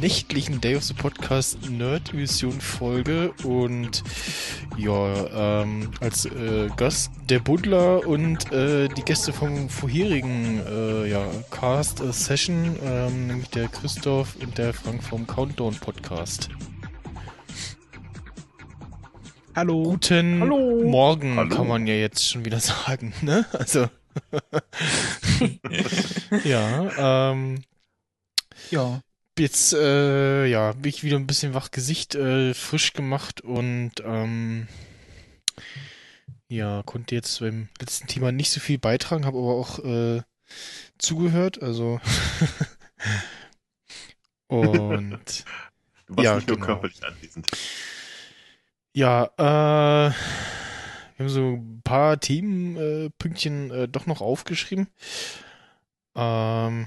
Nächtlichen Day of the Podcast Nerd Mission Folge und ja, ähm, als äh, Gast der Buddler und äh, die Gäste vom vorherigen äh, ja, Cast äh, Session, ähm, nämlich der Christoph und der Frank vom Countdown Podcast. Hallo. Guten Hallo. Morgen Hallo. kann man ja jetzt schon wieder sagen, ne? Also ja, ähm, Ja. Jetzt, äh, ja, bin ich wieder ein bisschen wach Gesicht äh, frisch gemacht und ähm, ja, konnte jetzt beim letzten Thema nicht so viel beitragen, habe aber auch äh, zugehört, also und Du warst Ja, nicht nur genau. körperlich anwesend. ja, äh, wir haben so ein paar Themenpünktchen äh, äh, doch noch aufgeschrieben. Ähm,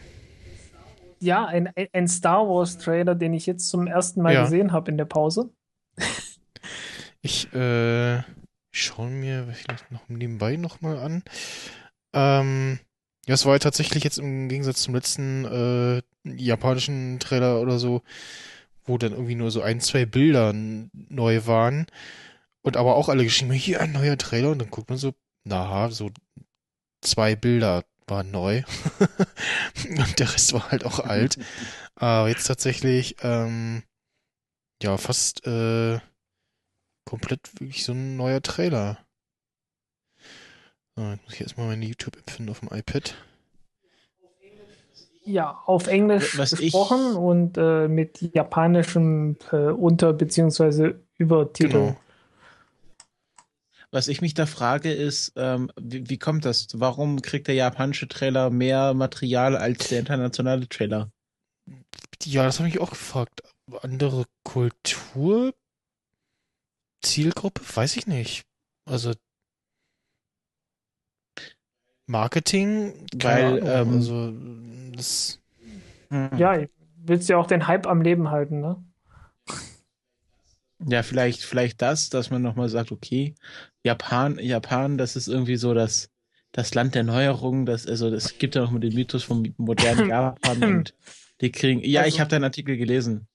Ja, ein, ein Star Wars Trailer, den ich jetzt zum ersten Mal Ja. gesehen habe in der Pause. Ich äh, schaue mir vielleicht noch nebenbei nochmal an. Ähm, ja, es war ja tatsächlich jetzt im Gegensatz zum letzten äh, japanischen Trailer oder so, wo dann irgendwie nur so ein, zwei Bilder neu waren. Und aber auch alle geschrieben, hier ein neuer Trailer. Und dann guckt man so, na, so zwei Bilder waren neu. Und der Rest war halt auch alt. Aber jetzt tatsächlich, ähm, ja, fast äh, komplett wirklich so ein neuer Trailer. So, jetzt muss ich erstmal meine YouTube-App finden auf dem iPad. Ja, auf Englisch Was ich- gesprochen und äh, mit japanischem äh, Unter- bzw. Übertitel. Genau. Was ich mich da frage, ist, ähm, wie, wie kommt das? Warum kriegt der japanische Trailer mehr Material als der internationale Trailer? Ja, das habe ich auch gefragt. Andere Kultur? Zielgruppe? Weiß ich nicht. Also Marketing? Keine Weil, Ahnung. ähm, also das, Ja, willst ja auch den Hype am Leben halten, ne? Ja, vielleicht, vielleicht das, dass man nochmal sagt, okay, Japan, Japan, das ist irgendwie so das, das Land der Neuerungen, das, also es gibt ja noch mal den Mythos vom modernen Japan und die kriegen, ja, ich Also- habe deinen Artikel gelesen.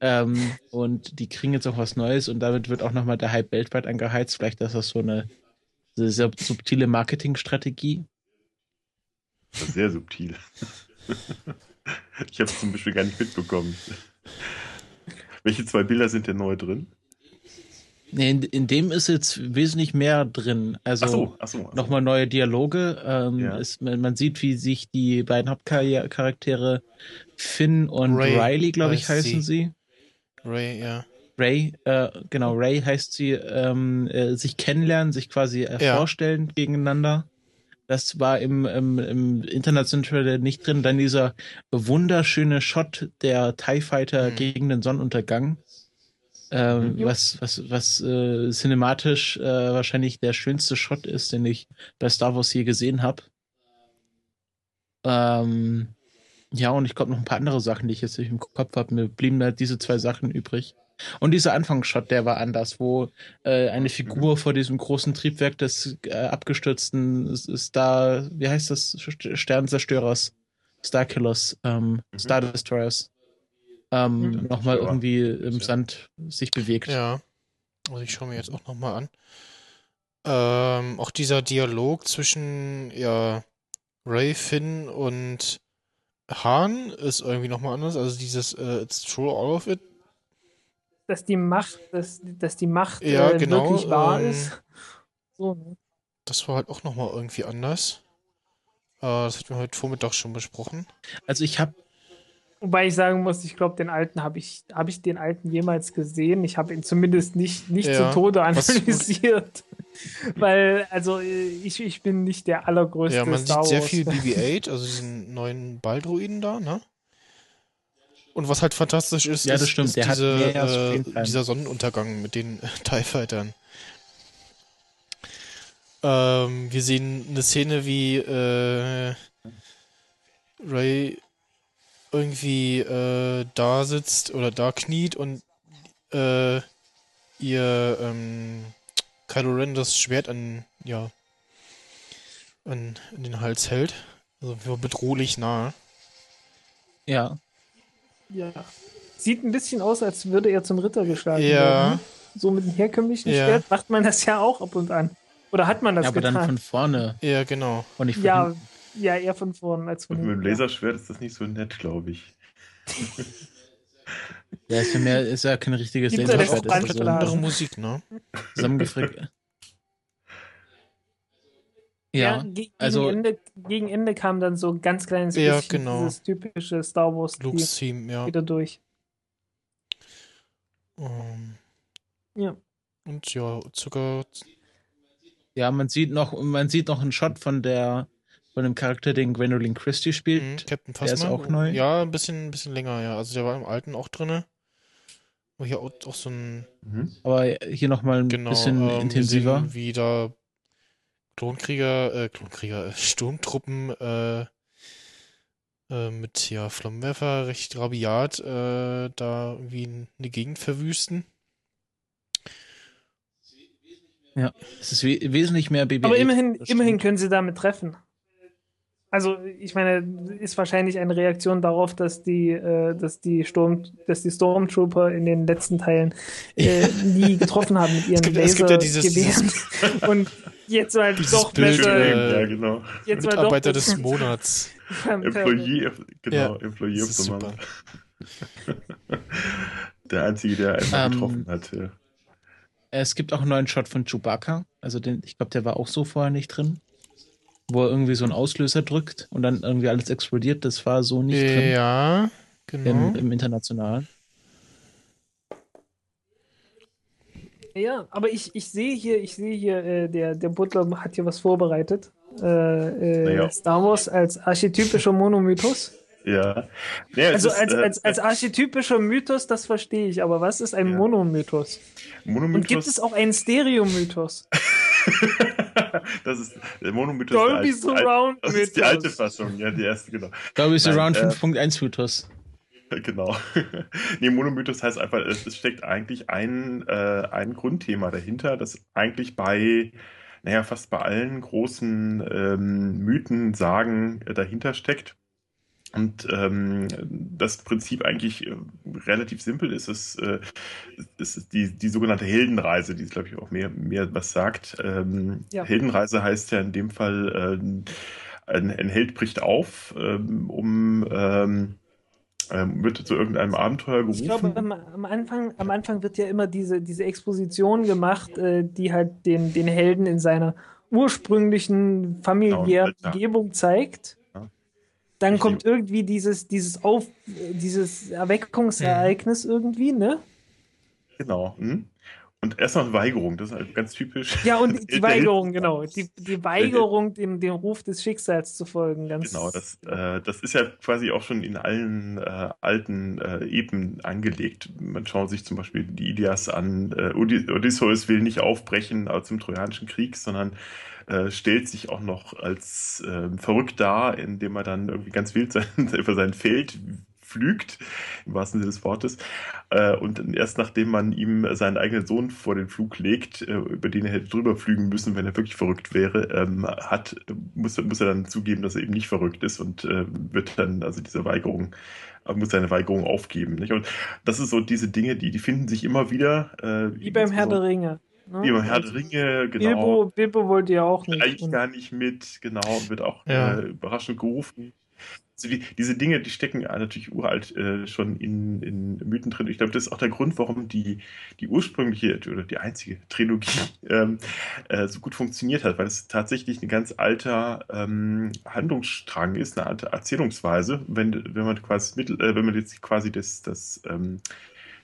Ähm, und die kriegen jetzt auch was Neues und damit wird auch nochmal der Hype weltweit angeheizt. Vielleicht ist das so eine sehr, sehr subtile Marketingstrategie. Sehr subtil. ich habe es zum Beispiel gar nicht mitbekommen. Welche zwei Bilder sind denn neu drin? Nee, in, in dem ist jetzt wesentlich mehr drin. Also Ach so, ach so. ach so. nochmal neue Dialoge. Ähm, Ja. es, man, man sieht, wie sich die beiden Hauptcharaktere Finn und Ray Riley, glaube ich, heißen sie. Ray, ja. Ray, äh, genau, Ray heißt sie, ähm, äh, sich kennenlernen, sich quasi äh, Ja. vorstellen gegeneinander. Das war im, im, im internationalen Trailer nicht drin. Dann dieser wunderschöne Shot der TIE Fighter Mhm. gegen den Sonnenuntergang. Ähm, Mhm. was was, was äh, cinematisch äh, wahrscheinlich der schönste Shot ist, den ich bei Star Wars je gesehen habe. Ähm, ja, und ich glaube noch ein paar andere Sachen, die ich jetzt nicht im Kopf habe. Mir blieben da diese zwei Sachen übrig. Und dieser Anfangsshot, der war anders, wo äh, eine Figur vor diesem großen Triebwerk des äh, abgestürzten Star, wie heißt das, St- Sternzerstörers, Starkillers, ähm, Mhm. Star Destroyers, ähm, Mhm. nochmal irgendwie im. Sand sich bewegt. Ja. Also ich schaue mir jetzt auch nochmal an. Ähm, auch dieser Dialog zwischen, ja, Ray, Finn und Han ist irgendwie nochmal anders. Also dieses äh, It's true all of it. Dass die Macht, dass, dass die Macht Ja, äh, genau, wirklich wahr ähm, ist. So, ne? Das war halt auch nochmal irgendwie anders. Äh, das hatten wir heute Vormittag schon besprochen. Also ich habe Wobei ich sagen muss, ich glaube, den alten habe ich, habe ich den alten jemals gesehen. Ich habe ihn zumindest nicht, nicht Ja, zu Tode analysiert. Weil, also äh, ich, ich bin nicht der allergrößte Ja, man Star sieht sehr Wars viel Fan. BB-8, also diesen neuen Baldruiden da, ne? Und was halt fantastisch ist, Ja, das ist, stimmt, ist hat diese, äh, dieser Sonnenuntergang mit den äh, TIE Fightern. Ähm, wir sehen eine Szene, wie äh, Ray irgendwie äh, da sitzt oder da kniet und äh, ihr ähm, Kylo Ren das Schwert an, ja, an, an den Hals hält. Also bedrohlich nah. Ja. Ja. Sieht ein bisschen aus, als würde er zum Ritter geschlagen Ja. werden. So mit dem herkömmlichen Ja. Schwert macht man das ja auch ab und an. Oder hat man das ja aber getan? dann von vorne Ja, genau. und nicht von ja, hinten. ja, eher von vorn als von Und mit dem hinten. Laserschwert ist das nicht so nett, glaube ich. Ja, ist ja, mehr, ist ja kein richtiges Laserschwert. das Ist ja so Brandblasen. Andere Musik, ne? zusammengefrickt. Ja, Ja, ge gegen, also- Ende, gegen Ende kam dann so ein ganz kleines Ja, bisschen genau. dieses typische Star Wars Theme, ja. wieder durch. Ähm, Ja. und ja, Zucker. ja, man sieht noch, man sieht noch einen Shot von der, von dem Charakter, den Gwendolyn Christie Mhm, spielt. Captain Der ist Phasma. auch neu? Ja, ein bisschen, ein bisschen länger, ja. Also der war im alten auch drinne. Oh, hier auch, auch so ein Mhm. Aber hier nochmal ein genau, bisschen ähm, intensiver. sehen, wie da Klonkrieger, äh, Klonkrieger, äh, Sturmtruppen äh, äh, mit ja, Flammenwerfer recht rabiat äh, da irgendwie eine Gegend verwüsten. Es ist we wesentlich mehr BB-8. Aber immerhin, immerhin können sie damit treffen. Also, ich meine, ist wahrscheinlich eine Reaktion darauf, dass die, äh, dass die Sturm, dass die Stormtrooper in den letzten Teilen äh, nie getroffen haben mit ihren gibt- es gibt ja dieses- Lasergewehren. Und jetzt mal Dieses doch Bild, besser. äh, ja, genau. jetzt mal Mitarbeiter doch des Monats. Employee, of, genau, Ja, Employee of the super. Month. der einzige, der einmal Ähm, getroffen hat. Ja. Es gibt auch einen neuen Shot von Chewbacca. Also den, ich glaube, der war auch so vorher nicht drin. Wo er irgendwie so einen Auslöser drückt und dann irgendwie alles explodiert. Das war so nicht drin Ja, genau. im, im Internationalen. Ja, aber ich, ich sehe hier, ich sehe hier, äh, der, der Butler hat hier was vorbereitet. Äh, äh, Naja. Star Wars als archetypischer Monomythos. ja. ja Also ist, als, äh, als, als archetypischer Mythos, das verstehe ich, aber was ist ein Ja. Monomythos? Monomythos, Und gibt es auch einen Stereomythos? das ist der Monomythos. Dolby der alte- Surround Das ist die Mythos. alte Fassung, ja, die erste, genau. Ich, Nein, Around äh, 5.1 Mythos. Genau. nee, Monomythos heißt einfach, es, es steckt eigentlich ein, äh, ein Grundthema dahinter, das eigentlich bei, naja, fast bei allen großen ähm, Mythen, Sagen äh, dahinter steckt. Und ähm, das Prinzip eigentlich äh, relativ simpel ist. Es, äh, es ist die, die sogenannte Heldenreise, die, glaube ich, auch mehr, mehr was sagt. Ähm, Ja. Heldenreise heißt ja in dem Fall, ähm, ein, ein Held bricht auf, ähm, um ähm, ähm, wird zu irgendeinem Abenteuer gerufen. Ich glaube, am, am, Anfang, am Anfang wird ja immer diese, diese Exposition gemacht, äh, die halt den, den Helden in seiner ursprünglichen familiären Genau. Umgebung zeigt. Ja. Dann Richtig. kommt irgendwie dieses, dieses Auf, dieses Erweckungsereignis irgendwie, ne? Genau. Hm? Und erstmal Weigerung, das ist halt ganz typisch. Ja, und die Weigerung, genau. Die, die Weigerung, dem, dem Ruf des Schicksals zu folgen. Ganz, Genau, das, äh, das ist ja quasi auch schon in allen äh, alten äh, Epen angelegt. Man schaut sich zum Beispiel die Ilias an. Äh, Odysseus will nicht aufbrechen zum Trojanischen Krieg, sondern äh, stellt sich auch noch als äh, verrückt dar, indem er dann irgendwie ganz wild sein, über sein Feld flügt, im wahrsten Sinne des Wortes. Äh, und erst nachdem man ihm seinen eigenen Sohn vor den Flug legt, äh, über den er hätte drüber fliegen müssen, wenn er wirklich verrückt wäre, ähm, hat, muss, muss er dann zugeben, dass er eben nicht verrückt ist und äh, wird dann also diese Weigerung, muss seine Weigerung aufgeben. Nicht? Und das ist so diese Dinge, die, die finden sich immer wieder. Äh, Wie beim Herr der Ringe. Ne? Wie beim Herr der Ringe, genau. Bilbo, Bilbo wollte ja auch nicht. Eigentlich gar nicht mit, genau, wird auch Ja. äh, überraschend gerufen. Also die, diese Dinge, die stecken natürlich uralt äh, schon in, in Mythen drin. Ich glaube, das ist auch der Grund, warum die, die ursprüngliche oder die einzige Trilogie ähm, äh, so gut funktioniert hat, weil es tatsächlich ein ganz alter ähm, Handlungsstrang ist, eine alte Erzählungsweise. Wenn, wenn man quasi mittel, äh, wenn man jetzt quasi das, das, ähm,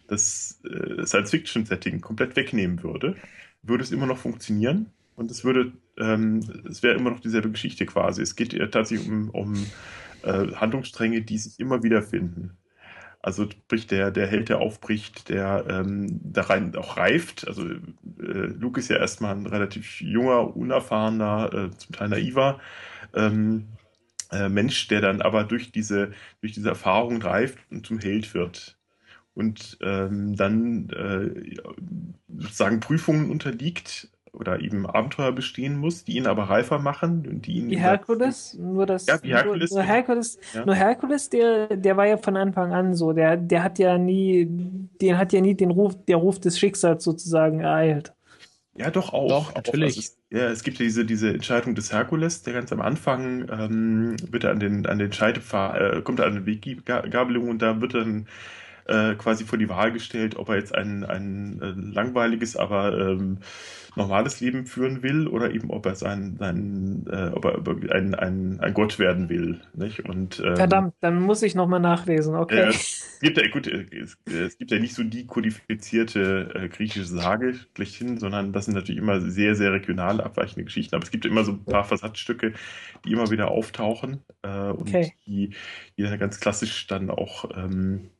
das äh, Science-Fiction-Setting komplett wegnehmen würde, würde es immer noch funktionieren. Und es würde, ähm, es wäre immer noch dieselbe Geschichte quasi. Es geht ja tatsächlich um, um äh, Handlungsstränge, die sich immer wieder finden. Also sprich, der, der Held, der aufbricht, der ähm, da rein auch reift. Also äh, Luke ist ja erstmal ein relativ junger, unerfahrener, äh, zum Teil naiver ähm, äh, Mensch, der dann aber durch diese, durch diese Erfahrung reift und zum Held wird. Und ähm, dann äh, sozusagen Prüfungen unterliegt, oder eben Abenteuer bestehen muss, die ihn aber reifer machen und die ihn. Wie Herkules? Nur das. Ja, wie Herkules. Nur, nur Herkules, ja. nur Herkules der, der war ja von Anfang an so. Der, der hat ja nie, den hat ja nie den Ruf, der Ruf des Schicksals sozusagen ereilt. Ja, doch auch. Doch, natürlich. Auch, also es, ja, es gibt ja diese, diese Entscheidung des Herkules, der ganz am Anfang ähm, wird er an den, an den Scheidepfahl, äh, kommt er an eine Weggabelung und da wird dann äh, quasi vor die Wahl gestellt, ob er jetzt ein, ein äh, langweiliges, aber ähm, normales Leben führen will oder eben ob er sein, sein äh, ob er ein, ein, ein Gott werden will. Nicht? Und, ähm, Verdammt, dann muss ich nochmal nachlesen, okay. Äh, es, gibt ja, gut, es, es, gibt ja nicht so die kodifizierte äh, griechische Sage schlechthin, sondern das sind natürlich immer sehr, sehr regionale, abweichende Geschichten. Aber es gibt immer so ein paar Versatzstücke, die immer wieder auftauchen äh, und okay. die, die dann ganz klassisch dann auch ähm,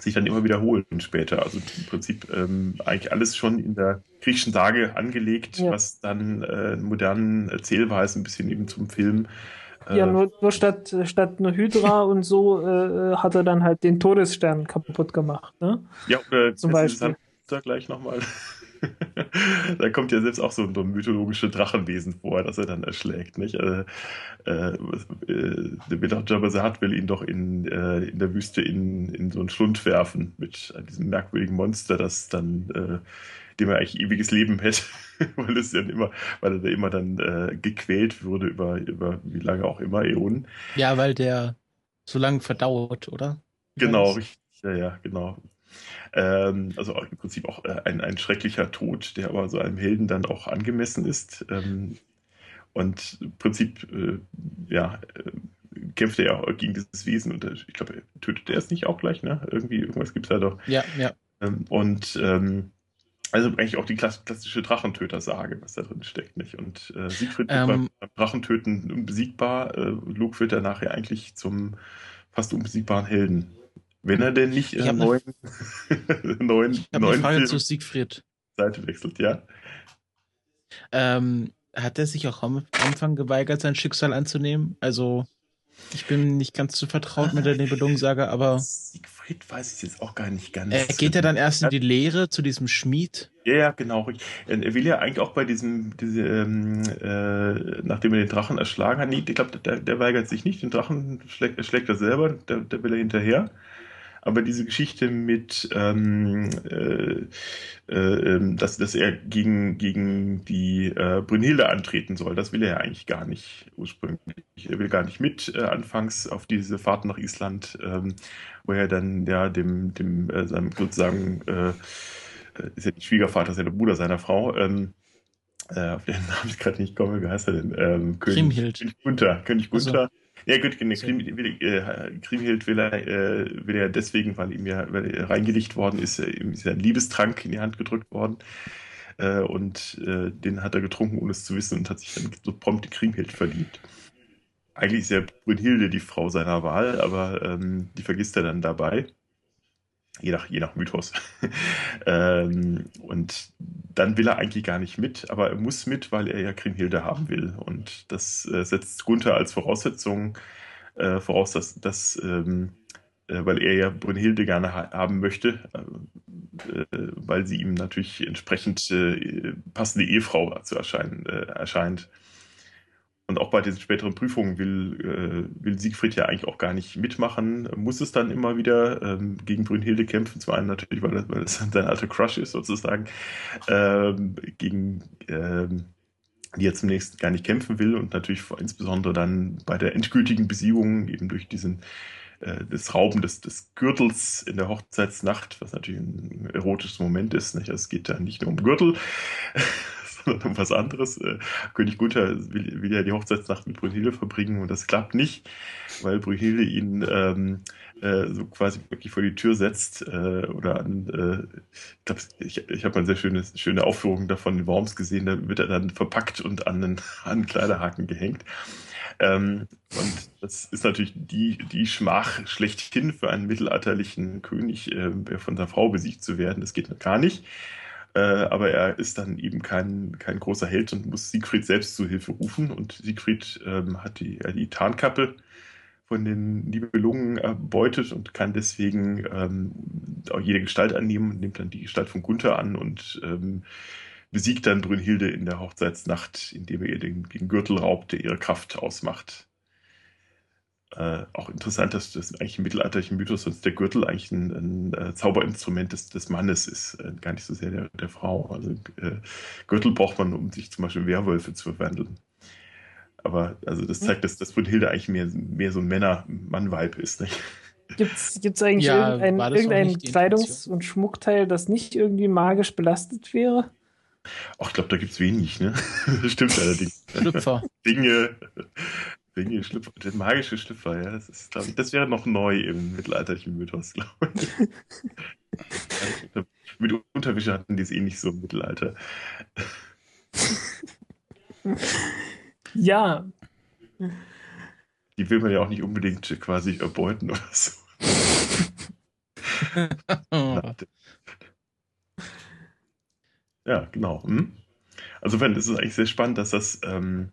sich dann immer wiederholen später. Also im Prinzip ähm, eigentlich alles schon in der griechischen Sage angelegt, ja. was dann äh, modernen Erzählweisen ein bisschen eben zum Film. Äh, ja, nur, nur statt, statt eine Hydra und so äh, hat er dann halt den Todesstern kaputt gemacht. Ne? Ja, äh, zum Beispiel. Da gleich nochmal. Da kommt ja selbst auch so ein, so ein mythologisches Drachenwesen vor, das er dann erschlägt, nicht? Äh, äh, der Jabba will ihn doch in, äh, in der Wüste in, in so einen Schlund werfen mit diesem merkwürdigen Monster, das dann, äh, dem er eigentlich ewiges Leben hätte, weil es ja immer, weil er da immer dann äh, gequält würde über, über wie lange auch immer, Äonen. Ja, weil der so lange verdauert, oder? Genau, richtig. Ja, ja, genau. Ähm, also im Prinzip auch äh, ein, ein schrecklicher Tod, der aber so einem Helden dann auch angemessen ist. Ähm, und im Prinzip, äh, ja, äh, kämpft er ja auch gegen dieses Wesen und äh, ich glaube, tötet er es nicht auch gleich, ne? Irgendwie, irgendwas gibt es da doch. Ja, ja. Ähm, und ähm, also eigentlich auch die klassische Drachentöter-Sage, was da drin steckt, nicht? Und äh, Siegfried ähm, beim, Drachentöten unbesiegbar, äh, Luke wird dann nachher eigentlich zum fast unbesiegbaren Helden. Wenn er denn nicht in neuen, neuen, neuen eine Frage zu Siegfried. Seite wechselt, ja. Ähm, hat er sich auch am Anfang geweigert, sein Schicksal anzunehmen? Also, ich bin nicht ganz zu vertraut mit der Nibelungensage, aber. Siegfried weiß ich jetzt auch gar nicht ganz. Äh, geht er dann erst in die Lehre zu diesem Schmied? Ja, ja, genau. Er will ja eigentlich auch bei diesem, diese, ähm, äh, nachdem er den Drachen erschlagen hat, ich glaube, der, der, weigert sich nicht, den Drachen schlägt, schlägt er selber, der, der will er hinterher. Aber diese Geschichte mit, ähm, äh, äh, ähm, dass, dass er gegen, gegen die äh, Brünnhilde antreten soll, das will er ja eigentlich gar nicht ursprünglich. Er will gar nicht mit äh, anfangs auf diese Fahrt nach Island, ähm, wo er dann ja dem, dem äh, seinem sozusagen äh, ist ja nicht Schwiegervater, ist ja der Bruder seiner Frau, ähm, äh, auf den Namen ich gerade nicht komme, wie heißt er denn? Ähm, König, König Gunther. König Gunther. Also. Ja gut, genau. Kriemhild Kriemhild will er, äh, will er deswegen, weil ihm ja weil er reingelegt worden ist, äh, ihm ist ja ein Liebestrank in die Hand gedrückt worden. Äh, und äh, den hat er getrunken, ohne es zu wissen, und hat sich dann so prompt in Kriemhild verliebt. Eigentlich ist ja Brünnhilde die Frau seiner Wahl, aber ähm, die vergisst er dann dabei je nach, je nach Mythos. ähm, und dann will er eigentlich gar nicht mit, aber er muss mit, weil er ja Kriemhilde haben will. Und das äh, setzt Gunther als Voraussetzung äh, voraus, dass, dass ähm, äh, weil er ja Brünnhilde gerne ha haben möchte, äh, weil sie ihm natürlich entsprechend äh, passende Ehefrau zu erscheinen, äh, erscheint. Und auch bei diesen späteren Prüfungen will, äh, will Siegfried ja eigentlich auch gar nicht mitmachen, muss es dann immer wieder ähm, gegen Brünnhilde kämpfen, zum einen natürlich, weil weil das sein alter Crush ist sozusagen, ähm, gegen ähm, die er zunächst gar nicht kämpfen will und natürlich insbesondere dann bei der endgültigen Besiegung eben durch diesen äh, das Rauben des, des Gürtels in der Hochzeitsnacht, was natürlich ein erotisches Moment ist. Nicht? Also es geht da nicht nur um Gürtel, sondern was anderes. Äh, König Gunther will, will, ja die Hochzeitsnacht mit Brünnhilde verbringen und das klappt nicht, weil Brünnhilde ihn ähm, äh, so quasi wirklich vor die Tür setzt äh, oder an, äh, ich glaube, ich, ich habe mal eine sehr schöne, schöne Aufführung davon in Worms gesehen, da wird er dann verpackt und an einen, an einen Kleiderhaken gehängt. Ähm, und das ist natürlich die, die Schmach schlechthin für einen mittelalterlichen König, äh, von seiner Frau besiegt zu werden. Das geht gar nicht. Äh, aber er ist dann eben kein, kein großer Held und muss Siegfried selbst zu Hilfe rufen. Und Siegfried ähm, hat die, äh, die Tarnkappe von den Nibelungen erbeutet und kann deswegen ähm, auch jede Gestalt annehmen und nimmt dann die Gestalt von Gunther an und ähm, besiegt dann Brünnhilde in der Hochzeitsnacht, indem er ihr den, den Gürtel raubt, der ihre Kraft ausmacht. Äh, auch interessant, dass das eigentlich im mittelalterlichen Mythos sonst der Gürtel eigentlich ein, ein, ein äh, Zauberinstrument des, des, Mannes ist, äh, gar nicht so sehr der, der Frau. Also äh, Gürtel braucht man, um sich zum Beispiel in Werwölfe zu verwandeln. Aber also das zeigt, dass, dass Brünnhilde eigentlich mehr, mehr so ein Männer-Mann-Vibe ist. Gibt es eigentlich ja, irgendein, irgendein Kleidungs- und Schmuckteil, das nicht irgendwie magisch belastet wäre? Ach, ich glaube, da gibt es wenig, ne? Stimmt allerdings. Schlüpfer. Dinge, Dinge, Schlüpfer, der magische Schlüpfer, ja, das ist, ich, das wäre noch neu im mittelalterlichen Mythos, glaube ich. Mit Unterwäsche hatten die es eh nicht so im Mittelalter. Ja. Die will man ja auch nicht unbedingt quasi erbeuten oder so. Ja, genau. Hm? Also wenn es ist eigentlich sehr spannend, dass das ähm,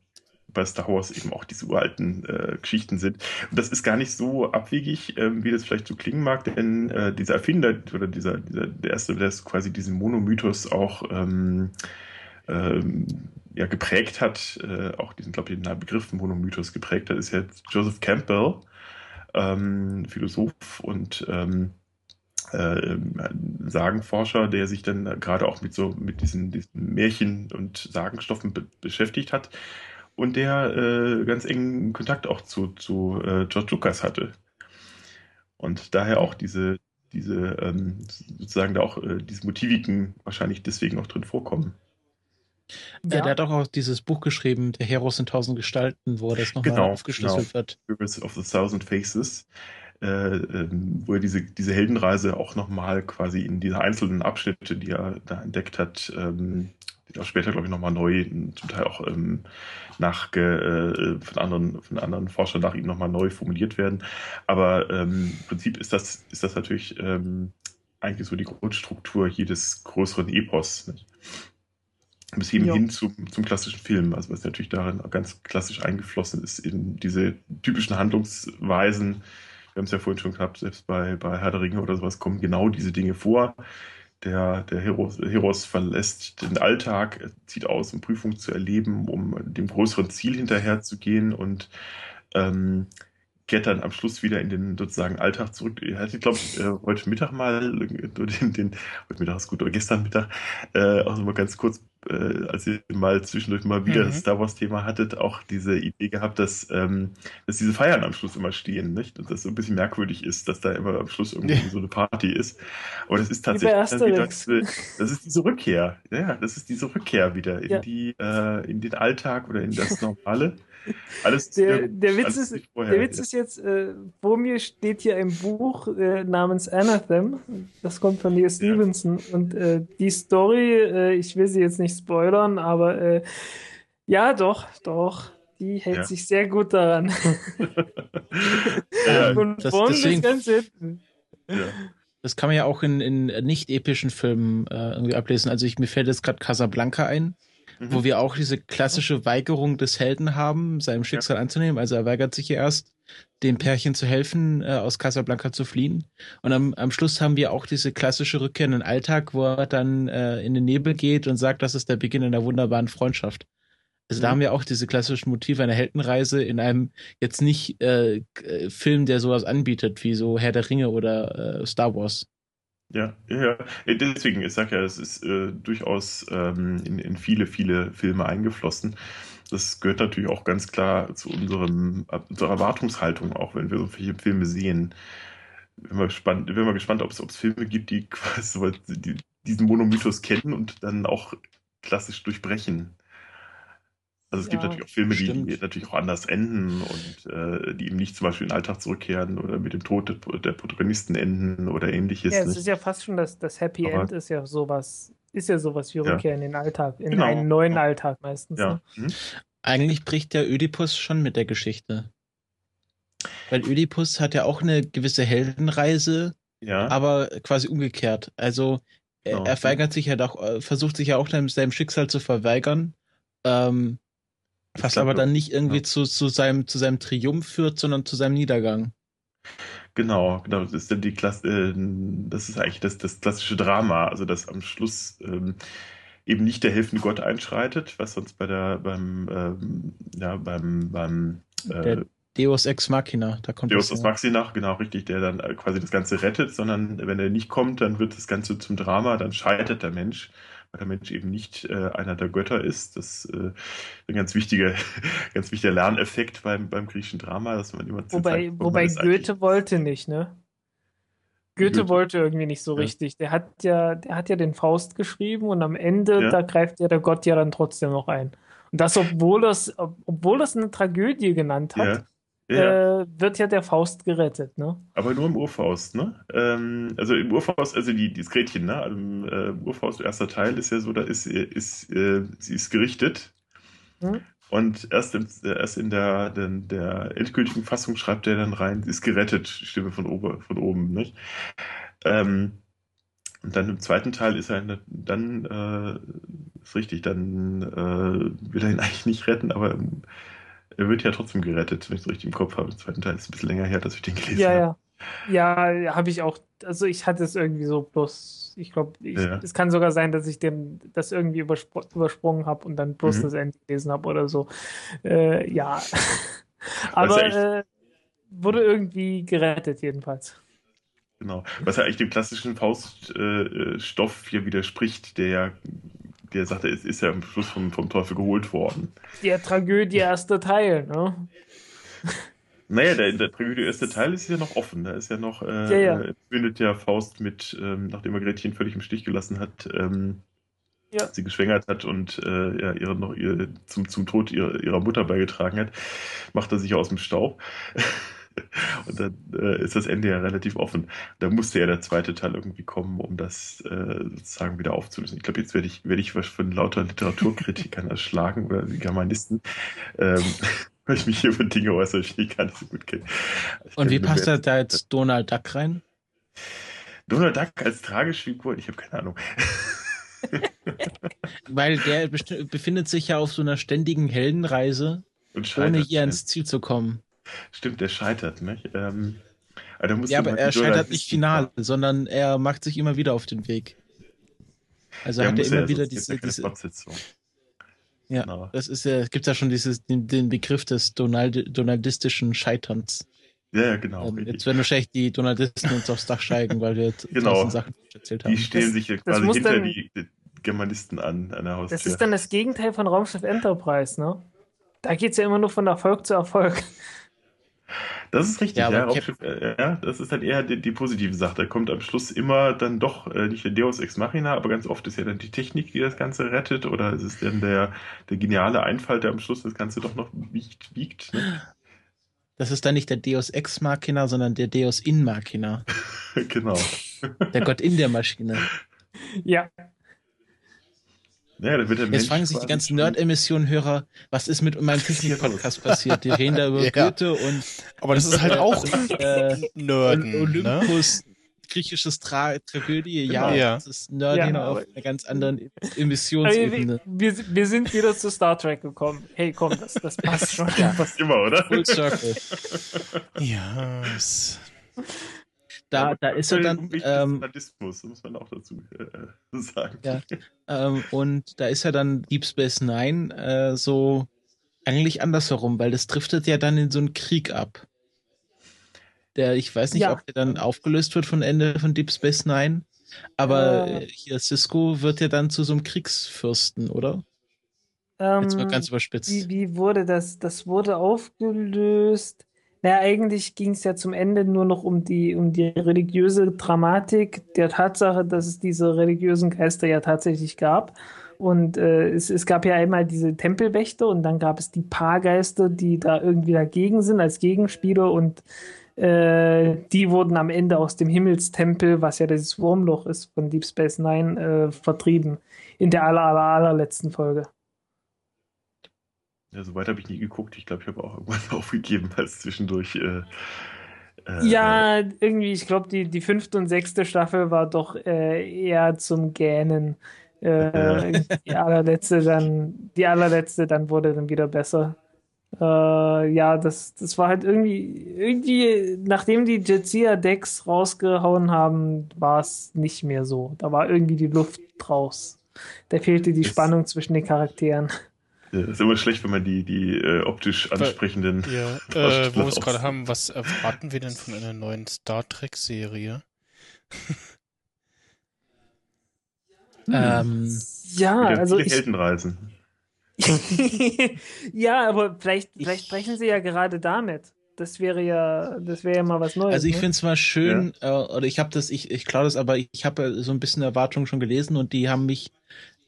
bei Star Wars eben auch diese uralten äh, Geschichten sind. Und das ist gar nicht so abwegig, ähm, wie das vielleicht so klingen mag, denn äh, dieser Erfinder oder dieser, dieser der erste, der quasi diesen Monomythos auch ähm, ähm, ja, geprägt hat, äh, auch diesen, glaube ich, den Begriff Monomythos geprägt hat, ist jetzt Joseph Campbell, ähm, Philosoph und ähm, äh, Sagenforscher, der sich dann gerade auch mit so mit diesen, diesen Märchen und Sagenstoffen be beschäftigt hat und der äh, ganz engen Kontakt auch zu, zu äh, George Lucas hatte. Und daher auch diese, diese ähm, sozusagen da auch äh, diese Motiviken wahrscheinlich deswegen auch drin vorkommen. Ja. Der hat auch, auch dieses Buch geschrieben, Der Heros in tausend Gestalten, wo das nochmal genau, aufgeschlüsselt genau. wird. Heroes of the Thousand Faces äh, ähm, wo er diese, diese Heldenreise auch nochmal quasi in diese einzelnen Abschnitte, die er da entdeckt hat, ähm, die auch später, glaube ich, nochmal neu, zum Teil auch ähm, nach, äh, von, anderen, von anderen Forschern nach ihm nochmal neu formuliert werden. Aber ähm, im Prinzip ist das, ist das natürlich ähm, eigentlich so die Grundstruktur jedes größeren Epos. Nicht? Bis eben ja. hin zum, zum klassischen Film, also was natürlich darin ganz klassisch eingeflossen ist, in diese typischen Handlungsweisen, wir haben es ja vorhin schon gehabt, selbst bei, bei Herr der Ringe oder sowas kommen genau diese Dinge vor. Der, der Heros, Heros verlässt den Alltag, zieht aus, um Prüfung zu erleben, um dem größeren Ziel hinterherzugehen und ähm, kehrt dann am Schluss wieder in den sozusagen Alltag zurück. Er hatte, glaube ich, äh, heute Mittag mal, den, den, heute Mittag ist gut, oder gestern Mittag, äh, auch so mal ganz kurz äh, als ihr mal zwischendurch mal wieder mhm. das Star Wars-Thema hattet, auch diese Idee gehabt, dass, ähm, dass diese Feiern am Schluss immer stehen, nicht? Und das so ein bisschen merkwürdig ist, dass da immer am Schluss irgendwie ja. so eine Party ist. Aber das ist tatsächlich das, das ist diese Rückkehr. Ja, das ist diese Rückkehr wieder in ja. die, äh, in den Alltag oder in das Normale. Alles der, der Witz, ist, der Witz ist jetzt, äh, vor mir steht hier ein Buch äh, namens Anathem. Das kommt von Neil Stevenson. Ja. Und äh, die Story, äh, ich will sie jetzt nicht spoilern, aber äh, ja, doch, doch. Die hält ja. sich sehr gut daran. ja, Und das, vorne deswegen, ganz hinten. Ja. Das kann man ja auch in, in nicht epischen Filmen äh, irgendwie ablesen. Also ich, mir fällt jetzt gerade Casablanca ein mhm. wo wir auch diese klassische Weigerung des Helden haben, seinem Schicksal ja. anzunehmen. Also er weigert sich ja erst, dem Pärchen zu helfen, äh, aus Casablanca zu fliehen. Und am, am Schluss haben wir auch diese klassische Rückkehr in den Alltag, wo er dann äh, in den Nebel geht und sagt, das ist der Beginn einer wunderbaren Freundschaft. Also mhm. da haben wir auch diese klassischen Motive einer Heldenreise in einem jetzt nicht äh, Film, der sowas anbietet, wie so Herr der Ringe oder äh, Star Wars. Ja, ja, deswegen, ich sage ja, es ist äh, durchaus ähm, in, in viele, viele Filme eingeflossen. Das gehört natürlich auch ganz klar zu unserem, unserer Erwartungshaltung, auch wenn wir so viele Filme sehen. Bin mal gespannt, bin mal gespannt ob es Filme gibt, die quasi die, diesen Monomythos kennen und dann auch klassisch durchbrechen. Also es Ja, gibt natürlich auch Filme, die, die natürlich auch anders enden und äh, die eben nicht zum Beispiel in den Alltag zurückkehren oder mit dem Tod der, der Protagonisten enden oder ähnliches. Ja, es nicht? ist ja fast schon das, das Happy Aber- End ist ja sowas, ist ja sowas wie Ja. Rückkehr in den Alltag, in Genau. einen neuen Ja. Alltag meistens. ja. Ne? Mhm. Eigentlich bricht der Ödipus schon mit der Geschichte. Weil Ödipus hat ja auch eine gewisse Heldenreise, ja. aber quasi umgekehrt. Also er, Genau. er weigert sich ja doch, äh, versucht sich ja auch seinem, seinem Schicksal zu verweigern, ähm, was aber dann nicht irgendwie ja. zu, zu, seinem, zu seinem Triumph führt, sondern zu seinem Niedergang. Genau, genau. Das ist dann die Klasse, äh, das ist eigentlich das, das klassische Drama, also dass am Schluss ähm, eben nicht der helfende Gott einschreitet, was sonst bei der beim ähm, ja beim beim äh, Der Deus Ex Machina, da kommt Deus Ex. Machina, genau richtig, der dann äh, quasi das Ganze rettet, sondern wenn er nicht kommt, dann wird das Ganze zum Drama, dann scheitert der Mensch, weil der Mensch eben nicht äh, einer der Götter ist. Das ist äh, ein ganz wichtiger, ganz wichtiger Lerneffekt beim, beim griechischen Drama, dass man immer Wobei, zeigt, wobei Goethe wollte nicht, ne? Goethe, Goethe. wollte irgendwie nicht so Ja. richtig. Der hat ja, der hat ja den Faust geschrieben und am Ende, Ja. da greift ja der Gott ja dann trotzdem noch ein. Und das, obwohl das, ob- obwohl das eine Tragödie genannt hat, Ja. Ja. Äh, wird ja der Faust gerettet, ne? Aber nur im Urfaust, ne? Ähm, also im Urfaust, also die, dieses Gretchen, ne? Im äh, Urfaust, erster Teil ist ja so, da ist, ist äh, sie ist gerichtet. Hm? Und erst, im, erst in der, der, der endgültigen Fassung schreibt er dann rein, sie ist gerettet, Stimme von, ober, von oben, nicht? Ähm, und dann im zweiten Teil ist er dann, äh, ist richtig, dann äh, will er ihn eigentlich nicht retten, aber er wird ja trotzdem gerettet, wenn ich es richtig im Kopf habe. Im zweiten Teil ist ein bisschen länger her, dass ich den gelesen Ja, habe. ja. Ja, habe ich auch. Also ich hatte es irgendwie so bloß. Ich glaube, Ja. es kann sogar sein, dass ich dem das irgendwie überspr übersprungen habe und dann bloß Mhm. das Ende gelesen habe oder so. Äh, ja. ja Aber echt- äh, wurde irgendwie gerettet, jedenfalls. Genau. Was ja eigentlich dem klassischen Fauststoff äh, Stoff hier widerspricht, der ja, der sagt, es ist ja am Schluss vom, vom Teufel geholt worden. Der Tragödie erster Teil, ne? Naja, der, der Tragödie erste Teil ist ja noch offen. Da ist ja noch, äh, Ja, ja. äh, findet ja Faust mit, ähm, nachdem er Gretchen völlig im Stich gelassen hat, ähm, Ja. sie geschwängert hat und äh, ja, ihre noch ihr, zum, zum Tod ihrer, ihrer Mutter beigetragen hat, macht er sich aus dem Staub. und dann äh, ist das Ende ja relativ offen. Da musste ja der zweite Teil irgendwie kommen, um das äh, sozusagen wieder aufzulösen. Ich glaube, jetzt werde ich, werde ich was von lauter Literaturkritikern erschlagen oder Germanisten. Ähm, weil ich mich hier über Dinge äußere, die ich gar nicht so gut kenne. Ich Und wie passt da, jetzt Donald Duck rein? Donald Duck als tragische Figur? Ich habe keine Ahnung. Weil der befindet sich ja auf so einer ständigen Heldenreise, ohne hier ans Ziel zu kommen. Stimmt, der scheitert, ne? Ähm, musst Ja, du aber er scheitert nicht final, sondern er macht sich immer wieder auf den Weg. Also Ja, hat er immer ja, wieder diese, diese ja, Genau. das ist ja, gibt ja schon dieses, den, den Begriff des Donald, donaldistischen Scheiterns. Ja, ja, genau. Ähm, jetzt werden wahrscheinlich die Donaldisten uns aufs Dach steigen, weil wir jetzt Genau. Sachen erzählt haben. Die stellen Das- sich ja quasi hinter dann- die, die Germanisten an, an der Haustür. Das ist dann das Gegenteil von Raumschiff Enterprise, ne? Da geht's ja immer nur von Erfolg zu Erfolg. Das ist richtig, Ja, ja. Raumschiff, äh, ja das ist dann eher die, die positive Sache. Da kommt am Schluss immer dann doch äh, nicht der Deus Ex Machina, aber ganz oft ist ja dann die Technik, die das Ganze rettet, oder es ist dann der, der geniale Einfall, der am Schluss das Ganze doch noch wiegt. wiegt ne? Das ist dann nicht der Deus Ex Machina, sondern der Deus in Machina. genau. Der Gott in der Maschine. Ja, Ja, da wird der Jetzt Mensch fragen sich die ganzen Nerd-Emissionen-Hörer, was ist mit meinem Technik-Podcast passiert? Die reden da über Ja. Goethe und Aber das ist halt auch äh, Nerden, ne? Olympus, griechisches Tra Tragödie. Ja, Genau. Ja. das ist Nerden Ja, auf aber- einer ganz anderen aber wir, Emissionsebene. wir, wir sind wieder zu Star Trek gekommen. Hey, komm, das, das passt schon. Passt immer, oder? Full Circle. Ja, es, Da, da ist er dann, ähm, Sadismus, muss man auch dazu äh, sagen. Ja. ähm, und da ist ja dann Deep Space Nine äh, so eigentlich andersherum, weil das driftet ja dann in so einen Krieg ab. Der, ich weiß nicht, Ja. ob der dann aufgelöst wird von Ende von Deep Space Nine, aber Äh. äh, hier Cisco wird ja dann zu so einem Kriegsfürsten, oder? Jetzt mal Ähm, ganz überspitzt. Wie, wie wurde das? Das wurde aufgelöst. Naja, eigentlich ging es ja zum Ende nur noch um die, um die religiöse Dramatik der Tatsache, dass es diese religiösen Geister ja tatsächlich gab Und äh, es, es gab ja einmal diese Tempelwächter und dann gab es die Paargeister, die da irgendwie dagegen sind als Gegenspieler und äh, die wurden am Ende aus dem Himmelstempel, was ja das Wurmloch ist von Deep Space Nine, äh, vertrieben. In der aller, aller, allerletzten Folge. Ja, so weit habe ich nie geguckt. Ich glaube, ich habe auch irgendwann aufgegeben, als zwischendurch. Äh, äh, ja, irgendwie, ich glaube, die, die fünfte und sechste Staffel war doch äh, eher zum Gähnen. Äh, die allerletzte dann, die allerletzte dann wurde dann wieder besser. Äh, ja, das, das war halt irgendwie, irgendwie, nachdem die Jetsia-Decks rausgehauen haben, war es nicht mehr so. Da war irgendwie die Luft raus. Da fehlte die Spannung zwischen den Charakteren. Ja, ist immer schlecht, wenn man die, die äh, optisch ansprechenden. Ja, äh, wo wir es gerade haben, was erwarten wir denn von einer neuen Star Trek-Serie? ähm, ja, also. Viele ich, Heldenreisen. ja, aber vielleicht, vielleicht sprechen sie ja gerade damit. Das wäre ja, das wäre ja mal was Neues. Also ich ne? finde es mal schön, ja. äh, oder ich habe das, ich, ich glaube das, aber ich habe so ein bisschen Erwartungen schon gelesen und die haben mich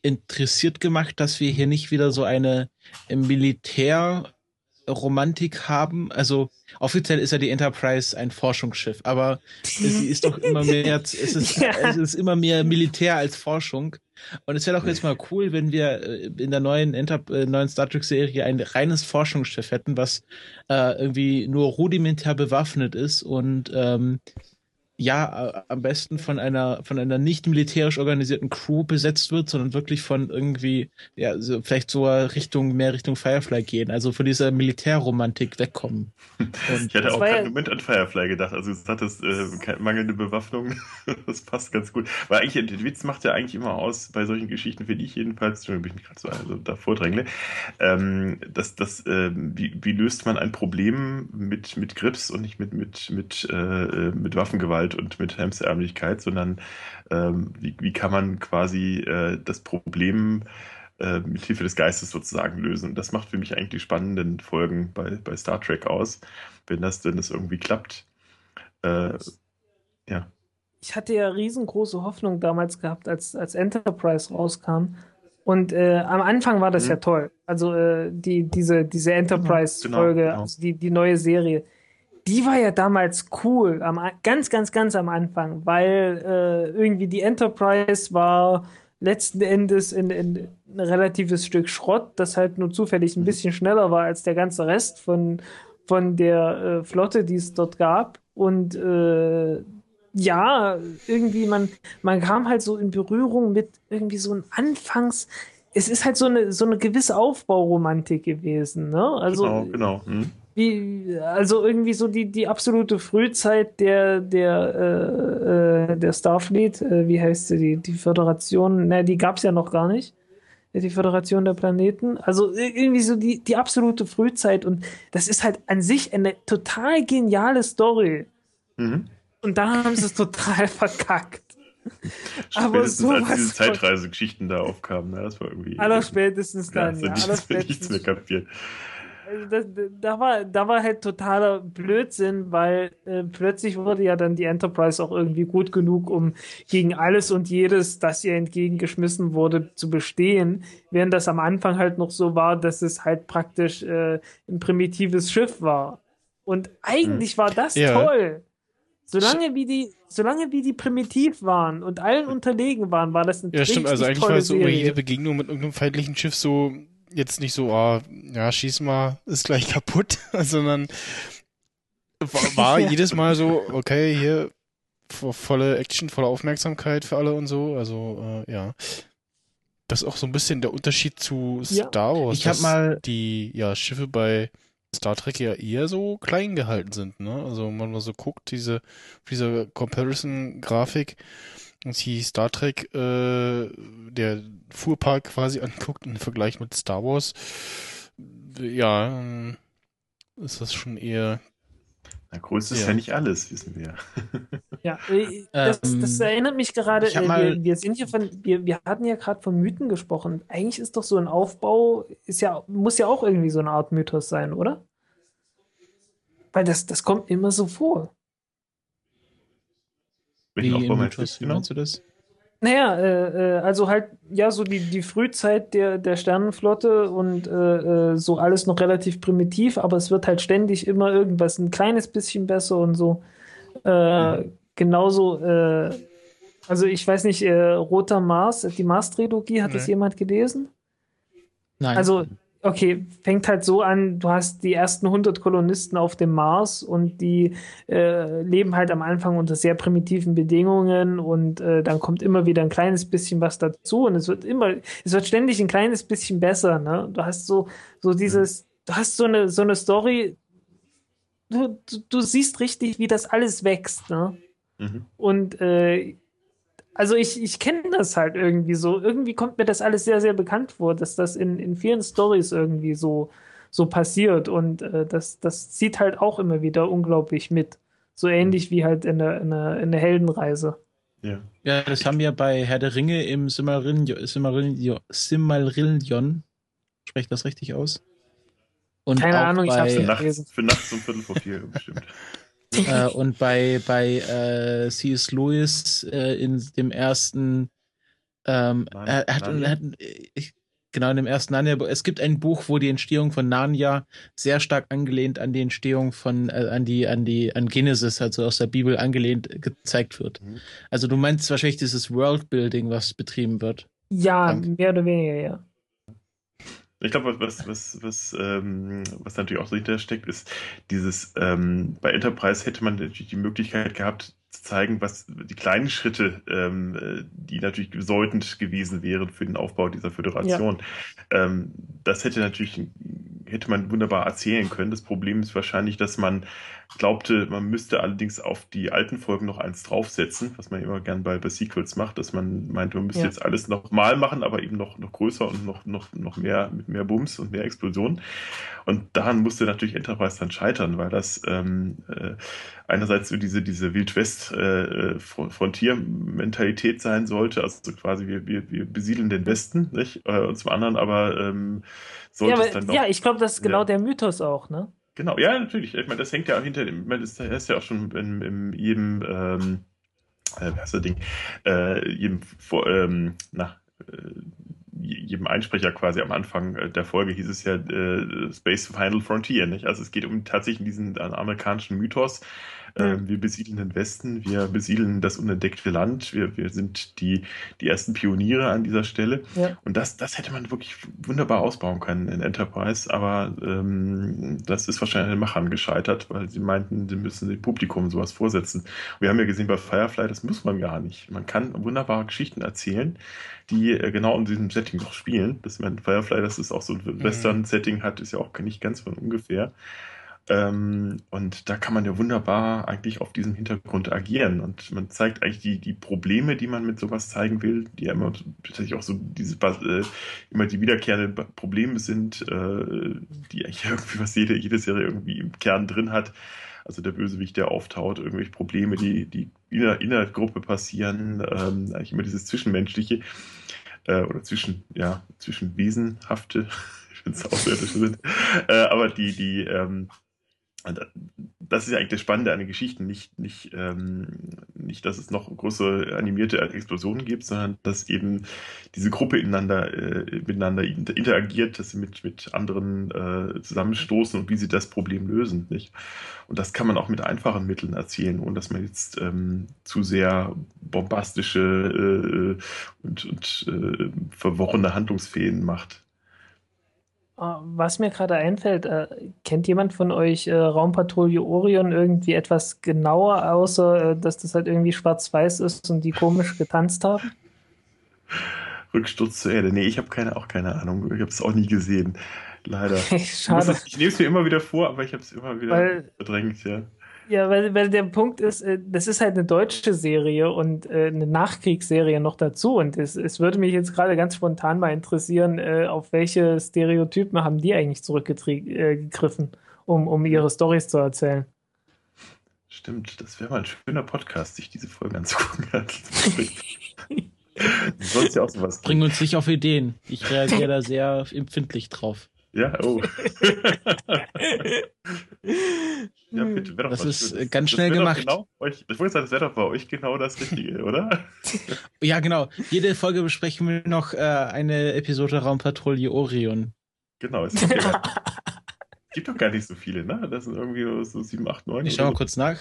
interessiert gemacht, dass wir hier nicht wieder so eine Militärromantik haben. Also offiziell ist ja die Enterprise ein Forschungsschiff, aber sie ist doch immer mehr, es ist, ja. es ist immer mehr Militär als Forschung. Und es wäre doch jetzt mal cool, wenn wir äh, in der neuen, Enter äh, neuen Star Trek Serie ein reines Forschungsschiff hätten, was äh, irgendwie nur rudimentär bewaffnet ist und ähm, ja äh, am besten von einer von einer nicht militärisch organisierten Crew besetzt wird, sondern wirklich von irgendwie ja so vielleicht so Richtung mehr Richtung Firefly gehen, also von dieser Militärromantik wegkommen. Und ich hatte auch keinen Moment an Firefly gedacht, also es hat das äh, mangelnde Bewaffnung, das passt ganz gut. Weil eigentlich der Witz macht ja eigentlich immer aus bei solchen Geschichten finde ich jedenfalls, bin ich mich gerade so also da vordrängle, ähm, dass das äh, wie, wie löst man ein Problem mit mit Grips und nicht mit mit mit äh, mit Waffengewalt Gewalt und mit Hemsärmlichkeit, sondern ähm, wie, wie kann man quasi äh, das Problem äh, mit Hilfe des Geistes sozusagen lösen. Und das macht für mich eigentlich die spannenden Folgen bei, bei Star Trek aus, wenn das denn das irgendwie klappt. Äh, ja. Ich hatte ja riesengroße Hoffnung damals gehabt, als, als Enterprise rauskam. Und äh, am Anfang war das mhm. ja toll. Also äh, die, diese, diese Enterprise-Folge, genau, genau. also die, die neue Serie die war ja damals cool, am, ganz, ganz, ganz am Anfang, weil äh, irgendwie die Enterprise war letzten Endes in, in ein relatives Stück Schrott, das halt nur zufällig ein mhm. bisschen schneller war als der ganze Rest von, von der äh, Flotte, die es dort gab. Und äh, ja, irgendwie, man, man kam halt so in Berührung mit irgendwie so ein Anfangs, es ist halt so eine, so eine gewisse Aufbauromantik gewesen, ne? Also, genau, genau. Hm wie, also irgendwie so die, die absolute Frühzeit der, der, äh, äh, der Starfleet, äh, wie heißt sie, die, die Föderation, ne, die gab es ja noch gar nicht. Die Föderation der Planeten. Also irgendwie so die, die absolute Frühzeit und das ist halt an sich eine total geniale Story. Mhm. Und da haben sie es total verkackt. Aber so als diese Zeitreisegeschichten da aufkamen, ne? das war irgendwie. Allerspätestens dann, ja. ja nichts mehr kapiert das, da, war, da war halt totaler Blödsinn, weil äh, plötzlich wurde ja dann die Enterprise auch irgendwie gut genug, um gegen alles und jedes, das ihr entgegengeschmissen wurde, zu bestehen, während das am Anfang halt noch so war, dass es halt praktisch äh, ein primitives Schiff war. Und eigentlich hm. war das ja. toll. Solange wie die, solange wie die primitiv waren und allen unterlegen waren, war das ein Ja, stimmt, also eigentlich war es so jede Begegnung mit irgendeinem feindlichen Schiff so jetzt nicht so, oh, ja, schieß mal, ist gleich kaputt, sondern war, war ja. jedes Mal so, okay, hier volle Action, volle Aufmerksamkeit für alle und so. Also, äh, ja. Das ist auch so ein bisschen der Unterschied zu Star Wars. Ich habe mal die ja, Schiffe bei Star Trek ja eher so klein gehalten sind, ne? Also, wenn man mal so guckt, diese, diese Comparison-Grafik, und sich Star Trek, äh, der Fuhrpark quasi anguckt im Vergleich mit Star Wars, ja, ist das schon eher. Na, Größe ist ja. ja nicht alles, wissen wir. ja, äh, das, das, ähm, erinnert mich gerade, äh, wir, wir, sind hier von, wir, wir hatten ja gerade von Mythen gesprochen. Eigentlich ist doch so ein Aufbau, ist ja, muss ja auch irgendwie so eine Art Mythos sein, oder? Weil das, das kommt immer so vor. Welchen Wie Aufbau meinst du, meinst du das? Naja, äh, äh, also halt, ja, so die, die Frühzeit der, der Sternenflotte und äh, äh, so alles noch relativ primitiv, aber es wird halt ständig immer irgendwas ein kleines bisschen besser und so. Äh, mhm. Genauso, äh, also ich weiß nicht, äh, Roter Mars, die Mars-Trilogie, hat nee. das jemand gelesen? Nein. Also okay, fängt halt so an, du hast die ersten 100 Kolonisten auf dem Mars und die äh, leben halt am Anfang unter sehr primitiven Bedingungen und äh, dann kommt immer wieder ein kleines bisschen was dazu und es wird immer, es wird ständig ein kleines bisschen besser, ne? Du hast so, so dieses, du hast so eine, so eine Story, du, du, du siehst richtig, wie das alles wächst, ne? Mhm. Und äh, also ich, ich kenne das halt irgendwie so. Irgendwie kommt mir das alles sehr, sehr bekannt vor, dass das in, in vielen Stories irgendwie so, so passiert. Und äh, das, das zieht halt auch immer wieder unglaublich mit. So ähnlich wie halt in der, in der, in der Heldenreise. Ja. ja, das haben wir bei Herr der Ringe im Simmerillion, Simmerillion, Simmerillion sprecht das richtig aus? Und Keine Ahnung, ich hab's nicht gelesen. Für nachts um Viertel vor vier bestimmt äh, und bei, bei äh, C.S. Lewis äh, in dem ersten ähm, Nein, er, hat, er hat ich, genau in dem ersten Narnia, es gibt ein Buch, wo die Entstehung von Narnia sehr stark angelehnt an die Entstehung von äh, an die an die an Genesis, also aus der Bibel angelehnt gezeigt wird. Mhm. Also du meinst wahrscheinlich dieses Worldbuilding, was betrieben wird. Ja, Dank. mehr oder weniger, ja. Ich glaube, was, was, was, ähm, was natürlich auch dahinter steckt, ist dieses, ähm, bei Enterprise hätte man natürlich die Möglichkeit gehabt, zu zeigen, was die kleinen Schritte, ähm, äh, die natürlich bedeutend gewesen wären für den Aufbau dieser Föderation. Ja. Ähm, das hätte natürlich hätte man wunderbar erzählen können. Das Problem ist wahrscheinlich, dass man glaubte, man müsste allerdings auf die alten Folgen noch eins draufsetzen, was man immer gern bei, bei Sequels macht, dass man meint, man müsste ja. jetzt alles nochmal machen, aber eben noch, noch größer und noch, noch, noch mehr, mit mehr Bums und mehr Explosionen. Und daran musste natürlich Enterprise dann scheitern, weil das ähm, äh, einerseits so diese, diese Wild-West-Frontier-Mentalität äh, sein sollte, also quasi wir, wir, wir besiedeln den Westen, nicht? Äh, und zum anderen aber ähm, sollte ja, es dann doch. Ja, ich glaube, das ist genau ja. der Mythos auch, ne? Genau, ja, natürlich. Ich meine, das hängt ja auch hinter dem, das ist ja auch schon in, in jedem, ähm, äh, ist das Ding, äh, jedem, vor, ähm, na, äh, jedem Einsprecher quasi am Anfang der Folge hieß es ja äh, Space Final Frontier, nicht? Also es geht um tatsächlich diesen amerikanischen Mythos, ähm, wir besiedeln den Westen, wir besiedeln das unentdeckte Land, wir, wir sind die, die ersten Pioniere an dieser Stelle. Ja. Und das, das hätte man wirklich wunderbar ausbauen können in Enterprise, aber ähm, das ist wahrscheinlich an den Machern gescheitert, weil sie meinten, sie müssen dem Publikum sowas vorsetzen. Wir haben ja gesehen bei Firefly, das muss man gar nicht. Man kann wunderbare Geschichten erzählen, die äh, genau in diesem Setting noch spielen. Das, Firefly, das ist auch so ein mhm. Western-Setting hat, ist ja auch nicht ganz von ungefähr. Ähm, und da kann man ja wunderbar eigentlich auf diesem Hintergrund agieren. Und man zeigt eigentlich die, die Probleme, die man mit sowas zeigen will, die ja immer tatsächlich auch so diese äh, immer die wiederkehrenden Probleme sind, äh, die eigentlich irgendwie was jede, jede Serie irgendwie im Kern drin hat. Also der Bösewicht, der auftaucht, irgendwelche Probleme, die, die in der, in der Gruppe passieren, ähm, eigentlich immer dieses Zwischenmenschliche äh, oder zwischen, ja, zwischen Wesenhafte, ich finde es außerirdisch sind, äh, aber die, die, ähm, das ist ja eigentlich das Spannende an den Geschichten. Nicht, nicht, ähm, nicht, dass es noch große animierte Explosionen gibt, sondern dass eben diese Gruppe ineinander, äh, miteinander interagiert, dass sie mit, mit anderen äh, zusammenstoßen und wie sie das Problem lösen. Nicht? Und das kann man auch mit einfachen Mitteln erzählen, ohne dass man jetzt ähm, zu sehr bombastische äh, und, und äh, verworrene Handlungsfäden macht. Ah, was mir gerade einfällt, äh, kennt jemand von euch äh, Raumpatrouille Orion irgendwie etwas genauer, außer äh, dass das halt irgendwie schwarz-weiß ist und die komisch getanzt haben? Rücksturz zur Erde. Nee, ich habe keine, auch keine Ahnung. Ich habe es auch nie gesehen. Leider. Schade. Ich, ich nehme es mir immer wieder vor, aber ich habe es immer wieder Weil, verdrängt, ja. Ja, weil, weil der Punkt ist, äh, das ist halt eine deutsche Serie und äh, eine Nachkriegsserie noch dazu. Und es, es würde mich jetzt gerade ganz spontan mal interessieren, äh, auf welche Stereotypen haben die eigentlich zurückgegriffen, um, um ihre Stories zu erzählen. Stimmt, das wäre mal ein schöner Podcast, sich diese Folge anzugucken. Sonst ja auch sowas. Bring uns nicht auf Ideen. Ich reagiere da sehr empfindlich drauf. Ja, oh. ja, bitte, das ist schön. ganz schnell das gemacht. Genau, euch, ich wollte sagen, das wäre doch bei euch genau das Richtige, oder? Ja, genau. Jede Folge besprechen wir noch äh, eine Episode Raumpatrouille Orion. Genau, es gibt, ja, es gibt doch gar nicht so viele, ne? Das sind irgendwie so 7, 8, 9. Ich schau mal oder kurz nach.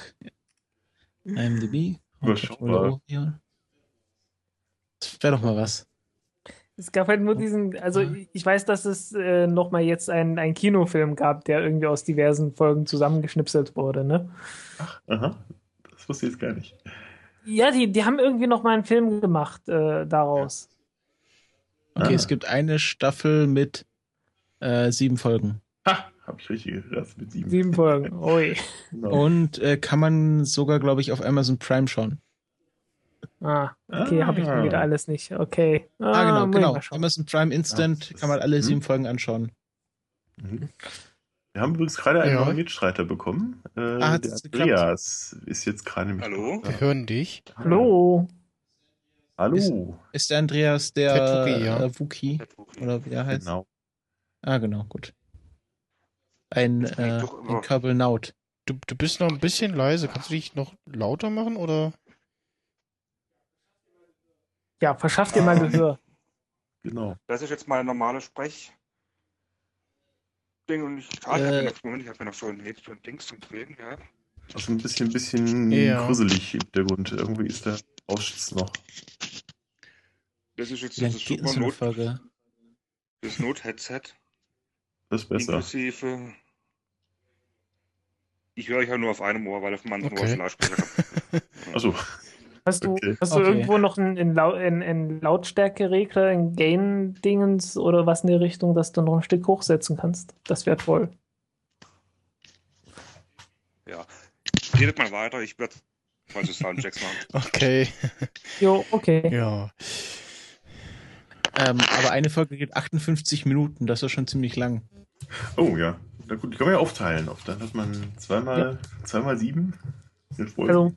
IMDb. Überschaubar. Orion. Das wäre doch mal was. Es gab halt nur diesen, also ich weiß, dass es äh, nochmal jetzt einen, Kinofilm gab, der irgendwie aus diversen Folgen zusammengeschnipselt wurde, ne? so. Aha, das wusste ich jetzt gar nicht. Ja, die, die haben irgendwie nochmal einen Film gemacht äh, daraus. Okay, Ah. es gibt eine Staffel mit äh, sieben Folgen. Ha, hab ich richtig geraten mit 7. Sieben Folgen. Ui. Genau. Und äh, kann man sogar, glaube ich, auf Amazon Prime schauen. Ah, okay, habe ich Ah. wieder alles nicht. Okay. Ah, genau, ich genau. schauen. Amazon Prime Instant Ja, kann man alle hm. sieben Folgen anschauen. Mhm. Wir haben übrigens gerade einen Ja. neuen Mitstreiter bekommen. Äh, Ah, der geklappt? Andreas ist jetzt gerade im Hallo? Wir hören dich. Hallo. Hallo. Ist der Andreas der Wookie, ja. äh, Wookie? Oder wie er heißt? Genau. Ah, genau, gut. Ein, äh, ein Kabelnaut. Du, du bist noch ein bisschen leise. Kannst du dich noch lauter machen oder? Ja, verschaff dir mal Gehör. Genau. Das ist jetzt mal normale Sprech. Ding und ich, ah, ich Äh. habe mir noch, Moment, ich hab mir noch so ein, so ein Dings zum Quälen, ja. Also ein bisschen, ein bisschen Ja. gruselig im Hintergrund. Irgendwie ist der Ausschuss noch. Das ist jetzt das denn super Not, Folge? das Not-Headset, Das ist besser. inklusive. Ich höre euch ja nur auf einem Ohr, weil auf dem anderen Ohr Okay. ist ein Lautsprecher. Achso, Hast du, Okay. hast du Okay. irgendwo noch einen, einen, Lau einen, einen Lautstärkeregler, einen Gain-Dingens oder was in die Richtung, dass du noch ein Stück hochsetzen kannst? Das wäre toll. ja. Redet mal weiter, ich werde falsche Soundchecks machen. Okay. Jo, okay. Ja. Ähm, aber eine Folge geht 58 Minuten, das ist schon ziemlich lang. oh ja. Na gut, die kann man ja aufteilen. Auf dann hat man zweimal, zweimal sieben. Also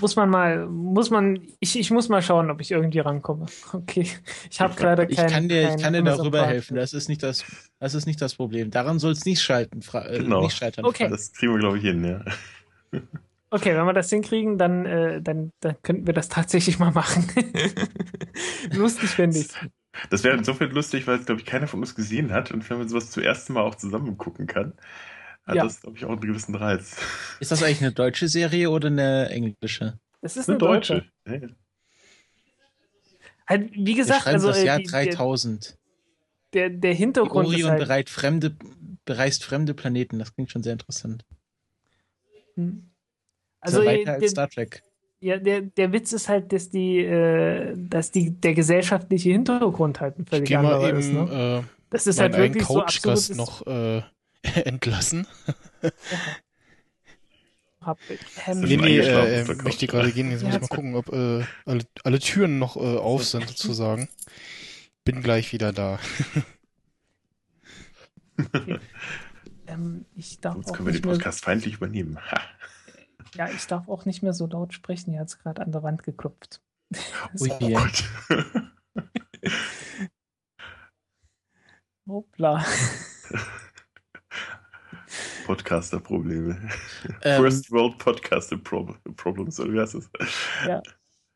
muss man mal, muss man, ich, ich muss mal schauen, ob ich irgendwie rankomme. Okay. Ich habe gerade Ich kein. kann dir, ich kann dir darüber helfen. Das ist nicht das, das ist nicht das Problem. Daran soll es nicht schalten, fra äh, Genau. nicht scheitern. Okay. das kriegen wir, glaube ich, hin, ja. Okay, wenn wir das hinkriegen, dann, äh, dann, dann könnten wir das tatsächlich mal machen. Lustig finde ich. Das wäre insofern lustig, weil es, glaube ich, keiner von uns gesehen hat. Und wenn man sowas zum ersten Mal auch zusammen gucken kann, hat Ja. das, glaube ich, auch einen gewissen Reiz. Ist das eigentlich eine deutsche Serie oder eine englische? Das ist Eine eine deutsche. deutsche. Ja, ja. Halt, wie gesagt, also das äh, Jahr die, der, 3000. der, der Die Hintergrund ist Orion halt, bereit fremde, bereist fremde Planeten. Das klingt schon sehr interessant. Hm. Also also weiter äh, als der, Star Trek. ja, der, der Witz ist halt, dass die, äh, dass die, der gesellschaftliche Hintergrund halt ein völlig anderer ist. Ne? äh, Das ist halt einen wirklich so absolut. Noch äh, entlassen. Hab, Ist ähm, Nee, nee, äh, äh, möchte gerade gehen. Jetzt muss Ja. ich mal gucken, ob äh, alle, alle Türen noch äh, auf sind, sozusagen. Bin gleich wieder da. ähm, ich darf Sonst auch können wir den Podcast feindlich übernehmen. Ja, ich darf auch nicht mehr so laut sprechen. Hier hat es gerade an der Wand geklopft. Oh ja. Gott. Hoppla. Podcaster-Probleme. Ähm, First World Podcaster Prob Problems, oder wie heißt das?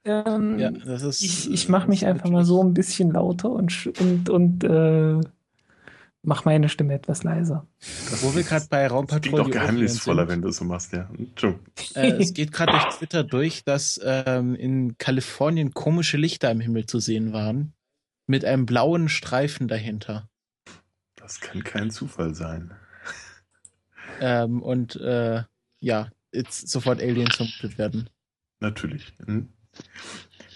Ähm, ja, das ist. ich ich mache mich einfach mal so ein bisschen lauter und, sch- und, und äh, mache meine Stimme etwas leiser. Wo wir gerade bei Das klingt Raumpatrouille auch geheimnisvoller, wenn du es so machst, ja. Äh, es geht gerade durch Twitter durch, dass ähm, in Kalifornien komische Lichter im Himmel zu sehen waren. Mit einem blauen Streifen dahinter. Das kann kein Zufall sein. Ähm, und äh, ja, jetzt sofort Aliens vermutet werden. Natürlich. Hm?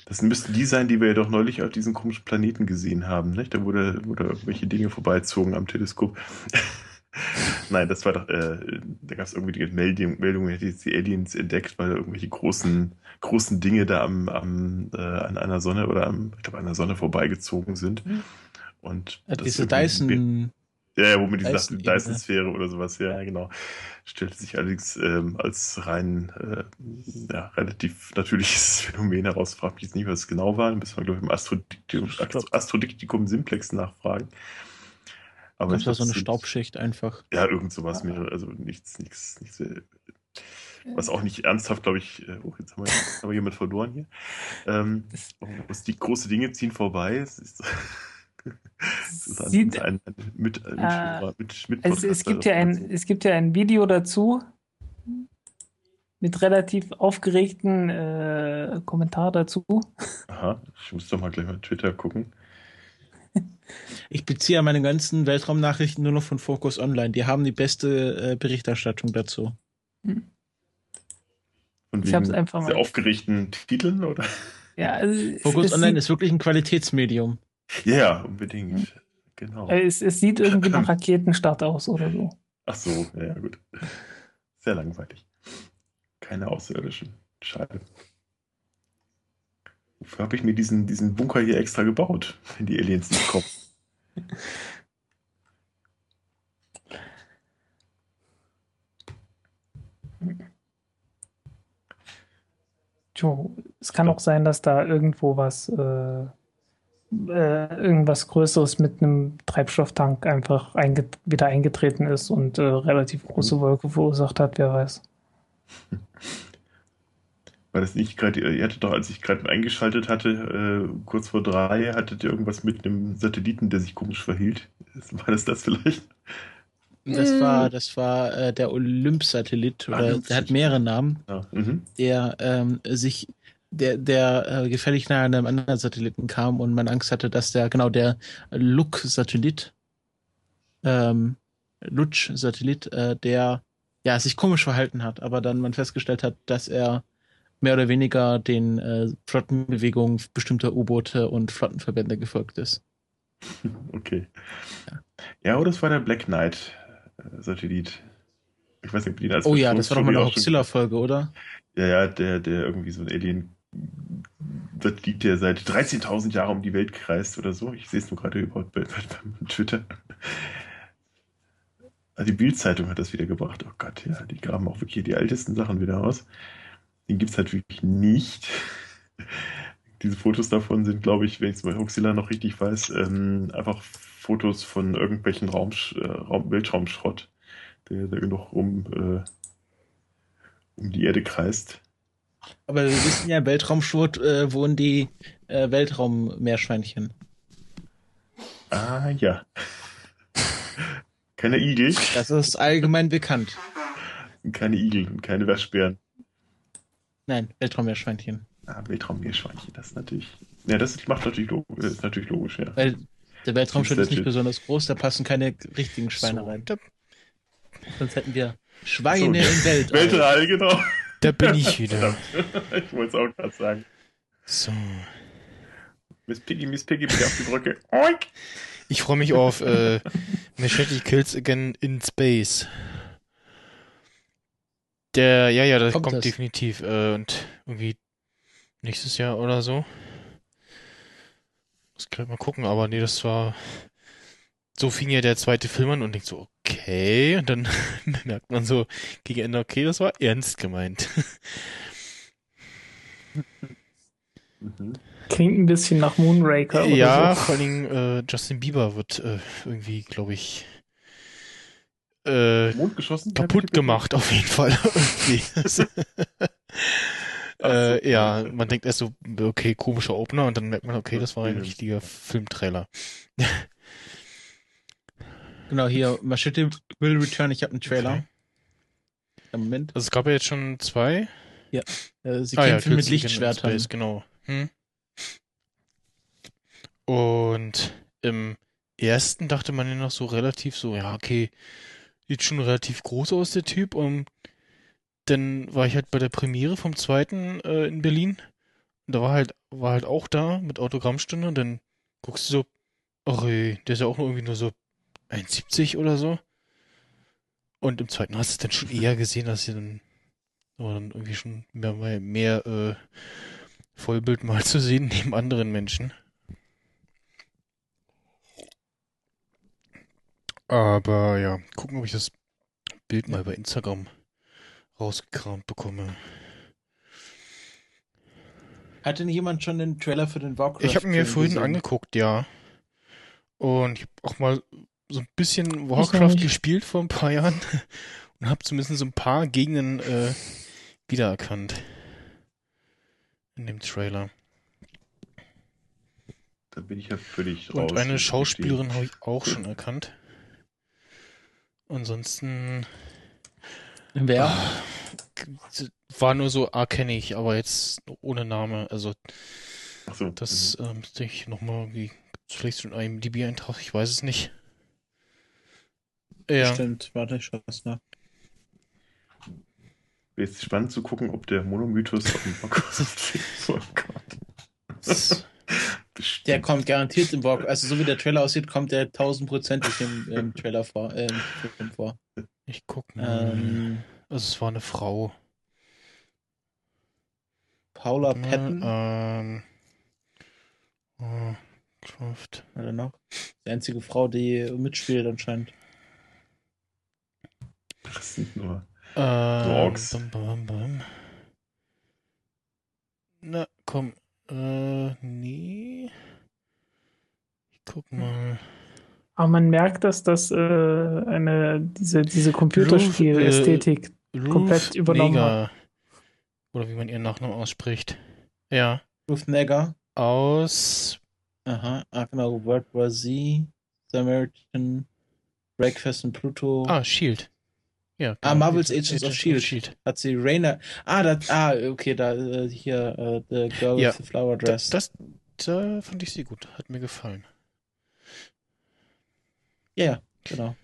Das müssten die sein, die wir ja doch neulich auf diesem komischen Planeten gesehen haben, nicht? Da wurde, wurde irgendwelche Dinge vorbeizogen am Teleskop. Nein, das war doch, äh, da gab es irgendwie die Meldung, Meldung, hätte jetzt die Aliens entdeckt, weil irgendwelche großen, großen Dinge da am, am äh, an einer Sonne oder am, ich glaube, an einer Sonne vorbeigezogen sind. Hm. Und das diese Dyson. Ja, ja, womit die Ebene. Dyson-Sphäre oder sowas, ja, genau. Stellte sich allerdings ähm, als rein äh, ja, relativ natürliches Phänomen heraus. Frag mich jetzt nicht, was es genau war. Dann müssen wir, glaube ich, im Astrodiktikum, Astrodiktikum Simplex nachfragen. Aber Das war so eine Staubschicht einfach. Ja, irgend sowas. Mehrere, also nichts, nichts, nichts. äh, Was auch nicht ernsthaft, glaube ich, äh, oh, jetzt haben wir, jetzt haben wir jemand verloren hier. Ähm, oh, die große Dinge ziehen vorbei. Es ist, es ein, ein, ein, mit, mit, Äh, mit, mit Es, es, gibt ja ein, es gibt ja ein Video dazu mit relativ aufgeregten äh, Kommentar dazu. Aha, ich muss doch mal gleich mal Twitter gucken. Ich beziehe meine ganzen Weltraumnachrichten nur noch von Focus Online. Die haben die beste äh, Berichterstattung dazu. Von Ich hab's wegen einfach mal- sehr aufgeregten Titeln, oder? Ja, also es, Focus es, Online ist wirklich ein Qualitätsmedium. Ja, ja, unbedingt. Genau. äh, es, es sieht irgendwie nach Raketenstart aus oder so. Ach so, ja, ja, gut. Sehr langweilig. Keine Außerirdischen. Schade. Wofür habe ich mir diesen, diesen Bunker hier extra gebaut, wenn die Aliens nicht kommen? Tjo, es kann auch sein, dass da irgendwo was, äh, äh, irgendwas Größeres mit einem Treibstofftank einfach einge wieder eingetreten ist und äh, relativ große Wolke verursacht hat, wer weiß. War das nicht gerade, ihr hattet doch, als ich gerade eingeschaltet hatte, äh, kurz vor drei, hattet ihr irgendwas mit einem Satelliten, der sich komisch verhielt? War das das vielleicht? Das war, das war äh, der Olymp-Satellit, Ah, oder Olymp- der hat mehrere Namen, Ja. Mhm. der ähm, sich, der, der äh, gefährlich nahe an einem anderen Satelliten kam und man Angst hatte, dass der, genau, der Look-Satellit, ähm, Lutsch-Satellit, äh, der ja sich komisch verhalten hat, aber dann man festgestellt hat, dass er mehr oder weniger den äh, Flottenbewegungen bestimmter U-Boote und Flottenverbände gefolgt ist. Okay. Ja, oder das war der Black Knight äh. Ich weiß nicht, ob die ihn als Oh ja, das war doch mal eine Hoxilla-Folge, oder? Ja, ja, der, der irgendwie so ein Alien Satellit, der seit 13.000 Jahren um die Welt kreist oder so. Ich sehe es nur gerade überhaupt bei, bei, Twitter. Ah, Die Bild-Zeitung hat das wieder gebracht. Oh Gott, ja, die graben auch wirklich die ältesten Sachen wieder aus. Den gibt es halt wirklich nicht. Diese Fotos davon sind, glaube ich, wenn ich es bei Hoxilla noch richtig weiß, ähm, einfach Fotos von irgendwelchen Raumsch äh, Raum Weltraumschrott, der, der genug um, äh, um die Erde kreist. Aber wir wissen ja, im Weltraumschwurt äh, wohnen die äh, Weltraummeerschweinchen. Ah, ja. Keine Igel, Das ist allgemein bekannt. keine Igel und keine Waschbären. Nein, Weltraummeerschweinchen. Ah, Weltraummeerschweinchen, das ist natürlich. Ja, das macht natürlich, log ist natürlich logisch, ja. Weil der Weltraumschwert ist nicht besonders groß, da passen keine richtigen Schweine So, rein. Sonst hätten wir Schweine So, im Weltall. Weltall, genau. Da bin ich wieder. ich wollte es auch gerade sagen. So. Miss Piggy, Miss Piggy, bitte auf die Brücke. Oink! Ich freue mich auf äh, Machete Kills Again in Space. Der, ja, ja, das Kommt kommt, das? definitiv. Äh, und irgendwie nächstes Jahr oder so. Muss gleich mal gucken, aber nee, das war. So fing ja der zweite Film an und denkt so, okay. Und dann merkt man so gegen Ende, okay, das war ernst gemeint. Mhm. Klingt ein bisschen nach Moonraker oder ja, so. vor allen Dingen äh, Justin Bieber wird äh, irgendwie, glaube ich, äh, Mond geschossen? kaputt gemacht, auf jeden Fall. Äh, ja, man denkt erst so, okay, komischer Opener und dann merkt man, okay, das war ein richtiger Filmtrailer. Genau, hier, Machete will return, ich habe einen Trailer. Okay. Im Moment. Also es gab ja jetzt schon zwei. Äh, sie Ah ja, kämpfen mit Again in Lichtschwertern. Space, genau. Hm. Und im ersten dachte man ja noch so relativ so, ja, okay, sieht schon relativ groß aus, der Typ. Und dann war ich halt bei der Premiere vom zweiten äh, in Berlin. Und da war halt, war halt auch da mit Autogrammstunde. Und dann guckst du so, ach ey, der ist ja auch nur irgendwie nur so 1,70 oder so. Und im zweiten hast du es dann schon eher gesehen, dass sie dann, aber dann irgendwie schon mehr, mehr, mehr äh, Vollbild mal zu sehen neben anderen Menschen. Aber ja, gucken, ob ich das Bild mal bei Instagram rausgekramt bekomme. Hatte nicht jemand schon den Trailer für den Warcraft? Ich habe mir vorhin gesehen? angeguckt, ja. Und ich habe auch mal so ein bisschen Warcraft gespielt vor ein paar Jahren. und habe zumindest so ein paar Gegenden äh, wiedererkannt in dem Trailer. Da bin ich ja völlig raus. Und eine Schauspielerin habe ich auch schon erkannt. Ansonsten Wer? war nur so, ah, kenne ich, aber jetzt ohne Name. Also. Ach so, das ähm, müsste ich nochmal vielleicht schon einen IMDb-Eintrag, ich weiß es nicht. Ja, Stimmt, warte, ich schau was nach. Wäre jetzt spannend zu gucken, ob der Monomythos auf dem Bockhaus vorkommt. Der kommt garantiert im Bock. Also so wie der Trailer aussieht, kommt der tausendprozentig im, im Trailer vor, äh, im Film vor. ich guck mal. Ähm, Also es war eine Frau. Paula Patton, Ähm, oh, Croft. oder noch? Die einzige Frau, die mitspielt anscheinend. Das sind nur. Ähm, Orks. bam, bam, bam. Na, komm. Äh, nee. Ich guck mal. Aber man merkt, dass das äh, eine, diese, diese Computerspiel-Ästhetik komplett übernommen Neger. Oder wie man ihren Nachnamen ausspricht. Ja. Ruth Negger. Aus. Aha, ah, genau, World War Z, Samaritan, Breakfast und Pluto. Ah, Shield. Ja. Ah, genau. Marvel's Agents of S.H.I.E.L.D.. Hat sie Rainer. Ah, das, ah, okay, da, äh, hier, äh, The Girl Ja, with the Flower Dress. das, da fand ich sie gut. Hat mir gefallen. Ja, ja, genau.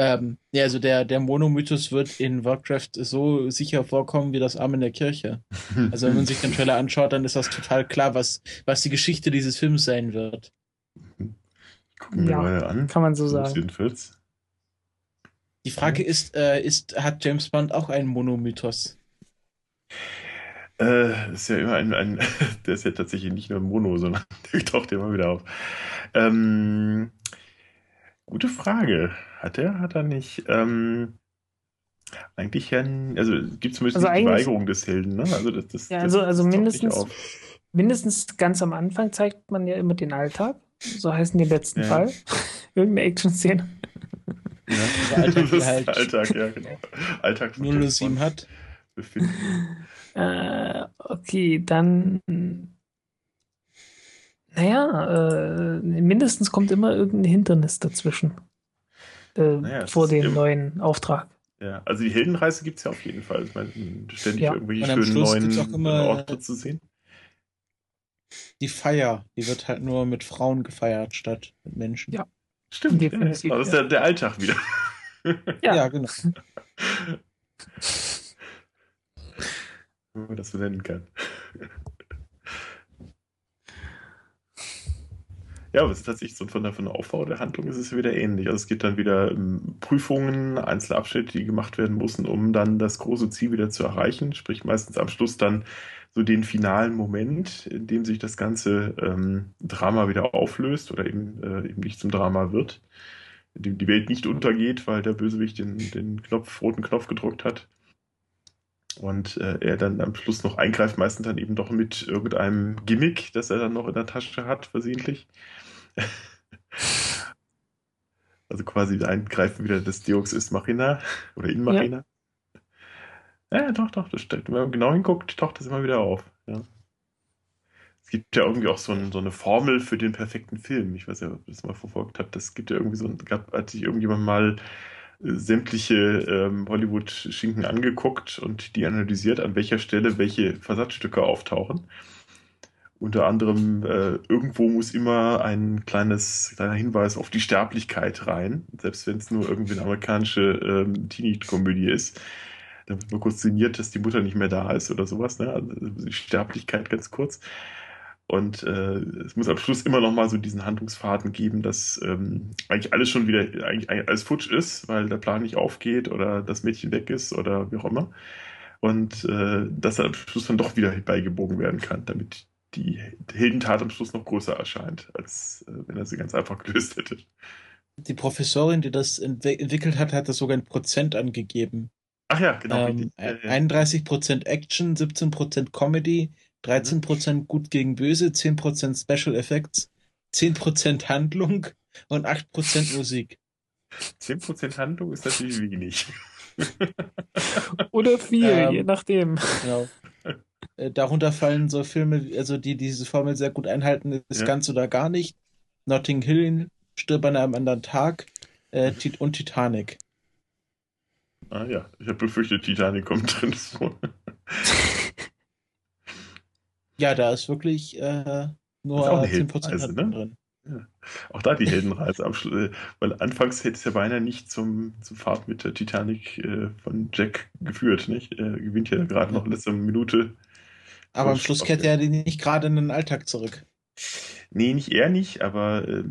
Ähm, ja, also der, der Monomythos wird in Warcraft so sicher vorkommen wie das Arm in der Kirche. Also wenn man sich den Trailer anschaut, dann ist das total klar, was, was die Geschichte dieses Films sein wird. Gucken wir Ja, mal an. kann man so sagen. es hinführt. Die Frage ist, äh, ist, hat James Bond auch einen Monomythos? Äh, ist ja immer ein, ein, der ist ja tatsächlich nicht nur ein Mono, sondern der taucht immer wieder auf. Ähm, gute Frage. Hat er, hat er nicht? Ähm, eigentlich ja, also gibt es zumindest Also eigentlich- Weigerung des Helden, ne? Also das, das, Ja, das- also- also das nicht mindestens-. Mindestens ganz am Anfang zeigt man ja immer den Alltag. So heißen die im letzten Ja. Fall. Irgendeine Action-Szene. Ja. Der Alltag, das halt Alltag, ja, genau. Alltag von James 007 Bond hat. befinden. Äh, okay, dann. Naja, äh, mindestens kommt immer irgendein Hindernis dazwischen. Äh, Naja, vor dem neuen Auftrag. Ja, also die Heldenreise gibt es ja auf jeden Fall. Ich meine, ständig Ja. irgendwelche Und am schönen neuen immer- Orte zu sehen. Die Feier, die wird halt nur mit Frauen gefeiert statt mit Menschen. Ja. Stimmt, Definitiv, das ist ja. der, der Alltag wieder. Ja. ja genau. Wenn man das so nennen kann. Ja, aber es ist tatsächlich so von der, von der Aufbau der Handlung ist es wieder ähnlich. Also es gibt dann wieder ähm, Prüfungen, einzelne Abschnitte, die gemacht werden müssen, um dann das große Ziel wieder zu erreichen. Sprich meistens am Schluss dann so den finalen Moment, in dem sich das ganze ähm, Drama wieder auflöst oder eben, äh, eben nicht zum Drama wird. In dem die Welt nicht untergeht, weil der Bösewicht den, den Knopf, roten Knopf gedrückt hat. Und äh, er dann am Schluss noch eingreift, meistens dann eben doch mit irgendeinem Gimmick, das er dann noch in der Tasche hat, versehentlich. also quasi eingreifen wieder des Deus ist Machina oder in Machina. Ja, doch, doch, das stimmt. Wenn man genau hinguckt, taucht das immer wieder auf. Ja. Es gibt ja irgendwie auch so, ein, so eine Formel für den perfekten Film. Ich weiß ja, ob ihr das mal verfolgt habt. Das gibt ja irgendwie so ein, gab, hat sich irgendjemand mal äh, sämtliche ähm, Hollywood-Schinken angeguckt und die analysiert, an welcher Stelle welche Versatzstücke auftauchen. Unter anderem, äh, irgendwo muss immer ein kleines, kleiner Hinweis auf die Sterblichkeit rein, selbst wenn es nur irgendwie eine amerikanische ähm, Teenie-Komödie ist. Da wird mal kurz sinniert, dass die Mutter nicht mehr da ist oder sowas, ne? Also die Sterblichkeit ganz kurz. Und äh, es muss am Schluss immer noch mal so diesen Handlungsfaden geben, dass ähm, eigentlich alles schon wieder, eigentlich, eigentlich alles futsch ist, weil der Plan nicht aufgeht oder das Mädchen weg ist oder wie auch immer. Und äh, dass er am Schluss dann doch wieder beigebogen werden kann, damit die Heldentat am Schluss noch größer erscheint, als äh, wenn er sie ganz einfach gelöst hätte. Die Professorin, die das entwi entwickelt hat, hat das sogar in Prozent angegeben. Ach ja, genau. Ähm, richtig. Ja, ja. 31% Action, 17% Comedy, 13% gut gegen böse, 10% Special Effects, 10% Handlung und 8% Musik. 10% Handlung ist natürlich wenig. Oder viel, Ähm, je nachdem. Genau. Äh, Darunter fallen so Filme, also die diese Formel sehr gut einhalten, ist Ja. ganz oder gar nicht. Notting Hill, Stirb an einem anderen Tag äh, und Titanic. Ah ja, ich habe befürchtet, Titanic kommt drin vor. Ja, da ist wirklich äh, nur Ist auch eine 10% Heldenreise, Handlung ne? drin. Auch da die Heldenreise am Schluss, äh, weil anfangs hätte es ja beinahe nicht zum, zum Fahrt mit der Titanic äh, von Jack geführt, nicht? Er gewinnt ja gerade noch letzte Minute. Aber am Schluss kehrt er nicht gerade in den Alltag zurück. Nee, nicht er nicht, aber äh,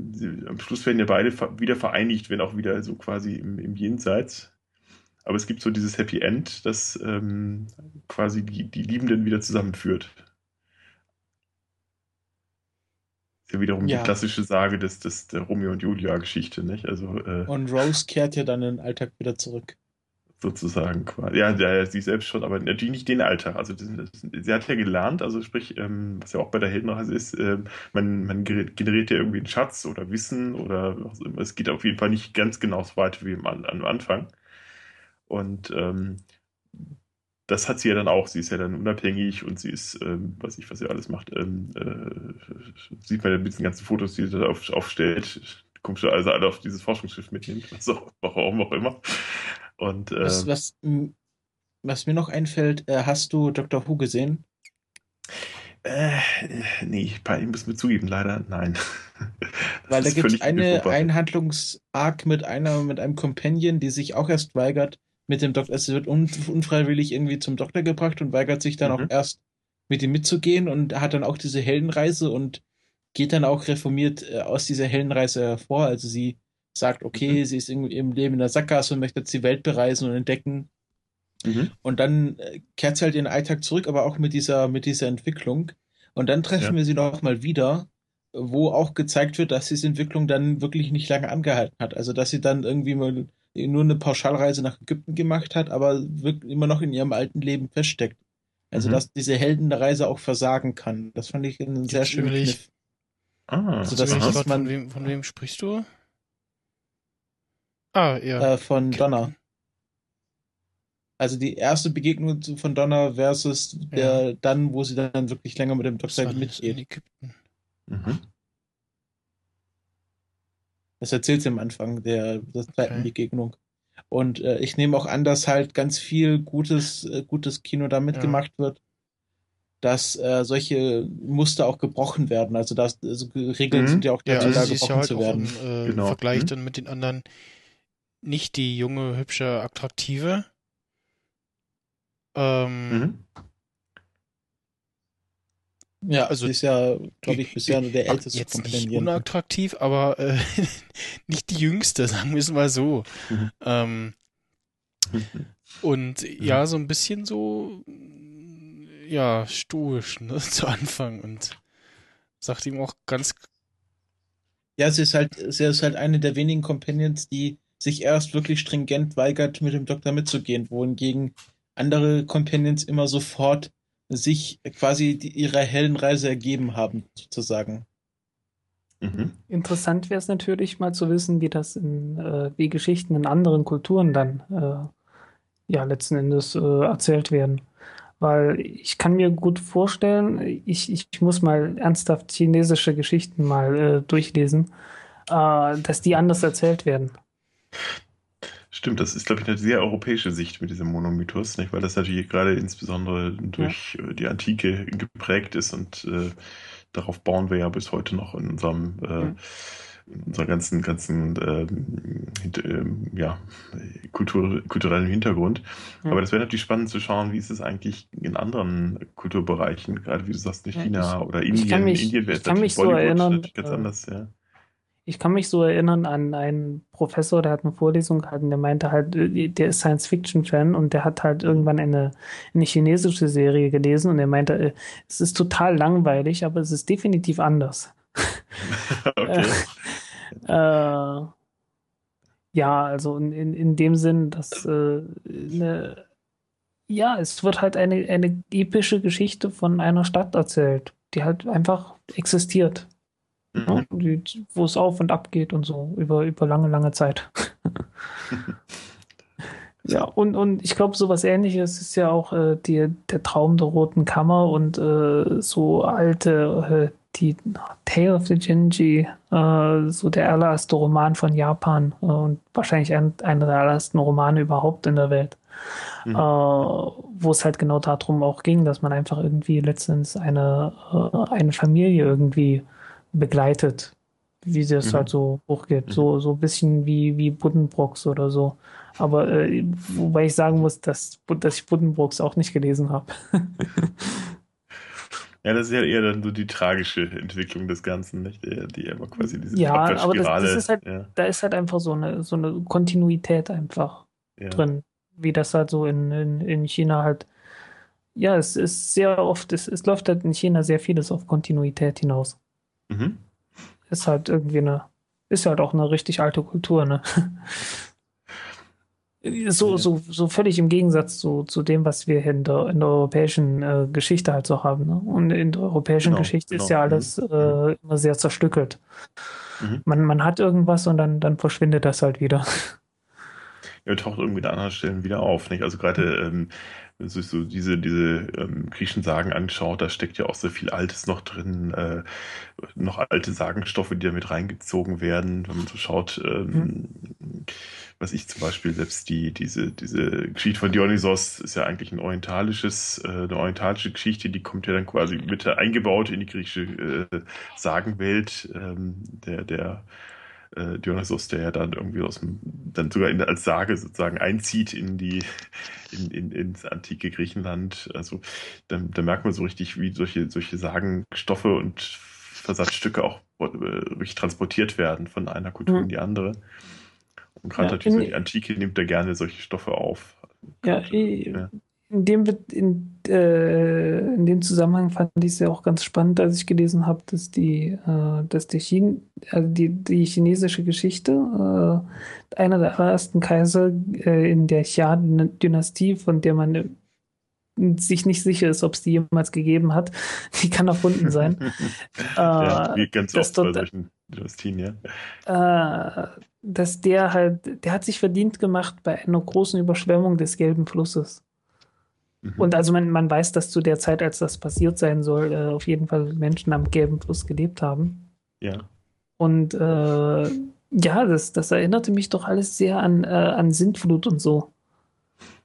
am Schluss werden ja beide wieder vereinigt, wenn auch wieder so quasi im, im Jenseits. Aber es gibt so dieses Happy End, das ähm, quasi die, die Liebenden wieder zusammenführt. Ist ja wiederum Ja. die klassische Sage des, des der Romeo und Julia-Geschichte, nicht? Also äh, Und Rose kehrt ja dann in den Alltag wieder zurück. sozusagen quasi. Ja, ja, sie selbst schon, aber natürlich nicht den Alltag. Also das, das, sie hat ja gelernt, also sprich, ähm, was ja auch bei der Heldenreise ist, ähm, man, man generiert ja irgendwie einen Schatz oder Wissen oder was immer. Es geht auf jeden Fall nicht ganz genau so weit wie am, am Anfang. Und ähm, das hat sie ja dann auch. Sie ist ja dann unabhängig und sie ist, ähm, weiß ich, was sie alles macht. Ähm, äh, sieht man ja mit diesen ganzen Fotos, die sie da auf, aufstellt. Also alle auf dieses Forschungsschiff mitnimmt. Was auch, warum auch immer. Und äh, Was, was, was mir noch einfällt, äh, hast du Dr. Who gesehen? Äh, nee, bei ihm müssen wir zugeben, leider nein. Weil da gibt es eine, einen Handlungsarc mit einer, mit einem Companion, die sich auch erst weigert, mit dem Doktor, es wird un, unfreiwillig irgendwie zum Doktor gebracht und weigert sich dann Mhm. auch erst mit ihm mitzugehen und hat dann auch diese Heldenreise und geht dann auch reformiert äh, aus dieser Heldenreise hervor. Also sie sagt, okay, Mhm. sie ist irgendwie im Leben in der Sackgasse und möchte jetzt die Welt bereisen und entdecken. Mhm. Und dann äh, kehrt sie halt in den Alltag zurück, aber auch mit dieser, mit dieser Entwicklung. Und dann treffen Ja. wir sie noch mal wieder, wo auch gezeigt wird, dass diese Entwicklung dann wirklich nicht lange angehalten hat. Also, dass sie dann irgendwie mal nur eine Pauschalreise nach Ägypten gemacht hat, aber wirklich immer noch in ihrem alten Leben feststeckt. Also, Mhm. dass diese Heldenreise auch versagen kann. Das fand ich einen sehr schönen Kniff. Ah, Also Hast das du ist, überlegt was grad, man- von, wem, von wem sprichst du? Ah, ja. Äh, von Donna. Also die erste Begegnung von Donna versus der dann, wo sie dann wirklich länger mit dem war das in mitgeht. Ägypten. mhm. Das erzählt sie am Anfang der, der zweiten Okay. Begegnung. Und äh, ich nehme auch an, dass halt ganz viel gutes, äh, gutes Kino damit Ja. gemacht wird, dass äh, solche Muster auch gebrochen werden. Also dass also Regeln Mhm. sind ja auch Ja, dazu also da, sie ist ja gebrochen halt zu auch werden. im äh, Genau. Vergleich Mhm. dann mit den anderen nicht die junge, hübsche, attraktive. Ähm, Mhm. Ja, also ist ja, glaube ich, bisher nur der älteste Jetzt nicht unattraktiv, aber äh, nicht die jüngste, sagen wir es mal so. Mhm. Ähm, Mhm. und ja, so ein bisschen so, ja, stoisch, ne, zu Anfang und sagt ihm auch ganz, Ja, sie ist halt, sie ist halt eine der wenigen Companions, die sich erst wirklich stringent weigert, mit dem Doktor mitzugehen, wohingegen andere Companions immer sofort sich quasi die, ihrer hellen Reise ergeben haben, sozusagen. Mhm. Interessant wäre es natürlich mal zu wissen, wie das in, äh, wie Geschichten in anderen Kulturen dann äh, ja letzten Endes äh, erzählt werden. Weil ich kann mir gut vorstellen, ich, ich muss mal ernsthaft chinesische Geschichten mal äh, durchlesen, äh, dass die anders erzählt werden. Stimmt, das ist, glaube ich, eine sehr europäische Sicht mit diesem Monomythos, nicht? weil das natürlich gerade insbesondere durch äh, die Antike geprägt ist und äh, darauf bauen wir ja bis heute noch in unserem äh, Ja. in unserer ganzen ganzen ähm, ähm, ja, Kultur, kulturellen Hintergrund. Ja. Aber das wäre natürlich spannend zu schauen, wie ist es eigentlich in anderen Kulturbereichen, gerade wie du sagst, in Ja, China oder Indien. kann mich- Indien wäre ich kann mich so erinnern, ganz äh, anders, ja. Ich kann mich so erinnern an einen Professor, der hat eine Vorlesung gehalten, der meinte halt, äh, der ist Science-Fiction-Fan und der hat halt irgendwann eine, eine chinesische Serie gelesen und er meinte, äh, es ist total langweilig, aber es ist definitiv anders. okay. Äh, ja, also in, in, in dem Sinn, dass äh, eine, ja, es wird halt eine, eine epische Geschichte von einer Stadt erzählt, die halt einfach existiert. Ja, die, wo es auf und ab geht und so über, über lange, lange Zeit. ja, und, und ich glaube, sowas ähnliches ist ja auch äh, die, der Traum der Roten Kammer und äh, so alte, äh, die Tale of the Genji, äh, so der allererste Roman von Japan äh, und wahrscheinlich ein, einer der allerersten Romane überhaupt in der Welt. Mhm. Äh, wo es halt genau darum auch ging, dass man einfach irgendwie letztens eine, eine Familie irgendwie begleitet, wie das mhm. halt so hochgeht. Mhm. So, so ein bisschen wie, wie Buddenbrooks oder so. Aber äh, wobei ich sagen muss, dass, dass ich Buddenbrooks auch nicht gelesen habe. Ja, das ist ja eher dann so die tragische Entwicklung des Ganzen, nicht? Die, die immer quasi diese Ja, aber das, das ist halt, ja. da ist halt einfach so eine, so eine Kontinuität einfach ja. drin. Wie das halt so in, in, in China halt, ja, es ist sehr oft, es, es läuft halt in China sehr vieles auf Kontinuität hinaus. Mhm. Ist halt irgendwie eine, ist halt auch eine richtig alte Kultur, ne? so, so, so völlig im Gegensatz zu, zu dem, was wir in der, in der europäischen äh, Geschichte halt so haben. Ne? Und in der europäischen genau, Geschichte genau. ist ja alles mhm. äh, immer sehr zerstückelt. Mhm. Man, man hat irgendwas und dann, dann verschwindet das halt wieder. Ja, taucht irgendwie an anderen Stellen wieder auf. Nicht? Also gerade ähm, wenn man sich so diese, diese ähm, griechischen Sagen anschaut, da steckt ja auch so viel Altes noch drin, äh, noch alte Sagenstoffe, die da mit reingezogen werden. Wenn man so schaut, ähm, mhm. was ich zum Beispiel selbst die, diese, diese Geschichte von Dionysos ist ja eigentlich ein orientalisches, äh, eine orientalische Geschichte, die kommt ja dann quasi mit eingebaut in die griechische äh, Sagenwelt, ähm, der, der äh, Dionysos, der ja dann irgendwie aus dem, dann sogar in, als Sage sozusagen einzieht in die, in, in, ins antike Griechenland. Also da, da merkt man so richtig, wie solche, solche Sagenstoffe und Versatzstücke auch äh, wirklich transportiert werden von einer Kultur mhm. in die andere. Und gerade ja, natürlich so die Antike nimmt da gerne solche Stoffe auf. Ja, ja in dem, in, äh, in dem Zusammenhang fand ich es ja auch ganz spannend, als ich gelesen habe, dass die, äh, dass die, Chine, also die, die chinesische Geschichte, äh, einer der allerersten Kaiser äh, in der Xia-Dynastie, von der man sich nicht sicher ist, ob es die jemals gegeben hat, die kann erfunden sein. ja, wie ganz oft dort, bei solchen Dynastien, ja. Äh, dass der halt, der hat sich verdient gemacht bei einer großen Überschwemmung des Gelben Flusses. Mhm. Und also man, man weiß, dass zu der Zeit, als das passiert sein soll, äh, auf jeden Fall Menschen am gelben Fluss gelebt haben. Ja. Und äh, ja, das, das erinnerte mich doch alles sehr an, äh, an Sintflut und so.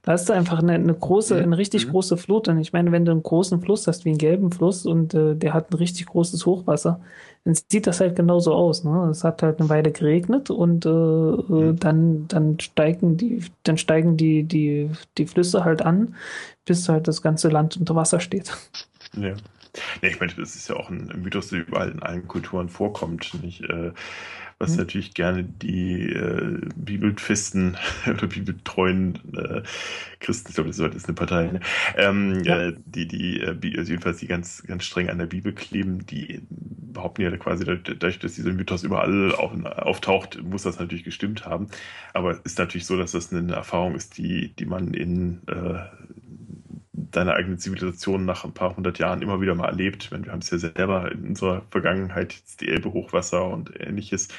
Da hast du einfach eine, eine große, eine richtig mhm. große Flut. Und ich meine, wenn du einen großen Fluss hast, wie einen gelben Fluss, und äh, der hat ein richtig großes Hochwasser, dann sieht das halt genauso aus. Ne? Es hat halt eine Weile geregnet und äh, mhm. dann, dann steigen die, dann steigen die, die, die Flüsse halt an, bis halt das ganze Land unter Wasser steht. Ja. Ja, ich meine, das ist ja auch ein Mythos, der überall in allen Kulturen vorkommt. Nicht? Äh, was mhm. natürlich gerne die äh, bibelfesten oder bibeltreuen äh, Christen, ich glaube, das ist eine Partei, ne? ähm, ja. äh, die, die, äh, also jedenfalls die ganz, ganz streng an der Bibel kleben, die behaupten ja quasi, dadurch, dass dieser Mythos überall auf, auftaucht, muss das natürlich gestimmt haben. Aber es ist natürlich so, dass das eine Erfahrung ist, die, die man in äh, deine eigene Zivilisation nach ein paar hundert Jahren immer wieder mal erlebt. Wir haben es ja selber in unserer Vergangenheit, jetzt die Elbe-Hochwasser und ähnliches,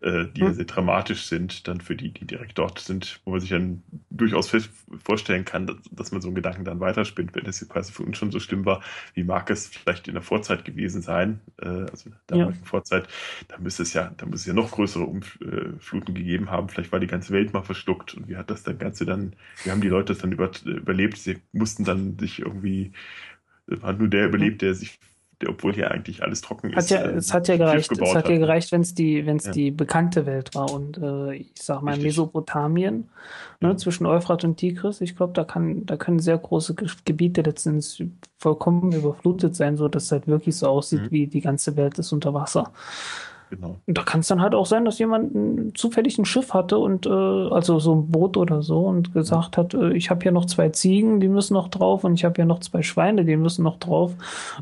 äh, die mhm. sehr dramatisch sind, dann für die, die direkt dort sind, wo man sich dann durchaus vorstellen kann, dass, dass man so einen Gedanken dann weiterspinnt, wenn es quasi für uns schon so schlimm war, wie mag es vielleicht in der Vorzeit gewesen sein, äh, also in der damaligen ja. Vorzeit, da müsste es ja, da müsste es ja noch größere Umfluten gegeben haben, vielleicht war die ganze Welt mal verschluckt und wie hat das dann Ganze dann, wie haben die Leute das dann über, überlebt, sie mussten dann sich irgendwie hat nur der überlebt, der sich obwohl hier eigentlich alles trocken hat ist. Ja, äh, es hat ja gereicht, es hat ja gereicht, wenn es die, wenn es ja. die bekannte Welt war und äh, ich sag mal Richtig. Mesopotamien, ne, mhm. zwischen Euphrat und Tigris, ich glaube, da kann, da können sehr große Gebiete letztens vollkommen überflutet sein, so dass es halt wirklich so aussieht, mhm. wie die ganze Welt ist unter Wasser. Genau. Und da kann es dann halt auch sein, dass jemand ein, zufällig ein Schiff hatte und äh, also so ein Boot oder so und gesagt hat, äh, ich habe hier noch zwei Ziegen, die müssen noch drauf und ich habe hier noch zwei Schweine, die müssen noch drauf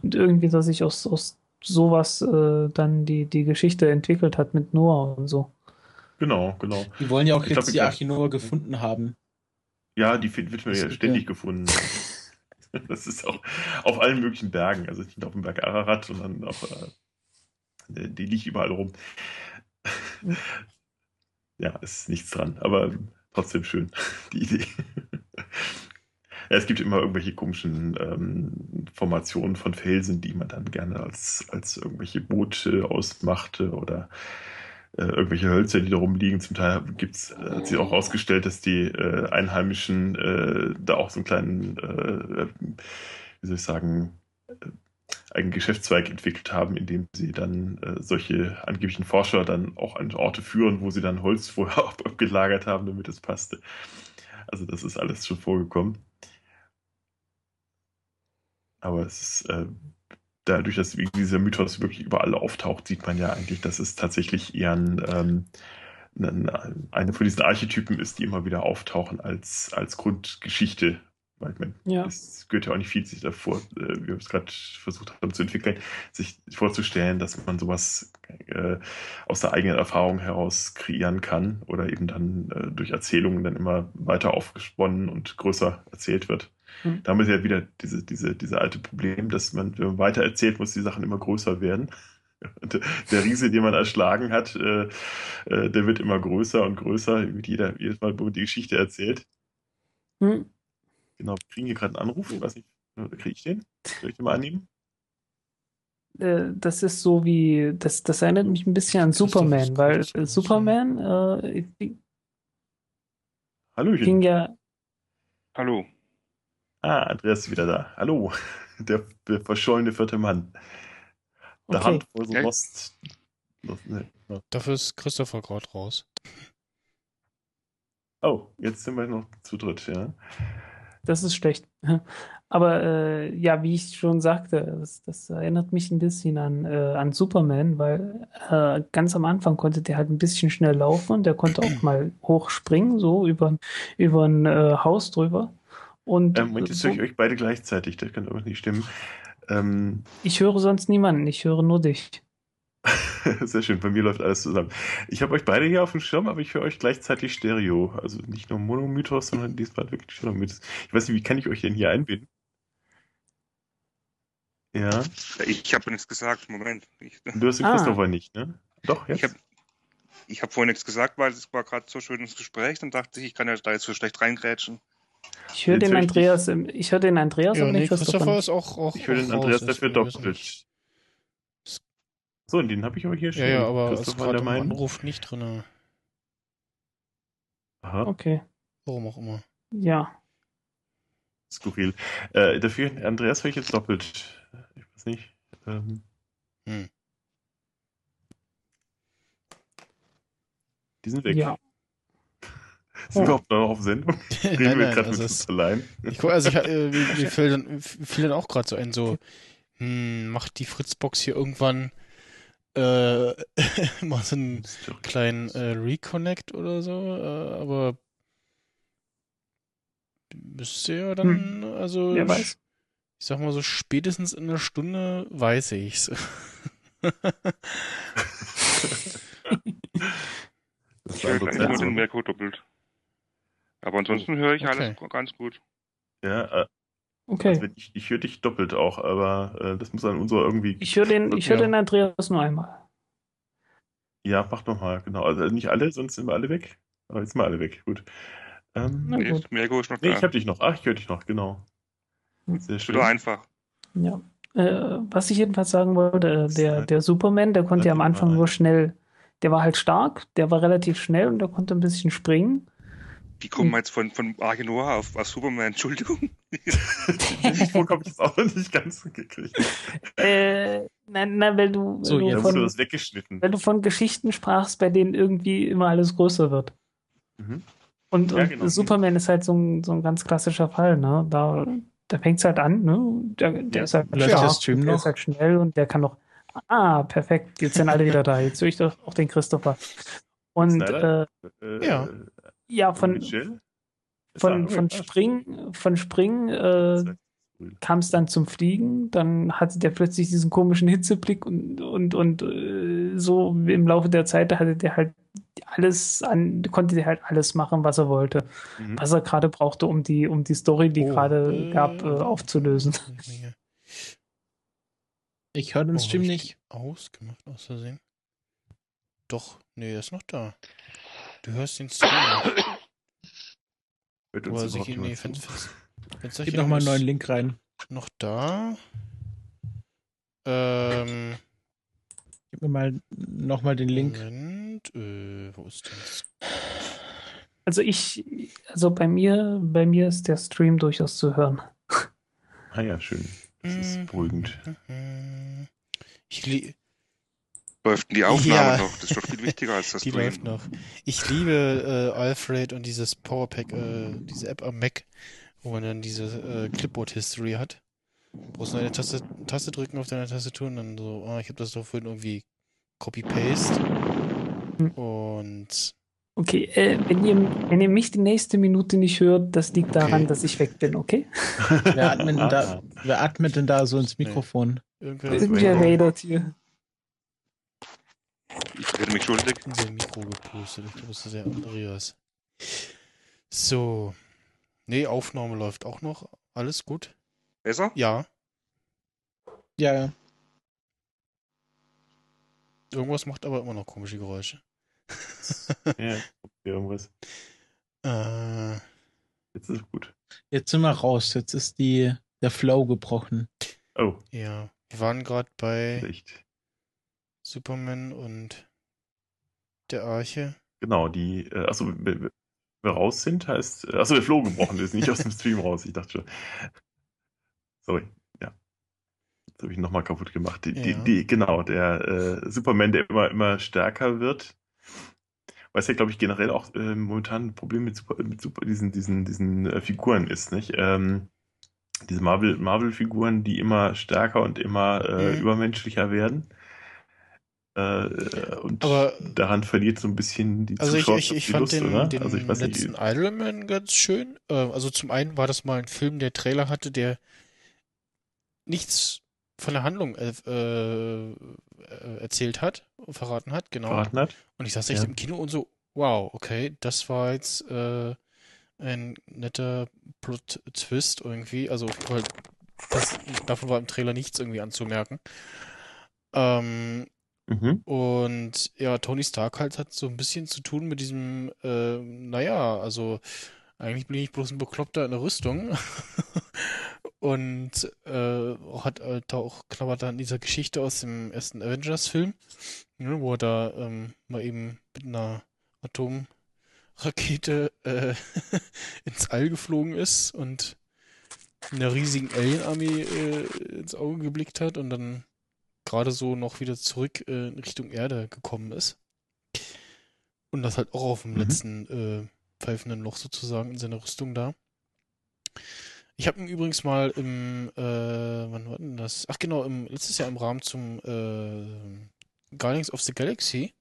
und irgendwie, dass sich aus, aus sowas äh, dann die, die Geschichte entwickelt hat mit Noah und so. Genau, genau. Die wollen ja auch ich jetzt glaub, die Arche Noah gefunden haben. Ja, die wird mir ja ständig ja. gefunden. Das ist auch auf allen möglichen Bergen, also nicht nur auf dem Berg Ararat, sondern auch äh, Äh, Die liegt überall rum. Ja, ist nichts dran, aber trotzdem schön, die Idee. Ja, es gibt immer irgendwelche komischen ähm, Formationen von Felsen, die man dann gerne als, als irgendwelche Boote ausmachte oder äh, irgendwelche Hölzer, die da rumliegen. Zum Teil gibt's, äh, hat sich auch herausgestellt, dass die äh, Einheimischen äh, da auch so einen kleinen, äh, wie soll ich sagen, einen Geschäftszweig entwickelt haben, in dem sie dann äh, solche angeblichen Forscher dann auch an Orte führen, wo sie dann Holz vorher ab- abgelagert haben, damit es passte. Also das ist alles schon vorgekommen. Aber es ist, äh, dadurch, dass dieser Mythos wirklich überall auftaucht, sieht man ja eigentlich, dass es tatsächlich eher ein, ähm, ein, eine von diesen Archetypen ist, die immer wieder auftauchen als, als Grundgeschichte. Weil ich meine, Ja. es gehört ja auch nicht viel sich davor, äh, wie wir es gerade versucht haben zu entwickeln, sich vorzustellen, dass man sowas äh, aus der eigenen Erfahrung heraus kreieren kann oder eben dann äh, durch Erzählungen dann immer weiter aufgesponnen und größer erzählt wird. Mhm. Da haben wir ja wieder diese, diese, diese alte Problem, dass man, wenn man weiter erzählt, muss die Sachen immer größer werden. Und der Riese, den man erschlagen hat, äh, äh, der wird immer größer und größer, mit jeder, jedes Mal, wo man die Geschichte erzählt. Hm. Genau, wir kriegen hier gerade einen Anruf. Ich weiß nicht, kriege ich den? Soll ich den mal annehmen? Äh, das ist so wie, das, das erinnert mich ein bisschen an Superman, weil äh, Superman äh, ging Hallöchen. ja, Hallo. Ah, Andreas ist wieder da. Hallo, der, der verschollene vierte Mann. Der Okay. Hand voll so Ja. Lost. Ne. Dafür ist Christopher gerade raus. Oh, jetzt sind wir noch zu dritt, ja. Das ist schlecht. Aber äh, ja, wie ich schon sagte, das, das erinnert mich ein bisschen an, äh, an Superman, weil äh, ganz am Anfang konnte der halt ein bisschen schnell laufen und der konnte auch mal hochspringen, so über, über ein äh, Haus drüber. Und Ähm, Moment, jetzt höre ich euch beide gleichzeitig. Das kann irgendwas nicht stimmen. Ähm, ich höre sonst niemanden, ich höre nur dich. sehr schön, bei mir läuft alles zusammen. Ich habe euch beide hier auf dem Schirm, aber ich höre euch gleichzeitig Stereo. Also nicht nur Monomythos, sondern diesmal wirklich Stereo-Mythos. Ich weiß nicht, wie kann ich euch denn hier einbinden? Ja, Ich habe nichts gesagt. Moment. Ich, du hast den Ah. Christopher nicht, ne? Doch, jetzt? ich habe ich hab vorhin nichts gesagt, weil es war gerade so schön ins Gespräch. Dann dachte ich, ich kann ja da jetzt so schlecht reingrätschen. Ich höre den höre ich Andreas, im, ich höre den Andreas, Ja, aber nee, nicht Christopher. Christopher ist auch, auch Ich höre den Andreas dafür doppelt. So, und den habe ich aber hier schon. Ja, ja, aber ist gerade der im. Anruf nicht drin. Aha, Okay, Warum auch immer. ja. skurril. Äh, dafür, Andreas höre ich jetzt doppelt. Ich weiß nicht. Ähm, Hm. Die sind weg. Ja. Sind wir überhaupt noch auf Sendung? Reden nein, wir gerade also mit es, uns allein? ich, guck- also ich, äh, mir, mir fiel dann, fiel dann auch gerade so ein, so, hm, macht die Fritzbox hier irgendwann äh, mal so einen kleinen äh, Reconnect oder so, äh, aber müsste ja dann, also Wer weiß. ich sag mal so, spätestens in einer Stunde weiß ich's. Das Ich war höre so eigentlich nur den seltsam. Merkur doppelt. Aber ansonsten höre ich alles Okay. ganz gut. Ja, äh, Okay. also ich, ich höre dich doppelt auch, aber äh, das muss an unserer irgendwie. Ich höre den, ich höre Ja. den Andreas nur einmal. Ja, mach doch mal, genau. Also nicht alle, sonst sind wir alle weg. Aber jetzt sind wir alle weg. Gut. Ähm, Na Nee, gut. Merkur ist noch nee, da. ich hab dich noch. Ach, ich höre dich noch, genau. Hm. Sehr schön. wieder einfach. Ja. Äh, was ich jedenfalls sagen wollte, äh, der, der Superman, der konnte ja am Anfang nur schnell, der war halt stark, der war relativ schnell und der konnte ein bisschen springen. Wie kommen wir jetzt von, von Arche Noah auf, auf Superman? Entschuldigung. Punkt habe ich jetzt auch noch nicht ganz gekriegt. Äh, nein, nein, weil du, So, du von, das weggeschnitten. weil du von Geschichten sprachst, bei denen irgendwie immer alles größer wird. Mhm. Und, Ja, und genau. Superman ist halt so ein, so ein ganz klassischer Fall, ne? Da, da fängt es halt an, ne? Der, der Ja. ist halt Läuft der Stream der noch? ist halt schnell und der kann noch. Ah, perfekt. Jetzt sind alle wieder da. Jetzt höre ich doch auch den Christopher. Und äh, Äh, Ja. Ja, von, von, von Springen, von Springen äh, kam es dann zum Fliegen, dann hatte der plötzlich diesen komischen Hitzeblick und, und, und äh, so im Laufe der Zeit hatte der halt alles an, konnte der halt alles machen, was er wollte, Mhm. was er gerade brauchte, um die, um die Story, die Oh, gerade äh, gab, äh, aufzulösen. Ich höre den Oh, Stream nicht. Ausgemacht, aus Versehen. Doch, nee, er ist noch da. Du hörst den Stream Aber uns sich in die? Fenster. Fenster Gib nochmal einen neuen Link rein. Noch da. Ähm. Gib mir mal nochmal den Link. Moment, äh, wo ist denn das? Also ich, also bei mir, bei mir ist der Stream durchaus zu hören. Ah ja, schön. Das ist beruhigend. Mhm. Ich Läuft denn die Aufnahme Ja. noch? Das ist doch viel wichtiger als das die Stream. läuft noch. Ich liebe äh, Alfred und dieses Powerpack, äh, diese App am Mac, wo man dann diese äh, Clipboard-History hat. Du brauchst nur eine Taste, Taste drücken auf deiner Tastatur und dann so, ah, ich habe das doch vorhin irgendwie Copy-Paste. Hm. Und Okay, äh, wenn ihr, wenn ihr mich die nächste Minute nicht hört, das liegt daran, Okay. dass ich weg bin, okay? Wer atmet, denn da, wer atmet denn da so ins Mikrofon? irgendwer ist Irgendwer Vader. radert hier. Ich werde mich schuldig. in sein Mikro gepustet. Ich glaube, das ist der Andreas. So. Nee, Aufnahme läuft auch noch. Alles gut? Besser? Ja. Ja, ja. Irgendwas macht aber immer noch komische Geräusche. Ja, irgendwas. Äh, Jetzt ist es gut. Jetzt sind wir raus. Jetzt ist die, der Flow gebrochen. Oh, ja. Wir waren gerade bei echt. Superman und der Arche. Genau, die, äh, achso, wir, raus sind, heißt, äh, achso, der Flow gebrochen ist, nicht aus dem Stream raus, ich dachte schon. Sorry, ja. Jetzt habe ich nochmal kaputt gemacht. Die, die, Ja. die, genau, der äh, Superman, der immer, immer stärker wird. Weil es ja, glaube ich, generell auch äh, momentan ein Problem mit, Super, mit Super, diesen, diesen, diesen äh, Figuren ist, nicht? Ähm, diese Marvel- Marvel-Figuren, die immer stärker und immer äh, Mhm. übermenschlicher werden. Äh, und Aber- daran verliert so ein bisschen die Also ich, ich, ich die fand Lust, den, oder? den also ich weiß letzten nicht, Iron Man ganz schön. Äh, also zum einen war das mal ein Film, der Trailer hatte, der nichts von der Handlung äh, äh, äh, erzählt hat, verraten hat, genau. verraten hat. Und ich saß echt Ja. im Kino und so, wow, okay, das war jetzt äh, ein netter Plot-Twist irgendwie. Also weil das, davon war im Trailer nichts irgendwie anzumerken. Ähm, Mhm. und ja, Tony Stark halt hat so ein bisschen zu tun mit diesem, äh, naja, also eigentlich bin ich bloß ein Bekloppter in der Rüstung. Und äh, hat halt auch knabbert an dieser Geschichte aus dem ersten Avengers-Film, ne, wo er da ähm, mal eben mit einer Atomrakete äh, ins All geflogen ist und einer riesigen Alien-Armee äh, ins Auge geblickt hat und dann gerade so noch wieder zurück äh, in Richtung Erde gekommen ist. Und das halt auch auf dem Mhm. letzten äh, pfeifenden Loch sozusagen in seiner Rüstung da. Ich habe ihn übrigens mal im, äh, wann war denn das? Ach genau, im, letztes Jahr im Rahmen zum äh, Guardians of the Galaxy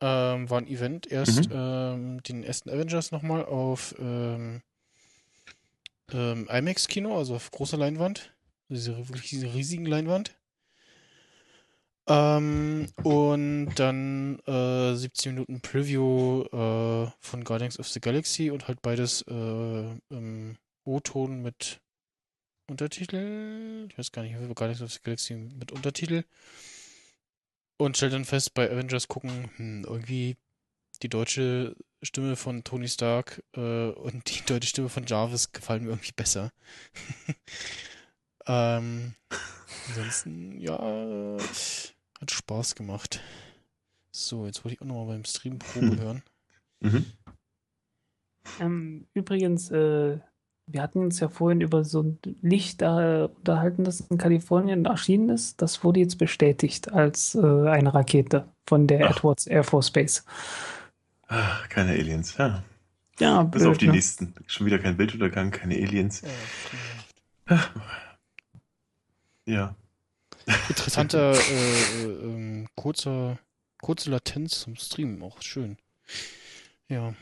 ähm, war ein Event erst Mhm. ähm, den ersten Avengers nochmal auf ähm, ähm, IMAX-Kino, also auf großer Leinwand. Diese, wirklich diese riesigen Leinwand. Ähm, und dann äh, 17 Minuten Preview äh, von Guardians of the Galaxy und halt beides äh, im O-Ton mit Untertitel. Ich weiß gar nicht, wie Guardians of the Galaxy mit Untertitel. Und stell dann fest, bei Avengers gucken, hm, irgendwie die deutsche Stimme von Tony Stark äh, und die deutsche Stimme von Jarvis gefallen mir irgendwie besser. ähm, ansonsten, ja, äh, hat Spaß gemacht. So, jetzt wollte ich auch nochmal beim Stream Probe Hm. hören. Mhm. Ähm, übrigens, äh, wir hatten uns ja vorhin über so ein Licht äh, unterhalten, das in Kalifornien erschienen ist. Das wurde jetzt bestätigt als äh, eine Rakete von der Ach. Edwards Air Force Base. Ah, keine Aliens, ja. Ja, Bis blöd, auf die ne? nächsten. Schon wieder kein Bilduntergang, keine Aliens. Ja, Ja. Interessanter, äh, äh, ähm, kurzer, kurze Latenz zum Streamen, auch schön. Ja.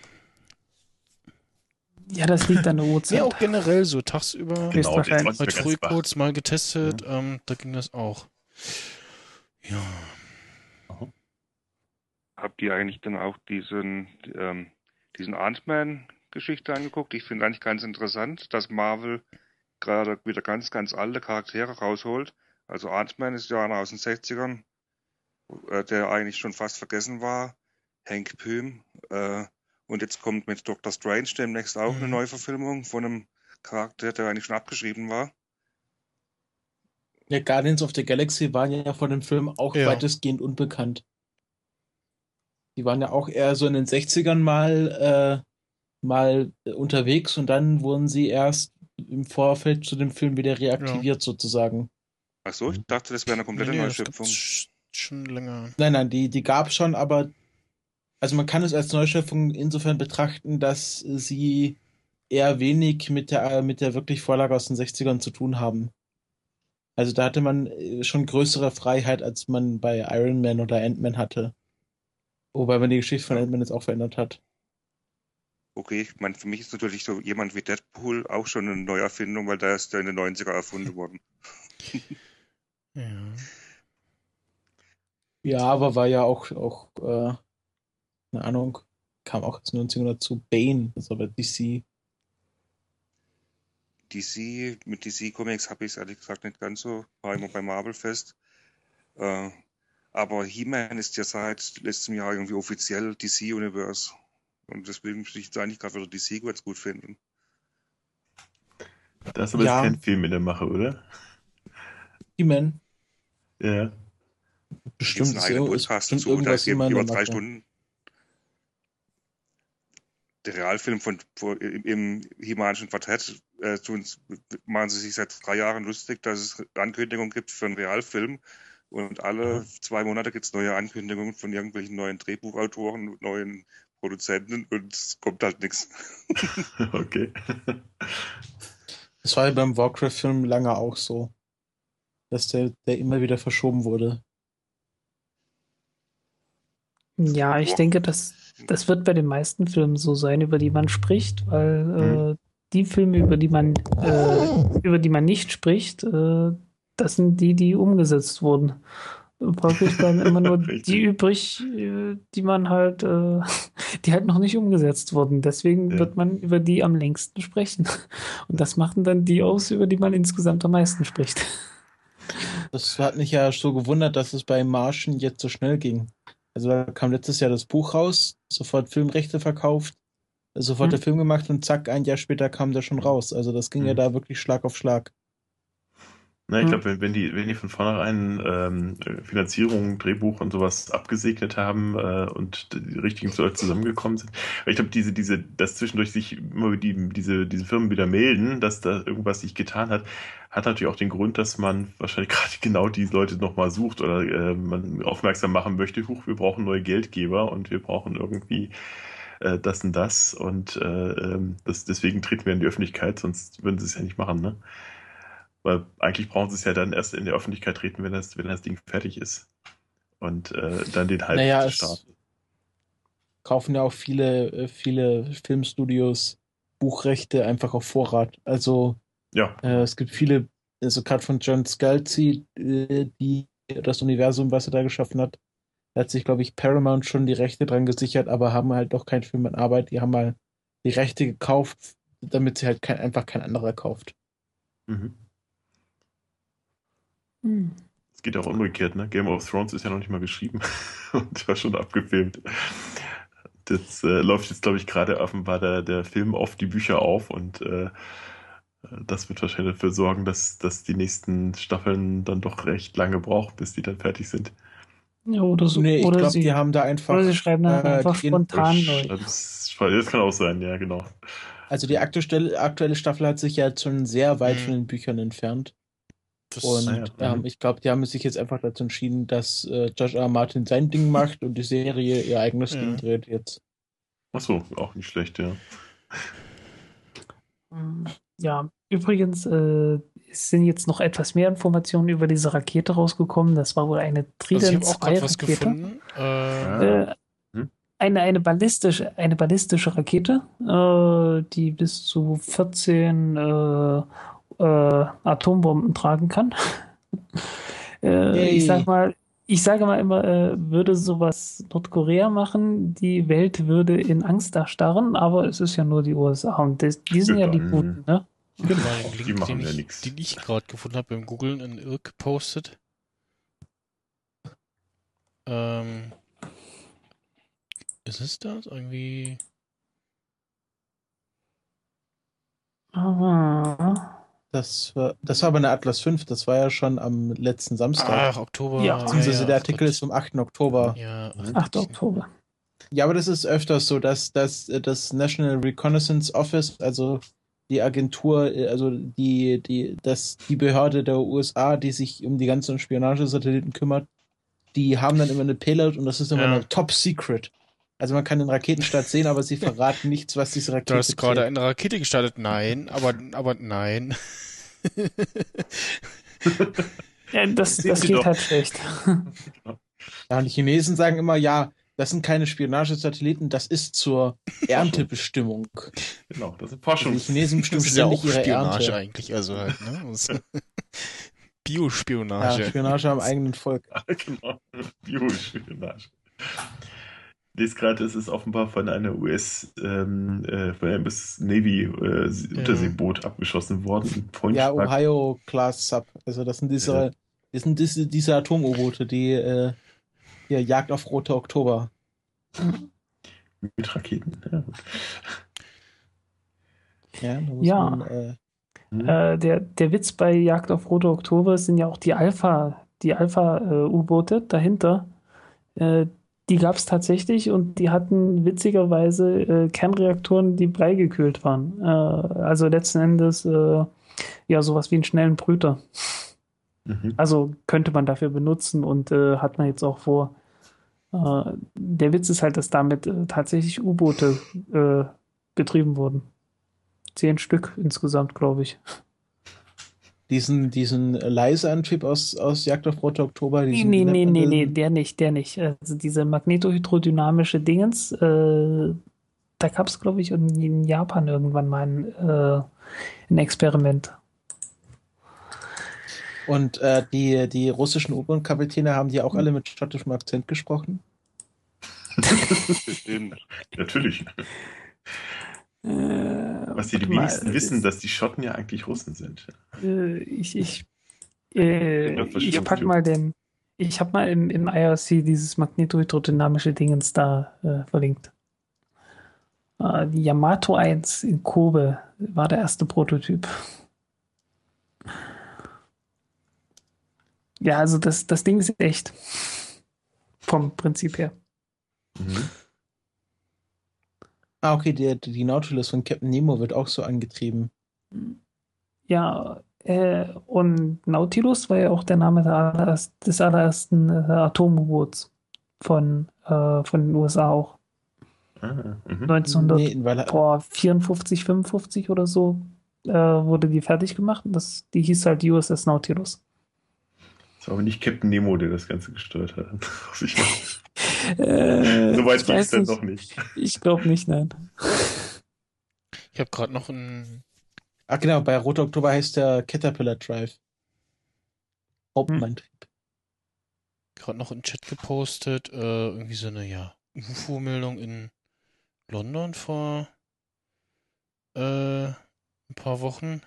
Ja, das liegt an der Uhrzeit. Ja, auch generell so tagsüber. Genau, war Heute ich früh kurz mal getestet, ähm, da ging das auch. Ja. Habt ihr eigentlich dann auch diesen, ähm, diesen Ant-Man-Geschichte angeguckt? Ich finde eigentlich ganz interessant, dass Marvel gerade wieder ganz, ganz alte Charaktere rausholt. Also Ant-Man ist ja aus den 60ern, äh, der eigentlich schon fast vergessen war. Hank Pym. Äh, und jetzt kommt mit Doctor Strange demnächst auch eine Mhm. Neuverfilmung von einem Charakter, der eigentlich schon abgeschrieben war. Ja, Guardians of the Galaxy waren ja von dem Film auch Ja. weitestgehend unbekannt. Die waren ja auch eher so in den 60ern mal, äh, mal unterwegs und dann wurden sie erst im Vorfeld zu dem Film wieder reaktiviert sozusagen. Ach so, ich dachte, das wäre eine komplette Nee, nee, das Neuschöpfung. schon länger. Nein, nein, die, die gab es schon, aber also man kann es als Neuschöpfung insofern betrachten, dass sie eher wenig mit der, mit der wirklich Vorlage aus den 60ern zu tun haben. Also da hatte man äh, schon größere Freiheit, als man bei Iron Man oder Ant-Man hatte. Wobei man die Geschichte von Ant-Man jetzt auch verändert hat. Okay, ich meine, für mich ist natürlich so jemand wie Deadpool auch schon eine Neuerfindung, weil der ist ja in den 90er erfunden worden. Ja. Ja, aber war ja auch, auch äh, eine Ahnung, kam auch den 90ern dazu. Bane, das ist aber DC. DC, mit DC Comics habe ich es ehrlich gesagt nicht ganz so, war immer bei Marvel fest. Äh, aber He-Man ist ja seit letztem Jahr irgendwie offiziell DC Universe. Und deswegen würde ich jetzt eigentlich gerade wieder DC ganz gut finden. Da ist aber Ja. jetzt kein Film in der Mache, oder? He-Man, Ja. bestimmt, ist, ist dazu, der irgendwas geht immer in über drei. Stunden. Der Realfilm von, von im, im Himanischen Quartett äh, tun, machen sie sich seit drei Jahren lustig, dass es Ankündigungen gibt für einen Realfilm. Und alle zwei Monate gibt es neue Ankündigungen von irgendwelchen neuen Drehbuchautoren, neuen Produzenten und es kommt halt nichts. Okay. Das war ja beim Warcraft-Film lange auch so. Dass der, der immer wieder verschoben wurde. Ja, ich denke, das, das wird bei den meisten Filmen so sein, über die man spricht, weil äh, die Filme, über die man, äh, über die man nicht spricht, äh, das sind die, die umgesetzt wurden. Folglich bleiben immer nur die übrig, äh, die man halt, äh, die halt noch nicht umgesetzt wurden. Deswegen Ja. wird man über die am längsten sprechen. Und das machen dann die aus, über die man insgesamt am meisten spricht. Das hat mich ja so gewundert, dass es bei Martian jetzt so schnell ging. Also da kam letztes Jahr das Buch raus, sofort Filmrechte verkauft, sofort Hm. der Film gemacht und zack, ein Jahr später kam der schon raus. Also das ging ja Hm. da wirklich Schlag auf Schlag. Na, ich Hm. glaube, wenn, wenn die, wenn die von vornherein ähm, Finanzierung, Drehbuch und sowas abgesegnet haben äh, und die richtigen Leute zusammengekommen sind, ich glaube, diese, diese, dass zwischendurch sich immer die, diese, diese Firmen wieder melden, dass da irgendwas sich getan hat, hat natürlich auch den Grund, dass man wahrscheinlich gerade genau die Leute nochmal sucht oder äh, man aufmerksam machen möchte, huch, wir brauchen neue Geldgeber und wir brauchen irgendwie äh, das und das und äh, ähm, das, deswegen treten wir in die Öffentlichkeit, sonst würden sie es ja nicht machen, ne? Weil eigentlich brauchen sie es ja dann erst in der Öffentlichkeit treten, wenn das, wenn das Ding fertig ist. Und äh, dann den Hype naja, starten. kaufen ja auch viele, äh, viele Filmstudios Buchrechte einfach auf Vorrat. Also Ja, Äh, es gibt viele, also gerade von John Scalzi, äh, die das Universum, was er da geschaffen hat, da hat sich, glaube ich, Paramount schon die Rechte dran gesichert, aber haben halt noch keinen Film in Arbeit. Die haben mal die Rechte gekauft, damit sie halt kein, einfach kein anderer kauft. mhm. Es geht auch umgekehrt, ne? Game of Thrones ist ja noch nicht mal geschrieben und war schon abgefilmt. Das äh, läuft jetzt, glaube ich, gerade offenbar der, der Film auf die Bücher auf und äh, das wird wahrscheinlich dafür sorgen, dass, dass die nächsten Staffeln dann doch recht lange brauchen, bis die dann fertig sind. Ja, oder so. nee, ich glaube, sie, die haben da einfach. oder sie schreiben dann äh, einfach spontan neu. Das, das kann auch sein, ja, genau. Also die aktuelle, aktuelle Staffel hat sich ja schon sehr weit Mhm. von den Büchern entfernt. Das, Und Ah ja, ähm, ich glaube, die haben sich jetzt einfach dazu entschieden, dass äh, Josh R. Martin sein Ding macht und die Serie ihr eigenes Ja. Ding dreht jetzt. Achso, auch nicht schlecht, ja. Ja, übrigens äh, sind jetzt noch etwas mehr Informationen über diese Rakete rausgekommen. Das war wohl eine also Trident was 2 Rakete. gefunden. Äh. Äh, Hm? eine, eine, ballistische, eine ballistische Rakete, äh, die bis zu 14 äh, Atombomben tragen kann. äh, ich sag mal, ich sage mal immer, äh, würde sowas Nordkorea machen, die Welt würde in Angst erstarren, aber es ist ja nur die USA und das, die sind ja die Ja, Guten, ne? Habe mal einen Die Link, machen den ja ich, nix. den ich gerade gefunden habe beim Googlen in Irk gepostet. Ähm, ist es das? Irgendwie. Ah, Das war, das war aber eine Atlas 5, das war ja schon am letzten Samstag. Ach, Oktober. Ja. Beziehungsweise ja, der ach Artikel Gott. ist vom 8. Oktober. Ja, ach, 8. Gott. Oktober. Ja, aber das ist öfters so, dass, dass äh, das National Reconnaissance Office, also die Agentur, äh, also die, die, das, die Behörde der USA, die sich um die ganzen Spionagesatelliten kümmert, die haben dann immer eine Payload und das ist immer Ja. eine Top Secret. Also man kann den Raketenstart sehen, aber sie verraten nichts, was diese Rakete Du hast gerade eine Rakete gestartet. Nein, aber, aber nein. Ja, das, das geht doch. halt schlecht. Ja, und die Chinesen sagen immer, ja, das sind keine Spionagesatelliten, das ist zur Erntebestimmung. Genau, das ist Also die Forschung. Chinesen bestimmen Das ist ja auch ihre Spionage Ernte. eigentlich, also halt, ne? Das- Ja, Biospionage. Spionage am eigenen Volk. genau. Biospionage. Lese gerade, es ist offenbar von einer US, ähm, äh, von einem US Navy äh, Unterseeboot abgeschossen worden. Point Ja, Spark- Ohio Class Sub. Also das sind diese, das sind diese, diese Atom-U-Boote, die äh, hier Jagd auf Rote Oktober. Mit Raketen. Ja, gut. Ja, da muss Ja. man, äh, Hm. Äh, der, der Witz bei Jagd auf Rote Oktober sind ja auch die Alpha, die Alpha-U-Boote dahinter. Die gab es tatsächlich und die hatten witzigerweise äh, Kernreaktoren, die bleigekühlt waren. Äh, also letzten Endes äh, ja sowas wie einen schnellen Brüter. Mhm. Also könnte man dafür benutzen und äh, hat man jetzt auch vor. Äh, der Witz ist halt, dass damit äh, tatsächlich U-Boote betrieben wurden. Zehn Stück insgesamt, glaube ich. Diesen, diesen Leiseantrieb aus, aus Jagd auf Rote Oktober. Nee, nee, nee, nee, nee, der nicht, der nicht. Also diese magnetohydrodynamische Dingens, äh, da gab es, glaube ich, in, Japan irgendwann mal ein, äh, ein Experiment. Und äh, die, die russischen U-Boot-Kapitäne haben die auch alle mit schottischem Akzent gesprochen. Natürlich. Äh, Was die, die mal, wenigsten es wissen, dass die Schotten ja eigentlich Russen sind. Äh, ich ich, äh, ich pack ja. mal den. Ich habe mal im, im IRC dieses magnetohydrodynamische Dingens da äh, verlinkt. Äh, die Yamato 1 in Kobe war der erste Prototyp. Ja, also das, das Ding ist echt. Vom Prinzip her. Mhm. Ah, okay, der, die Nautilus von Captain Nemo wird auch so angetrieben. Ja, äh, und Nautilus war ja auch der Name der allererst, des allerersten äh, Atom-U-Boots von, äh, von den USA auch. Ah, mhm. 1900. Nee, weil er, Boah, 54, 55 oder so äh, wurde die fertig gemacht. und Das, die hieß halt USS Nautilus. Das war aber nicht Captain Nemo, der das Ganze gesteuert hat. Äh, so weit ich ging weiß es dann nicht. doch nicht. Ich glaube nicht, nein. Ich habe gerade noch ein ach genau, bei Rote Oktober heißt der Caterpillar Drive. Hauptmann. gerade noch in den Chat gepostet, äh, irgendwie so eine, ja, UFO-Meldung in London vor äh, ein paar Wochen,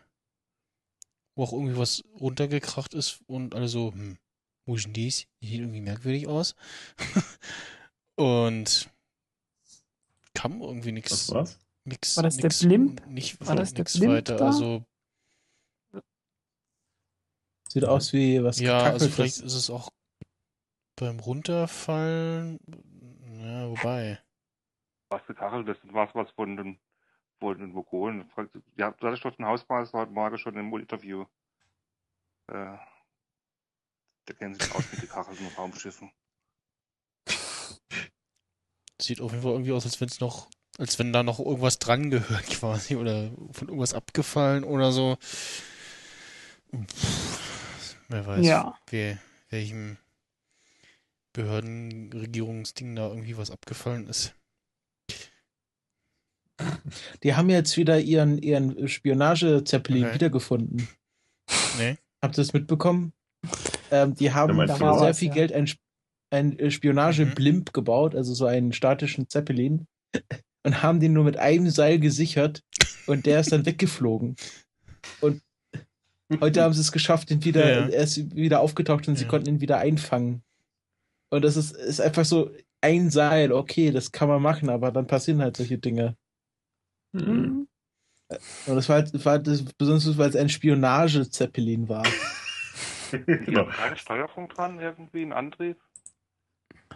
wo auch irgendwie was runtergekracht ist und alle so, hm, wo ist denn dies? Die sieht irgendwie merkwürdig aus. und kam irgendwie Was nichts, war's? nix, War das der nix, Blimp? Nicht, War das der Blimp weiter, da? also Sieht aus wie was ja, also vielleicht ist es auch beim Runterfallen, ja, wobei. Was gekachelt ist, was was von den, von den Vogolen. Ja, du hattest doch den Hausmeister heute Morgen schon im Interview. Äh, der kennt sich aus mit gekachelten Raumschiffen. Sieht auf jeden Fall irgendwie aus, als wenn es noch, als wenn da noch irgendwas dran gehört quasi oder von irgendwas abgefallen oder so. Pff, wer weiß, Ja. wer, welchem Behördenregierungsding da irgendwie was abgefallen ist. Die haben jetzt wieder ihren, ihren Spionage-Zeppelin Okay. wiedergefunden. Nee? Habt ihr das mitbekommen? Ähm, die haben meinst für du das? sehr viel Ja. Geld ein, ein äh, Spionage-Blimp gebaut, also so einen statischen Zeppelin, und haben den nur mit einem Seil gesichert und der ist dann weggeflogen. Und heute haben sie es geschafft, ihn wieder, Ja. er ist wieder aufgetaucht und sie Ja. konnten ihn wieder einfangen. Und das ist, ist einfach so ein Seil, okay, das kann man machen, aber dann passieren halt solche Dinge. Mhm. Und das war halt, war das, besonders weil es ein Spionage-Zeppelin war. Genau. Keine Steuerung dran, irgendwie, ein Antrieb?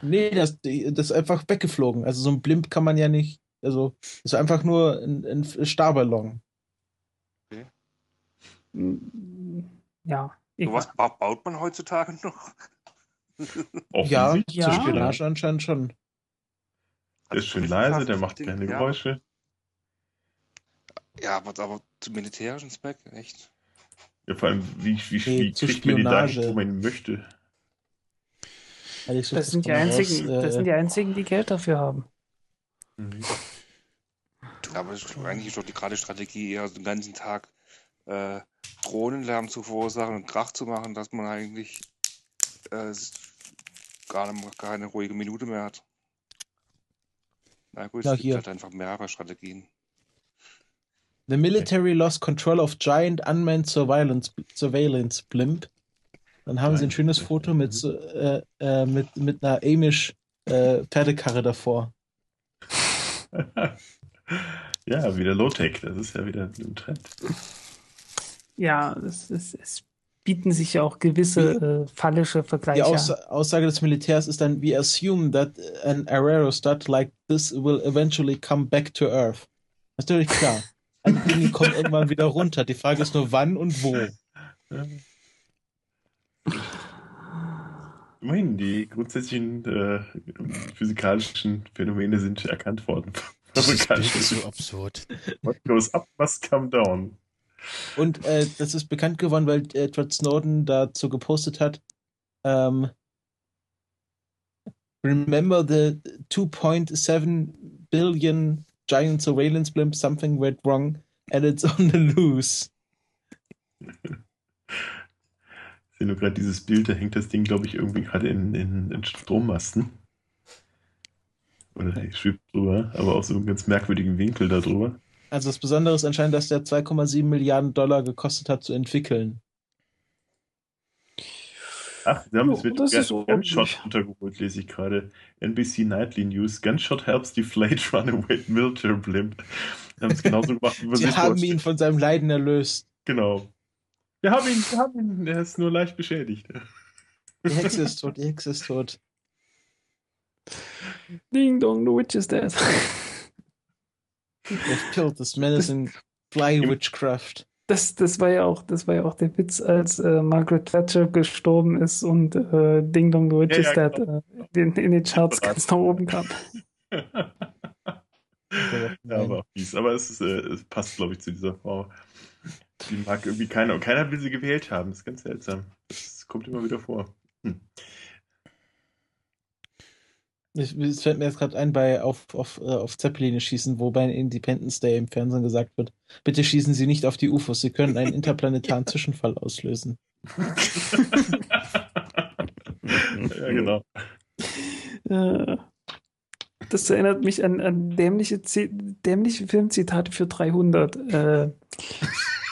Nee, das, das ist einfach weggeflogen. Also so ein Blimp kann man ja nicht. Also, das ist einfach nur ein, ein Starballon. Ja. Sowas ba baut man heutzutage noch? Ja, Offensichtlich, Ja. zur Spionage anscheinend schon. Der ist schön leise, der macht keine. Geräusche. Ja, aber, aber zum militärischen Zweck, echt. Ja, vor allem, wie, wie, Nee, wie kriegt man die Spionage. wo man möchte? Also such Das sind die mal raus, einzigen, äh, das sind die einzigen, die Geld dafür haben. Mhm. Ja, aber eigentlich ist doch die gerade Strategie eher den ganzen Tag äh, Drohnenlärm zu verursachen und Krach zu machen, dass man eigentlich äh, gar nicht, keine ruhige Minute mehr hat. Na gut, Ja, es gibt hier. halt einfach mehrere Strategien. The military lost control of giant unmanned surveillance, surveillance blimp. Dann haben sie ein schönes Foto mit, so, äh, äh, mit, mit einer Amish äh, Pferdekarre davor. ja, wieder Low-Tech, das ist ja wieder ein Trend. Ja, es, es, es bieten sich ja auch gewisse äh, fallische Die Vergleiche Aussa an. Aussage des Militärs ist dann, we assume that an aerostat like this will eventually come back to Earth. Natürlich klar. Ding kommt irgendwann wieder runter. Die Frage ist nur wann und wo. Immerhin, die grundsätzlichen äh, physikalischen Phänomene sind erkannt worden. Fabrikant. ist so absurd. What goes up must come down. Und äh, das ist bekannt geworden, weil Edward Snowden dazu gepostet hat. Ähm, Remember the 2.7 billion giant surveillance blimp, something went wrong and it's on the loose. Ich sehe nur gerade dieses Bild, da hängt das Ding, glaube ich, irgendwie gerade in, in, in Strommasten. Oder der schwebt drüber, aber auf so einem ganz merkwürdigen Winkel da drüber. Also das Besondere ist anscheinend, dass der 2,7 Milliarden Dollar gekostet hat zu entwickeln. Ach, sie haben es mit. Gunshot untergeholt, lese ich gerade. NBC Nightly News. Gunshot helps deflate runaway military blimp. Sie haben es genauso gemacht, wie man Sie sich haben ihn von seinem Leiden erlöst. Genau. Wir haben ihn, wir haben ihn, er ist nur leicht beschädigt. Die Hexe ist tot, die Hexe ist tot. Ding dong, the witch is dead. They've killed this menacing fly witchcraft. Das, das war ja auch, das war ja auch der Witz, als äh, Margaret Thatcher gestorben ist und äh, Ding Dong the Witch Ja, is ja, Dead äh, in, in den Charts ganz nach oben kam. ja, aber auch fies. Aber es, ist, äh, es passt, glaube ich, zu dieser Frau. Die mag irgendwie keiner. Und keiner will sie gewählt haben. Das ist ganz seltsam. Das kommt immer wieder vor. Hm. Ich- Es fällt mir jetzt gerade ein, bei auf, auf, äh, auf Zeppeline schießen, wo bei Independence Day im Fernsehen gesagt wird, bitte schießen Sie nicht auf die UFOs, Sie können einen interplanetaren Zwischenfall auslösen. ja, genau. Äh, das erinnert mich an, an dämliche, dämliche Filmzitate für 300. Äh,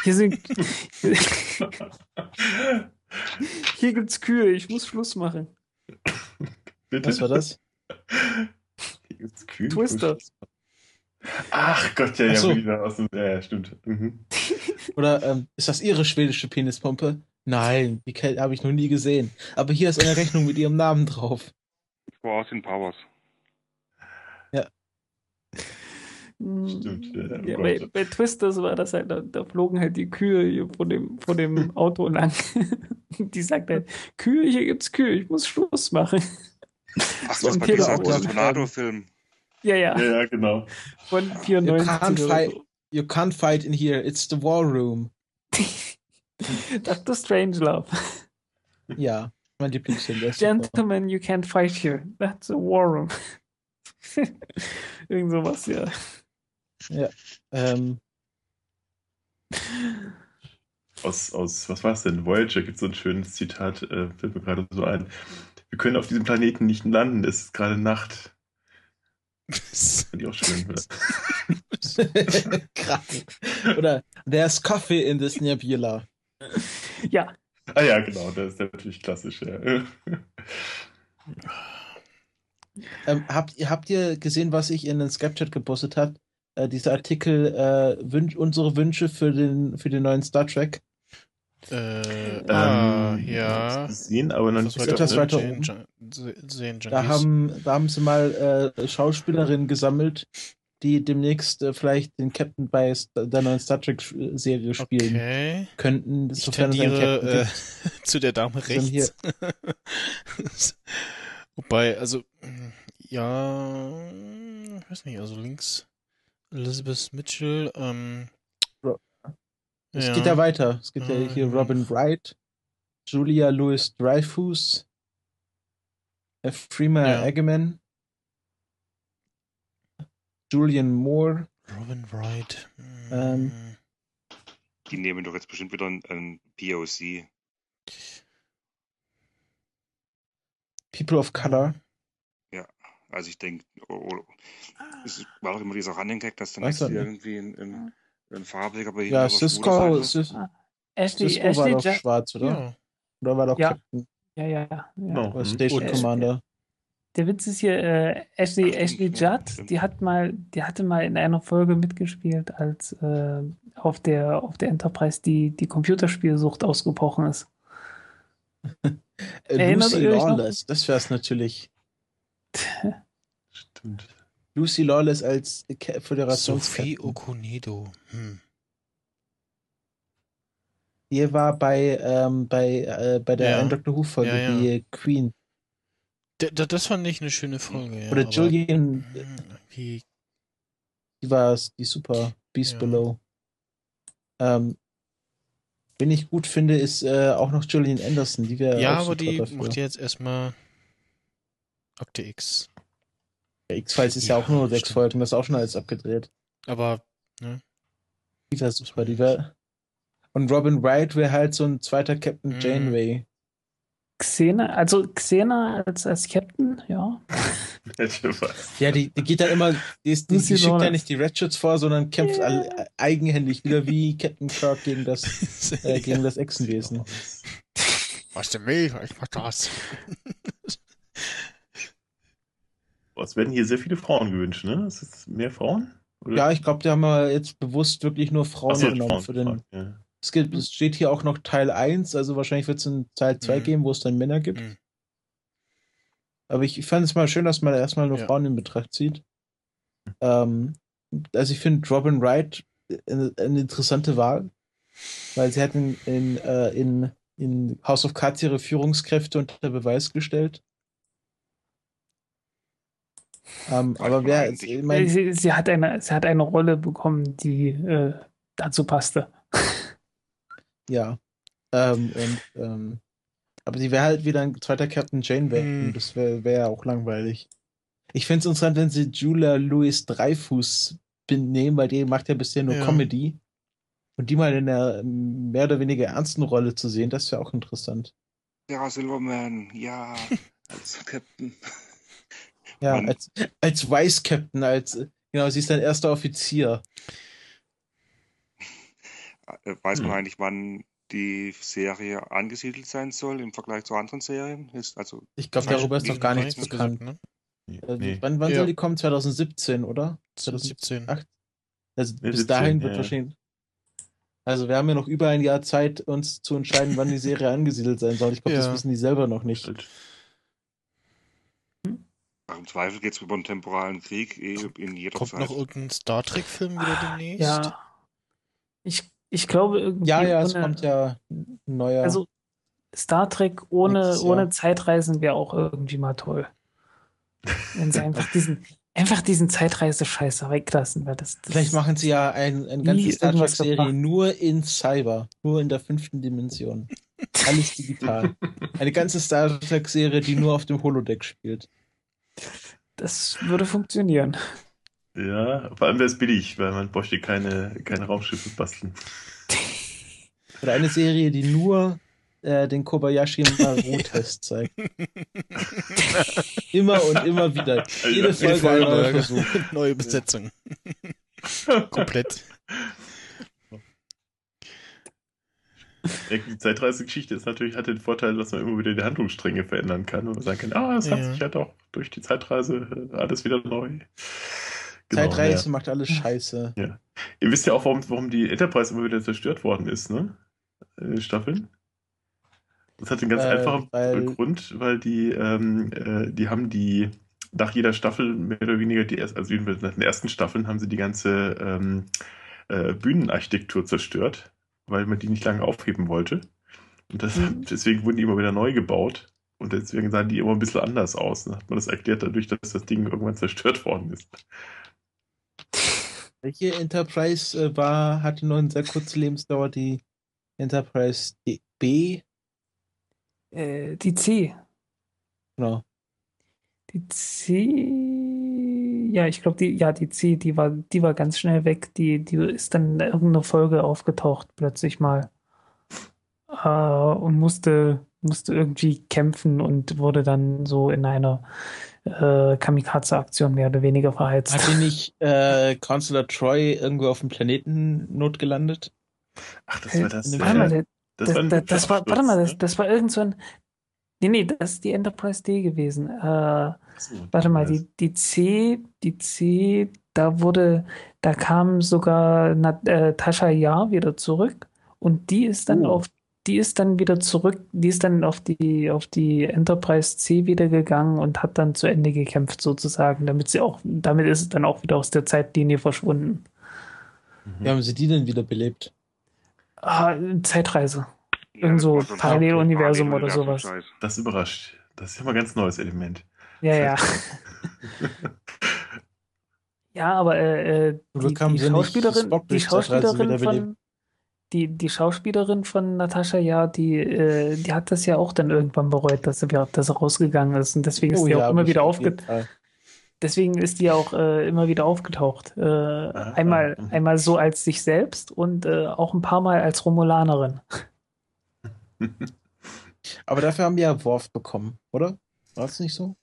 hier sind. hier gibt's Kühe, ich muss Schluss machen. Bitte. Was war das? Hier gibt's Kühe. Twister. Ach Gott, ja, ja, Ach so. wieder aus dem. Ja, ja, stimmt. Mhm. Oder ähm, ist das Ihre schwedische Penispumpe? Nein, die habe ich noch nie gesehen. Aber hier ist eine Rechnung mit Ihrem Namen drauf. Vor Austin Powers. Stimmt, ja, oh Ja, bei, bei Twisters war das halt, da, da flogen halt die Kühe hier vor dem, vor dem Auto lang. die sagt halt, Kühe, hier gibt's Kühe, ich muss Schluss machen. Ach, So das ein war dieser große Tornado-Film. Ja, ja, Ja, ja, genau. von You 94 can't, oder fight, you can't fight in here, it's the war room. Dr. Strangelove. Ja, mein Lieblingsfilm. Gentlemen, you can't fight here. That's a war room. Irgend sowas, ja. Ähm, Aus, aus, was war es denn? Voyager gibt so ein schönes Zitat, äh, fällt mir gerade so ein. Wir können auf diesem Planeten nicht landen, es ist gerade Nacht. Finde ich auch schön. Krass. Oder There's coffee in this nebula. Ja, ah ja, genau, das ist natürlich klassisch. Ja. Ähm, habt, ihr, habt ihr gesehen, was ich in den Skype-Chat gepostet habe? Äh, dieser Artikel, äh, Wün unsere Wünsche für den, für den neuen Star Trek. Äh, ah, Ähm, ja. Gesehen, aber noch nicht etwas weiter oben. Sehen Da haben, da haben sie mal äh, Schauspielerinnen gesammelt, die demnächst äh, vielleicht den Captain bei der neuen Star Trek-Serie spielen Okay. könnten. Ich sofern es einen tendiere Captain äh, zu der Dame rechts. Wobei, also, mh, ja, ich weiß nicht, also links Elizabeth Mitchell, ähm, Es ja. geht ja weiter. Es gibt ja Mhm. hier Robin Wright, Julia Louis Dreyfus, äh, Freema Ja. Eggman, Julian Moore, Robin Wright. Ähm, mm, Die nehmen doch jetzt bestimmt wieder ein, ein POC. People of Color. Also ich denke, oh, oh, es war doch immer dieser Running Gag, dass dann irgendwie ein, ein, ein farbiger bei Ja, Cisco, Ashley, Cisco war Ashley doch schwarz, oder? ja. Oder war doch Ja. Captain Ja, ja, ja. Oder Mhm. Station Und- Commander? Der Witz ist hier, äh, Ashley, Ach, Ashley Judd, stimmt. die hat mal, die hatte mal in einer Folge mitgespielt, als äh, auf der, auf der Enterprise die, die Computerspielsucht ausgebrochen ist. Äh, Erinnert Lucy? Lawless, das wär's natürlich. Stimmt. Lucy Lawless als Föderations Sophie Okunedo. Hm. Die war bei, ähm, bei, äh, bei der Ja. Doctor Who-Folge, Ja, ja. die Queen. D das fand ich eine schöne Folge. Oder Julian, hm, Wie, die war die super Beast. Below. Ähm, wen ich gut finde, ist äh, auch noch Julian Anderson. Die wäre ja, aber die macht jetzt erstmal Akte X. X-Files ist ja, Ja, auch nur sechs stimmt. Folgen, das ist auch schon alles abgedreht. Aber Die wäre super, die wäre. Und Robin Wright wäre halt so ein zweiter Captain Mhm. Janeway. Xena, also Xena als, als Captain, ja. Ja, die, die geht dann immer, die, ist, die, die schickt ja nicht die Ratchets vor, sondern kämpft Ja. all, eigenhändig wieder wie Captain Kirk gegen das, äh, gegen das Echsenwesen. Was du will, ich mach das. Es werden hier sehr viele Frauen gewünscht, ne? Ist es mehr Frauen? Oder? Ja, ich glaube, die haben wir jetzt bewusst wirklich nur Frauen so, genommen. Frauen, Für den, Frauen, ja. es, gibt, es steht hier auch noch Teil 1, also wahrscheinlich wird es einen Teil 2 Mhm. geben, wo es dann Männer gibt. Mhm. Aber ich, ich fand es mal schön, dass man erstmal nur Ja. Frauen in Betracht zieht. Ähm, also ich finde Robin Wright eine, eine interessante Wahl, weil sie hat in, in, äh, in, in House of Cards ihre Führungskräfte unter Beweis gestellt. Ähm, aber wer, ich mein, sie, sie, hat eine, sie hat eine Rolle bekommen, die äh, dazu passte. ja. Ähm, und, ähm, aber sie wäre halt wieder ein zweiter Captain Janeway. Hm. und Das wäre wär ja auch langweilig. Ich finde es interessant, wenn sie Julia Louis Dreyfus nehmen, weil die macht ja bisher nur Ja. Comedy. Und die mal in einer mehr oder weniger ernsten Rolle zu sehen, das wäre auch interessant. Sarah Silverman, ja, als Captain. Ja, Man- als, als Vice Captain, als, genau, sie ist dann erster Offizier. Äh, Weiß man Hm. eigentlich, wann die Serie angesiedelt sein soll im Vergleich zu anderen Serien? Ist also Ich glaube, darüber ist noch gar nichts bekannt. gesagt, ne? Äh, Nee. Wann, wann Ja. soll die kommen? 2017, oder? 2017. Ach, Also Ja, bis 17, dahin wird ja. wahrscheinlich. Also wir haben ja noch über ein Jahr Zeit, uns zu entscheiden, wann die Serie angesiedelt sein soll. Ich glaube, das Ja. wissen die selber noch nicht. Halt. im Zweifel geht es über einen temporalen Krieg eh in jeder Kommt Zeit. noch irgendein Star Trek-Film wieder demnächst? Ja. Ich, ich glaube irgendwie. Ja, ja, es kommt ja ein neuer. Also Star Trek ohne, ohne Zeitreisen wäre auch irgendwie mal toll. Wenn sie einfach diesen, einfach diesen Zeitreise-Scheiß weglassen, weil das, das Vielleicht machen sie ja ein, eine Nie ganze Star Trek-Serie nur in Cyber, nur in der fünften Dimension. Alles digital. Eine ganze Star Trek-Serie, die nur auf dem Holodeck spielt. Das würde funktionieren. Ja, vor allem wäre es billig, weil man bräuchte keine, keine Raumschiffe basteln. Oder eine Serie, die nur äh, den Kobayashi Maru-Test zeigt. immer und immer wieder. Jede Folge neuer Versuch. Neue Besetzung. Komplett. Ja, Die Zeitreisegeschichte ist natürlich, hat den Vorteil, dass man immer wieder die Handlungsstränge verändern kann und man sagen kann, ah, es hat Ja. sich ja doch durch die Zeitreise äh, alles wieder neu. Genau, Zeitreise ja. macht alles scheiße. Ihr wisst ja auch, warum, warum die Enterprise immer wieder zerstört worden ist, ne? In den Staffeln. Das hat einen ganz Äh, einfachen weil- Grund, weil die, ähm, äh, die haben die, nach jeder Staffel mehr oder weniger, die erst, also jedenfalls nach den ersten Staffeln haben sie die ganze ähm, äh, Bühnenarchitektur zerstört, weil man die nicht lange aufheben wollte. Und das, Mhm. deswegen wurden die immer wieder neu gebaut. Und deswegen sahen die immer ein bisschen anders aus. Dann hat man das erklärt dadurch, dass das Ding irgendwann zerstört worden ist. Welche Enterprise äh, war, hatte nur eine sehr kurze Lebensdauer, die Enterprise D B? Äh, die C. Genau. Die C. Ja, ich glaube, die, ja, die C, die war, die war ganz schnell weg. Die, die ist dann in irgendeiner Folge aufgetaucht, plötzlich mal. Äh, und musste, musste irgendwie kämpfen und wurde dann so in einer äh, Kamikaze-Aktion mehr oder weniger verheizt. Hat die nicht äh, Consular Troy irgendwo auf dem Planeten notgelandet? Ach, das war das. warte mal, der- das das, war ein das, das war, warte mal, das, Absturz, das war irgend so ein. Nee, nee, das ist die Enterprise D gewesen. Äh? Achso, Warte mal, die, die C, die C, da wurde, da kam sogar Na, äh, Tascha Ja wieder zurück und die ist dann Oh. auf, die ist dann wieder zurück, die ist dann auf die, auf die Enterprise C wieder gegangen und hat dann zu Ende gekämpft sozusagen, damit sie auch, damit ist es dann auch wieder aus der Zeitlinie verschwunden. Mhm. Wie haben sie die denn wieder belebt? Ah, Zeitreise. Irgend so das Paralleluniversum oder sowas. Das überrascht. Das ist ja mal ein ganz neues Element. Ja, ja. Ja, aber äh, äh, die, die Schauspielerin, die Schauspielerin von die, die Schauspielerin von Natascha, ja, die, äh, die hat das ja auch dann irgendwann bereut, dass sie, dass sie rausgegangen ist. Und deswegen ist Oh die auch ja, immer wieder bestimmt, aufge auf jeden Fall. deswegen ist die auch äh, immer wieder aufgetaucht. Äh, einmal, mhm. einmal so als sich selbst und äh, auch ein paar Mal als Romulanerin. Aber dafür haben wir ja Worf bekommen, oder? War es nicht so?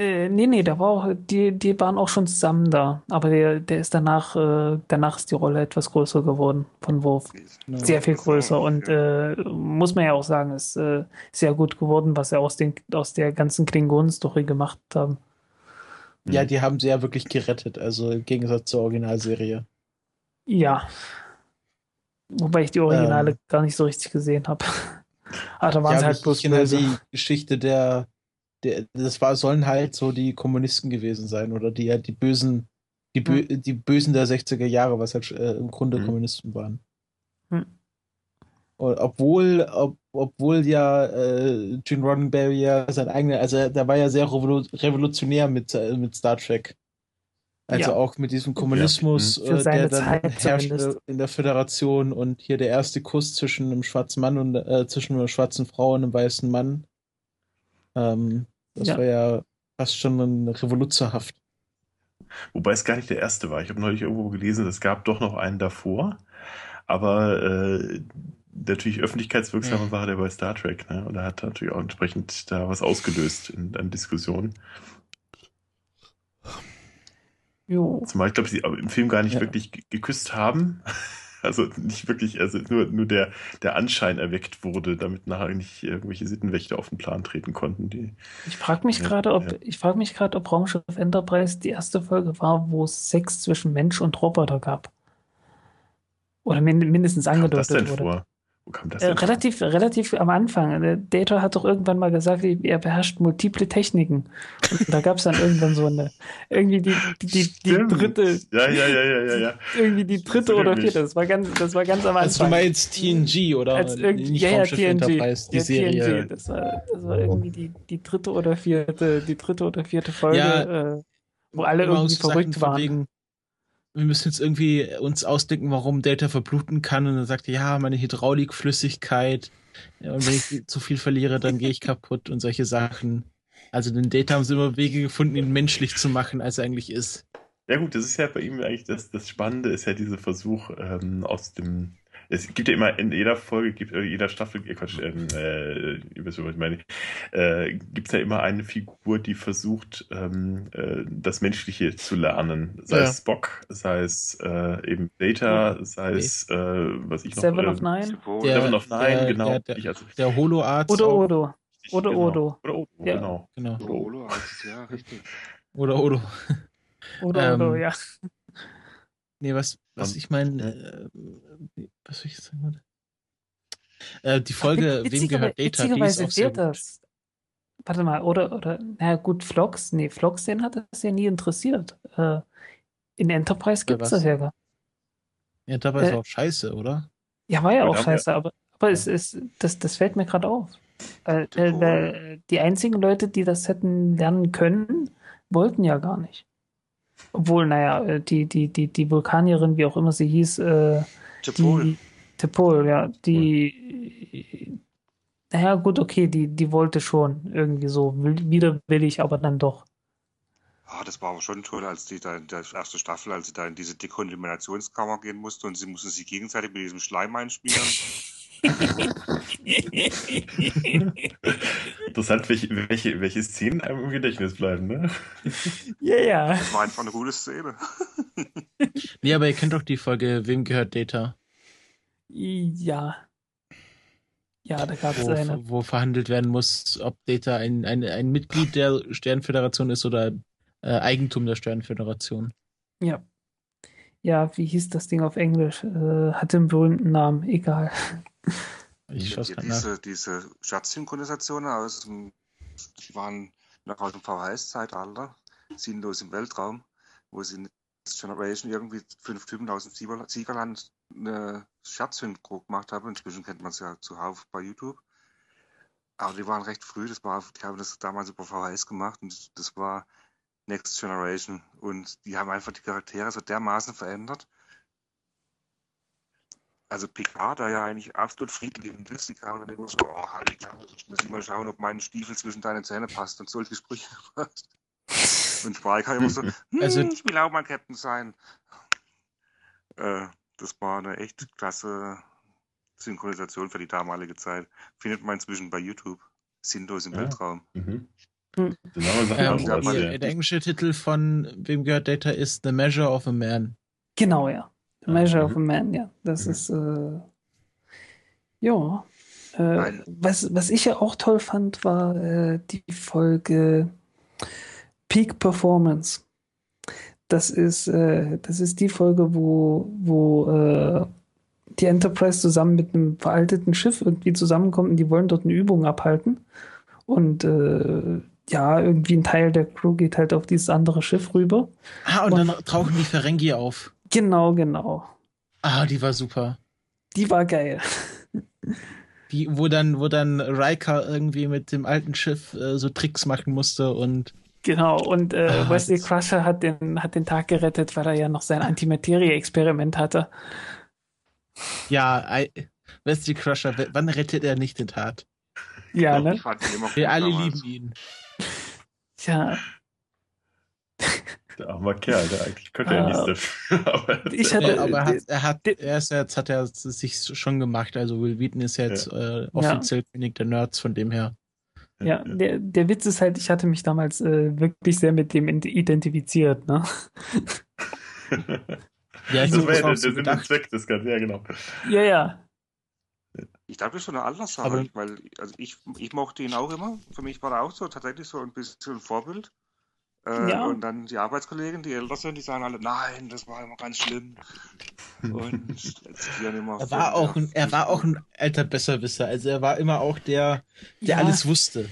Äh, nee, nee, da war auch, die, die waren auch schon zusammen da. Aber der, der ist danach, äh, danach ist die Rolle etwas größer geworden von Worf. Ja. Sehr viel größer und äh, muss man ja auch sagen, ist äh, sehr gut geworden, was sie aus, den, aus der ganzen Klingonen-Story gemacht haben. Ja, die haben sie ja wirklich gerettet, also im Gegensatz zur Originalserie. Ja. Wobei ich die Originale Ähm. gar nicht so richtig gesehen habe. Aber da waren ja, sie aber halt bloß böse. die Geschichte der, der, das war, sollen halt so die Kommunisten gewesen sein oder die halt die Bösen, die, Bö die Bösen der 60er Jahre, was halt äh, im Grunde Mhm. Kommunisten waren. Hm. Und obwohl, ob, obwohl ja äh, Gene Roddenberry ja sein eigener, also der war ja sehr revolu revolutionär mit, äh, mit Star Trek. Also Ja. auch mit diesem Kommunismus, Für äh, seine der dann Zeit herrschte zumindest. in der Föderation und hier der erste Kuss zwischen einem schwarzen Mann und äh, zwischen einer schwarzen Frau und einem weißen Mann. Ähm, das Ja. war ja fast schon ein revoluzerhaft. Wobei es gar nicht der erste war. Ich habe neulich irgendwo gelesen, es gab doch noch einen davor. Aber äh, natürlich öffentlichkeitswirksamer Mhm. war der bei Star Trek. Ne? Und er hat natürlich auch entsprechend da was ausgelöst in, an Diskussionen. Jo. Zumal ich glaube, sie im Film gar nicht Ja. wirklich ge- geküsst haben. Also nicht wirklich, also nur, nur der, der Anschein erweckt wurde, damit nachher nicht irgendwelche Sittenwächter auf den Plan treten konnten. Die, Ich frage mich Ja, gerade, ob ja. ich frage mich gerade, ob Raumschiff Enterprise die erste Folge war, wo es Sex zwischen Mensch und Roboter gab. Oder min mindestens angedeutet wurde. vor? Wo kam das Äh, relativ, relativ am Anfang. Data hat doch irgendwann mal gesagt, er beherrscht multiple Techniken. Und da gab es dann irgendwann so eine, irgendwie die, die, die, dritte, Ja, ja, ja, ja, ja, irgendwie die dritte oder vierte. Das war ganz, das war ganz am Anfang. Also du meinst TNG oder Als nicht ja, ja, TNG. Die ja, Serie. Das war, das war irgendwie die, die dritte oder vierte, die dritte oder vierte Folge, Ja, äh, wo alle irgendwie verrückt waren. Wir müssen jetzt irgendwie uns ausdenken, warum Data verbluten kann. Und dann sagt er, ja, meine Hydraulikflüssigkeit. Und wenn ich zu viel verliere, dann gehe ich kaputt und solche Sachen. Also den Data haben sie immer Wege gefunden, ihn menschlich zu machen, als er eigentlich ist. Ja gut, das ist ja bei ihm eigentlich das, das Spannende ist ja dieser Versuch ähm, aus dem es gibt ja immer in jeder Folge, gibt in jeder Staffel, äh, Quatsch, ähm, äh, ihr wisst, was ich meine, äh, gibt es ja immer eine Figur, die versucht, ähm, äh, das Menschliche zu lernen. Sei Ja. es Spock, sei es äh, eben Data, sei es, äh, was ich noch... Seven äh, of Nine? Obwohl, Seven of Nine, der- genau. der- der- Ich also, Der Holo-Arzt. Oder auch. Odo. Oder genau. Odo. Oder Odo, Ja. genau. Genau. Heißt es, ja, richtig. Oder Odo. Oder Ähm, Odo, ja. Nee, was, was Ähm, ich meine, äh, was soll ich sagen? Äh, die Folge, wem Witzigerweise- gehört Data, die ist witzigerweise auch sehr das. Warte mal, oder, oder, na gut, Vlogs, nee, Vlogs, den hat das ja nie interessiert. Äh, in Enterprise gibt es das ja gar Ja, dabei ist Äh, auch scheiße, oder? Ja, war ja auch scheiße, aber, aber es ist, das, das fällt mir gerade auf. Weil, weil, weil die einzigen Leute, die das hätten lernen können, wollten ja gar nicht. Obwohl, naja, äh, die, die, die, die Vulkanierin, wie auch immer sie hieß, äh, Tepol. die Tepol, ja, die, naja, gut, okay, die, die wollte schon irgendwie so will- widerwillig, aber dann doch. Ah, das war aber schon toll, als die da in der ersten Staffel, als sie da in diese Dekontaminationskammer gehen musste und sie mussten sich gegenseitig mit diesem Schleim einspielen. Interessant, welche, welche, welche Szenen einem im Gedächtnis bleiben, ne? Ja, ja. Das war einfach eine gute Szene. Nee, aber ihr kennt doch die Folge, wem gehört Data? Ja. Ja, da gab es Wo, eine. wo verhandelt werden muss, ob Data ein, ein, ein Mitglied der Sternföderation ist oder äh, Eigentum der Sternföderation. Ja. Ja, wie hieß das Ding auf Englisch? Äh, hatte einen berühmten Namen, egal. Ich schaue diese, diese Schatzsynchronisationen aus dem, die waren noch aus dem VHS-Zeitalter, sinnlos im Weltraum, wo sie in Next Generation irgendwie fünf Typen aus dem Sieger- Siegerland eine Schatzsynchro gemacht haben. Inzwischen kennt man es ja zuhauf bei YouTube. Aber die waren recht früh, das war, die haben das damals über VHS gemacht und das war Next Generation. Und die haben einfach die Charaktere so dermaßen verändert. Also Picard, der ja eigentlich absolut friedliebend ist, die kam dann immer so, oh, halt, ich muss ich mal schauen, ob mein Stiefel zwischen deine Zähne passt und solche Sprüche passt. Und Spike immer so, hm, Also- ich will auch mal Captain sein. Äh, das war eine echt klasse Synchronisation für die damalige Zeit. Findet man inzwischen bei YouTube. Sinnlos im Ja. Weltraum. Mhm. Hm. Sachen Ähm, ja, die, der englische Titel von wem gehört Data ist The Measure of a Man. Genau, ja. The Measure Mhm. of a Man, ja. Das Mhm. ist, äh, ja. Äh, was, was ich ja auch toll fand, war äh, die Folge Peak Performance. Das ist, äh, das ist die Folge, wo, wo äh, die Enterprise zusammen mit einem veralteten Schiff irgendwie zusammenkommt und die wollen dort eine Übung abhalten. Und äh, ja, irgendwie ein Teil der Crew geht halt auf dieses andere Schiff rüber. Ah, und Und- dann tauchen die Ferengi auf. Genau, genau. Ah, die war super. Die war geil. Die, wo dann, wo dann Riker irgendwie mit dem alten Schiff äh, so Tricks machen musste und Genau, und äh, Ah, Wesley Crusher hat den, hat den Tag gerettet, weil er ja noch sein Antimaterie-Experiment hatte. ja, I, Wesley Crusher, wann rettet er nicht den Tag? Ja, ne? Wir alle damals. lieben ihn. Ja, Der arme Kerl, der eigentlich könnte er Ah. nichts dafür. Aber Ich Äh, hatte- aber er hat, er hat, er ist jetzt, hat er es sich schon gemacht. Also Will Wheaton ist jetzt äh, offiziell König der Nerds, von dem her. ja, der, der Witz ist halt, ich hatte mich damals äh, wirklich sehr mit dem identifiziert, ne? Ja, ich das war ja der, der Sinn und. Zweck des Ganzen, ja genau. Ja, ja. Ich glaube, das ist schon eine Alterssache, Aber- weil also ich, ich mochte ihn auch immer. Für mich war er auch so tatsächlich so ein bisschen ein Vorbild. Äh, Ja. Und dann die Arbeitskollegen, die älter sind, die sagen alle, nein, das war immer ganz schlimm. Und zitieren immer. Er war auch ein, er war auch ein alter Besserwisser. Also er war immer auch der, der Ja. alles wusste.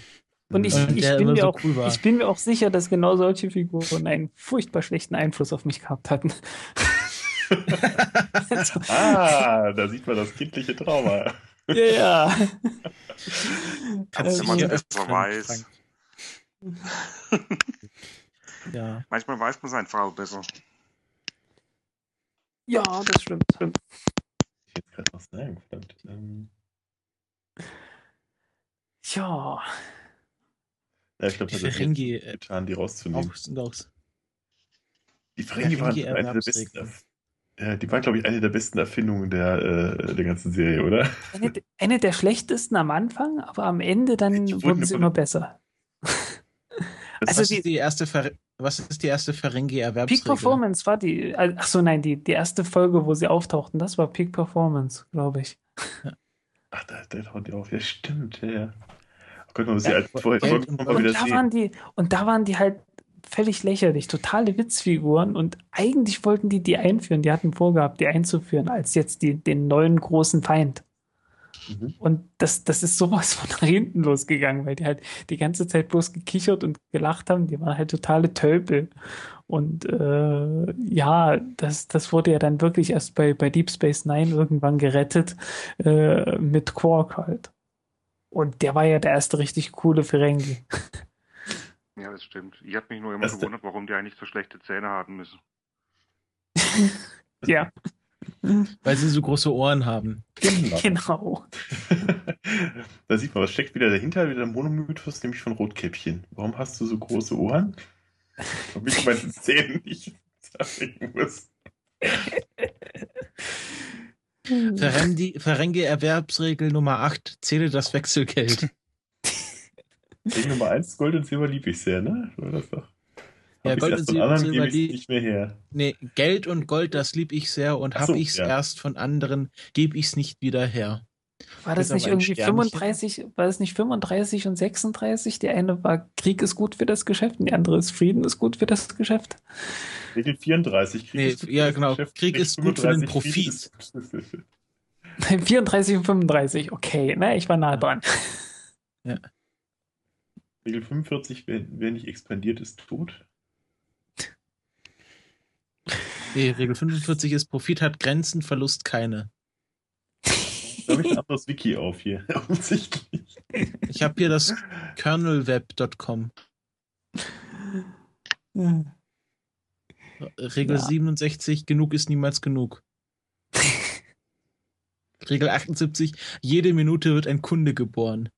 Und ich, Und ich, bin immer mir so auch, cool ich bin mir auch sicher, dass genau solche Figuren einen furchtbar schlechten Einfluss auf mich gehabt hatten. Ah, da sieht man das kindliche Trauma. Ja, ja. Kannst Äh, hier es besser öffnen, weiß. Ja. Manchmal weiß man seine Frau besser. Ja, das stimmt. stimmt. Ich jetzt gerade was sagen, verdammt. Ähm, Ja. ja, ich glaube, Die das hat äh, getan, die rauszunehmen. Auch sind auch. Die Ferengi waren eine der besten. Ja, die war, glaube ich, eine der besten Erfindungen der, äh, der ganzen Serie, oder? Eine, eine der schlechtesten am Anfang, aber am Ende dann Die wurden sie immer- besser. Also was, die- ist die erste Ver was ist die erste Peak Ferengi-Erwerbsregel? Performance war die, ach so, nein, die, die erste Folge, wo sie auftauchten, das war Peak Performance, glaube ich. Ach, da, da tauchen die auf. Ja, stimmt, ja. Oh man muss die Ja, Folgen Geld Folgen und Und da waren die, und da waren die halt völlig lächerlich, totale Witzfiguren und eigentlich wollten die die einführen, die hatten vorgehabt, die einzuführen als jetzt die, den neuen großen Feind. Mhm. Und das, das ist sowas von nach hinten losgegangen, weil die halt die ganze Zeit bloß gekichert und gelacht haben. Die waren halt totale Tölpel. Und äh, ja, das, das wurde ja dann wirklich erst bei, bei Deep Space Nine irgendwann gerettet äh, mit Quark halt. Und der war ja der erste richtig coole Ferengi. Ja, das stimmt. Ich habe mich nur immer Das- gewundert, warum die eigentlich so schlechte Zähne haben müssen. ja, Weil sie so große Ohren haben. genau. da sieht man, was steckt wieder dahinter, wieder der Monomythos, nämlich von Rotkäppchen. Warum hast du so große Ohren? Damit ich meine Zähne nicht zeigen muss. Ferengi- Ferengi-Erwerbsregel Nummer 8. Zähle das Wechselgeld. Regel Nummer 1, Gold und Silber liebe ich sehr, ne? War das doch? Ja, Hab Gold erst und von Silber- anderen, Silber lieb- nicht mehr her. Nee, Geld und Gold, das lieb ich sehr und Ach hab so, ich's ja. erst von anderen, gebe ich's nicht wieder her. War das nicht irgendwie Sternchen. 35, war das nicht 35 und 36? Die eine war Krieg ist gut für das Geschäft und die andere ist Frieden ist gut für das Geschäft. Regel 34, Krieg Nee, ist gut ja, für das genau. Geschäft, Krieg ist gut für den 35, Frieden ist gut für- 34 und 35, okay, ne, ich war nah dran. Regel 45, wer, wer nicht expandiert, ist tot. Nee, Regel 45 ist Profit hat Grenzen, Verlust keine. Da habe ich ein anderes Wiki auf hier, offensichtlich. Ich habe hier das kernelweb.com. Regel Ja. 67, genug ist niemals genug. Regel 78, jede Minute wird ein Kunde geboren.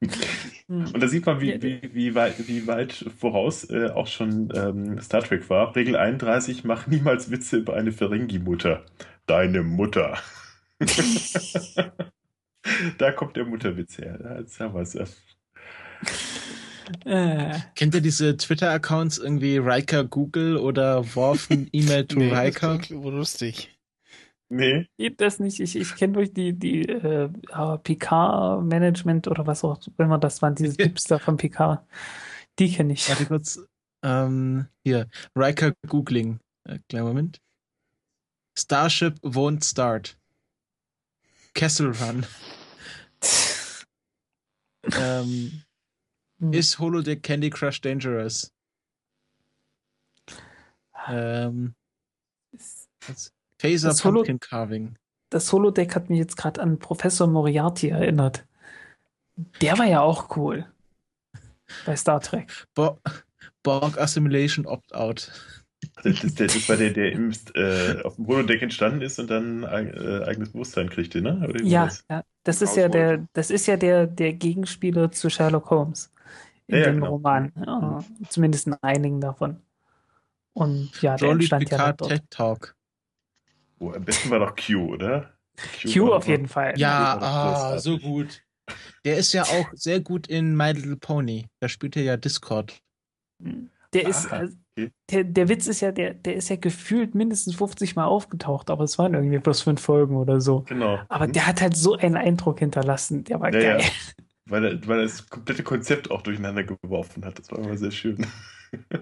Und da sieht man, wie, wie, wie, weit, wie weit voraus äh, auch schon ähm, Star Trek war. Regel 31, mach niemals Witze über eine Ferengi-Mutter. Deine Mutter. da kommt der Mutterwitz her. Jetzt haben wir's. Äh, Kennt ihr diese Twitter-Accounts irgendwie Riker Google oder Worfen E-Mail to Nee, das Riker? wohl lustig. Nee, geht das nicht? Ich, ich kenne durch die, die äh, PK-Management oder was auch immer das waren, diese Tipps da von PK. Die kenne ich. Warte kurz. Ähm, hier, Riker Googling. Äh, kleinen Moment. Starship won't start. Castle Run. ähm, Hm. Is Holodeck Candy Crush dangerous? Ähm, was? Phaser Das Holo- Pumpkin Carving. Das Holodeck hat mich jetzt gerade an Professor Moriarty erinnert. Der war ja auch cool. Bei Star Trek. Bo Borg Assimilation Opt-out. das, das, das war der, der im, äh, auf dem Holodeck entstanden ist und dann ein äh, eigenes Bewusstsein kriegte, ne? Ja, das? ja, das ist ja der, das ist ja der, der Gegenspieler zu Sherlock Holmes in Ja, ja, dem genau. Roman. Ja, zumindest in einigen davon. Und ja, der Jolly entstand ja dort. TED Talk. Oh, am besten war doch Q, oder? Q war auf jeden Fall. Ja, ah, so gut. Der ist ja auch sehr gut in My Little Pony. Da spielt er ja Discord. Der ist, Ah, also, okay. der, der Witz ist ja, der, der ist ja gefühlt mindestens 50 Mal aufgetaucht, aber es waren irgendwie bloß fünf Folgen oder so. Genau. Aber Mhm. der hat halt so einen Eindruck hinterlassen. Der war Ja, ja. geil. Weil er, weil er das komplette Konzept auch durcheinander geworfen hat. Das war immer sehr schön.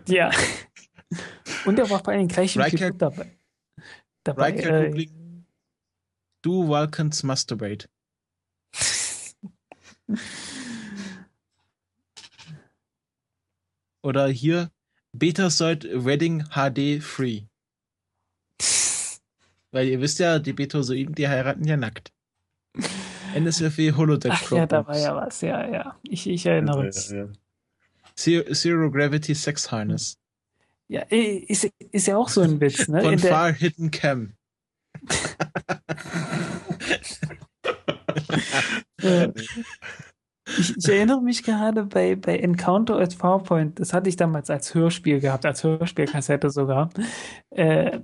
Ja. Und er war vor allem gleich im dabei. Dabei Riker äh. Do Vulcans masturbate. Oder hier Betasoid Wedding HD Free. Weil ihr wisst ja, die Betasoiden, die heiraten ja nackt. NSFW Holodeck Ach ja, da war ja was. Ja, ja. Ich, ich erinnere mich. Ja, ja. Zero, Zero Gravity Sex Harness. Ja, ist, ist ja auch so ein Witz, ne? Von In der, Far Hidden Cam. ich, ich erinnere mich gerade bei, bei Encounter at Farpoint, das hatte ich damals als Hörspiel gehabt, als Hörspielkassette sogar. Äh,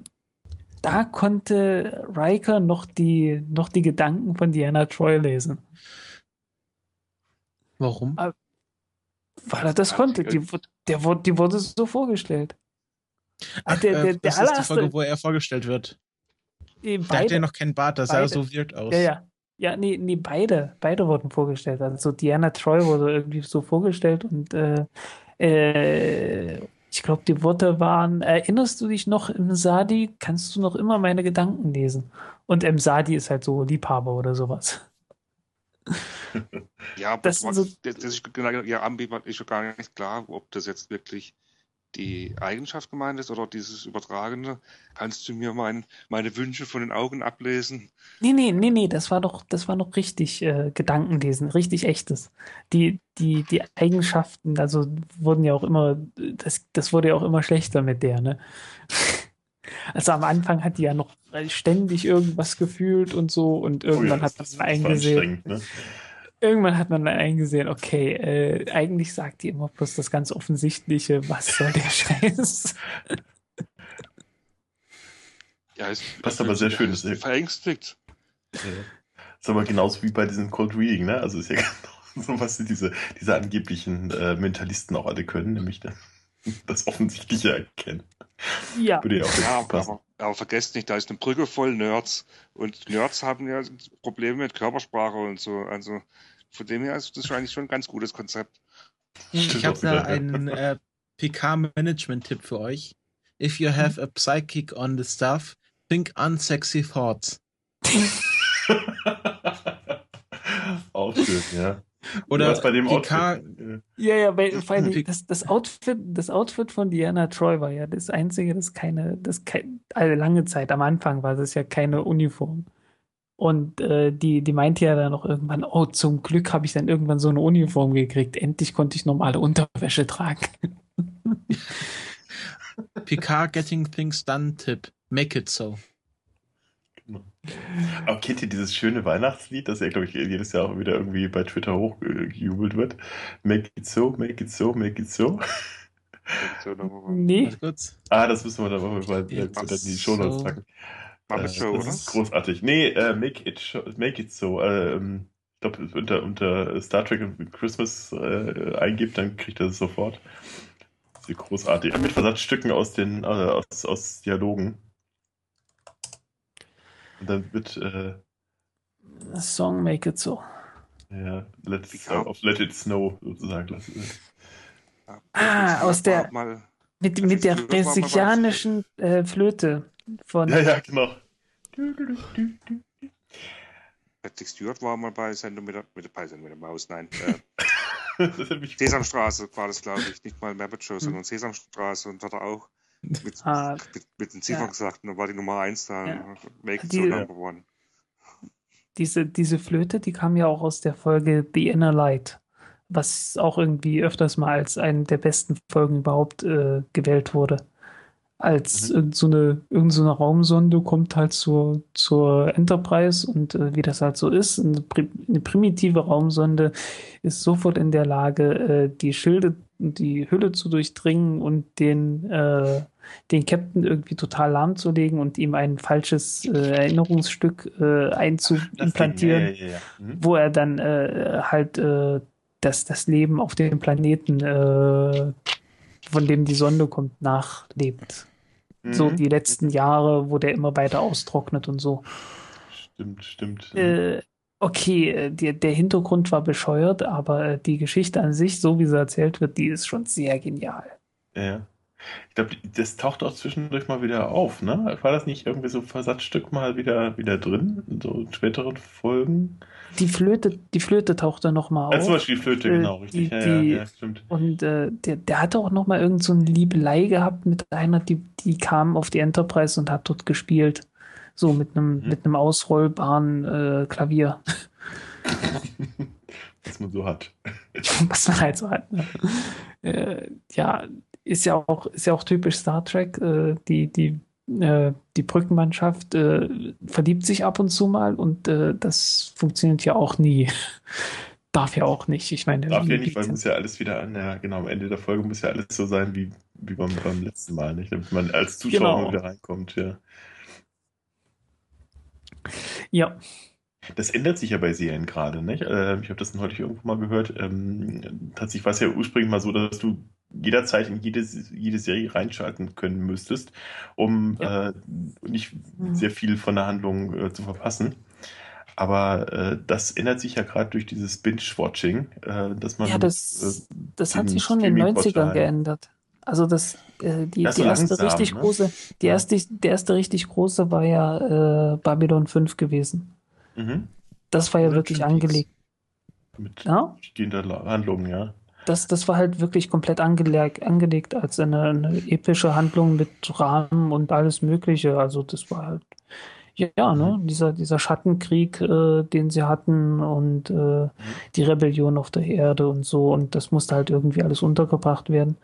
da konnte Riker noch die, noch die Gedanken von Diana Troy lesen. Warum? Weil er das konnte. Die, der, die wurde so vorgestellt. Ach, der, äh, der, der das ist die. Folge, wo er vorgestellt wird. eh, Da hat er noch keinen Bart, das sah beide. so weird aus. Ja, ja. Ja, nee, nee, beide, beide wurden vorgestellt. Also Diana Troy wurde irgendwie so vorgestellt und äh, äh, ich glaube, die Worte waren, erinnerst du dich noch im Sadi, kannst du noch immer meine Gedanken lesen? Und im Sadi ist halt so Liebhaber oder sowas. Ja, aber Das sind so- das, das ist genau, ja, ja gar nicht klar, ob das jetzt wirklich die Eigenschaft gemeint ist oder dieses Übertragene. Kannst du mir mein, meine Wünsche von den Augen ablesen? Nee, nee, nee, nee, das war doch, das war noch richtig äh, Gedankenlesen, richtig echtes. Die, die, die Eigenschaften, also wurden ja auch immer, das, das wurde ja auch immer schlechter mit der, ne? Also am Anfang hat die ja noch ständig irgendwas gefühlt und so und irgendwann Oh ja, hat das- man eingesehen, ne? Irgendwann hat man dann eingesehen, okay, äh, eigentlich sagt die immer bloß das ganz Offensichtliche, was soll der Scheiß? Ja, es Passt aber sehr schön, das- verängstigt. Ja. Ist aber genauso wie bei diesem Cold Reading, ne? Also ist ja genau so, was diese, diese angeblichen äh, Mentalisten auch alle können, nämlich das, das Offensichtliche erkennen. Ja, Würde ja auch Ja, aber, aber vergesst nicht, da ist eine Brücke voll Nerds. Und Nerds haben ja Probleme mit Körpersprache und so. Also von dem her ist das eigentlich schon ein ganz gutes Konzept. Ich habe da einen äh, PK-Management-Tipp für euch. If you have a psychic on the staff, think unsexy thoughts. auch schön, ja. Oder Was bei dem PK, Outfit, äh, Ja, ja, weil vor allem das, das Outfit, das Outfit von Diana Troy war ja das einzige, das keine, das kein, also lange Zeit, am Anfang war das ja keine Uniform. Und äh, die, die meinte ja dann noch irgendwann, oh, zum Glück habe ich dann irgendwann so eine Uniform gekriegt. Endlich konnte ich normale Unterwäsche tragen. PK Getting Things Done Tipp. Make it so. Aber kennt ihr dieses schöne Weihnachtslied, das ja, glaube ich, jedes Jahr auch wieder irgendwie bei Twitter hochgejubelt wird? Make it so, make it so, make it so. So, Nee. Ah, das müssen wir dann mal bei, bei, in die so. Shownotes packen. Muppet Äh, Show, das oder? ist großartig. Nee, äh, make, it show, make it so. Äh, ähm, ich glaube, unter, unter Star Trek und Christmas äh, eingibt, dann kriegt er es sofort. Das ist großartig. Mit Versatzstücken aus den äh, aus, aus Dialogen. Und dann wird äh, Song Make It So. ja, let's, Picard. äh, auf Let It Snow sozusagen. Das, äh, Ah, aus der- Mal, Mit, Das mit der brasilianischen äh, Flöte von. ja, ja, genau. Patrick Stewart war mal bei Sendung mit der, mit der, bei Sendung mit der Maus, nein. Äh, Sesamstraße war das, glaube ich. Nicht mal Muppet Show, sondern Sesamstraße und hat er auch mit, Ah, mit, mit den Ziffern ja. gesagt. Und dann war die Nummer 1 da. Ja. Make it Die- so number one. diese, diese Flöte, die kam ja auch aus der Folge The Inner Light, was auch irgendwie öfters mal als eine der besten Folgen überhaupt äh, gewählt wurde. Als Mhm. irgend so eine, irgend so eine Raumsonde kommt halt zur, zur Enterprise und äh, wie das halt so ist, eine, pri eine primitive Raumsonde ist sofort in der Lage, äh, die Schilde, die Hülle zu durchdringen und den, äh, den Captain irgendwie total lahmzulegen und ihm ein falsches äh, Erinnerungsstück äh, einzuimplantieren, ja, ja, ja. Mhm. wo er dann äh, halt äh, das, das Leben auf dem Planeten, äh, von dem die Sonde kommt, nachlebt. So Mhm. die letzten Jahre, wo der immer weiter austrocknet und so. Stimmt, stimmt. Äh, okay, äh, der, der Hintergrund war bescheuert, aber äh, die Geschichte an sich, so wie sie erzählt wird, die ist schon sehr genial. Ja. Ich glaube, das taucht auch zwischendurch mal wieder auf, ne? War das nicht irgendwie so ein Versatzstück mal wieder, wieder drin? In so in späteren Folgen? Die Flöte, die Flöte taucht da nochmal Ja, zum auf. Beispiel die Flöte, Äh, genau, richtig. die- ja, die- ja, stimmt. Und äh, der, der hatte auch noch mal irgend so eine Liebelei gehabt mit einer, die, die kam auf die Enterprise und hat dort gespielt. So mit einem Mhm. mit einem ausrollbaren äh, Klavier, Was man so hat. was man halt so hat. Ne? Äh, ja, ist ja auch ist ja auch typisch Star Trek. Äh, die die äh, die Brückenmannschaft äh, verliebt sich ab und zu mal und äh, das funktioniert ja auch nie. Darf ja auch nicht. Ich meine, Darf ja nicht, weil muss ja alles wieder an, ja, genau, am Ende der Folge muss ja alles so sein wie, wie beim, beim letzten Mal, nicht? Damit man als Zuschauer Genau. wieder reinkommt, ja. Ja. Das ändert sich ja bei Serien gerade, nicht? Äh, ich habe das heute irgendwo mal gehört. Ähm, tatsächlich war es ja ursprünglich mal so, dass du jederzeit in jede, jede Serie reinschalten können müsstest, um Ja. äh, nicht Mhm. sehr viel von der Handlung äh, zu verpassen. Aber äh, das ändert sich ja gerade durch dieses Binge-Watching, äh, dass man Ja, das, äh, das hat sich schon in den 90ern Streaming-Portalen- geändert. Also das, äh, die, Ja, so die erste langsam, richtig ne? große, die Ja. erste, der erste richtig große war ja äh, Babylon 5 gewesen. mhm, Das war ja Oder wirklich angelegt. mit Ja? stehender Handlung, ja. Das, das war halt wirklich komplett angelegt, angelegt als eine, eine epische Handlung mit Rahmen und alles Mögliche. Also das war halt, ja, ja ne, dieser, dieser Schattenkrieg, äh, den sie hatten und äh, die Rebellion auf der Erde und so. Und das musste halt irgendwie alles untergebracht werden.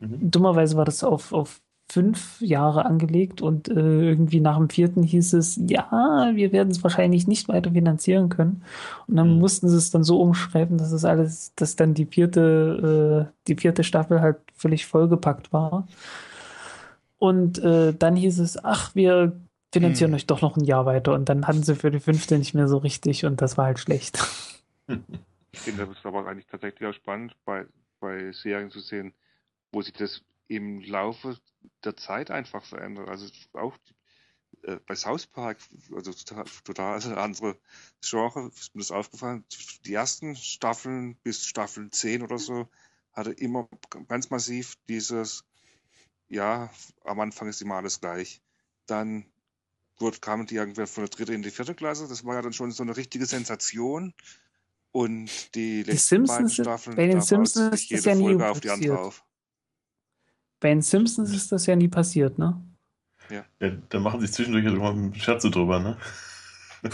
Mhm. Dummerweise war das auf, auf fünf Jahre angelegt und äh, irgendwie nach dem vierten hieß es, ja, wir werden es wahrscheinlich nicht weiter finanzieren können. Und dann Mhm. mussten sie es dann so umschreiben, dass es alles, dass dann die vierte, äh, die vierte Staffel halt völlig vollgepackt war. Und äh, dann hieß es, ach, wir finanzieren Mhm. euch doch noch ein Jahr weiter. Und dann hatten sie für die fünfte nicht mehr so richtig und das war halt schlecht. Ich finde das aber eigentlich tatsächlich auch spannend, bei, bei Serien zu sehen, wo sich das im Laufe der Zeit einfach verändert. Also auch äh, bei South Park, also total, total andere Genre, ist mir das aufgefallen. Die ersten Staffeln bis Staffel 10 oder so hatte immer ganz massiv dieses, ja, am Anfang ist immer alles gleich. Dann wurde, kamen die irgendwann von der dritten in die vierte Klasse. Das war ja dann schon so eine richtige Sensation. Und die letzten beiden Simpsons sind- Staffeln, bei den Simpsons ist jede ja nie Folge auf die andere auf. Bei den Simpsons ist das ja nie passiert, ne? Ja, da machen sich zwischendurch ja mal Scherze drüber, ne?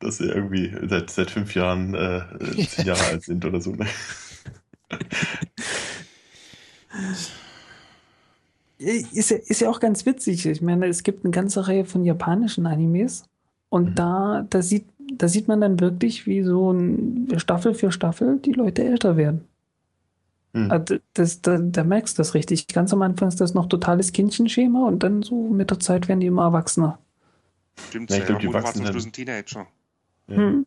Dass sie irgendwie seit, seit fünf Jahren äh, zehn Jahre alt sind oder so. Ne? Ist ja, ist ja auch ganz witzig. Ich meine, es gibt eine ganze Reihe von japanischen Animes und Mhm. da, da, sieht, da sieht man dann wirklich, wie so ein Staffel für Staffel die Leute älter werden. Hm. Also das, da, da merkst du das richtig. Ganz am Anfang ist das noch totales Kindchenschema und dann so mit der Zeit werden die immer erwachsener. Stimmt, Ja, ich glaub, die wachsen dann- Teenager. Ja. Hm.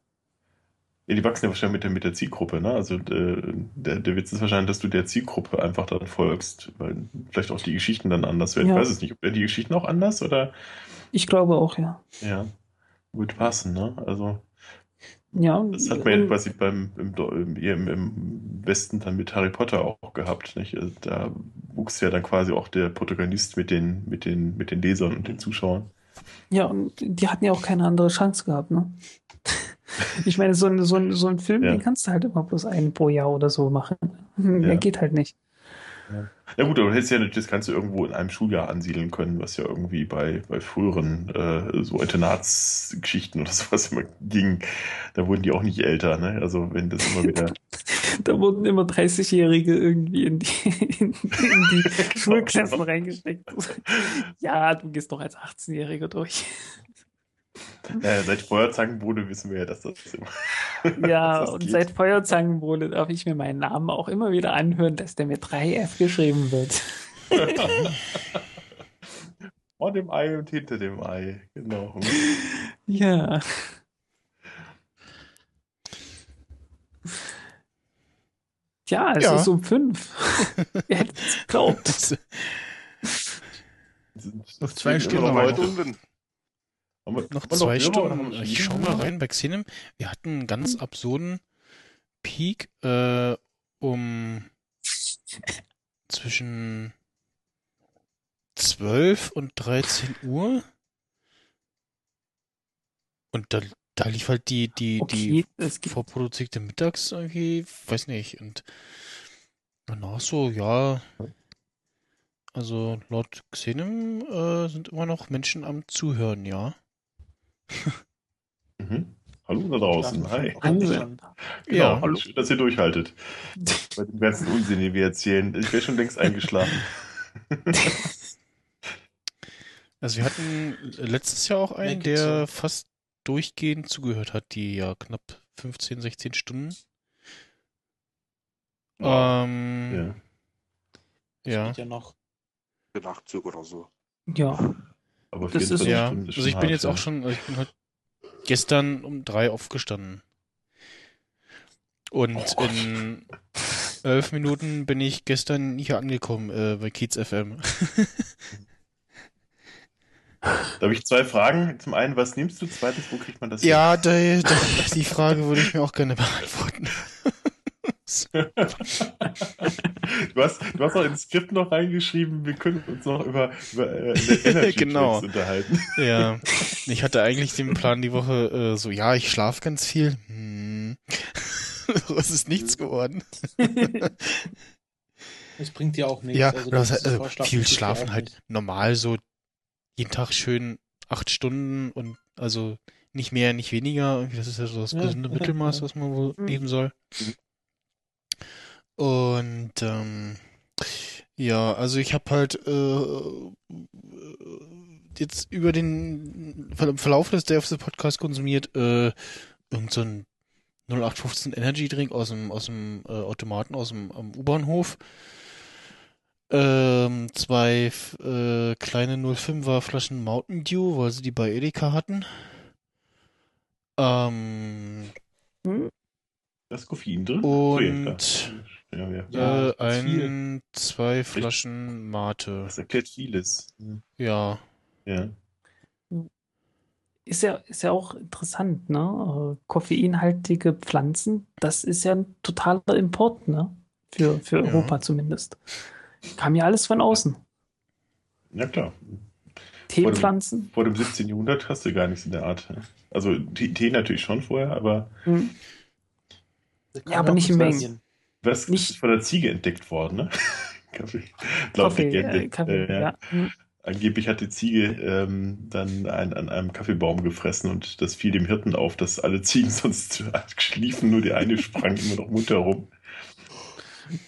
Ja, die wachsen ja wahrscheinlich mit der, mit der Zielgruppe, ne? Also äh, der, der Witz ist wahrscheinlich, dass du der Zielgruppe einfach dann folgst, weil vielleicht auch die Geschichten dann anders werden. Ja. Ich weiß es nicht, ob werden die Geschichten auch anders oder Ich glaube auch, ja. ja, wird passen, ne? Also Ja, das hat man ja quasi beim im, im, im, Westen dann mit Harry Potter auch gehabt, nicht? Also da wuchs ja dann quasi auch der Protagonist mit den, mit den, mit den Lesern und den Zuschauern. Ja, und die hatten ja auch keine andere Chance gehabt, ne? Ich meine, so ein, so ein, so ein Film, Ja. den kannst du halt immer bloß einen pro Jahr oder so machen. Ja. Mehr geht halt nicht. Ja gut, aber du hättest ja natürlich das Ganze irgendwo in einem Schuljahr ansiedeln können, was ja irgendwie bei, bei früheren äh, so Internatsgeschichten oder sowas immer ging. Da wurden die auch nicht älter, ne? Also wenn das immer wieder. Da wurden immer 30-Jährige irgendwie in die, in, in die Schulklassen reingesteckt. Ja, du gehst doch als 18-Jähriger durch. äh, seit Feuerzangenbowle wissen wir ja, dass das immer. Ja, das und geht. seit Feuerzangenbowle darf ich mir meinen Namen auch immer wieder anhören, dass der mit 3F geschrieben wird. Vor dem Ei und hinter dem Ei, genau. Ja. Ja, es Ja. ist um fünf. Wer hätte es geglaubt? Noch zwei Stunden heute. Haben wir- noch zwei Stunden. haben wir schon Ich schau mal rein bei Xenem. Wir hatten einen ganz absurden Peak äh, um zwischen 12 und 13 Uhr. Und da, da lief halt die, die, Okay, die vorproduzierte Mittags irgendwie, weiß nicht. Und danach so, ja. Also laut Xenem äh, sind immer noch Menschen am Zuhören, ja. Mhm. Hallo da draußen. Hi. Wahnsinn. Genau, Ja. hallo. Schön, dass ihr durchhaltet. Bei dem ganzen Unsinn, den wir erzählen. Ich wäre schon längst eingeschlafen. Also wir hatten letztes Jahr auch einen, der fast durchgehend zugehört hat, die ja knapp 15, 16 Stunden. Ähm, Ja. ja. Geht ja noch. Der Nachtzug oder so. Ja, Aber Das ist- 24 Ja, also ich bin jetzt ja. auch schon, also ich bin heute gestern um drei aufgestanden. Und Oh in elf Minuten bin ich gestern hier angekommen äh, bei Kiez FM. Da habe ich zwei Fragen. Zum einen, was nimmst du? Zweitens, wo kriegt man das ja, die, die, die Frage würde ich mir auch gerne beantworten. Du hast, du hast auch ins Skript noch reingeschrieben, wir können uns noch über, über äh, Energy Genau. Unterhalten. Ja, ich hatte eigentlich den Plan die Woche äh, so, ja, ich schlafe ganz viel. Hm. Es ist nichts geworden. Das bringt dir auch nichts. Ja, Also, das also viel schlafen halt normal so jeden Tag schön acht Stunden und also nicht mehr, nicht weniger. Das ist ja so das gesunde ja, Mittelmaß, ja. was man wohl Mhm. nehmen soll. Und ähm, ja, also ich habe halt äh, jetzt über den Ver- Verlauf des Day of the Podcast konsumiert äh, irgend so ein 0815 Energy Drink aus dem aus dem äh, Automaten aus dem U-Bahnhof. Ähm, zwei äh, kleine 05er Flaschen Mountain Dew, weil sie die bei Edeka hatten. Ähm, Hm? Da ist Koffein drin? Und- ja, ja. Ja, äh, ganz viel. ein, zwei Flaschen Mate. Das erklärt vieles. Ja. Ja. Ist ja, ist ja auch interessant, ne? Äh, Koffeinhaltige Pflanzen, das ist ja ein totaler Import, ne? Für, für Ja. Europa zumindest. Kam ja alles von außen. ja, klar. Teepflanzen. Vor dem 17. Jahrhundert hast du gar nichts in der Art. Also Tee, Tee natürlich schon vorher, aber Hm. Das Ja, aber nicht in in Mengen. Was Nicht- ist von der Ziege entdeckt worden, ne? Kaffee. Äh, Kaffee, Äh, ja. Hm. Angeblich hat die Ziege ähm, dann ein, an einem Kaffeebaum gefressen und das fiel dem Hirten auf, dass alle Ziegen sonst schliefen, nur die eine sprang immer noch munter rum.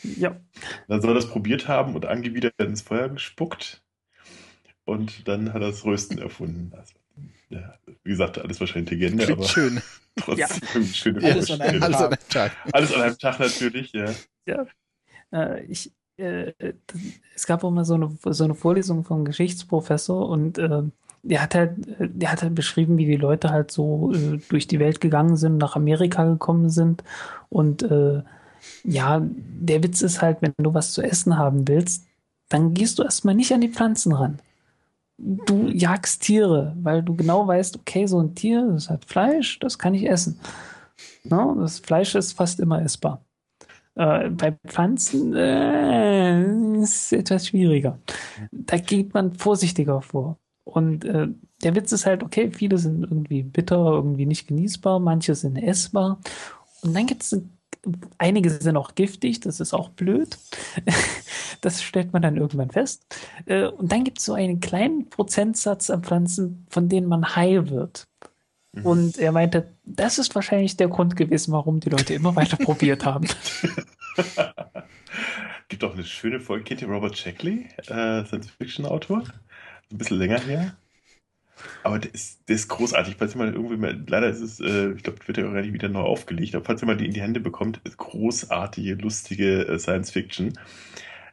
ja. Dann soll er das probiert haben und angewidert ins Feuer gespuckt. Und dann hat er das Rösten erfunden. Also, ja, wie gesagt, alles wahrscheinlich Legende, Klingt aber schön. trotzdem Ja. schöne Alles an einem. Alles an einem Tag. Alles an einem Tag natürlich, ja. Äh, ich, äh, es gab auch mal so eine, so eine Vorlesung vom Geschichtsprofessor und äh, der hat halt, der hat halt beschrieben, wie die Leute halt so äh, durch die Welt gegangen sind, nach Amerika gekommen sind. Und äh, ja, der Witz ist halt, wenn du was zu essen haben willst, dann gehst du erstmal nicht an die Pflanzen ran. Du jagst Tiere, weil du genau weißt, okay, so ein Tier, das hat Fleisch, das kann ich essen. Ne? Das Fleisch ist fast immer essbar. Äh, bei Pflanzen äh, ist es etwas schwieriger. Da geht man vorsichtiger vor. Und äh, der Witz ist halt, okay, viele sind irgendwie bitter, irgendwie nicht genießbar, manche sind essbar. Und dann gibt es einige sind auch giftig, das ist auch blöd. Das stellt man dann irgendwann fest. Äh, Und dann gibt es so einen kleinen Prozentsatz an Pflanzen, von denen man heil wird. Mhm. Und er meinte, das ist wahrscheinlich der Grund gewesen, warum die Leute immer weiter probiert haben. Gibt auch eine schöne Folge. Kennt ihr Robert Shackley, äh, Science-Fiction-Autor? Ein bisschen länger her. Aber der ist, der ist großartig. Falls ihr mal irgendwie mal, leider ist es, äh, ich glaube, wird ja auch gar nicht wieder neu aufgelegt, aber falls ihr mal die in die Hände bekommt, großartige, lustige äh, Science-Fiction.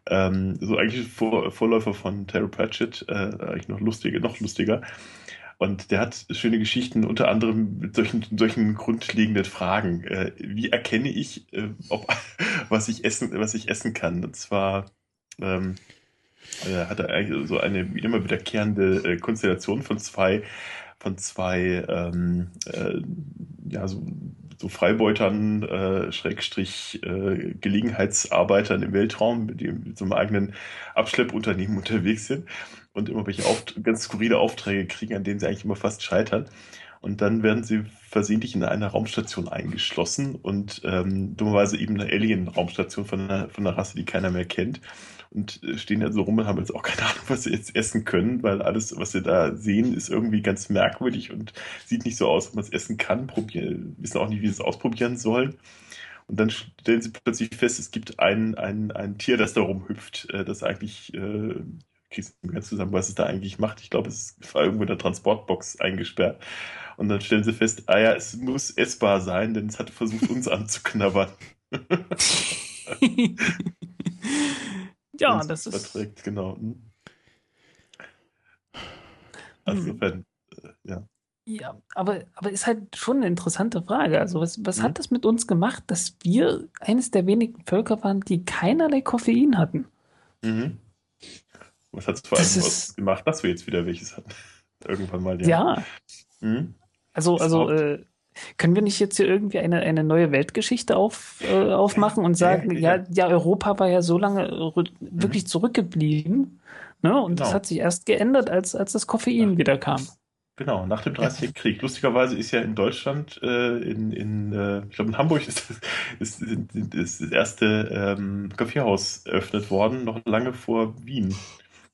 Ähm, so eigentlich Vor Vorläufer von Terry Pratchett, äh, eigentlich noch lustiger, noch lustiger. Und der hat schöne Geschichten, unter anderem mit solchen, solchen grundlegenden Fragen. Äh, wie erkenne ich, äh, ob, was ich essen, was ich essen kann? Und zwar ähm, äh, hat er eigentlich so eine immer wiederkehrende äh, Konstellation von zwei, von zwei ähm, äh, ja, so, so Freibeutern, äh, Schrägstrich, äh, Gelegenheitsarbeitern im Weltraum, die mit so einem eigenen Abschleppunternehmen unterwegs sind und immer welche Auft ganz skurrile Aufträge kriegen, an denen sie eigentlich immer fast scheitern. Und dann werden sie versehentlich in einer Raumstation eingeschlossen und ähm, dummerweise eben eine Alien-Raumstation von einer, von einer Rasse, die keiner mehr kennt. Und äh, stehen da so rum und haben jetzt auch keine Ahnung, was sie jetzt essen können, weil alles, was sie da sehen, ist irgendwie ganz merkwürdig und sieht nicht so aus, wie man es essen kann. Probieren, wissen auch nicht, wie sie es ausprobieren sollen. Und dann stellen sie plötzlich fest, es gibt ein, ein, ein Tier, das da rumhüpft, äh, das eigentlich, äh, kriegst du ganz zusammen, was es da eigentlich macht. Ich glaube, es ist irgendwo in der Transportbox eingesperrt. Und dann stellen sie fest, ah ja, es muss essbar sein, denn es hat versucht, uns anzuknabbern. ja, das ist. Verträgt, genau. Hm. Also Mhm. insofern, äh, ja. Ja, aber, aber ist halt schon eine interessante Frage. Also, was, was Mhm. hat das mit uns gemacht, dass wir eines der wenigen Völker waren, die keinerlei Koffein hatten? Mhm. Was hat es vor allem ist- gemacht, dass wir jetzt wieder welches hatten? Irgendwann mal, Ja, Mhm. also, Ist also äh, können wir nicht jetzt hier irgendwie eine, eine neue Weltgeschichte auf, äh, aufmachen und sagen, Ja, ja, Europa war ja so lange rü- wirklich zurückgeblieben. Ne? Und das Genau. hat sich erst geändert, als, als das Koffein Ja. wieder kam. Genau, nach dem 30. Krieg. Lustigerweise ist ja in Deutschland, äh, in, in äh, ich glaube in Hamburg ist, ist, ist, ist das erste ähm, Kaffeehaus eröffnet worden, noch lange vor Wien.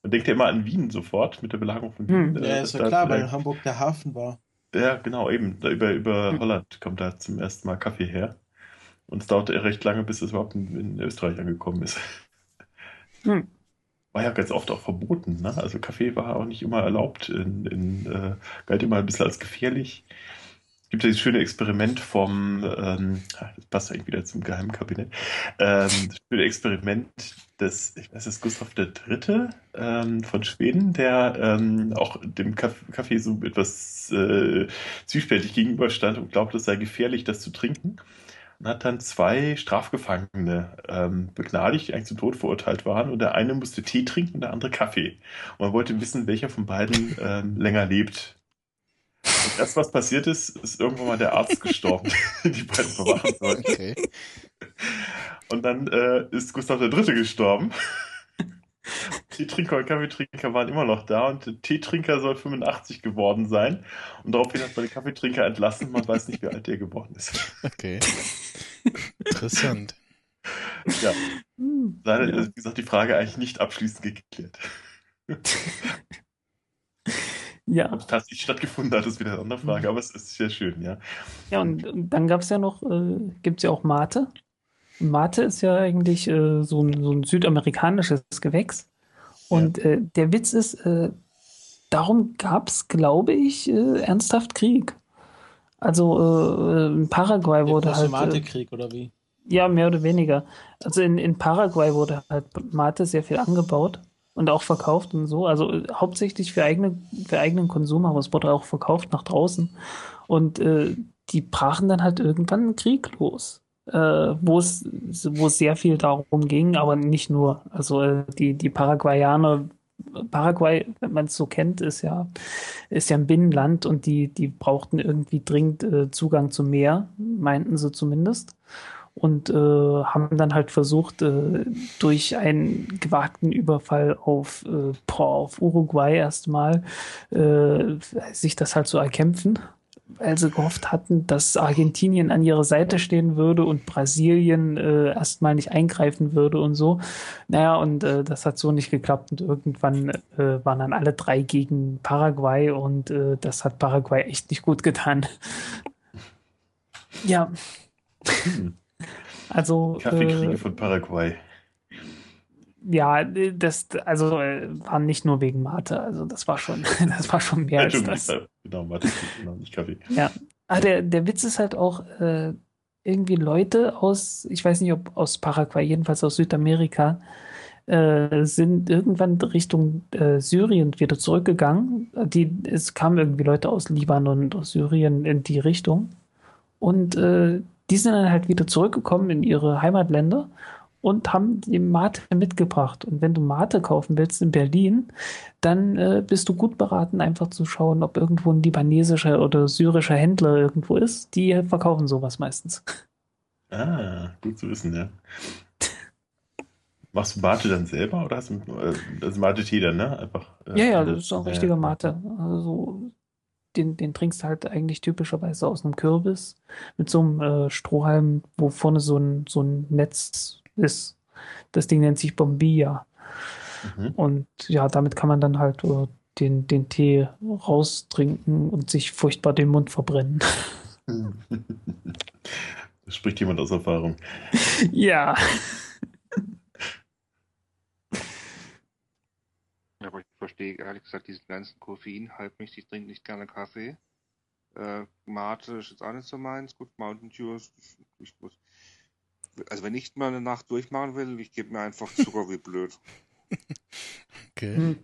Man denkt ja immer an Wien sofort mit der Belagerung von Wien. Hm. äh, Ja, ist ja klar, weil Hamburg der Hafen war. Ja, genau, eben. Über über Hm. Holland kommt da zum ersten Mal Kaffee her. Und es dauerte recht lange, bis es überhaupt in, in Österreich angekommen ist. Hm. War ja ganz oft auch verboten, ne? Also Kaffee war auch nicht immer erlaubt, in, in, äh, galt immer ein bisschen als gefährlich. Es gibt dieses schöne Experiment vom, ähm, das passt eigentlich wieder zum Geheimkabinett, ähm, das schöne Experiment des, ich weiß es, Gustav III. Ähm, von Schweden, der ähm, auch dem Kaff- Kaffee so etwas äh, zwiespältig gegenüberstand und glaubte, es sei gefährlich, das zu trinken. Und hat dann zwei Strafgefangene ähm, begnadigt, die eigentlich zum Tod verurteilt waren. Und der eine musste Tee trinken und der andere Kaffee. Und man wollte wissen, welcher von beiden ähm, länger lebt. Und erst was passiert ist, ist irgendwann mal der Arzt gestorben, den die beiden verwachen sollten. Okay. Und dann äh, ist Gustav III. gestorben. Teetrinker und Kaffeetrinker waren immer noch da und der Teetrinker soll 85 geworden sein. Und daraufhin hat man den Kaffeetrinker entlassen. Man weiß nicht, wie alt der geworden ist. Okay. Interessant. Ja, leider Ja. ist, wie gesagt, die Frage eigentlich nicht abschließend geklärt. Ja, Ob es tatsächlich stattgefunden hat, ist wieder eine andere Frage, aber es ist sehr schön, ja. ja und, und dann gab es ja noch, äh, gibt es ja auch Mate. Mate ist ja eigentlich äh, so, ein, so ein südamerikanisches Gewächs. Und äh, der Witz ist, äh, darum gab es, glaube ich, äh, ernsthaft Krieg. Also äh, in Paraguay wurde Der halt. Äh, Tomatenkrieg oder wie? Ja, mehr oder weniger. Also in, in Paraguay wurde halt Mate sehr viel angebaut und auch verkauft und so. Also äh, hauptsächlich für, eigene, für eigenen Konsum, aber es wurde auch verkauft nach draußen. Und äh, die brachen dann halt irgendwann einen Krieg los, äh, wo es sehr viel darum ging, aber nicht nur. Also äh, die, die Paraguayaner, Paraguay, wenn man es so kennt, ist ja, ist ja ein Binnenland und die, die brauchten irgendwie dringend äh, Zugang zum Meer, meinten sie zumindest und äh, haben dann halt versucht, äh, durch einen gewagten Überfall auf, äh, auf Uruguay erstmal äh, sich das halt so erkämpfen, weil sie gehofft hatten, dass Argentinien an ihrer Seite stehen würde und Brasilien äh, erstmal nicht eingreifen würde und so. Naja, und äh, das hat so nicht geklappt und irgendwann äh, waren dann alle drei gegen Paraguay und äh, das hat Paraguay echt nicht gut getan. Ja, Hm. Also Kaffeekriege äh, von Paraguay. ja, das also äh, war nicht nur wegen Mate, also das war schon, das war schon mehr als das. Genau, Mathe, genau, nicht Kaffee. Ja. Ah, der, der Witz ist halt auch äh, irgendwie Leute aus, ich weiß nicht, ob aus Paraguay, jedenfalls aus Südamerika, äh, sind irgendwann Richtung äh, Syrien wieder zurückgegangen. Die, es kamen irgendwie Leute aus Libanon und aus Syrien in die Richtung. Und äh, die sind dann halt wieder zurückgekommen in ihre Heimatländer und haben die Mate mitgebracht. Und wenn du Mate kaufen willst in Berlin, dann äh, bist du gut beraten, einfach zu schauen, ob irgendwo ein libanesischer oder syrischer Händler irgendwo ist. Die verkaufen sowas meistens. Ah, gut zu wissen, ja. Machst du Mate dann selber oder hast du äh, also Mate-Tee dann, ne? Einfach. äh, Ja, ja, das ist auch richtiger. Mate. Also den, den trinkst du halt eigentlich typischerweise aus einem Kürbis mit so einem äh, Strohhalm, wo vorne so ein, so ein Netz ist. Das Ding nennt sich Bombilla. Mhm. Und ja, damit kann man dann halt äh, den, den Tee raustrinken und sich furchtbar den Mund verbrennen. Spricht jemand aus Erfahrung. Ja, aber ich verstehe ehrlich gesagt diesen ganzen Koffein-Hype nicht. Ich trinke nicht gerne Kaffee. Äh, Mate ist jetzt auch nicht so meins. Gut, Mountain Dew ist, ich muss, also wenn ich mal eine Nacht durchmachen will, ich gebe mir einfach Zucker wie blöd. Okay. Hm.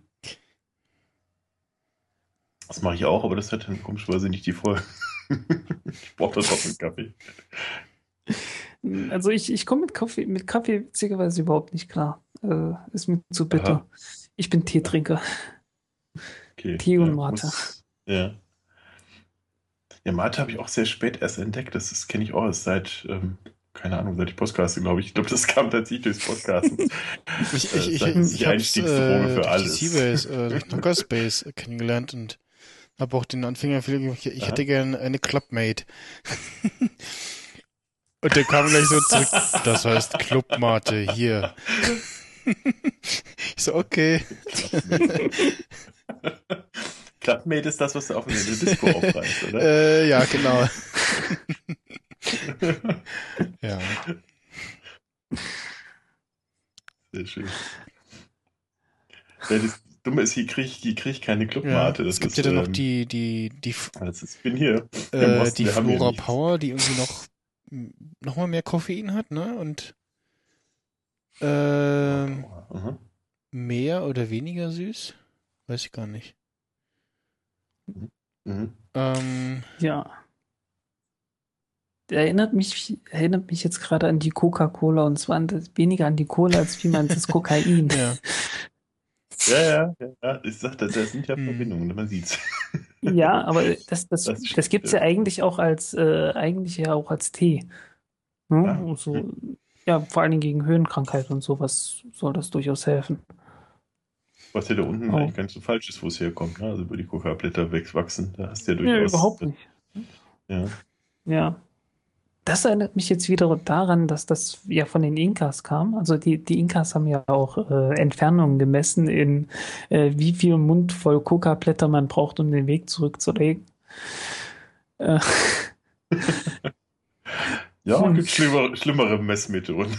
Das mache ich auch, aber das hat dann komischerweise nicht die Folge. ich brauche da trotzdem Kaffee. Also ich, ich komme mit Kaffee, mit Kaffee witzigerweise überhaupt nicht klar. Äh, ist mir zu bitter. Aha. Ich bin Teetrinker. Okay. Und ja, Mate. muss- Ja. Ja, Mate habe ich auch sehr spät erst entdeckt. Das, das kenne ich auch erst seit, ähm, keine Ahnung, seit ich Podcaste, glaube ich. Ich glaube, das kam tatsächlich durchs Podcasten. Ich, Äh, ich, ich, ist ich, Einstiegsdroge äh, für alles. Seabase, äh, durch Knockerspace äh, kennengelernt und habe auch den Anfänger viel gemacht. Ich hätte gern eine Clubmate. und der kam gleich so zurück. Das heißt Clubmate hier. ich so, okay. Clubmate ist das, was du auf in der Disco aufreißt, oder? Äh, ja, genau. ja. Sehr schön. Ja, das Dumme ist, hier kriege ich, hier krieg ich keine ja. Clubmate. Das Es gibt ist, ja dann noch ähm, die, die, die, Das ist, ich bin hier. Äh, Osten, die Flora. Power, die irgendwie noch, noch mal mehr Koffein hat, ne? Und Aha. mehr oder weniger süß? Weiß ich gar nicht. Mhm. Ähm, Ja. Erinnert mich, erinnert mich jetzt gerade an die Coca-Cola und zwar an das, weniger an die Cola als wie man das Kokain. ja. Ja, ja, ja, ja. Ich sagte, da sind ja Hm. Verbindungen, man sieht's. Ja, aber das, das, Das das, stimmt, gibt's ja. ja eigentlich auch als, äh, eigentlich ja auch als Tee. Ne? Ah, Und So, ja, vor allen Dingen gegen Höhenkrankheit und sowas soll das durchaus helfen. Was ja da unten Oh. eigentlich ganz so falsch ist, wo es herkommt. Ne? Also, wo die Coca-Blätter wachsen, da hast du ja Ja, durchaus. überhaupt nicht. Ja. Ja. Das erinnert mich jetzt wieder daran, dass das ja von den Inkas kam. Also die, die Inkas haben ja auch äh, Entfernungen gemessen in äh, wie viel Mund voll Coca-Blätter man braucht, um den Weg zurückzulegen. Äh, Ja, Hm. gibt schlimmere, schlimmere Messmethoden.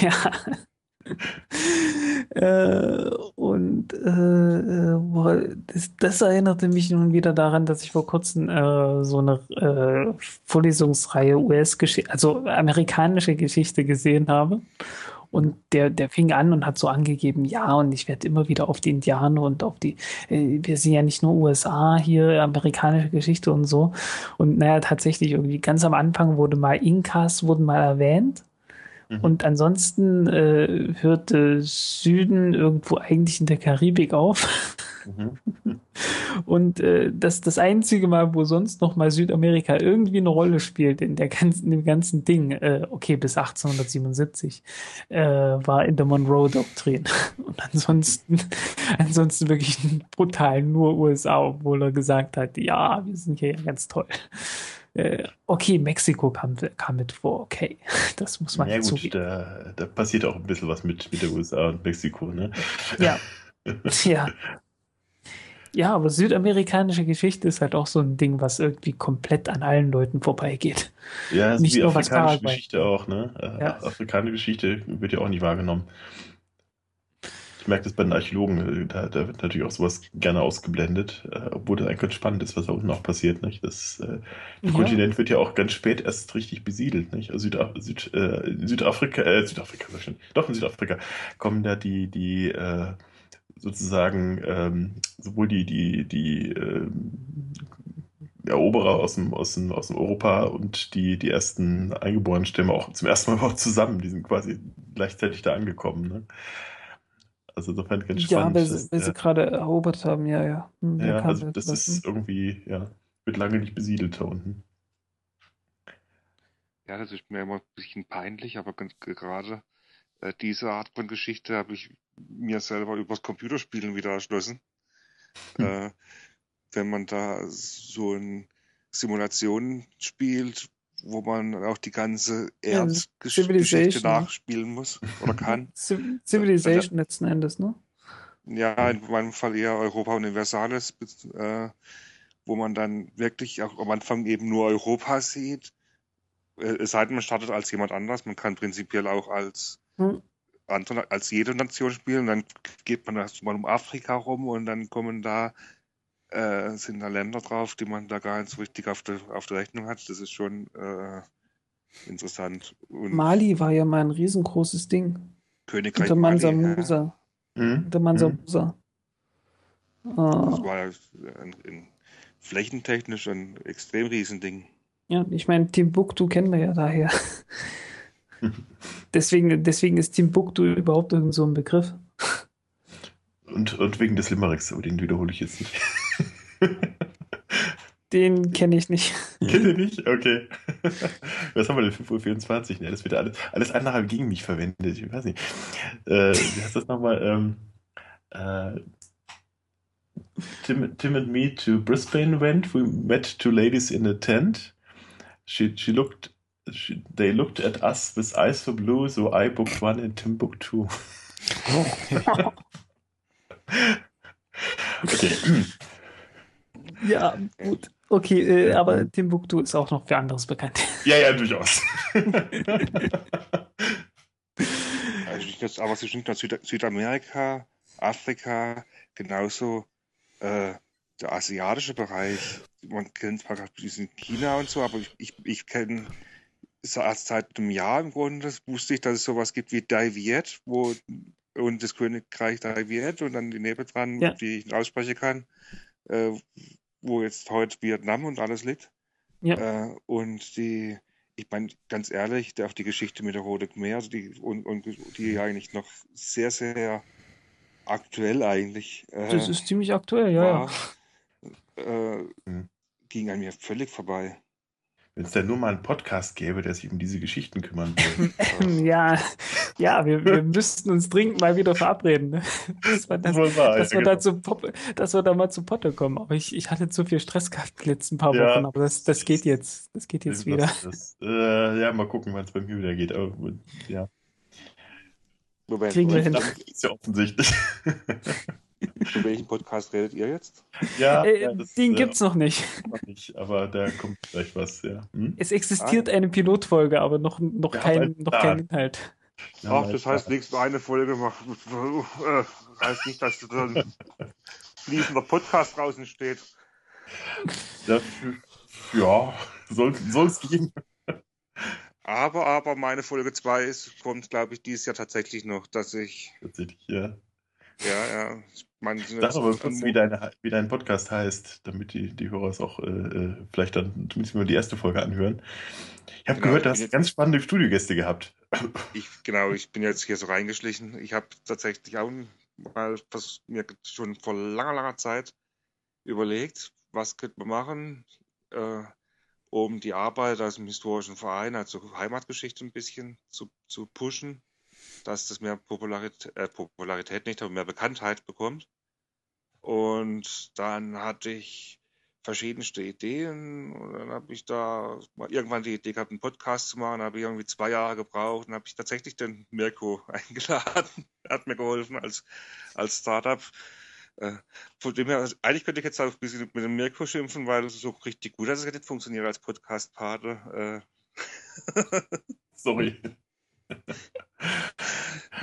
ja. äh, und äh, äh, boah, das, das erinnerte mich nun wieder daran, dass ich vor kurzem äh, so eine äh, Vorlesungsreihe US-Geschichte, also amerikanische Geschichte gesehen habe. Und der, der fing an und hat so angegeben, ja, und ich werde immer wieder auf die Indianer und auf die, äh, wir sind ja nicht nur USA hier, amerikanische Geschichte und so. Und naja, tatsächlich irgendwie ganz am Anfang wurde mal Inkas wurden mal erwähnt. Mhm. Und ansonsten äh, hörte Süden irgendwo eigentlich in der Karibik auf. Mhm. Und äh, das das einzige Mal, wo sonst noch mal Südamerika irgendwie eine Rolle spielt in der ganzen, in dem ganzen Ding, äh, okay, bis 1877, äh, war in der Monroe-Doktrin. Und ansonsten, ansonsten wirklich brutal nur USA, obwohl er gesagt hat, ja, wir sind hier ja ganz toll. Äh, okay, Mexiko kam, kam mit vor, okay, das muss man Ja, gut, zugeben. da, da passiert auch ein bisschen was mit, mit der USA und Mexiko, ne? Ja. Ja. Ja, aber südamerikanische Geschichte ist halt auch so ein Ding, was irgendwie komplett an allen Leuten vorbeigeht. Ja, das ist Nicht wie nur was afrikanische. Geschichte auch, ne? Äh, Ja. Afrikanische Geschichte wird ja auch nicht wahrgenommen. Ich merke das bei den Archäologen, äh, da, da wird natürlich auch sowas gerne ausgeblendet, äh, obwohl das eigentlich ganz spannend ist, was da unten auch passiert, nicht? Das, äh, der Ja. Kontinent wird ja auch ganz spät erst richtig besiedelt, nicht? Also Südaf Süd, äh, in Südafrika, äh, Südafrika, ich schon. doch in Südafrika kommen da die, die, äh, sozusagen, ähm, sowohl die, die, die, ähm, Eroberer aus dem, aus dem, aus dem Europa und die, die ersten eingeborenen Stämme auch zum ersten Mal überhaupt zusammen. Die sind quasi gleichzeitig da angekommen. Ne? Also insofern ganz Ja, spannend. weil dass, sie, weil sie ja, gerade erobert haben, ja, ja. Hm, ja, also das was, ist irgendwie, ja, wird lange nicht besiedelt da unten. Ja, das ist mir immer ein bisschen peinlich, aber ganz gerade äh, diese Art von Geschichte habe ich mir selber übers Computerspielen wieder erschlossen. Hm. Äh, wenn man da so eine Simulation spielt, wo man auch die ganze Ja, ne? nachspielen muss oder kann. Civ- Civilization letzten Endes, ne? Ja, in meinem Fall eher Europa Universalis, äh, wo man dann wirklich auch am Anfang eben nur Europa sieht. Äh, es sei denn, man startet als jemand anders. Man kann prinzipiell auch als Hm. andere, als jede Nation spielen. Dann geht man erst mal um Afrika rum und dann kommen da, äh, sind da Länder drauf, die man da gar nicht so richtig auf der, auf der Rechnung hat. Das ist schon äh, interessant. Und Mali war ja mal ein riesengroßes Ding. Königreich Unter Mansa Mali, ja. Musa. Mhm. Unter Mansa Mhm. Musa. Das Äh, war ja ein, ein flächentechnisch ein extrem Riesending. Ja, ich meine, Timbuktu kennen wir ja daher. deswegen, deswegen ist Timbuktu überhaupt irgend so ein Begriff. Und, und wegen des Limericks, aber den wiederhole ich jetzt nicht. Den kenne ich nicht. Kennt ihr nicht? Okay. Was haben wir denn? 5.24 Uhr? Ne, das wird alles, alles andere gegen mich verwendet. Ich weiß nicht. Äh, wie heißt das nochmal? Ähm, äh, Tim, Tim and me to Brisbane went. We met two ladies in a tent. She, she looked, she, they looked at us with eyes so blue, so I booked one in Timbuktu. okay. Ja, gut. Okay, äh, aber Timbuktu ist auch noch für anderes bekannt. Ja, ja, durchaus. Also aber zwischen Süd Südamerika, Afrika, genauso äh, der asiatische Bereich. Man kennt zwar gerade diesen China und so, aber ich, ich, ich kenne erst seit einem Jahr im Grunde, wusste ich, dass es sowas gibt wie Dai Viet, wo und das Königreich Dai Viet und dann die Nebel dran, Ja. die ich aussprechen kann, äh, wo jetzt heute Vietnam und alles liegt. Ja. Äh, und die, ich meine, ganz ehrlich, auch die Geschichte mit der Rote Khmer, also die, und, und die eigentlich noch sehr, sehr aktuell eigentlich äh, Das ist ziemlich aktuell, ja, ja. war, äh, Mhm. ging an mir völlig vorbei. Wenn es da nur mal einen Podcast gäbe, der sich um diese Geschichten kümmern würde. Ja, ja, wir, wir müssten uns dringend mal wieder verabreden. Ne? Das war das, Wohl wahr, dass, ja, wir da genau. zu Pop, dass wir da mal zu Potte kommen. Aber ich, ich hatte zu viel Stress gehabt die letzten paar Ja. Wochen. Aber das, das geht jetzt. Das geht jetzt Das- wieder. Das, äh, ja, mal gucken, wann es bei mir wieder geht. Aber, ja, Moment, Kriegen wir Moment, hin. das ist ja offensichtlich. Über welchen Podcast redet ihr jetzt? ja, Äh, ja, das, den äh, gibt's noch nicht. noch nicht, aber da kommt vielleicht was, ja. Hm? Es existiert eine Pilotfolge, aber noch, noch, kein, noch kein Inhalt. Ja, Ach, das heißt, nächstes Mal eine Folge macht. Äh, heißt nicht, dass dann fließender Podcast draußen steht. Ja, ja soll es geben. Aber, aber meine Folge 2 ist, kommt, glaube ich, dieses Jahr tatsächlich noch, dass ich, Tatsächlich, ja. ja, ja, man, Sag aber kurz, wie, deine, wie dein Podcast heißt, damit die, die Hörer es auch äh, äh, vielleicht dann zumindest mal die erste Folge anhören. Ich habe Genau, gehört, du hast ganz spannende Studiogäste gehabt. Ich, genau, ich bin jetzt hier so reingeschlichen. Ich habe tatsächlich auch mal was mir schon vor langer, langer Zeit überlegt, was könnte man machen, äh, um die Arbeit aus dem historischen Verein, also Heimatgeschichte ein bisschen zu, zu pushen, dass das mehr Popularität, äh, Popularität nicht, aber mehr Bekanntheit bekommt. Und dann hatte ich verschiedenste Ideen und dann habe ich da irgendwann die Idee gehabt, einen Podcast zu machen, habe ich irgendwie zwei Jahre gebraucht und habe ich tatsächlich den Mirko eingeladen. Er hat mir geholfen als, als Startup. Äh, Von dem her, also eigentlich könnte ich jetzt auch ein bisschen mit dem Mirko schimpfen, weil es so richtig gut dass es nicht funktioniert als Podcast-Partner. Äh, Sorry.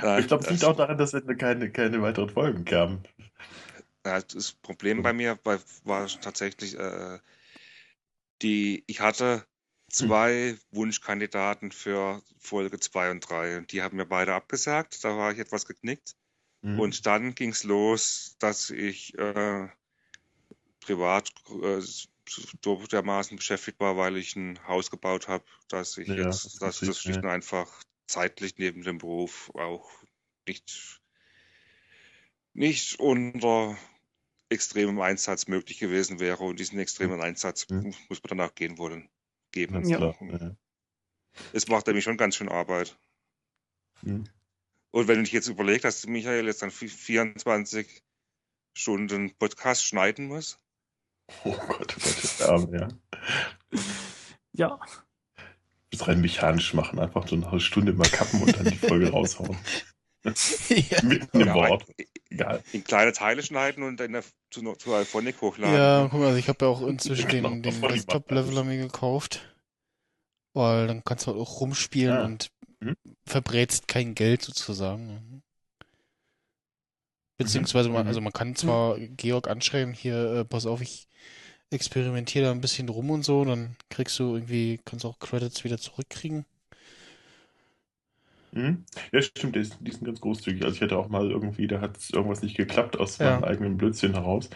nein, Ich glaube, es liegt auch daran, dass keine, keine weiteren Folgen kamen. Ja, das Problem bei mir bei, war tatsächlich, äh, die, ich hatte zwei Wunschkandidaten für Folge 2 und 3 und die haben mir beide abgesagt. Da war ich etwas geknickt. Mhm. Und dann ging es los, dass ich äh, privat äh, so dermaßen beschäftigt war, weil ich ein Haus gebaut habe, dass ich Ja, jetzt, das dass das schlicht und einfach zeitlich neben dem Beruf auch nicht, nicht unter extremem Einsatz möglich gewesen wäre. Und diesen extremen Einsatz Mhm. muss man danach gehen wollen. Geben. Ja. Ja. Es macht nämlich schon ganz schön Arbeit. Mhm. Und wenn du dich jetzt überlegst, dass Michael jetzt dann vi- 24 Stunden Podcast schneiden muss, Oh Gott, oh Gott, der Arme, ja. Ja, Das rein mechanisch machen, einfach so eine Stunde mal kappen und dann die Folge raushauen. ja. Mitten im ja, Wort. in, Egal. in kleine Teile schneiden und dann zu, zu Alphonic hochladen. Ja, guck mal, also ich habe ja auch inzwischen Genau, den, den voll die Desktop-Leveler mir gekauft. Weil dann kannst du halt auch rumspielen Ja. und Mhm. verbrätst kein Geld sozusagen. Beziehungsweise, man, Mhm. also man kann zwar Georg anschreiben, hier, äh, pass auf, ich experimentiere da ein bisschen rum und so, dann kriegst du irgendwie, kannst auch Credits wieder zurückkriegen. Mhm. Ja, stimmt, die, sind ganz großzügig. Also ich hatte auch mal irgendwie, da hat irgendwas nicht geklappt aus Ja. meinem eigenen Blödsinn heraus.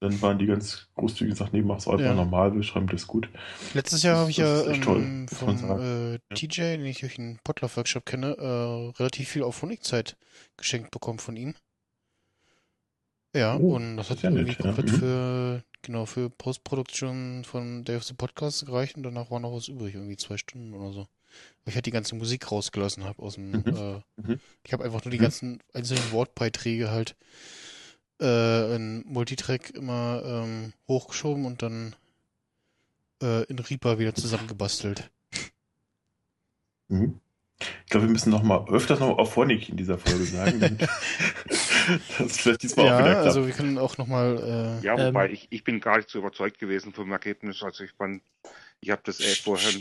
dann waren die ganz großzügig gesagt, nee, mach's einfach Ja. normal, wir schreiben das gut. Letztes Jahr habe ich ja ähm, toll, vom äh. TJ, den ich durch den Potluck-Workshop kenne, äh, relativ viel auf Honigzeit geschenkt bekommen von ihm. Ja, Oh, und das hat ja irgendwie nett, ja. komplett Mhm. für, genau, für Postproduktion von Day of the Podcast gereicht und danach war noch was übrig, irgendwie zwei Stunden oder so. Weil ich halt die ganze Musik rausgelassen habe aus dem, Mhm. äh, Mhm. ich habe einfach nur die Mhm. ganzen einzelnen Wortbeiträge halt äh, in Multitrack immer ähm, hochgeschoben und dann äh, in Reaper wieder zusammengebastelt. Mhm. Ich glaube, wir müssen noch mal öfters noch auf Honig in dieser Folge sagen. das vielleicht diesmal auch wieder Ja, klappt. also wir können auch nochmal, äh, Ja, Ähm, wobei ich, ich bin gar nicht so überzeugt gewesen vom Ergebnis. Also ich fand, ich habe das eh vorher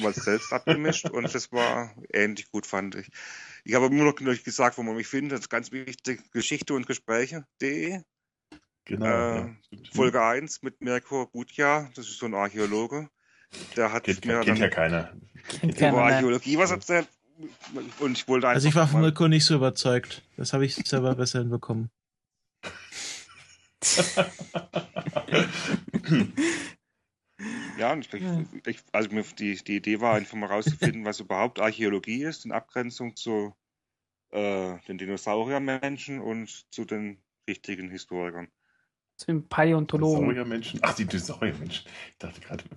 mal selbst abgemischt und das war ähnlich gut, fand ich. Ich habe immer noch gesagt, wo man mich findet. Das ist ganz wichtig, Geschichte und Gespräche.de. genau. äh, ja. Folge 1 mit Mirko Gutjahr, das ist so ein Archäologe. Der hat Kennt, mir kennt dann ja keiner. Über ne? Archäologie was erzählt. Und ich wollte Also ich war von Mirko nicht so überzeugt. Das habe ich selber besser hinbekommen. Ja, und ich, ich, also die, die Idee war einfach mal rauszufinden, was überhaupt Archäologie ist, in Abgrenzung zu äh, den Dinosauriermenschen und zu den richtigen Historikern. Zu den Paläontologen. Dinosauriermenschen. Ach, die Dinosauriermenschen. Ich dachte gerade,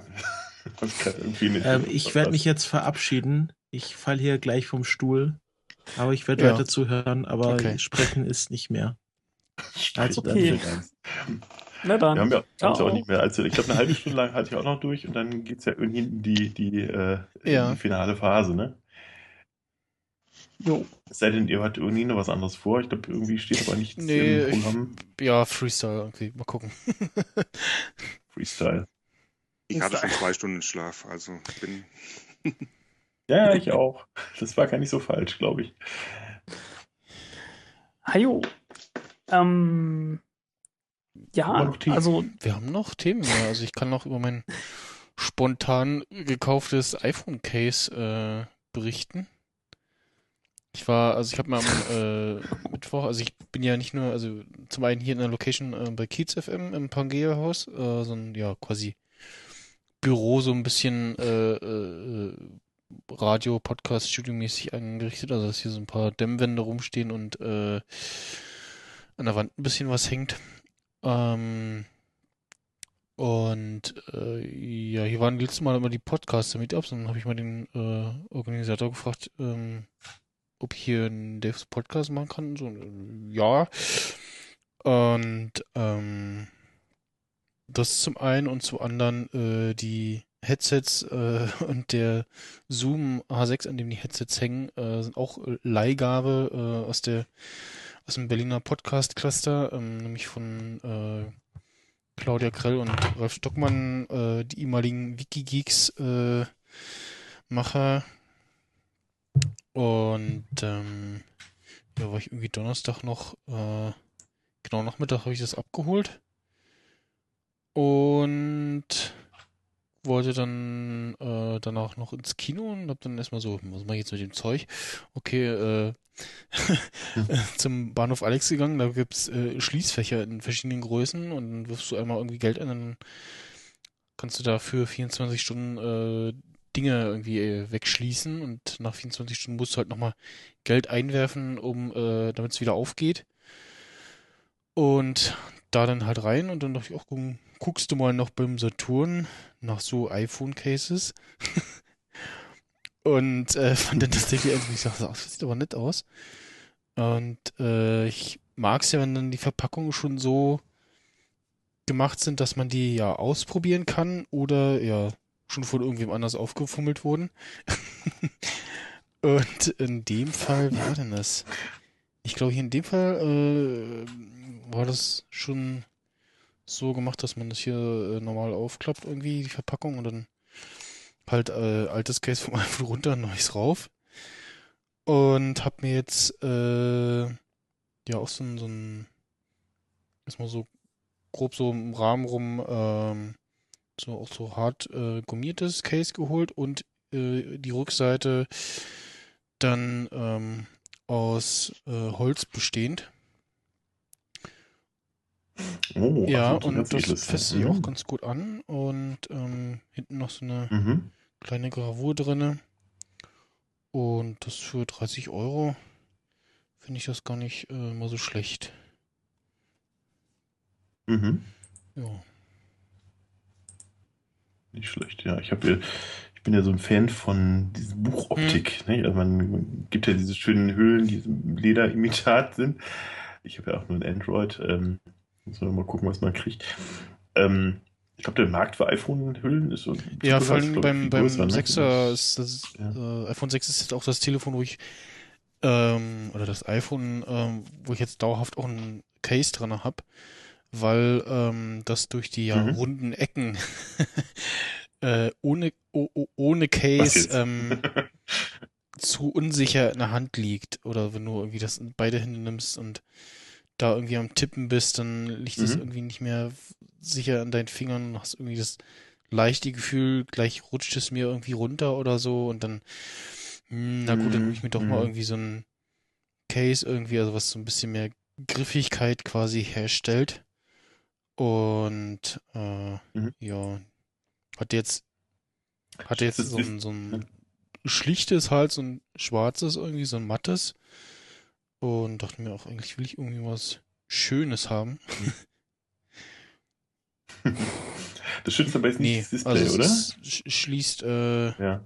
Ähm, ich werde mich jetzt verabschieden. Ich falle hier gleich vom Stuhl. Aber ich werde Ja. weiter zuhören, aber Okay. sprechen ist nicht mehr. Also dann Okay. Na dann. Wir haben ja auch nicht mehr allzu. Ich glaube, eine halbe Stunde lang halte ich auch noch durch und dann geht's ja irgendwie in die, die, äh, in Ja. die finale Phase, ne? Jo. Es sei denn, ihr habt irgendwie noch was anderes vor. Ich glaube, irgendwie steht aber nichts Nee, im ich- Programm. ja, Freestyle irgendwie. Mal gucken. Freestyle. Ich hatte schon zwei Stunden Schlaf, also ich bin Ja, ich auch. Das war gar nicht so falsch, glaube ich. Hajo. Ähm, ja, also Wir haben noch Themen mehr. Also ich kann noch über mein spontan gekauftes iPhone-Case äh, berichten. Ich war, also ich habe mir am äh, Mittwoch, also ich bin ja nicht nur, also zum einen hier in der Location äh, bei Kiez FM im Pangea-Haus, äh, so ein, ja, quasi Büro, so ein bisschen äh, äh, Radio, Podcast, Studio-mäßig eingerichtet, also dass hier so ein paar Dämmwände rumstehen und äh, an der Wand ein bisschen was hängt. Ähm, und äh, ja, hier waren letztes Mal immer die Podcaster-Meetups und dann habe ich mal den äh, Organisator gefragt, ähm, ob ich hier einen Daves Podcast machen kann. So, ja. Und ähm, das zum einen und zum anderen äh, die Headsets äh, und der Zoom H6, an dem die Headsets hängen, äh, sind auch äh, Leihgabe äh, aus der aus dem Berliner Podcast Cluster, ähm, nämlich von äh, Claudia Krell und Ralf Stockmann, äh, die ehemaligen Wikigeeks äh, Macher. Und ähm, ja, war ich irgendwie Donnerstag noch, äh, genau Nachmittag habe ich das abgeholt. Und wollte dann äh, danach noch ins Kino und hab dann erstmal so, was mache ich jetzt mit dem Zeug? Okay, äh, zum Bahnhof Alex gegangen, da gibt's äh, Schließfächer in verschiedenen Größen und dann wirfst du einmal irgendwie Geld ein, dann kannst du da für 24 Stunden äh, Dinge irgendwie äh, wegschließen und nach 24 Stunden musst du halt nochmal Geld einwerfen, um äh, damit es wieder aufgeht. Und da dann halt rein und dann dachte ich auch, guck, guckst du mal noch beim Saturn nach so iPhone-Cases. und äh, fand dann das Ding irgendwie, dachte, das sieht aber nett aus. Und äh, ich mag es ja, wenn dann die Verpackungen schon so gemacht sind, dass man die ja ausprobieren kann oder ja schon von irgendwem anders aufgefummelt wurden. Und in dem Fall, wie war denn das? Ich glaube, hier in dem Fall äh, war das schon so gemacht, dass man das hier äh, normal aufklappt, irgendwie, die Verpackung, und dann halt äh, altes Case vom iPhone runter, neues rauf. Und hab mir jetzt äh, ja auch so ein, so ein erstmal so grob so im Rahmen rum ähm, so auch so hart äh, gummiertes Case geholt und äh, die Rückseite dann ähm, aus äh, Holz bestehend. Oh, Ja, also und ganz das fasst sich Mhm. auch ganz gut an. Und ähm, hinten noch so eine Mhm. kleine Gravur drinne. Und das für 30 Euro finde ich das gar nicht äh, mal so schlecht. Mhm. Ja. Nicht schlecht, ja. Ich habe ich bin ja so ein Fan von dieser Buchoptik. Ne? Also man gibt ja diese schönen Hüllen, die im Lederimitat sind. Ich habe ja auch nur ein Android. Ähm, muss man mal gucken, was man kriegt. Ähm, ich glaube, der Markt für iPhone-Hüllen ist so. Ja, vor allem beim, beim größer, ne? 6er ist das Ja. äh, iPhone 6 ist jetzt auch das Telefon, wo ich ähm, oder das iPhone, ähm, wo ich jetzt dauerhaft auch ein Case dran habe, weil ähm, das durch die ja Mhm. runden Ecken äh, ohne oh, oh, ohne Case ähm, zu unsicher in der Hand liegt oder wenn du irgendwie das in beide Hände nimmst und da irgendwie am Tippen bist, dann liegt es Mhm. irgendwie nicht mehr sicher an deinen Fingern und hast irgendwie das leichte Gefühl, gleich rutscht es mir irgendwie runter oder so und dann, hm, na gut, dann nehme ich mir doch mal Mhm. irgendwie so ein Case irgendwie, also was so ein bisschen mehr Griffigkeit quasi herstellt. Und äh, Mhm. ja, hat jetzt hat jetzt so ein, so ein schlichtes halt, so ein schwarzes irgendwie, so ein mattes. Und dachte mir auch, eigentlich will ich irgendwie was Schönes haben. Das schützt aber jetzt nicht Nee, das Display, also es oder? ist- sch- schließt äh, Ja.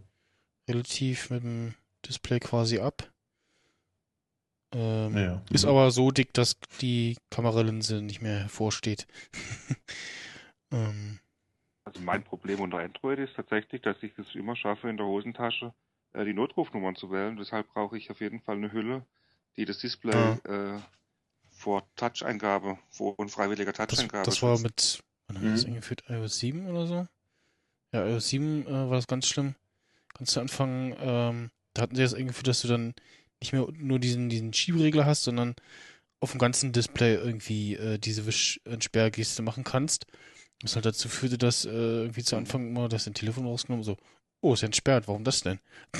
relativ mit dem Display quasi ab. Ähm, ja. Ist Mhm. aber so dick, dass die Kameralinse nicht mehr hervorsteht. ähm, Also mein Problem unter Android ist tatsächlich, dass ich es immer schaffe, in der Hosentasche äh, die Notrufnummern zu wählen. Deshalb brauche ich auf jeden Fall eine Hülle, die das Display Ah. äh, vor Touch-Eingabe, vor unfreiwilliger das, Touch-Eingabe das war schützt. mit, wann haben wir das Mhm. eingeführt? iOS 7 oder so? Ja, iOS 7 äh, war das ganz schlimm. Ganz zu Anfang, ähm, da hatten sie das eingeführt, dass du dann nicht mehr nur diesen, diesen Schieberegler hast, sondern auf dem ganzen Display irgendwie äh, diese Wisch-Entsperrgeste machen kannst. Was halt dazu führte, dass äh, irgendwie zu Anfang immer das dein Telefon rausgenommen so, oh, ist ja entsperrt, warum das denn?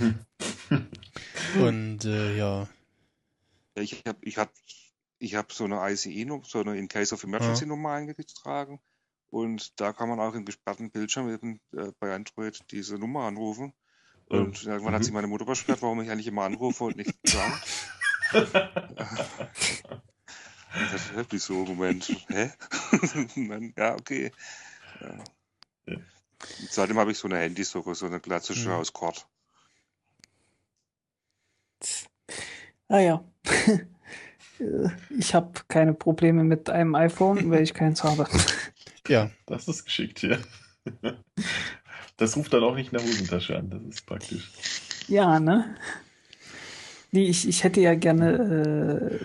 Und äh, ja, Ja, ich habe ich hab, ich hab so eine ICE, so eine In Case of Emergency Nummer eingetragen. Und da kann man auch im gesperrten Bildschirm eben äh, bei Android diese Nummer anrufen. Und irgendwann Mhm. hat sich meine Mutter beschwert, warum ich eigentlich immer anrufe und nicht sagen. Das ist wirklich so, Moment, hä? Ja, okay. Ja. Ja. Seitdem habe ich so eine Handysuche, so eine klassische Mhm. aus Kord. Ah ja. Ich habe keine Probleme mit einem iPhone, weil ich keins habe. ja, Das ist geschickt hier. Das ruft dann auch nicht in der Hosentasche an, das ist praktisch. Ja, ne? Nee, ich, ich hätte ja gerne. Äh,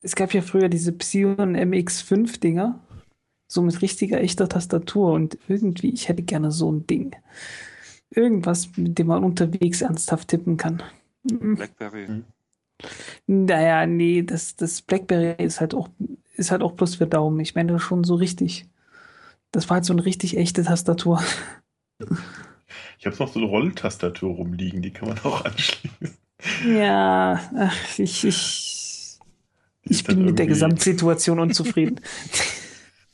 es gab ja früher diese Psion MX5-Dinger. So mit richtiger, echter Tastatur. Und irgendwie, ich hätte gerne so ein Ding. Irgendwas, mit dem man unterwegs ernsthaft tippen kann. Mhm. Blackberry. Mhm. Naja, nee, das, das Blackberry ist halt auch, ist halt auch bloß für Daumen. Ich meine schon so richtig. Das war halt so eine richtig echte Tastatur. Ich habe noch so eine Rolltastatur rumliegen, die kann man auch anschließen. Ja, ach, ich, ich, ich bin mit der Gesamtsituation unzufrieden.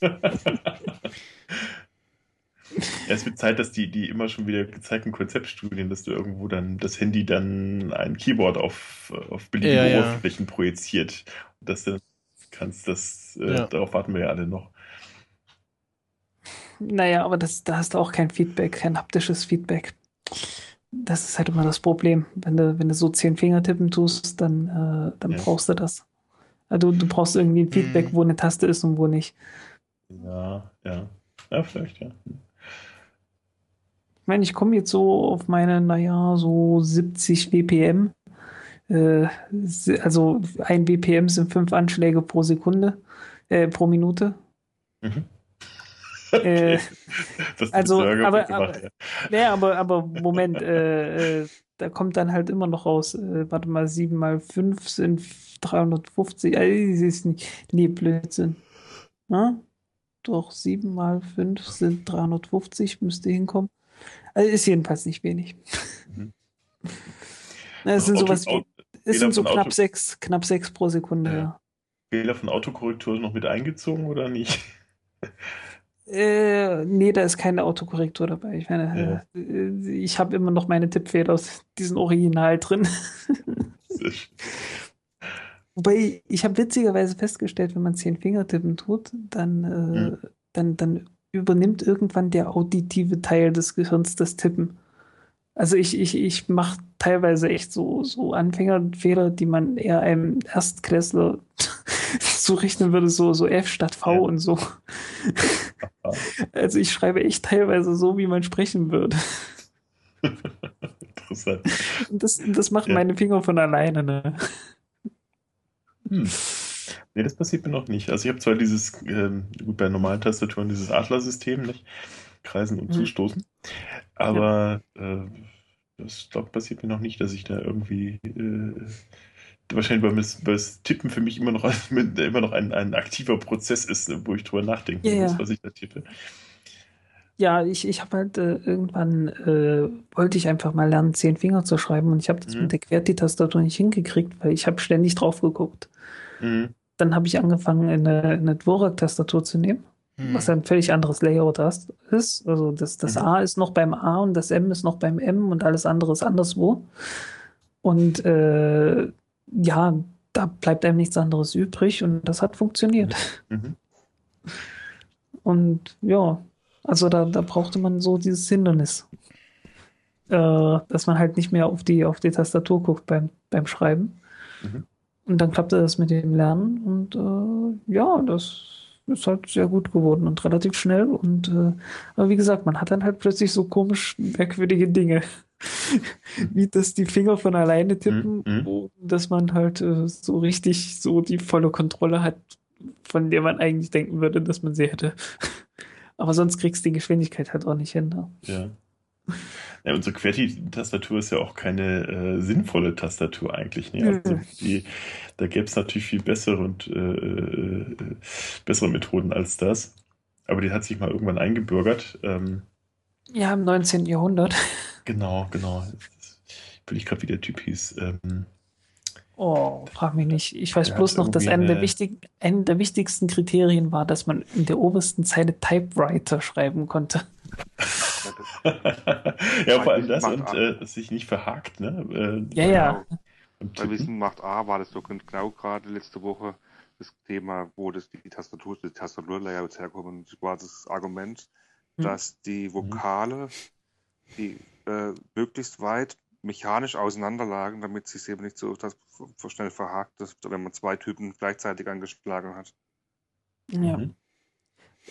Ja, es wird Zeit, dass die, die immer schon wieder gezeigten Konzeptstudien, dass du irgendwo dann das Handy dann ein Keyboard auf, auf beliebige Ja, ja. Oberflächen projiziert. Und dass du dann kannst, das, äh, Ja. darauf warten wir ja alle noch. Naja, aber das, da hast du auch kein Feedback, kein haptisches Feedback. Das ist halt immer das Problem. Wenn du, wenn du so zehn Finger tippen tust, dann, äh, dann Ja. brauchst du das. Also du brauchst irgendwie ein Feedback, Mhm. wo eine Taste ist und wo nicht. Ja, ja. Ja, vielleicht, ja. Ich meine, ich komme jetzt so auf meine, naja, so 70 BPM. Äh, also ein BPM sind fünf Anschläge pro Sekunde, äh, pro Minute. Mhm. Äh, Das also, aber- gemacht, aber- ja. Aber, aber Moment, äh, äh, da kommt dann halt immer noch raus, äh, warte mal, 7 mal 5 sind 350, äh, ist nicht, nee, Blödsinn. Na? Doch, 7 mal 5 sind 350, müsste hinkommen. Also ist jedenfalls nicht wenig. Mhm. Es sind Auto- sowas wie, es sind so knapp Auto- 6, knapp 6 pro Sekunde, Ja. Fehler von Autokorrektur noch mit eingezogen oder nicht? Äh, nee, da ist keine Autokorrektur dabei. Ich meine, ja. äh, ich habe immer noch meine Tippfehler aus diesem Original drin. Wobei, ich habe witzigerweise festgestellt, wenn man zehn Finger tippen tut, dann, äh, mhm. dann, dann übernimmt irgendwann der auditive Teil des Gehirns das Tippen. Also ich, ich, ich mache teilweise echt so, so Anfängerfehler, die man eher einem Erstklässler zurechnen würde, so, so F statt V ja. und so. also ich schreibe echt teilweise so, wie man sprechen würde. Interessant. Das, das machen ja. meine Finger von alleine, ne? Hm. Nee, das passiert mir noch nicht. Also ich habe zwar dieses, ähm, gut, bei normalen Tastaturen dieses Adler-System, nicht? Kreisen und hm. zustoßen. Aber ja. äh, das glaube passiert mir noch nicht, dass ich da irgendwie äh, wahrscheinlich weil das, weil das Tippen für mich immer noch, immer noch ein, ein aktiver Prozess ist, wo ich drüber nachdenken ja, muss, was ich da tippe. Ja, ich, ich habe halt äh, irgendwann äh, wollte ich einfach mal lernen, zehn Finger zu schreiben und ich habe das mhm. mit der QWERTY-Tastatur nicht hingekriegt, weil ich habe ständig drauf geguckt. Mhm. Dann habe ich angefangen, eine, eine Dvorak-Tastatur zu nehmen, mhm. was ein völlig anderes Layout ist. Also das, das mhm. A ist noch beim A und das M ist noch beim M und alles andere ist anderswo. Und äh, ja, da bleibt einem nichts anderes übrig und das hat funktioniert. Mhm. Und ja, also da, da brauchte man so dieses Hindernis, äh, dass man halt nicht mehr auf die, auf die Tastatur guckt beim, beim Schreiben. Mhm. Und dann klappte das mit dem Lernen und äh, ja, das ist halt sehr gut geworden und relativ schnell. Und äh, aber wie gesagt, man hat dann halt plötzlich so komisch merkwürdige Dinge. wie das die Finger von alleine tippen, mhm. dass man halt äh, so richtig so die volle Kontrolle hat, von der man eigentlich denken würde, dass man sie hätte. Aber sonst kriegst du die Geschwindigkeit halt auch nicht hin. Ne? Ja. Ja, unsere QWERTY-Tastatur ist ja auch keine äh, sinnvolle Tastatur eigentlich. Ne? Also die, da gäbe es natürlich viel bessere und äh, äh, bessere Methoden als das. Aber die hat sich mal irgendwann eingebürgert. Ähm, ja, im 19. Jahrhundert. Genau, genau. Ich will ich gerade, wie der Typ hieß. Ähm, oh, frag mich nicht. Ich weiß bloß noch, dass eine der, wichtig, eine der wichtigsten Kriterien war, dass man in der obersten Zeile Typewriter schreiben konnte. Ja, vor allem das und äh, sich nicht verhakt, ne? Äh, ja, ja. Bei Wissen macht A war das so genau gerade letzte Woche das Thema, wo das die Tastatur, die Tastaturlayouts herkommen. Das war das Argument, hm. dass die Vokale, die äh, möglichst weit mechanisch auseinanderlagen, damit sich eben nicht so, das, so schnell verhakt, dass, wenn man zwei Typen gleichzeitig angeschlagen hat. Ja. Mhm.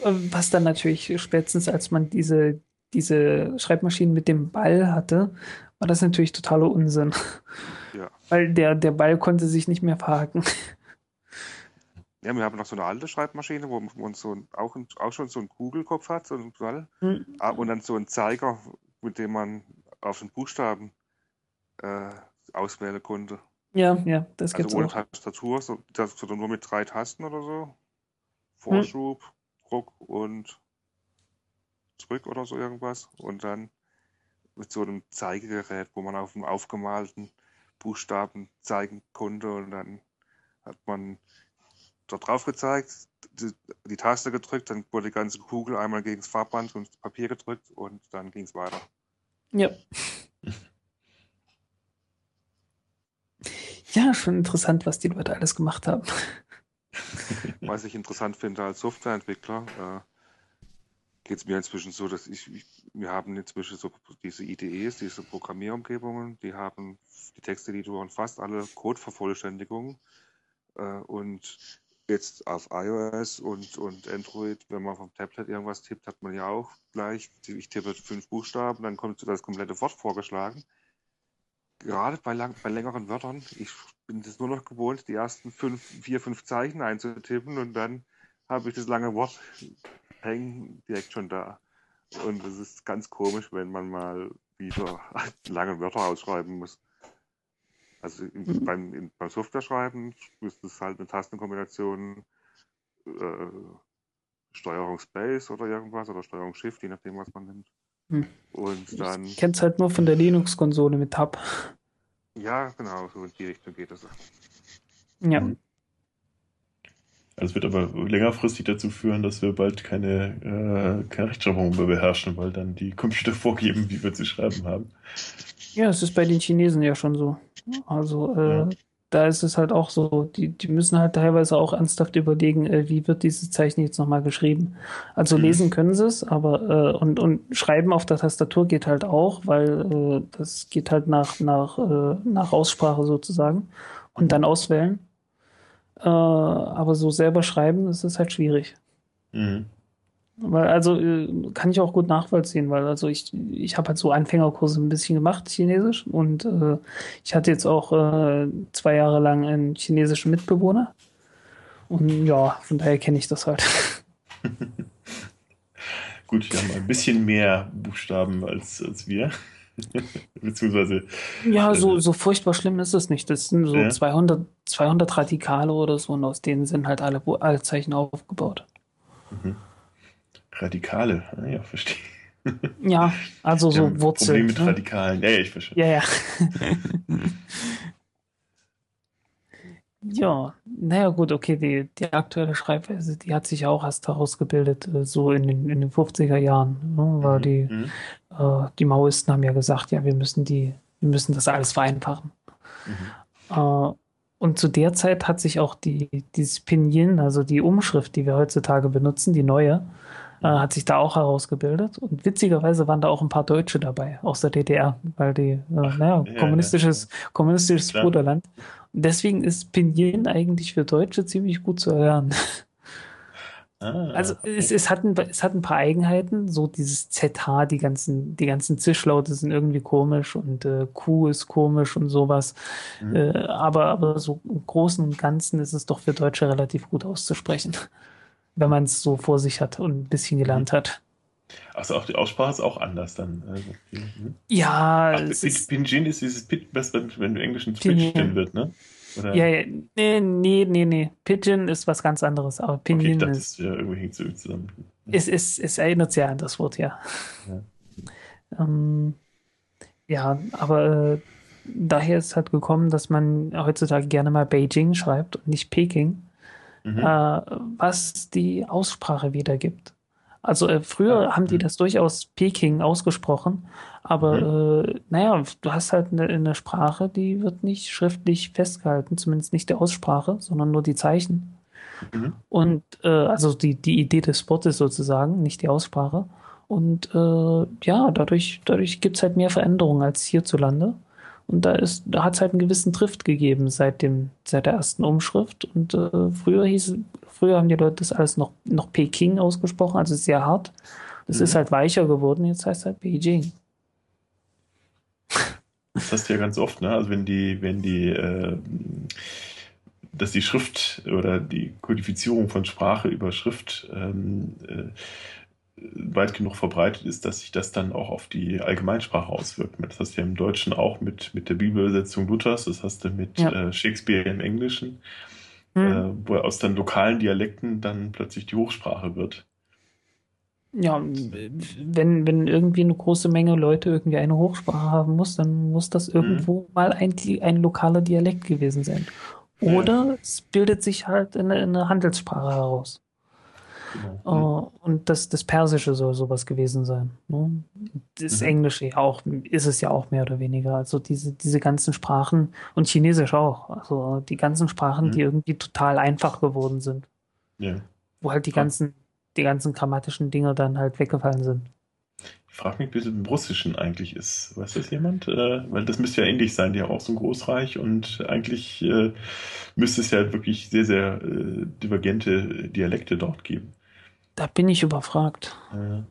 Was dann natürlich spätestens, als man diese, diese Schreibmaschinen mit dem Ball hatte, war das natürlich totaler Unsinn. Ja. Weil der, der Ball konnte sich nicht mehr verhaken. Ja, wir haben noch so eine alte Schreibmaschine, wo man so auch, auch schon so einen Kugelkopf hat, so einen Ball. Mhm. Und dann so einen Zeiger, mit dem man auf den Buchstaben äh, auswählen konnte. Ja, ja, das also ohne auch. Tastatur, so, das, so nur mit drei Tasten oder so. Vorschub, hm. Druck und zurück oder so irgendwas. Und dann mit so einem Zeigegerät, wo man auf dem aufgemalten Buchstaben zeigen konnte und dann hat man dort drauf gezeigt, die, die Taste gedrückt, dann wurde die ganze Kugel einmal gegen das Farbband und das Papier gedrückt und dann ging es weiter. Ja. Ja, schon interessant, was die Leute alles gemacht haben. Was ich interessant finde als Softwareentwickler, äh, geht es mir inzwischen so, dass ich, ich, wir haben inzwischen so diese IDEs, diese Programmierumgebungen, die haben die Texteditoren fast alle Codevervollständigungen äh, und jetzt auf iOS und, und Android, wenn man vom Tablet irgendwas tippt, hat man ja auch gleich, ich tippe fünf Buchstaben, dann kommt das komplette Wort vorgeschlagen. Gerade bei, lang, bei längeren Wörtern, ich bin das nur noch gewohnt, die ersten fünf, vier, fünf Zeichen einzutippen und dann habe ich das lange Wort hängen direkt schon da. Und das ist ganz komisch, wenn man mal wieder lange Wörter ausschreiben muss. Also mhm. beim, in, beim Software-Schreiben ist es halt eine Tastenkombination äh, Steuerung Space oder irgendwas oder Steuerung Shift, je nachdem, was man nimmt. Hm. Und dann. Ich kenn's halt nur von der Linux-Konsole mit Tab. Ja, genau, so in die Richtung geht das. Ja. Mhm. Das wird aber längerfristig dazu führen, dass wir bald keine, äh, keine Rechtschreibung mehr beherrschen, weil dann die Computer vorgeben, wie wir zu schreiben haben. Ja, es ist bei den Chinesen ja schon so. Also äh, Ja. Da ist es halt auch so, die, die müssen halt teilweise auch ernsthaft überlegen, äh, wie wird dieses Zeichen jetzt nochmal geschrieben. Also Mhm. lesen können sie es, aber äh, und, und schreiben auf der Tastatur geht halt auch, weil äh, das geht halt nach, nach, äh, nach Aussprache sozusagen und dann auswählen. Äh, aber so selber schreiben, das ist halt schwierig. Mhm. Weil, also äh, kann ich auch gut nachvollziehen, weil also ich, ich habe halt so Anfängerkurse ein bisschen gemacht, Chinesisch, und äh, ich hatte jetzt auch äh, zwei Jahre lang einen chinesischen Mitbewohner. Und ja, von daher kenne ich das halt. Gut, die haben ein bisschen mehr Buchstaben als, als wir. Beziehungsweise, Ja, so, so furchtbar schlimm ist es nicht. Das sind so Ja. 200, 200 Radikale oder so, und aus denen sind halt alle, alle Zeichen aufgebaut. Radikale. Ah, ja, verstehe. Ja, also so ein Wurzeln. Problem mit ne? Radikalen. Ja, ja, ich verstehe. Ja, ja. Ja, naja, gut, okay, die, die aktuelle Schreibweise, die hat sich auch erst herausgebildet, äh, so in den, in den 50er Jahren, ne, weil die, Mhm. äh, die Maoisten haben ja gesagt, ja, wir müssen die, wir müssen das alles vereinfachen. Mhm. Äh, und zu der Zeit hat sich auch die, dieses Pinyin, also die Umschrift, die wir heutzutage benutzen, die neue, äh, hat sich da auch herausgebildet. Und witzigerweise waren da auch ein paar Deutsche dabei aus der DDR, weil die, äh, naja, ja, kommunistisches, kommunistisches Klar. Bruderland. Und deswegen ist Pinyin eigentlich für Deutsche ziemlich gut zu erlernen. Ah, Also es, es, hat ein, es hat ein paar Eigenheiten, so dieses ZH, die ganzen, die ganzen Zischlaute sind irgendwie komisch und äh, Q ist komisch und sowas. Mhm. Äh, aber, aber so im Großen und Ganzen ist es doch für Deutsche relativ gut auszusprechen, wenn man es so vor sich hat und ein bisschen gelernt hat. Achso, auch die Aussprache ist auch anders dann. Also, mhm. Ja, Ach, es ist, Pinjin ist dieses Pit, was wenn wenn im Englischen. Pidgin wird, ne? Oder? ja, ja, nee, nee, nee, nee. Pigeon ist was ganz anderes, aber Okay, Pinyin dachte, ist, das wäre irgendwie hängt so zusammen. es, es, es erinnert sehr an das Wort, ja. Ähm, ja, aber äh, daher ist halt gekommen, dass man heutzutage gerne mal Beijing schreibt und nicht Peking, Mhm. äh, was die Aussprache wiedergibt. Also äh, früher Ah, haben die mhm. das durchaus Peking ausgesprochen, aber äh, naja, du hast halt eine, eine Sprache, die wird nicht schriftlich festgehalten, zumindest nicht der Aussprache, sondern nur die Zeichen. Mhm. Und äh, also die, die Idee des Wortes sozusagen, nicht die Aussprache. Und äh, ja, dadurch, dadurch gibt es halt mehr Veränderungen als hierzulande. Und da ist, da hat es halt einen gewissen Drift gegeben seit dem, seit der ersten Umschrift. Und äh, früher hieß, früher haben die Leute das alles noch, noch Peking ausgesprochen, also sehr hart. Das Mhm. ist halt weicher geworden, jetzt heißt es halt Beijing. Das hast du ja ganz oft, ne? Also wenn die, wenn die, äh, dass die Schrift oder die Kodifizierung von Sprache über Schrift ähm, äh, weit genug verbreitet ist, dass sich das dann auch auf die Allgemeinsprache auswirkt. Das hast du ja im Deutschen auch mit, mit der Bibelübersetzung Luthers, das hast du mit Ja. äh, Shakespeare im Englischen, Hm. äh, wo aus dann lokalen Dialekten dann plötzlich die Hochsprache wird. Ja, wenn, wenn irgendwie eine große Menge Leute irgendwie eine Hochsprache haben muss, dann muss das irgendwo mal ein, ein lokaler Dialekt gewesen sein. Ja. Oder es bildet sich halt eine, eine Handelssprache heraus. Genau. Äh, und das, das Persische soll sowas gewesen sein. Ne? Das Mhm. Englische ja auch, ist es ja auch mehr oder weniger. Also diese, diese ganzen Sprachen und Chinesisch auch. Also die ganzen Sprachen, Mhm. die irgendwie total einfach geworden sind. Ja. Wo halt die Ja. ganzen, die ganzen grammatischen Dinge dann halt weggefallen sind. Ich frage mich, wie es im Russischen eigentlich ist. Weiß das jemand? Äh, weil das müsste ja ähnlich sein, die haben auch so ein Großreich und eigentlich äh, müsste es ja wirklich sehr, sehr äh, divergente Dialekte dort geben. Da bin ich überfragt. Äh,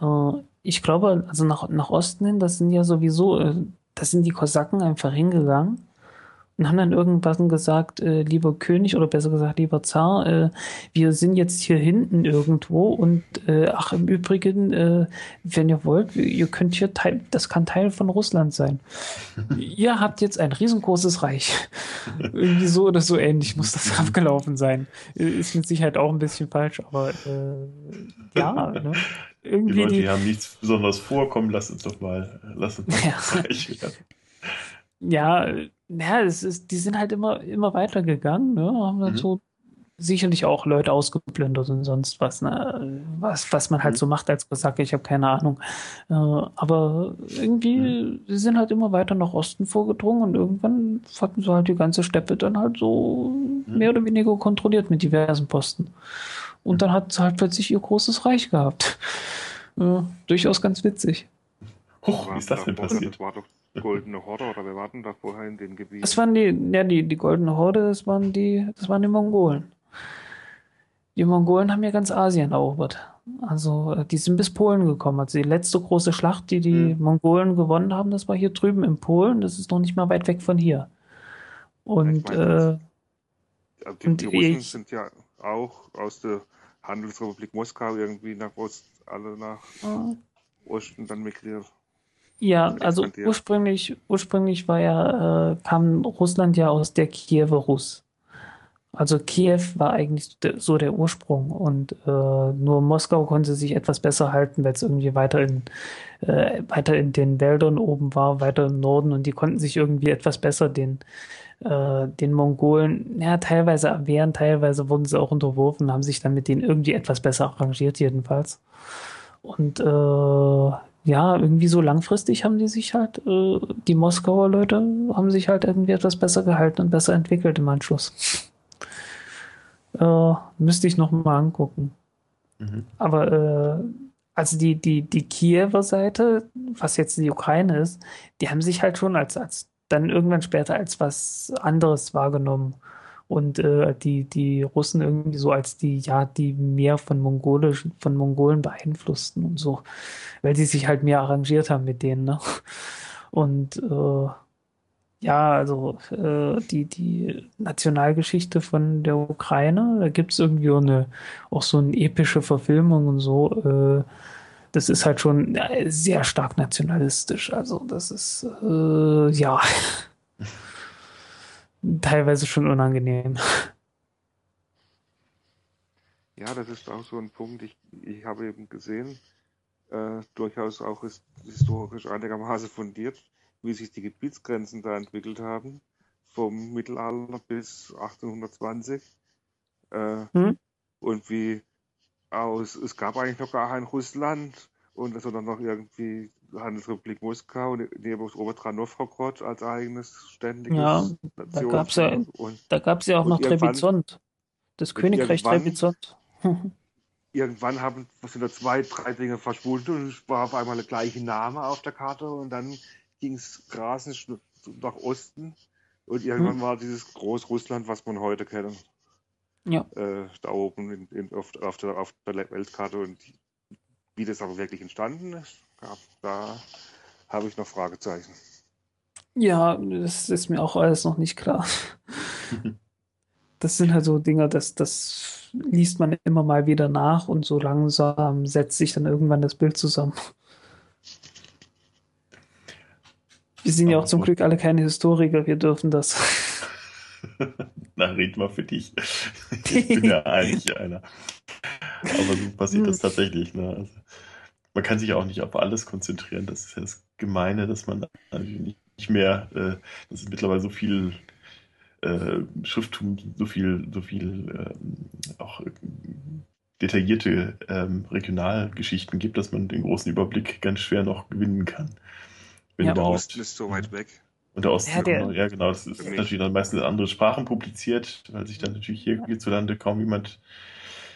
Äh, ich glaube, also nach, nach Osten hin, das sind ja sowieso, äh, das sind die Kosaken einfach hingegangen und haben dann irgendwann gesagt, äh, lieber König oder besser gesagt, lieber Zar, äh, wir sind jetzt hier hinten irgendwo und äh, ach, im Übrigen, äh, wenn ihr wollt, ihr könnt hier Teil, das kann Teil von Russland sein. ihr habt jetzt ein riesengroßes Reich. Irgendwie so oder so ähnlich muss das abgelaufen sein. Äh, Ist mit Sicherheit auch ein bisschen falsch, aber äh, ja, ne? die Irgendwie Leute, die, die haben nichts Besonderes vorkommen, lass uns doch mal, lass uns mal Ja. reich werden. Ja, naja, es ist, die sind halt immer, immer weiter gegangen, ne? Haben dann Mhm. so sicherlich auch Leute ausgeplündert und sonst was, ne? was, was man halt Mhm. so macht als Kosaker, ich habe keine Ahnung. Äh, aber irgendwie, Mhm. sie sind halt immer weiter nach Osten vorgedrungen und irgendwann hatten sie halt die ganze Steppe dann halt so Mhm. mehr oder weniger kontrolliert mit diversen Posten. Und dann hat sie halt plötzlich ihr großes Reich gehabt. Äh, durchaus ganz witzig. Huch, wie ist das denn passiert? Das war doch Goldene Horde oder wir warten da vorher in dem Gebiet. Das waren die, ja, die, die Goldene Horde, das waren die, das waren die Mongolen. Die Mongolen haben ja ganz Asien erobert. Also, äh, die sind bis Polen gekommen. Also die letzte große Schlacht, die die Mhm. Mongolen gewonnen haben, das war hier drüben in Polen. Das ist noch nicht mal weit weg von hier. Und meine, äh, Also die, und die Russen ich- sind ja auch aus der Handelsrepublik Moskau irgendwie nach Ost, alle nach äh, Osten dann migriert. Ja, also ursprünglich, ursprünglich war ja, äh, kam Russland ja aus der Kiewer Rus. Also Kiew war eigentlich so der Ursprung und äh, nur Moskau konnte sich etwas besser halten, weil es irgendwie weiter in, äh, weiter in den Wäldern oben war, weiter im Norden und die konnten sich irgendwie etwas besser den, äh, den Mongolen, ja, teilweise erwehren, teilweise wurden sie auch unterworfen, haben sich dann mit denen irgendwie etwas besser arrangiert, jedenfalls. Und äh, ja, irgendwie so langfristig haben die sich halt, äh, die Moskauer Leute haben sich halt irgendwie etwas besser gehalten und besser entwickelt im Anschluss. Äh, müsste ich noch mal angucken. Mhm. Aber äh, also die, die, die Kiewer Seite, was jetzt die Ukraine ist, die haben sich halt schon als, als dann irgendwann später als was anderes wahrgenommen. Und äh, die, die Russen irgendwie so als die, ja, die mehr von Mongolisch, von Mongolen beeinflussten und so, weil die sich halt mehr arrangiert haben mit denen, ne? Und äh, ja, also äh, die, die Nationalgeschichte von der Ukraine, da gibt's irgendwie auch eine, auch so eine epische Verfilmung und so. Äh, das ist halt schon äh, sehr stark nationalistisch. Also das ist äh, ja teilweise schon unangenehm. Ja, das ist auch so ein Punkt. Ich, ich habe eben gesehen, äh, durchaus auch ist historisch einigermaßen fundiert, wie sich die Gebietsgrenzen da entwickelt haben, vom Mittelalter bis 1820. Äh, Hm? Und wie aus, es gab eigentlich noch gar kein Russland und sondern noch irgendwie Handelsrepublik Moskau und neben Obertran Nowgorod als eigenes ständiges Ja, da ja- und Da gab's ja auch noch Trebizond. Das Königreich Trebizond. irgendwann haben sind da zwei, drei Dinge verschwunden und es war auf einmal der gleiche Name auf der Karte und dann ging es rasend nach Osten und irgendwann Hm. war dieses Großrussland, was man heute kennt, Ja. äh, da oben in, in, auf, auf, der, auf der Weltkarte und wie das aber wirklich entstanden ist, ja, da habe ich noch Fragezeichen. Ja, das ist mir auch alles noch nicht klar. Das sind halt so Dinge, das, das liest man immer mal wieder nach und so langsam setzt sich dann irgendwann das Bild zusammen. Wir sind ja auch zum Glück alle keine Historiker, wir dürfen das. Na, red mal für dich. Ich bin ja eigentlich einer. Aber so passiert das tatsächlich. Ne? Also, man kann sich auch nicht auf alles konzentrieren. Das ist ja das Gemeine, dass man natürlich nicht mehr, äh, dass es mittlerweile so viel äh, Schrifttum, so viel, so viel ähm, auch äh, detaillierte ähm, Regionalgeschichten gibt, dass man den großen Überblick ganz schwer noch gewinnen kann. Wenn Ja. Der überhaupt. Osten ist so weit weg. Und der Osten, Ja, der- ja genau, das ist natürlich dann meistens in andere Sprachen publiziert, weil sich dann natürlich hier hierzulande kaum jemand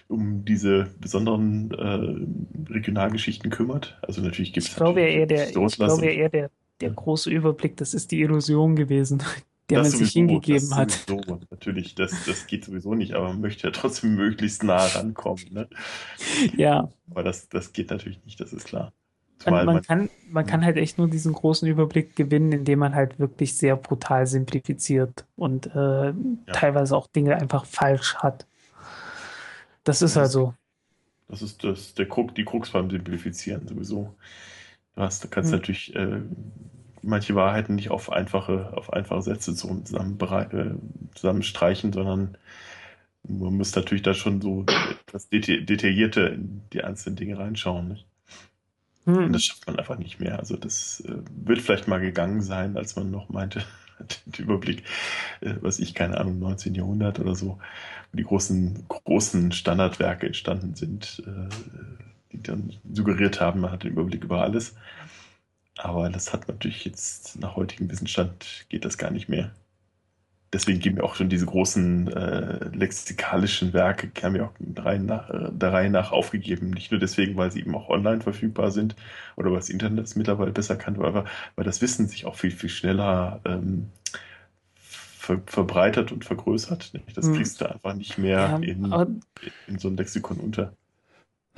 um diese besonderen äh, Regionalgeschichten kümmert. Also natürlich gibt es Ich glaube ja eher der, ich glaube ja eher der, der große Überblick, das ist die Illusion gewesen, der das man sich sowieso, hingegeben das hat. Sowieso, natürlich, das, das geht sowieso nicht, aber man möchte ja trotzdem möglichst nah rankommen. Ne? Ja, Aber das, das geht natürlich nicht, das ist klar. man, man kann, man kann halt echt nur diesen großen Überblick gewinnen, indem man halt wirklich sehr brutal simplifiziert und äh, teilweise auch Dinge einfach falsch hat. Das ist Das halt so. Das ist das, der Krux, die Krux beim Simplifizieren sowieso. Du hast, du kannst Hm. natürlich äh, manche Wahrheiten nicht auf einfache, auf einfache Sätze zusammen, äh, zusammenstreichen, sondern man muss natürlich da schon so etwas deta detaillierter in die einzelnen Dinge reinschauen. Nicht? Und Hm. das schafft man einfach nicht mehr. Also das äh, wird vielleicht mal gegangen sein, als man noch meinte, den Überblick, äh, was ich, keine Ahnung, 19. Jahrhundert oder so, wo die großen, großen Standardwerke entstanden sind, äh, die dann suggeriert haben, man hat den Überblick über alles. Aber das hat natürlich jetzt nach heutigem Wissensstand geht das gar nicht mehr deswegen geben wir auch schon diese großen äh, lexikalischen Werke, die haben wir auch der Reihe, nach, äh, der Reihe nach aufgegeben. Nicht nur deswegen, weil sie eben auch online verfügbar sind oder weil das Internet es mittlerweile besser kann, aber weil das Wissen sich auch viel, viel schneller ähm, ver verbreitert und vergrößert. Das hm. kriegst du einfach nicht mehr ja, in, in, so ein Lexikon unter.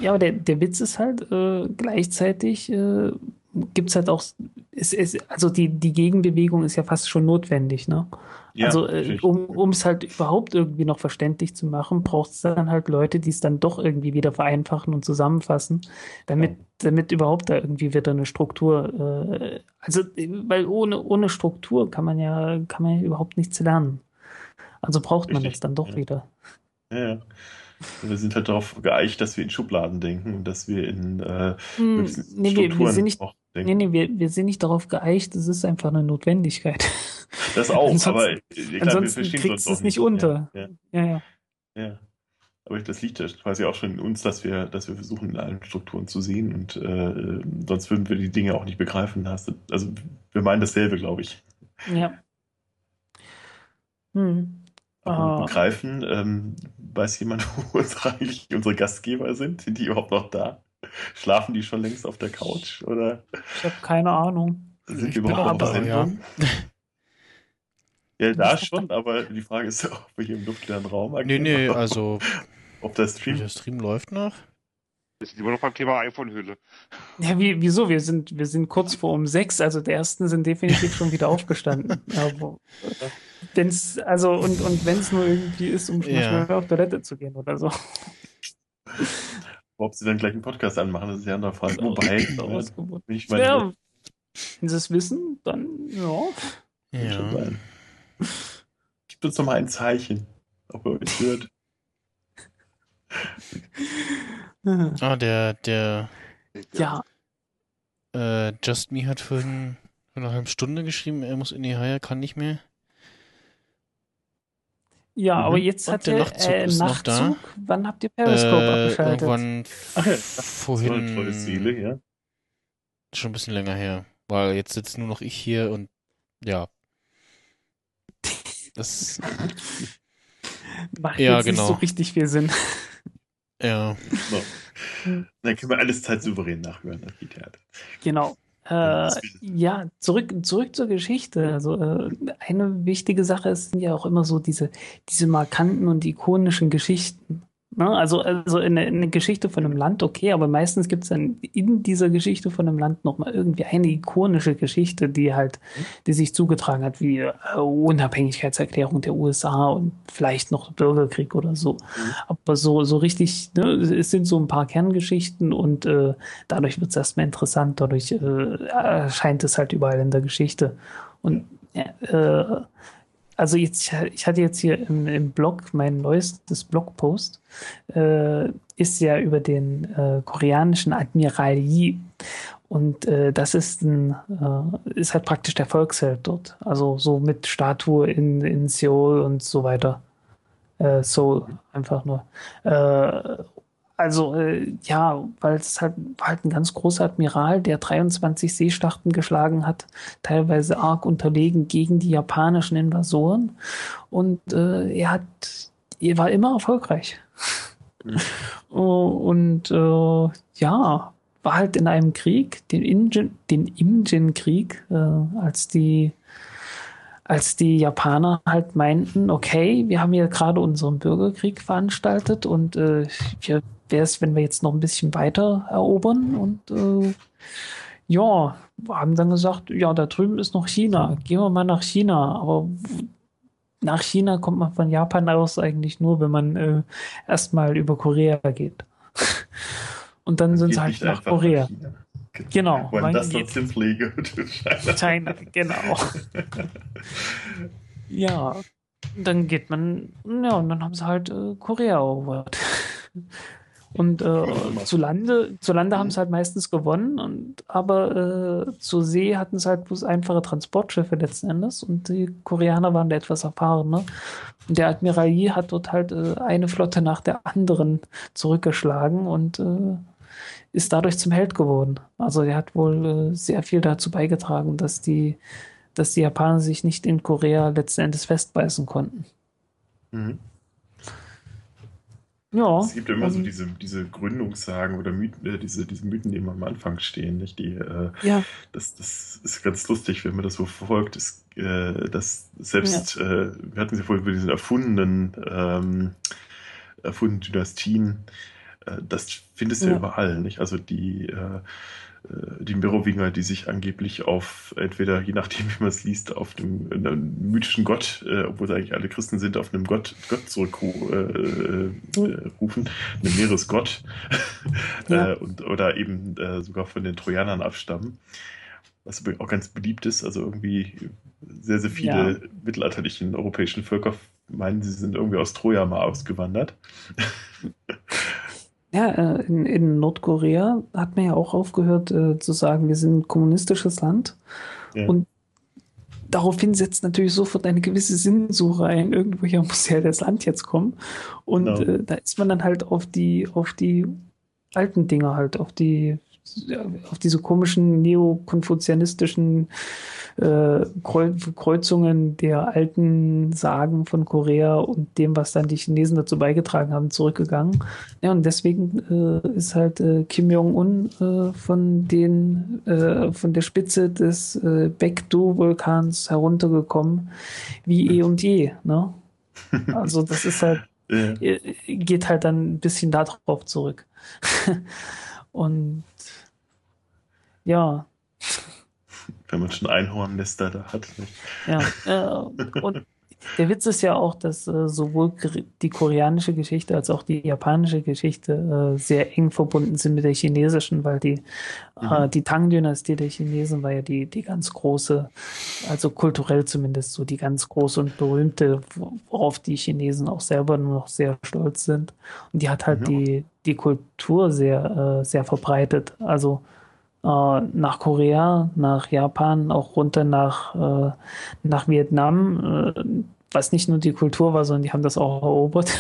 Ja, aber der, der Witz ist halt, äh, gleichzeitig äh, gibt es halt auch, es, es, also die, die Gegenbewegung ist ja fast schon notwendig, ne? Ja, also äh, um es halt überhaupt irgendwie noch verständlich zu machen, braucht es dann halt Leute, die es dann doch irgendwie wieder vereinfachen und zusammenfassen, damit, ja. damit überhaupt da irgendwie wieder eine Struktur, äh, also weil ohne, ohne Struktur kann man ja, kann man ja überhaupt nichts lernen. Also braucht man das dann doch ja. wieder. Ja, ja. Wir sind halt darauf geeicht, dass wir in Schubladen denken und dass wir in äh, hm, nee, wir, wir, sind nicht, Nee, nee, wir, wir sind nicht darauf geeicht, es ist einfach eine Notwendigkeit. Das auch, aber ich glaube, ansonsten wir kriegst du es nicht unter. Ja, ja. ja, ja. Aber das liegt ja quasi auch schon in uns, dass wir, dass wir versuchen, in allen Strukturen zu sehen und äh, sonst würden wir die Dinge auch nicht begreifen. Also wir meinen dasselbe, glaube ich. Ja. Hm. Aber uh. begreifen, ähm, weiß jemand, wo unsere, eigentlich unsere Gastgeber sind? Sind die überhaupt noch da? Schlafen die schon längst auf der Couch? Oder? Ich habe keine Ahnung. Sind die überhaupt auf der Ja. ja, da schon, aber die Frage ist, ob wir hier im luftleeren Raum agieren. Nee, nee, also. Ob der Stream. Der Stream läuft noch. Wir sind immer noch beim Thema iPhone-Hülle. Ja, wie, wieso? Wir sind, wir sind kurz vor um sechs, also der ersten sind definitiv schon wieder aufgestanden. Aber wenn's, also, und, und wenn es nur irgendwie ist, um ja. schnell auf Toilette zu gehen oder so. Ob sie dann gleich einen Podcast anmachen, das ist ja eine Frage. Genau. Wobei, äh, ich meine, ja, wenn sie es wissen, dann ja. Ja. Gib uns doch mal ein Zeichen, ob er euch hört. ah, der, der. Ja. Äh, Just Me hat vorhin vor einer halben Stunde geschrieben, er muss in die Haie, kann nicht mehr. Ja, mhm. aber jetzt Und hat der Nachtzug, äh, Nachtzug wann habt ihr Periscope äh, abgeschaltet? Irgendwann Ach ja, vorhin. Tolle Seele, ja. Schon ein bisschen länger her. Weil jetzt sitzt nur noch ich hier und ja. Das macht ja, jetzt genau. nicht so richtig viel Sinn. Ja. So. Dann können wir alles Zeit souverän nachhören, das geht ja. Genau. Äh, ja, zurück, zurück zur Geschichte. Also äh, eine wichtige Sache sind ja auch immer so diese, diese markanten und ikonischen Geschichten. Ne? Also, also in eine Geschichte von einem Land, okay, aber meistens gibt es dann in dieser Geschichte von einem Land nochmal irgendwie eine ikonische Geschichte, die halt, die sich zugetragen hat, wie äh, Unabhängigkeitserklärung der USA und vielleicht noch Bürgerkrieg oder so. Mhm. Aber so, so richtig, ne, es sind so ein paar Kerngeschichten und äh, dadurch wird es erstmal interessant, dadurch äh, erscheint es halt überall in der Geschichte. Und äh, also jetzt, ich hatte jetzt hier im, im Blog, mein neuestes Blogpost, äh, ist ja über den äh, koreanischen Admiral Yi. Und äh, das ist ein, äh, ist halt praktisch der Volksheld dort. Also so mit Statue in, in Seoul und so weiter. Äh, Seoul einfach nur. Also äh, ja, weil es halt, war halt ein ganz großer Admiral, der 23 Seeschlachten geschlagen hat, teilweise arg unterlegen gegen die japanischen Invasoren. Und äh, er hat, er war immer erfolgreich. Mhm. und äh, ja, war halt in einem Krieg, den Imjin, den Imjin-Krieg, äh, als die als die Japaner halt meinten, okay, wir haben hier gerade unseren Bürgerkrieg veranstaltet und äh, wir wäre es, wenn wir jetzt noch ein bisschen weiter erobern und äh, ja, haben dann gesagt, ja, da drüben ist noch China, gehen wir mal nach China, aber nach China kommt man von Japan aus eigentlich nur, wenn man äh, erstmal über Korea geht. und dann sind sie halt nach Korea. Nach Genau. When das not simply go China. China, genau. ja, dann geht man, ja, und dann haben sie halt äh, Korea erobert. Und äh, zu Lande, zu Lande haben sie halt meistens gewonnen, und, aber äh, zur See hatten sie halt bloß einfache Transportschiffe letzten Endes und die Koreaner waren da etwas erfahrener. Und der Admiral Yi hat dort halt äh, eine Flotte nach der anderen zurückgeschlagen und äh, ist dadurch zum Held geworden. Also er hat wohl äh, sehr viel dazu beigetragen, dass die, dass die Japaner sich nicht in Korea letzten Endes festbeißen konnten. Mhm. Ja. Es gibt immer so also- diese, diese Gründungssagen oder Mythen, äh, diese, diese Mythen, die immer am Anfang stehen, nicht? Die, äh, Ja, das, das ist ganz lustig, wenn man das so verfolgt, ist, äh, dass selbst, äh, wir hatten sie vorhin über diesen erfundenen, ähm, erfundenen Dynastien, äh, das findest du ja Ja. überall, nicht? Also die, äh, die Merowinger, die sich angeblich auf, entweder, je nachdem, wie man es liest, auf dem einem mythischen Gott, äh, obwohl eigentlich alle Christen sind, auf einem Gott, Gott zurückrufen, äh, äh, rufen, einem Meeresgott, Ja. äh, und, oder eben äh, sogar von den Trojanern abstammen. Was auch ganz beliebt ist, also irgendwie sehr, sehr viele Ja. mittelalterlichen europäischen Völker meinen, sie sind irgendwie aus Troja mal ausgewandert. Ja, äh, in, in Nordkorea hat man ja auch aufgehört äh, zu sagen, wir sind ein kommunistisches Land. Ja. Und daraufhin setzt natürlich sofort eine gewisse Sinnsuche ein. Irgendwoher muss ja das Land jetzt kommen. Und Genau. äh, da ist man dann halt auf die, auf die alten Dinge halt, auf die, auf diese komischen neokonfuzianistischen äh, Kreu Kreuzungen der alten Sagen von Korea und dem, was dann die Chinesen dazu beigetragen haben, zurückgegangen. Ja, und deswegen äh, ist halt äh, Kim Jong-un äh, von den äh, von der Spitze des äh, Baekdu-Vulkans heruntergekommen, wie eh und je. Ne? Also das ist halt äh, geht halt dann ein bisschen darauf zurück. und ja, wenn man schon Einhornnester da hat. Ja, äh, und der Witz ist ja auch, dass äh, sowohl die koreanische Geschichte als auch die japanische Geschichte äh, sehr eng verbunden sind mit der chinesischen, weil die, äh, Mhm. die Tang-Dynastie der Chinesen war ja die, die ganz große, also kulturell zumindest so die ganz große und berühmte, worauf die Chinesen auch selber nur noch sehr stolz sind. Und die hat halt Mhm. die, die Kultur sehr, äh, sehr verbreitet. Also äh, nach Korea, nach Japan, auch runter nach, äh, nach Vietnam, äh, was nicht nur die Kultur war, sondern die haben das auch erobert.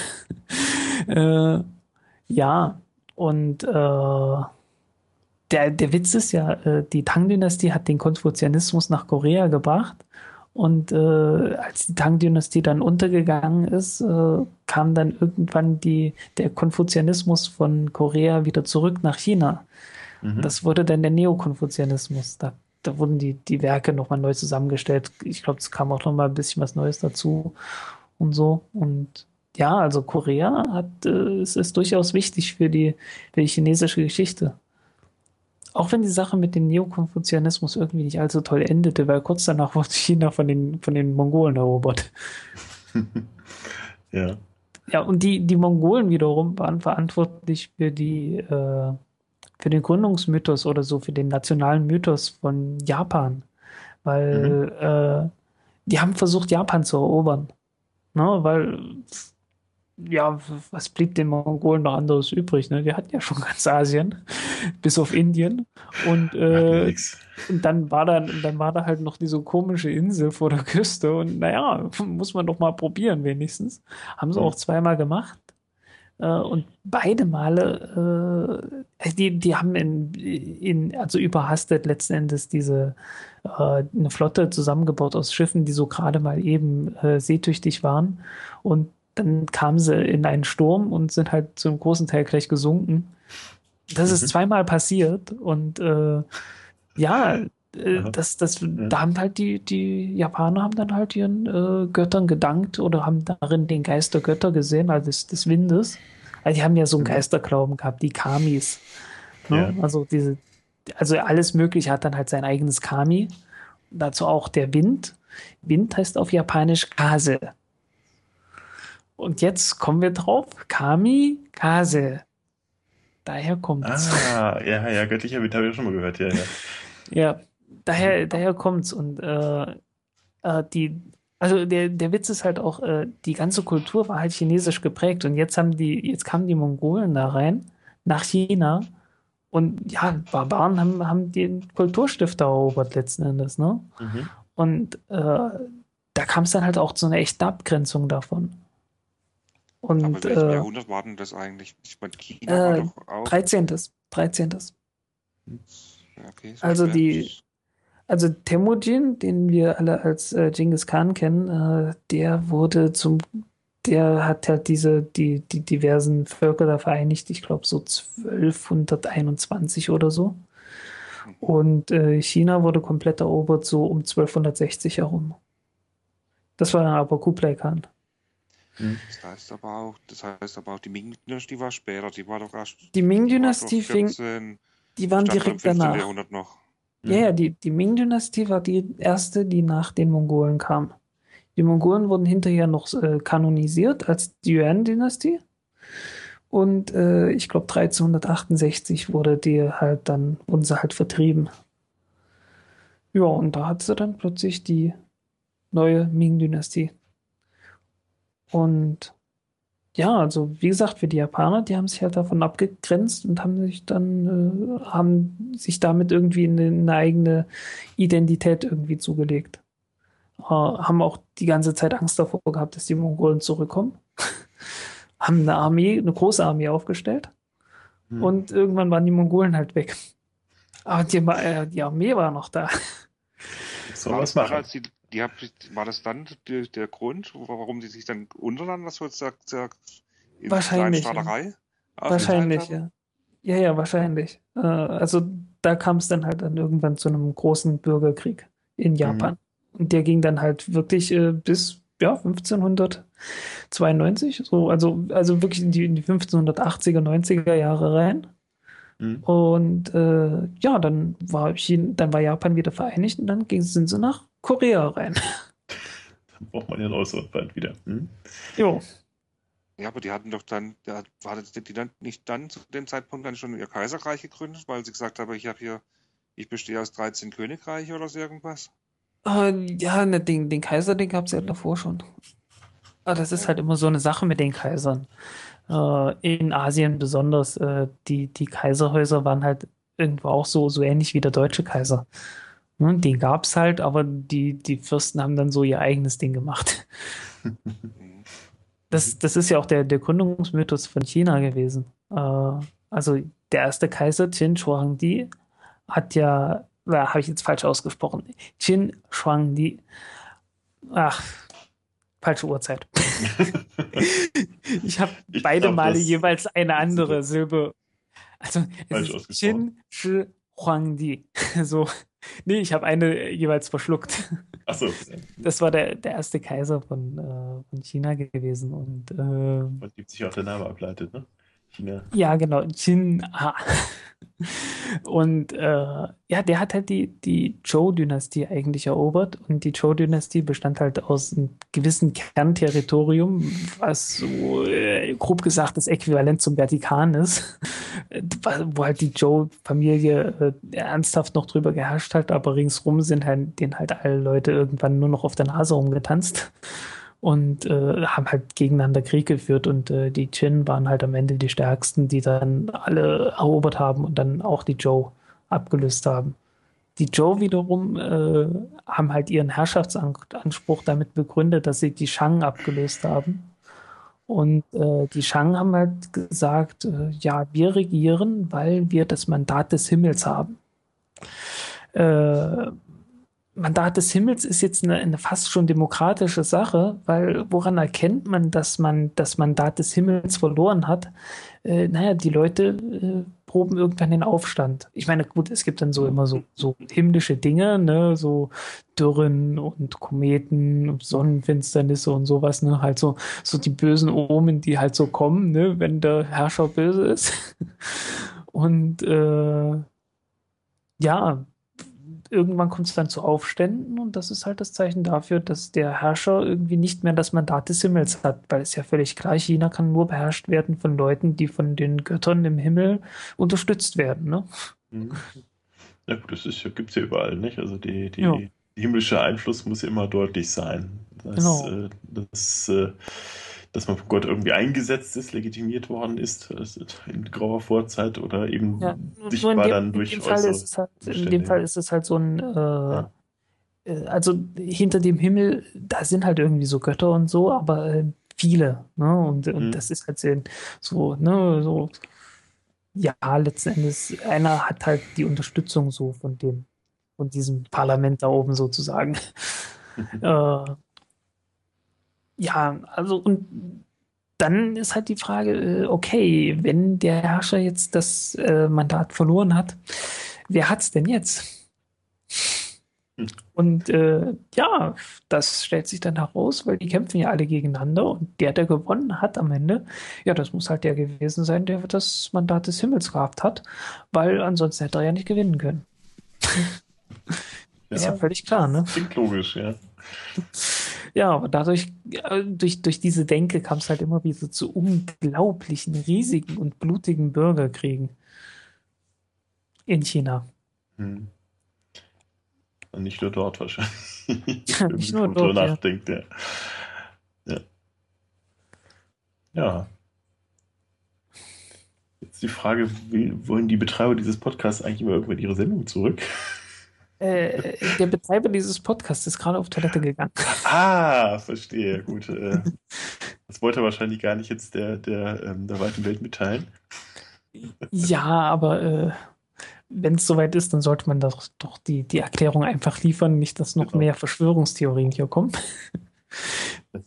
äh, ja, und äh, der, der Witz ist ja, äh, die Tang-Dynastie hat den Konfuzianismus nach Korea gebracht. Und äh, als die Tang-Dynastie dann untergegangen ist, äh, kam dann irgendwann die, der Konfuzianismus von Korea wieder zurück nach China. Mhm. Das wurde dann der Neokonfuzianismus. Da, da wurden die, die Werke nochmal neu zusammengestellt. Ich glaube, es kam auch nochmal ein bisschen was Neues dazu und so. Und ja, also Korea hat, äh, es ist durchaus wichtig für die, für die chinesische Geschichte. Auch wenn die Sache mit dem Neokonfuzianismus irgendwie nicht allzu toll endete, weil kurz danach wurde China von den, von den Mongolen erobert. ja. Ja, und die, die Mongolen wiederum waren verantwortlich für die, äh, für den Gründungsmythos oder so, für den nationalen Mythos von Japan. Weil äh, die haben versucht, Japan zu erobern. Ne? Weil, ja, was blieb den Mongolen noch anderes übrig? Ne? Die hatten ja schon ganz Asien, bis auf Indien. Und, äh, und dann war da, dann war da halt noch diese komische Insel vor der Küste und naja, muss man doch mal probieren wenigstens. Haben sie Mhm. auch zweimal gemacht. Äh, und beide Male, äh, die, die haben in, in, also überhastet letzten Endes diese, äh, eine Flotte zusammengebaut aus Schiffen, die so gerade mal eben äh, seetüchtig waren. Und dann kamen sie in einen Sturm und sind halt zu einem großen Teil gleich gesunken. Das ist Mhm. zweimal passiert und äh, ja, äh, das, das, da haben halt die, die Japaner haben dann halt ihren äh, Göttern gedankt oder haben darin den Geist der Götter gesehen, also des, des Windes. Also die haben ja so einen Mhm. Geisterglauben gehabt, die Kamis. Ne? Ja. Also diese, also alles Mögliche hat dann halt sein eigenes Kami. Dazu auch der Wind. Wind heißt auf Japanisch Kase. Und jetzt kommen wir drauf. Kami, Kase. Daher kommt's. Ah, ja, ja, göttlicher Wind habe ich schon mal gehört, ja, ja. Ja, daher, daher kommt's. Und äh, äh, die, also der, der Witz ist halt auch, äh, die ganze Kultur war halt chinesisch geprägt. Und jetzt haben die, jetzt kamen die Mongolen da rein nach China. Und ja, Barbaren haben, haben den Kulturstift erobert letzten Endes, ne? Mhm. Und äh, da kam es dann halt auch zu einer echten Abgrenzung davon. Und Aber welchem äh, Jahrhundert war denn das eigentlich? Ich meine, China war äh, doch auch. 13. 13. Ja, okay, so also die- Also Temujin, den wir alle als äh, Genghis Khan kennen, äh, der wurde zum, der hat halt diese, die, die diversen Völker da vereinigt, ich glaube so 1221 oder so. Und äh, China wurde komplett erobert so um 1260 herum. Das war dann aber Kublai Khan. Das heißt aber auch, das heißt aber auch, die Ming-Dynastie war später, die war doch erst. Die Ming-Dynastie fing, 14, die waren direkt 15. danach. Jahrhundert noch. Ja, ja, die, die Ming-Dynastie war die erste, die nach den Mongolen kam. Die Mongolen wurden hinterher noch äh, kanonisiert als die Yuan-Dynastie. Und äh, ich glaube 1368 wurde die halt dann, wurden sie halt vertrieben. Ja, und da hat sie dann plötzlich die neue Ming-Dynastie. Und ja, also wie gesagt, für die Japaner, die haben sich halt davon abgegrenzt und haben sich dann, äh, haben sich damit irgendwie eine, eine eigene Identität irgendwie zugelegt. Äh, haben auch die ganze Zeit Angst davor gehabt, dass die Mongolen zurückkommen. haben eine Armee, eine große Armee aufgestellt Mhm. und irgendwann waren die Mongolen halt weg. Aber die, äh, die Armee war noch da. War, was machen. als die, die hab, war das dann der, der Grund, warum die sich dann untereinander so sagt, sagt in Wahrscheinlich, Kleinstaaterei Wahrscheinlich, ja. Ja, ja, wahrscheinlich. Äh, also da kam es dann halt dann irgendwann zu einem großen Bürgerkrieg in Japan. Und der ging dann halt wirklich äh, bis ja, 1592, so, also, also wirklich in die, in die 1580er, 90er Jahre rein. Mhm. Und äh, ja, dann war China, dann war Japan wieder vereinigt und dann ging, sind sie nach Korea rein. Dann braucht man ja einen äußeren Feind wieder. Mhm. Jo. Ja, aber die hatten doch dann, ja, war das, die dann nicht dann zu dem Zeitpunkt dann schon ihr Kaiserreich gegründet, weil sie gesagt haben, ich habe hier, ich bestehe aus 13 Königreiche oder so irgendwas? Äh, ja, ne, den, den Kaiser, den gab es ja davor schon. Aber das ist halt immer so eine Sache mit den Kaisern. Äh, in Asien besonders, äh, die, die Kaiserhäuser waren halt irgendwo auch so, so ähnlich wie der deutsche Kaiser. Ne, den gab es halt, aber die, die Fürsten haben dann so ihr eigenes Ding gemacht. Das, das ist ja auch der, der Gründungsmythos von China gewesen. Äh, also der erste Kaiser, Qin Huangdi, hat ja, habe ich jetzt falsch ausgesprochen, Qin Huangdi, ach, falsche Uhrzeit. ich habe beide glaub, Male jeweils eine andere Silbe. Also es ist. Qin Shi Huangdi. So, nee, ich habe eine jeweils verschluckt. Achso, Das war der, der erste Kaiser von, äh, von China gewesen. Und äh, von dem sich auch der Name ableitet, ne? China. ja, genau, Qin Ha. Und äh, ja, der hat halt die, die Zhou-Dynastie eigentlich erobert. Und die Zhou-Dynastie bestand halt aus einem gewissen Kernterritorium, was so äh, grob gesagt das Äquivalent zum Vatikan ist. Wo halt die Zhou-Familie äh, ernsthaft noch drüber geherrscht hat, aber ringsrum sind halt denen halt alle Leute irgendwann nur noch auf der Nase rumgetanzt und äh, haben halt gegeneinander Krieg geführt und äh, die Qin waren halt am Ende die stärksten, die dann alle erobert haben und dann auch die Zhou abgelöst haben. Die Zhou wiederum äh, haben halt ihren Herrschaftsanspruch damit begründet, dass sie die Shang abgelöst haben. Und äh, die Shang haben halt gesagt, äh, ja, wir regieren, weil wir das Mandat des Himmels haben. Äh, Mandat des Himmels ist jetzt eine, eine fast schon demokratische Sache, weil woran erkennt man, dass man das Mandat des Himmels verloren hat? Äh, naja, die Leute äh, proben irgendwann den Aufstand. Ich meine, gut, es gibt dann so immer so, so himmlische Dinge, ne, so Dürren und Kometen und Sonnenfinsternisse und sowas, ne, halt so, so die bösen Omen, die halt so kommen, ne, wenn der Herrscher böse ist. Und äh, ja, irgendwann kommt es dann zu Aufständen und das ist halt das Zeichen dafür, dass der Herrscher irgendwie nicht mehr das Mandat des Himmels hat, weil es ja völlig klar, China kann nur beherrscht werden von Leuten, die von den Göttern im Himmel unterstützt werden. Ne? Mhm. Ja gut, das gibt es ja überall, nicht? Also die, die, Ja. der himmlische Einfluss muss immer deutlich sein. Das, Genau. äh, das, äh, dass man von Gott irgendwie eingesetzt ist, legitimiert worden ist, in grauer Vorzeit oder eben Ja, sichtbar in dem, dann in durch dem Fall ist es halt, in dem Fall ist es halt so ein, äh, Ja. äh, also hinter dem Himmel, da sind halt irgendwie so Götter und so, aber äh, viele, ne? Und, und Mhm. das ist halt so, ne, so, ja, letzten Endes, einer hat halt die Unterstützung so von dem, von diesem Parlament da oben sozusagen. Äh, ja, also und dann ist halt die Frage, äh, okay, wenn der Herrscher jetzt das äh, Mandat verloren hat, wer hat's denn jetzt? Hm. Und äh, ja, das stellt sich dann heraus, weil die kämpfen ja alle gegeneinander und der, der gewonnen hat am Ende, ja, das muss halt der gewesen sein, der das Mandat des Himmels gehabt hat, weil ansonsten hätte er ja nicht gewinnen können. Ist ja völlig klar, ne? Klingt logisch, ja. Ja, aber dadurch, äh, durch, durch diese Denke kam es halt immer wieder zu unglaublichen, riesigen und blutigen Bürgerkriegen in China. Hm. Und nicht nur dort wahrscheinlich. Ja, nicht nur dort, ja. nachdenkt, ja. ja. Ja. Jetzt die Frage, wollen die Betreiber dieses Podcasts eigentlich immer irgendwann ihre Sendung zurück? Äh, der Betreiber dieses Podcasts ist gerade auf Toilette gegangen. Ah, verstehe, gut. Äh, das wollte er wahrscheinlich gar nicht jetzt der, der, ähm, der weiten Welt mitteilen. Ja, aber äh, wenn es soweit ist, dann sollte man doch, doch die, die Erklärung einfach liefern, nicht, dass noch Genau. mehr Verschwörungstheorien hier kommen.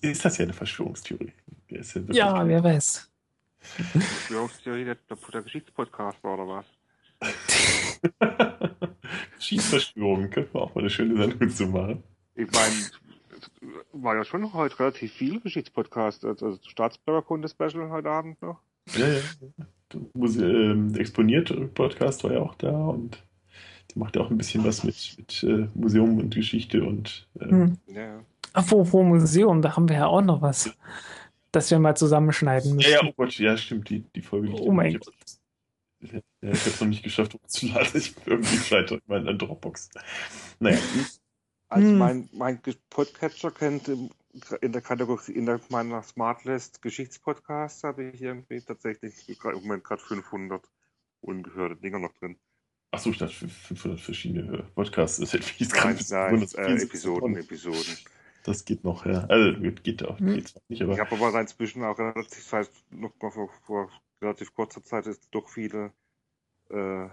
Ist das ja eine Verschwörungstheorie? Ja Ja, wer weiß. Verschwörungstheorie der, der, der Geschichtspodcast war oder was? Schießverschwörungen, könnten wir auch mal eine schöne Sendung zu machen. Ich meine, es war ja schon heute relativ viel Geschichtspodcast. Also Staatsbürgerkunde-Special heute Abend noch. Ja, ja. Muse ähm, exponiert Podcast war ja auch da und die macht ja auch ein bisschen was mit, mit äh, Museum und Geschichte und äh, Hm. Ja. Apropos Museum, da haben wir ja auch noch was, das wir mal zusammenschneiden müssen. ja, ja, oh Gott, ja, stimmt, die, die Folge liegt Oh mein ich hab- Ja, ich habe es noch nicht geschafft, hochzuladen. Ich bin irgendwie scheitert in meiner Dropbox. Naja, Also Hm. mein, mein Podcatcher kennt im, in der Kategorie, in der, meiner Smartlist Geschichtspodcast habe ich irgendwie tatsächlich im Moment gerade 500 ungehörte Dinger noch drin. achso, ich dachte 500 verschiedene Podcasts. Das hätte ich jetzt Nein, gerade nein, äh, so Episoden, Episoden. Das geht noch, ja. Also geht auch, Hm. nicht, aber Ich habe aber inzwischen auch relativ, das heißt, noch mal vor, vor relativ kurzer Zeit ist doch viele äh,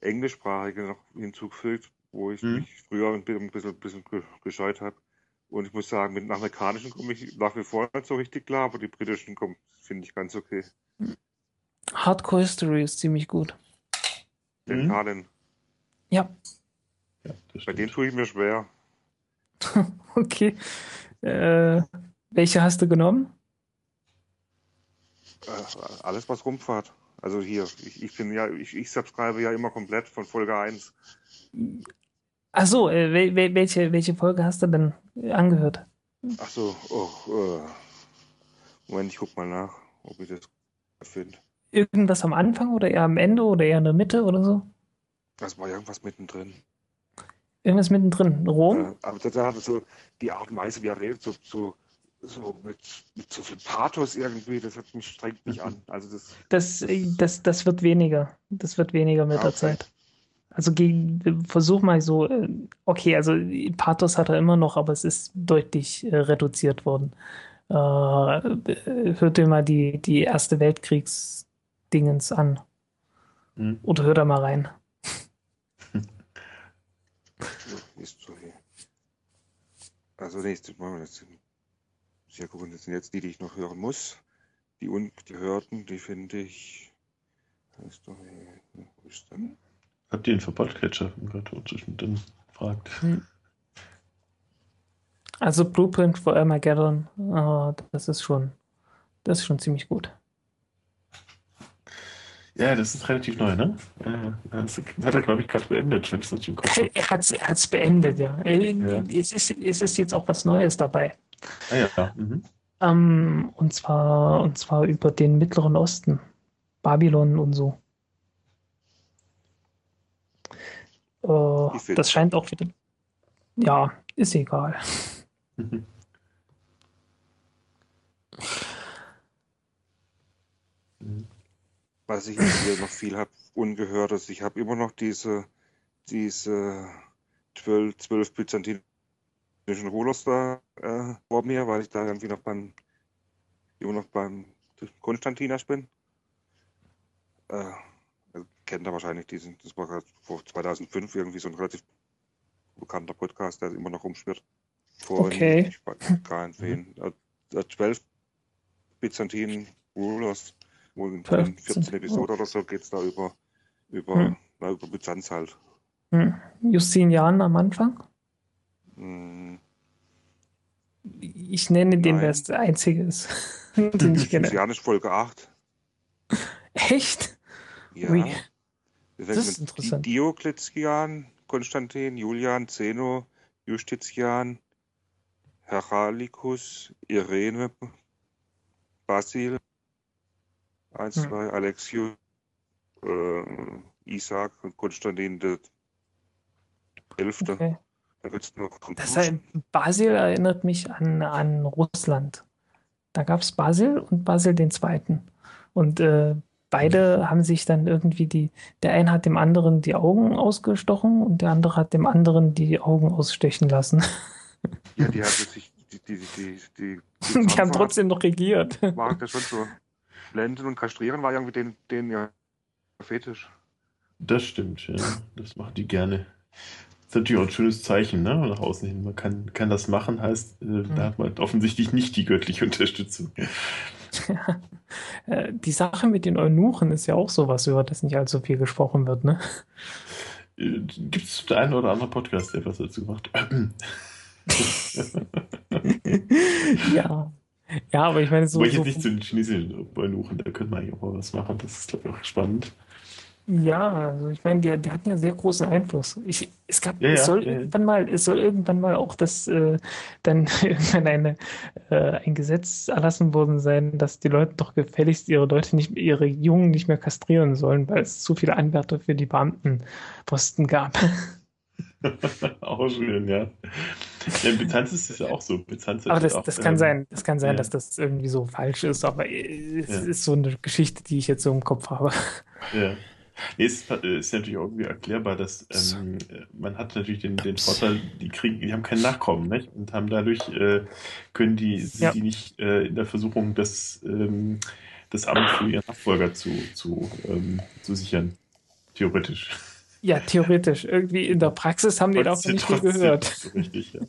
englischsprachige noch hinzugefügt, wo ich Mhm. mich früher ein bisschen, ein bisschen, gescheut habe. Und ich muss sagen, mit den amerikanischen komme ich nach wie vor nicht so richtig klar, aber die britischen kommen, finde ich ganz okay. Hardcore History ist ziemlich gut. Den Mhm. Harlan, Ja, ja, das bei dem stimmt. tue ich mir schwer. okay. Äh, welche hast du genommen? Äh, alles, was rumfahrt. Also hier, ich, ich bin ja, ich, ich subscribe ja immer komplett von Folge 1. Ach so, äh, wel, wel, welche, welche Folge hast du denn angehört? Ach so, oh, äh. Moment, ich guck mal nach, ob ich das finde. Irgendwas am Anfang oder eher am Ende oder eher in der Mitte oder so? Das war irgendwas mittendrin. Irgendwas mittendrin. Rom? Äh, aber da hatte so die Art und Weise, wie er redet, so, so, so mit, mit so viel Pathos irgendwie, das hat mich, strengt mich an. Also das, Das, das, das wird weniger. Das wird weniger mit der Okay. Zeit. Also gegen, versuch mal so, äh, okay, also Pathos hat er immer noch, aber es ist deutlich äh, reduziert worden. Äh, äh, hört dir mal die, die Erste Weltkriegs-Dingens an. Mhm. Oder hört da mal rein. ist so hier. Also nächstes Mal, das sehr gucken, das sind jetzt die, die ich noch hören muss. Die ungehörten, die finde ich. Ist doch? Wo ist denn? Habt ihr ihn für Podcatcher gerade zwischendrin fragt? Also Blueprint for Armageddon, äh, das ist schon, das ist schon ziemlich gut. Ja, das ist relativ neu, ne? Ja, das hat er, glaube ich, gerade beendet, wenn ich es nicht im Kopf habe. Er hat hat's beendet, ja. Ja. Es ist, es ist jetzt auch was Neues dabei. Ah ja, mhm. Ähm, und zwar, und zwar über den Mittleren Osten. Babylon und so. Äh, das scheint auch wieder. Ja, ist egal. Mhm. Was ich hier noch viel habe ungehört ist, ich habe immer noch diese, diese 12, 12 byzantinischen Rulers da äh, vor mir, weil ich da irgendwie noch beim, immer noch beim Konstantinas bin. Äh, kennt er wahrscheinlich diesen, das war vor 2005 irgendwie so ein relativ bekannter Podcast, der immer noch rumschwirrt. Vor Okay. ich weiß gar nicht wen. Äh, 12 Byzantinen Rulers, wo in 12 den 14 Episoden oder so geht es da über, über, Hm. na, über Byzanz halt. Hm. Justinian am Anfang? Hm, Ich nenne den, es der einzige ist, den ich kenne. Janisch Folge 8. Echt? Ja. Ui. Das Das ist interessant. Di- Diokletian, Konstantin, Julian, Zeno, Justitian, Heralikus, Irene, Basil, 1, Hm. 2, Alexius, äh, Isaac und Konstantin der Elfte. Okay. Da gibt's noch Das heißt, Basil erinnert mich an, an Russland. Da gab es Basil und Basil den Zweiten. Und äh, beide haben sich dann irgendwie die, der eine hat dem anderen die Augen ausgestochen und der andere hat dem anderen die Augen ausstechen lassen. Ja, die haben sich, die, die, die, die, Die haben trotzdem noch regiert. War das schon so. Blenden und kastrieren war irgendwie den, den ja Fetisch. Das stimmt, ja. Das machen die gerne. Das ist natürlich auch ein schönes Zeichen, ne? Nach außen hin. Man kann, kann das machen, heißt, äh, da hat man offensichtlich nicht die göttliche Unterstützung. Äh, Die Sache mit den Eunuchen ist ja auch sowas, über das nicht allzu viel gesprochen wird, ne? Gibt es der eine oder andere Podcast, der was dazu macht? Ja. Ja, aber ich meine, so, Aber ich so jetzt nicht zu den chinesischen Eunuchen, da könnte man eigentlich auch mal was machen. Das ist, glaube ich, auch spannend. Ja, also ich meine, die, die hatten ja sehr großen Einfluss. Ich, es gab, Ja, es soll ja, irgendwann mal, es soll irgendwann mal auch das äh, dann irgendwann eine, äh, ein Gesetz erlassen worden sein, dass die Leute doch gefälligst ihre Leute nicht, ihre Jungen nicht mehr kastrieren sollen, weil es zu viele Anwärter für die Beamtenposten gab. auch schön, ja. ja Byzanz ist es ja auch so. Byzanz Aber das, auch, das kann ähm, sein, das kann sein, ja. dass das irgendwie so falsch ist, aber äh, es Ja. ist so eine Geschichte, die ich jetzt so im Kopf habe. Ja. Nee, es ist, äh, ist natürlich auch irgendwie erklärbar, dass ähm, man hat natürlich den, den Vorteil, die kriegen, die haben kein Nachkommen, nicht? Und haben dadurch äh, können die, sind Ja. die nicht äh, in der Versuchung, das, ähm, das Amt für ihren Nachfolger zu, zu, ähm, zu sichern. Theoretisch. Ja, theoretisch. Irgendwie in der Praxis haben die davon nicht viel gehört. So richtig, ja.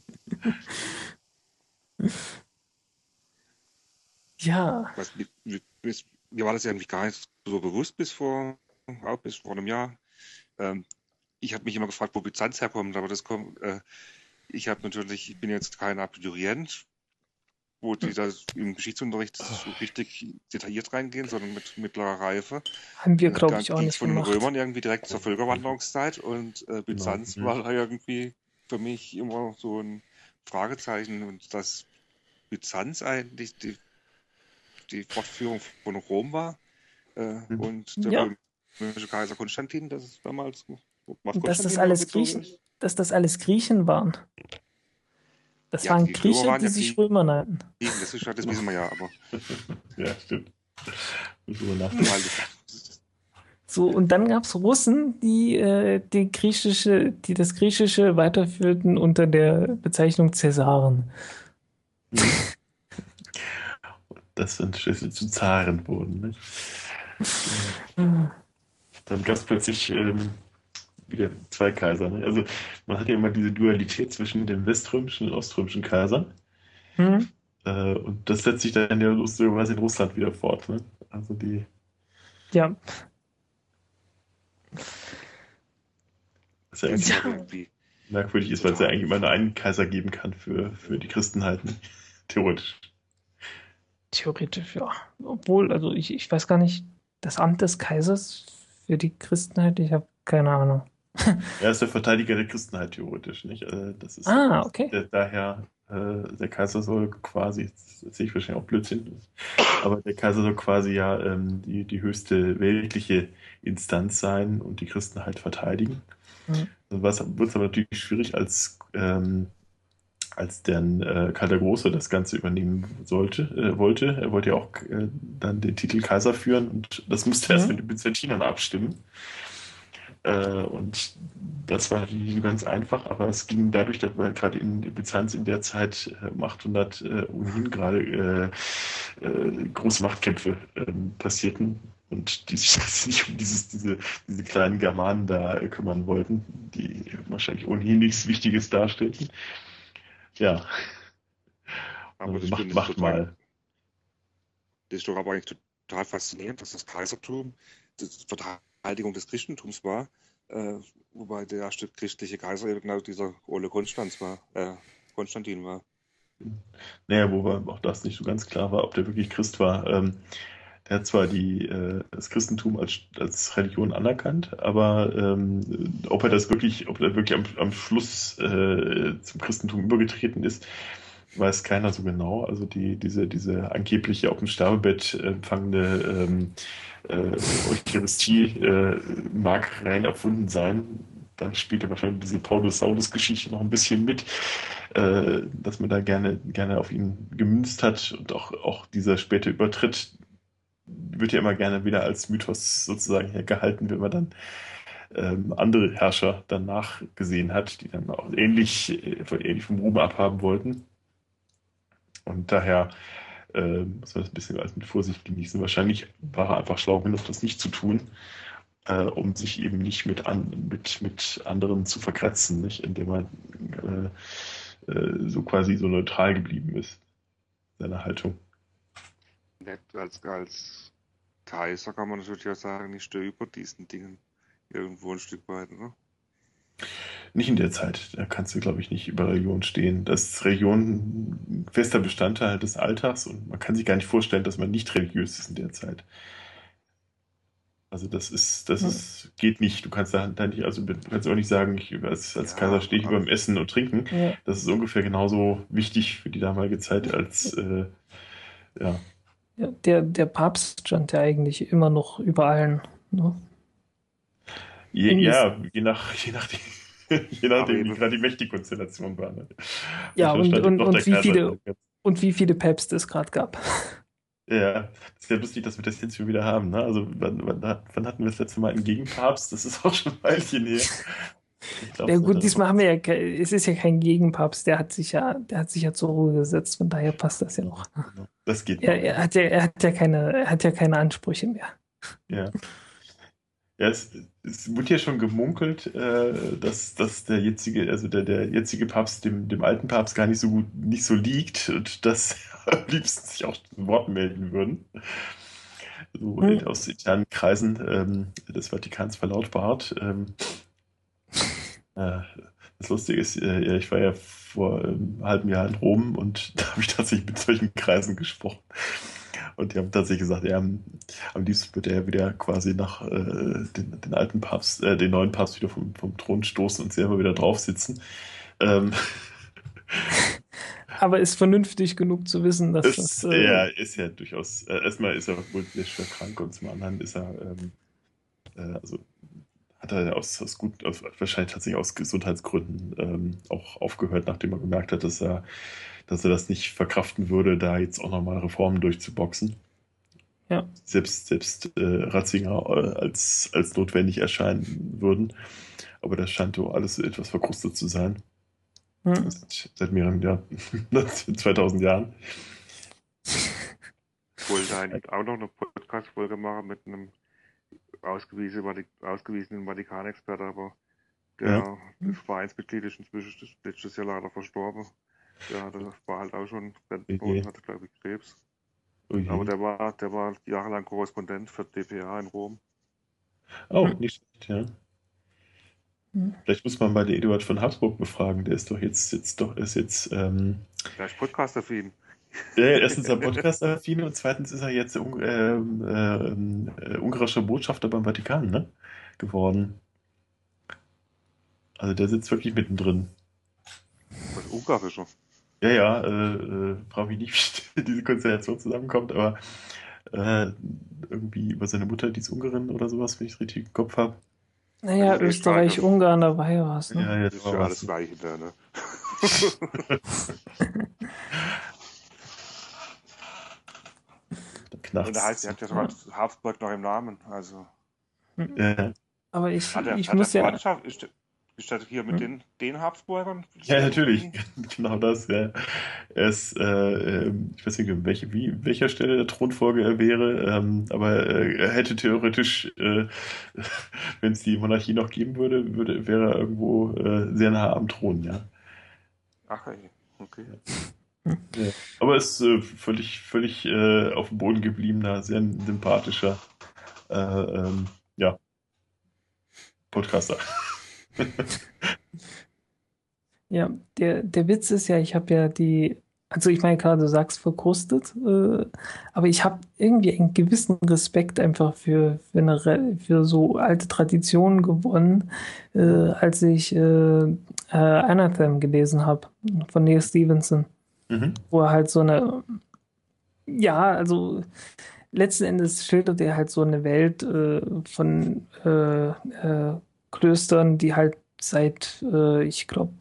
Ja, Was, mir, mir war das ja eigentlich gar nicht so bewusst bis vor, auch bis vor einem Jahr. Ähm, ich habe mich immer gefragt, wo Byzanz herkommt, aber das kommt, äh, ich habe natürlich, ich bin jetzt kein Abiturient, wo die da im Geschichtsunterricht so richtig detailliert reingehen, sondern mit mittlerer Reife. haben wir, Äh, glaube ich, auch nicht von den gemacht. Römern irgendwie direkt zur Völkerwanderungszeit und äh, Byzanz Mhm. war irgendwie für mich immer so ein Fragezeichen und dass Byzanz eigentlich die, die Fortführung von Rom war äh, Mhm. und der Ja. Römische Kaiser Konstantin, das ist damals dass das alles Griechen, ist. dass das alles Griechen waren. Das Ja, waren die Griechen, waren die ja sich Römer nannten. Das, ist, das wissen wir ja, aber Ja, stimmt. So, und dann gab es Russen, die, äh, die griechische, die das Griechische weiterführten unter der Bezeichnung Cäsaren. Das sind Schlüssel zu Zaren wurden. Nicht? Dann gab es plötzlich ähm, wieder zwei Kaiser. Ne? Also man hat ja immer diese Dualität zwischen dem weströmischen und oströmischen Kaiser. Hm? Äh, und das setzt sich dann ja lustigerweise in Russland wieder fort. Ne? Also die, Ja, was ja Ja. irgendwie merkwürdig ist, weil es ja eigentlich immer nur einen Kaiser geben kann für, für die Christen halt. Ne? Theoretisch. theoretisch, ja. Obwohl, also ich, ich weiß gar nicht, das Amt des Kaisers für die Christenheit, ich habe keine Ahnung. Er ist der Verteidiger der Christenheit theoretisch, nicht? Äh, das ist Ah, okay. der, daher, äh, der Kaiser soll quasi, das sehe ich wahrscheinlich auch Blödsinn, aber der Kaiser soll quasi ja ähm, die, die höchste weltliche Instanz sein und die Christen halt verteidigen. Mhm. Was wird es aber natürlich schwierig als, ähm, als dann äh, Karl der Große das Ganze übernehmen sollte, äh, wollte. Er wollte ja auch äh, dann den Titel Kaiser führen und das musste erst Mhm. mit den Byzantinern abstimmen. Äh, und das war nicht so ganz einfach, aber es ging dadurch, dass man gerade in Byzanz in der Zeit äh, um 800 äh, ohnehin gerade große Machtkämpfe ähm, passierten und die sich nicht um dieses, diese, diese kleinen Germanen da kümmern wollten, die wahrscheinlich ohnehin nichts Wichtiges darstellten. Ja, Aber also das macht, macht total- mal. Das ist doch aber eigentlich total faszinierend, dass das Kaisertum die Verteidigung des Christentums war, äh, wobei der erste christliche Kaiser eben genau dieser Ole Konstanz war, äh, Konstantin war. Naja, wobei auch das nicht so ganz klar war, ob der wirklich Christ war. Ähm, der hat zwar die, äh, das Christentum als, als Religion anerkannt, aber ähm, ob er das wirklich, ob er wirklich am, am Schluss äh, zum Christentum übergetreten ist, weiß keiner so genau. Also die, diese, diese angebliche auf dem Sterbebett empfangene ähm, äh, Eucharistie äh, mag rein erfunden sein. Dann spielt er wahrscheinlich diese Paulus-Saulus-Geschichte noch ein bisschen mit, äh, dass man da gerne, gerne auf ihn gemünzt hat und auch, auch dieser späte Übertritt wird ja immer gerne wieder als Mythos sozusagen hergehalten, wenn man dann ähm, andere Herrscher danach gesehen hat, die dann auch ähnlich, äh, ähnlich vom Ruhm abhaben wollten. Und daher äh, muss man das ein bisschen als mit Vorsicht genießen. Wahrscheinlich war er einfach schlau genug, das nicht zu tun, äh, um sich eben nicht mit, an, mit, mit anderen zu verkratzen, nicht? indem er äh, äh, so quasi so neutral geblieben ist, seine Haltung. Nett als, als Kaiser kann man natürlich auch sagen, ich stehe über diesen Dingen irgendwo ein Stück weit. Ne? Nicht in der Zeit. Da kannst du, glaube ich, nicht über Religion stehen. Das ist Religion ein fester Bestandteil des Alltags und man kann sich gar nicht vorstellen, dass man nicht religiös ist in der Zeit. Also das ist, das Hm. ist, geht nicht. Du kannst da, da nicht, also du kannst auch nicht sagen, ich als, als Ja, Kaiser stehe ich über dem Essen und Trinken. Ja. Das ist ungefähr genauso wichtig für die damalige Zeit als äh, ja. Ja, der, der Papst stand ja eigentlich immer noch über allen. Ne? Je, ja, je nach, je nachdem, je nachdem, wie gerade die Mächtigkonstellation war. Ne? Ja, und, und, und, wie Kaiser viele, und wie viele Päpste es gerade gab. Ja, das ist ja lustig, dass wir das jetzt schon wieder haben. Ne? Also, wann, wann, wann hatten wir das letzte Mal einen Gegenpapst? Das ist auch schon ein Weilchen her. Ja gut, diesmal haben wir ja, es ist ja kein Gegenpapst, der hat sich ja, der hat sich ja zur Ruhe gesetzt, von daher passt das ja noch. Das geht noch. er hat ja, er hat ja keine, er hat ja keine Ansprüche mehr. Ja. Ja, es, es wurde ja schon gemunkelt, äh, dass, dass der jetzige, also der, der jetzige Papst dem, dem alten Papst gar nicht so gut, nicht so liegt und dass am liebsten sich auch zu Wort melden würden. So Hm. aus internen Kreisen ähm, des Vatikans verlautbart. Ähm, äh, das Lustige ist, äh, ja, ich war ja vor ähm, einem halben Jahr in Rom und da habe ich tatsächlich mit solchen Kreisen gesprochen. Und die haben tatsächlich gesagt, ja, am, am liebsten würde er wieder quasi nach äh, den, den alten Papst, äh, den neuen Papst wieder vom, vom Thron stoßen und selber wieder drauf sitzen. Ähm, Aber ist vernünftig genug zu wissen, dass ist, das. äh, er ist ja durchaus, äh, erstmal ist er wohl sehr schwer krank und zum anderen ist er, ähm, äh, also hat er aus, aus gut, aus, wahrscheinlich tatsächlich aus Gesundheitsgründen ähm, auch aufgehört, nachdem er gemerkt hat, dass er, dass er das nicht verkraften würde, da jetzt auch nochmal Reformen durchzuboxen. Ja. Selbst, selbst äh, Ratzinger äh, als, als notwendig erscheinen würden. Aber das scheint so alles etwas verkrustet zu sein. hm. Seit, seit mehreren Jahren, 2000 Jahren. Ich wollte eigentlich auch noch eine Podcast-Folge machen mit einem ausgewiesenen, Vatik ausgewiesenen Vatikanexperte, aber der das Vereinsmitglied ist inzwischen letztes Jahr leider verstorben. Der hatte, war halt auch schon Okay. und hatte, glaube ich, Krebs. Ui. Aber der war, der war jahrelang Korrespondent für dpa in Rom. Oh, nicht schlecht, ja. Vielleicht muss man mal den Eduard von Habsburg befragen. Der ist doch jetzt, jetzt doch, ist jetzt, ähm, Der ist Podcast-affin. ja, erstens ist er Podcast-affin und zweitens ist er jetzt un ähm, ähm, äh, ungarischer Botschafter beim Vatikan, ne? Geworden. Also der sitzt wirklich mittendrin. Was Ungarischer. Ja, ja, äh, äh, frage mich nicht, wie diese Konstellation zusammenkommt, aber äh, irgendwie über seine Mutter, die ist Ungarin oder sowas, wenn ich es richtig im Kopf habe. Naja, Also, Österreich, ich- Ungarn, da war ja was. Ne? Ja, ja, Das da ist war ja was. alles gleich da, ne? Und da heißt, sie hat ja sogar Habsburg noch im Namen. Also. Ja. Aber ich, Hat er, ich hat muss er ja. Ist, ist das hier mit Hm? den, den Habsburgern? Ja, natürlich. Genau das, ja. Er ist, äh, ähm, ich weiß nicht, an welche, wie, welcher Stelle der Thronfolge er wäre, ähm, aber äh, er hätte theoretisch, äh, wenn es die Monarchie noch geben würde, würde wäre er irgendwo äh, sehr nah am Thron, ja. Ach, okay. ja. Aber ist äh, völlig, völlig äh, auf dem Boden gebliebener, sehr sympathischer, äh, ähm, ja, Podcaster. Ja, der, der Witz ist ja, ich habe ja die, also ich meine klar, du sagst verkrustet, äh, aber ich habe irgendwie einen gewissen Respekt einfach für, für, eine, für so alte Traditionen gewonnen, äh, als ich äh, Anathem gelesen habe von Neil Stevenson, Mhm. wo er halt so eine, ja, also letzten Endes schildert er halt so eine Welt äh, von äh, äh, Klöstern, die halt seit, äh, ich glaube,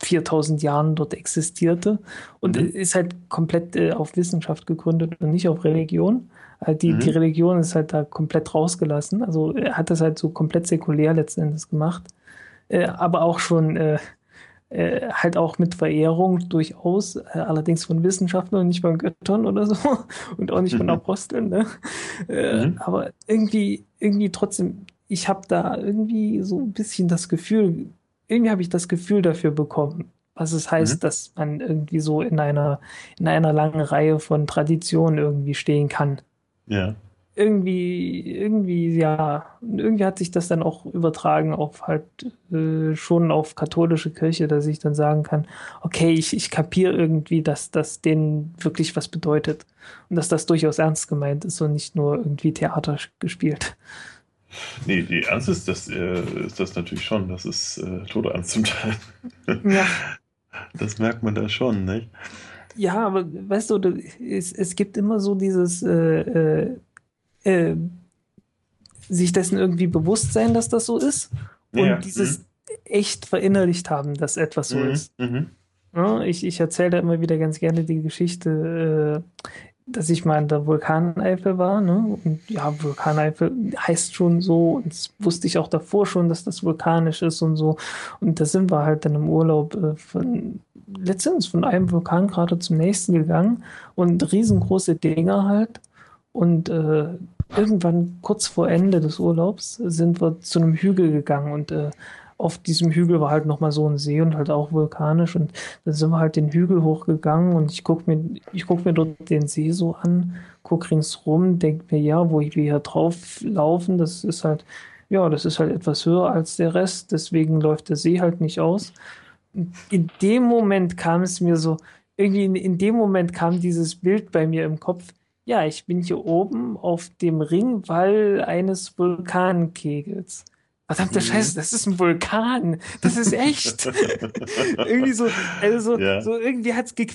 4000 Jahren dort existierte und Mhm. ist halt komplett äh, auf Wissenschaft gegründet und nicht auf Religion. Äh, die, Mhm. die Religion ist halt da komplett rausgelassen. Also er hat das halt so komplett säkulär letzten Endes gemacht. Aber auch schon äh, halt auch mit Verehrung durchaus, äh, allerdings von Wissenschaftlern und nicht von Göttern oder so und auch nicht von Mhm. Aposteln. Ne? Äh, Mhm. Aber irgendwie, irgendwie trotzdem, ich habe da irgendwie so ein bisschen das Gefühl, irgendwie habe ich das Gefühl dafür bekommen, was es heißt, Mhm. dass man irgendwie so in einer, in einer langen Reihe von Traditionen irgendwie stehen kann Ja. Irgendwie, irgendwie, ja, irgendwie hat sich das dann auch übertragen auf halt äh, schon auf katholische Kirche, dass ich dann sagen kann, okay, ich, ich kapiere irgendwie, dass das denen wirklich was bedeutet und dass das durchaus ernst gemeint ist und nicht nur irgendwie Theater gespielt. Nee, die Ernst ist das, äh, ist das natürlich schon. Das ist äh, todernst zum Teil. Ja. Das merkt man da schon, nicht? Ja, aber weißt du, es, es gibt immer so dieses äh, äh, äh, sich dessen irgendwie bewusst sein, dass das so ist und Ja, dieses echt verinnerlicht haben, dass etwas so Mhm, ist. mhm. Ja, ich ich erzähle da immer wieder ganz gerne die Geschichte, äh, dass ich mal in der Vulkaneifel war. Ne? Und ja, Vulkaneifel heißt schon so. Und das wusste ich auch davor schon, dass das vulkanisch ist und so. Und da sind wir halt dann im Urlaub äh, von letztens von einem Vulkan gerade zum nächsten gegangen und riesengroße Dinger halt. Und äh, irgendwann kurz vor Ende des Urlaubs sind wir zu einem Hügel gegangen und äh, auf diesem Hügel war halt nochmal so ein See und halt auch vulkanisch und dann sind wir halt den Hügel hochgegangen und ich guck mir, guck mir dort den See so an, guck ringsrum, denk mir, ja, wo wir hier drauf laufen, das ist halt, ja, das ist halt etwas höher als der Rest, deswegen läuft der See halt nicht aus. In dem Moment kam es mir so, irgendwie in, in dem Moment kam dieses Bild bei mir im Kopf, ja, ich bin hier oben auf dem Ringwall eines Vulkankegels. Verdammte Mhm. Scheiße, das ist ein Vulkan. Das ist echt. irgendwie so, also so, Ja. so irgendwie hat's, ge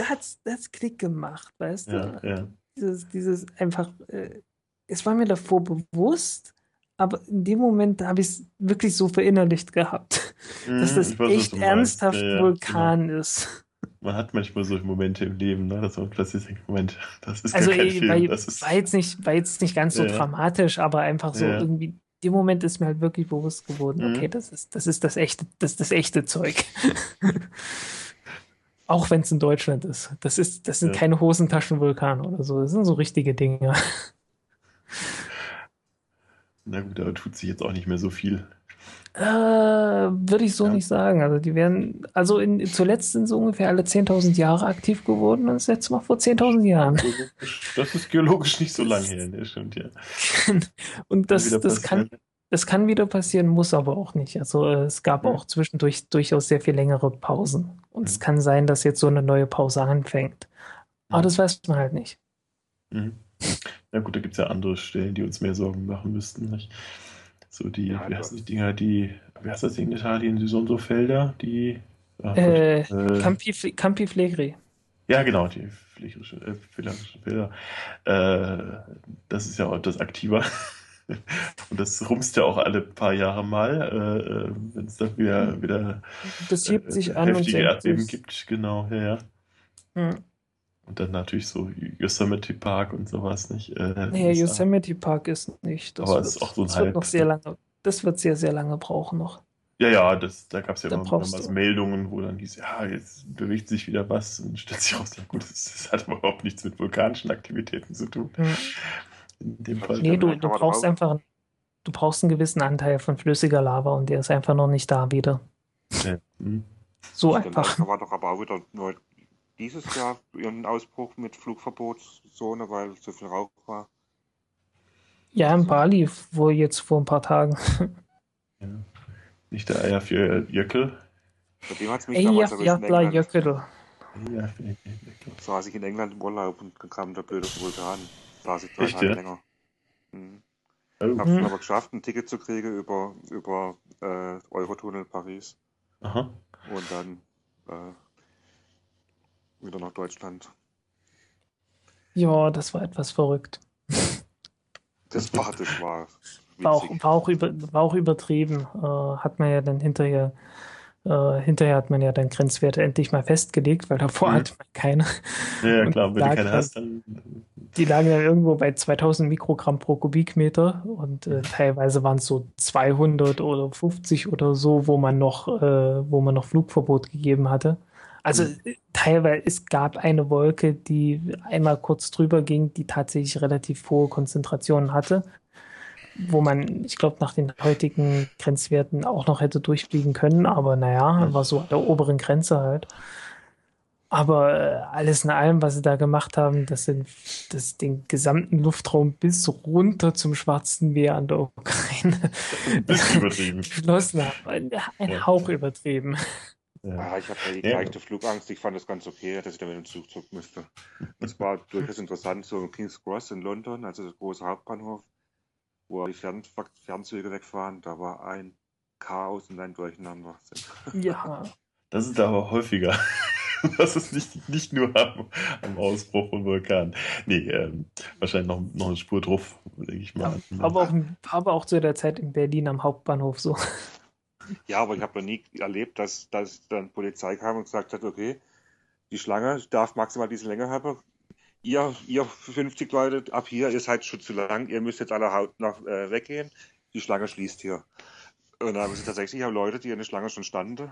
hat's, hat's Klick gemacht, weißt du? Ja, ja. Dieses, dieses einfach, äh, es war mir davor bewusst, aber in dem Moment habe ich es wirklich so verinnerlicht gehabt, dass Mhm, das weiß, echt ernsthaft Ja, ja, Vulkan ist. Man hat manchmal solche Momente im Leben, ne, dass man plötzlich denkt, Moment, das ist Also gar kein äh, Film, war, das ist... war jetzt nicht, war jetzt nicht ganz so Ja, dramatisch, aber einfach so Ja. irgendwie, dem Moment ist mir halt wirklich bewusst geworden, Mhm. okay, das ist, das ist das echte, das ist das echte Zeug. Auch wenn es in Deutschland ist. Das ist, das sind Ja. keine Hosentaschenvulkane oder so. Das sind so richtige Dinge. Na gut, aber tut sich jetzt auch nicht mehr so viel. Äh, würde ich so Ja. nicht sagen. Also die werden, also in, zuletzt sind sie ungefähr alle 10.000 Jahre aktiv geworden und das letzte Mal vor 10.000 Jahren. Das ist geologisch nicht so lang her, ne, stimmt, ja. Und das, Wieder das kann, das kann wieder passieren, muss aber auch nicht. Also äh, es gab Ja. auch zwischendurch durchaus sehr viel längere Pausen. Und es Mhm. kann sein, dass jetzt so eine neue Pause anfängt. Aber Mhm. das weiß man halt nicht. Mhm. Na gut, da gibt es ja andere Stellen, die uns mehr Sorgen machen müssten. Nicht? So die, Ja, wie heißen die Dinger, die, wie heißt das in Italien, die so und so Felder, die. ach Äh, äh, Campi, Fle- Campi Flegrei. ja, genau, die pflegerischen, äh, Felder. Äh, das ist ja auch etwas aktiver. Und das rumst ja auch alle paar Jahre mal, äh, äh wenn es dann wieder, wieder das hebt sich äh, an heftige und Erdbeben gibt. Genau, ja, ja. Hm. Und dann natürlich so Yosemite Park und sowas nicht. Äh, nee, Yosemite Park ist nicht. Das aber es ist auch so ein das Wird noch sehr lange, das wird sehr, sehr lange brauchen noch. Ja, ja, das, da gab es ja da immer was Meldungen, wo dann hieß, ja, jetzt bewegt sich wieder was und stellt sich raus, ja gut, das, das hat überhaupt nichts mit vulkanischen Aktivitäten zu tun. Mhm. In dem Fall. Nee, du, du brauchst einfach, du brauchst einen gewissen Anteil von flüssiger Lava und der ist einfach noch nicht da wieder. Ja. Mhm. So einfach. Da war doch aber auch wieder neu dieses Jahr ein Ausbruch mit Flugverbotszone, weil zu viel Rauch war. Ja, in Bali, wo jetzt vor ein paar Tagen. Ja. Nicht der Eier für Jöckel. Bei dem hat es mich Ey, damals ja, ja, Jöckel. Saß ich in England im Urlaub und dann kam der blöde Vulkan. Saß ich drei Tage ja? länger. Mhm. Oh. Hab's mhm. aber geschafft, ein Ticket zu kriegen über, über äh, Eurotunnel Paris. Aha. Und dann äh, wieder nach Deutschland. Ja, das war etwas verrückt. Das war, das war. War auch, war auch, über, war auch übertrieben. Äh, hat man ja dann hinterher, äh, hinterher hat man ja dann Grenzwerte endlich mal festgelegt, weil davor mhm. hatte man keine. Ja, klar, wenn du keine hast, dann. Die lagen dann irgendwo bei 2000 Mikrogramm pro Kubikmeter und äh, teilweise waren es so 200 oder 50 oder so, wo man noch, äh, wo man noch Flugverbot gegeben hatte. Also mhm. teilweise, es gab eine Wolke, die einmal kurz drüber ging, die tatsächlich relativ hohe Konzentrationen hatte, wo man, ich glaube, nach den heutigen Grenzwerten auch noch hätte durchfliegen können, aber naja, war so an der oberen Grenze halt. Aber äh, alles in allem, was sie da gemacht haben, das sind das den gesamten Luftraum bis runter zum Schwarzen Meer an der Ukraine geschlossen haben. Ein Hauch übertrieben. Ja. Ah, ich habe ja die leichte Flugangst. Ich fand es ganz okay, dass ich da mit dem Zug zurück müsste. Es war durchaus interessant, so in King's Cross in London, also der große Hauptbahnhof, wo die Fern Fernzüge wegfahren, da war ein Chaos und ein Durcheinander. Ja. Das ist aber häufiger. Das ist nicht, nicht nur am, am Ausbruch von Vulkan. Nee, ähm, wahrscheinlich noch, noch eine Spur drauf, denke ich mal. Aber, auch, aber auch zu der Zeit in Berlin am Hauptbahnhof so. Ja, aber ich habe noch nie erlebt, dass, dass dann Polizei kam und gesagt hat, okay, die Schlange darf maximal diese Länge haben. Ihr, ihr 50 Leute ab hier, ihr seid schon zu lang, ihr müsst jetzt alle Haut nach, äh, weggehen. Die Schlange schließt hier. Und dann haben sie tatsächlich auch Leute, die in der Schlange schon standen,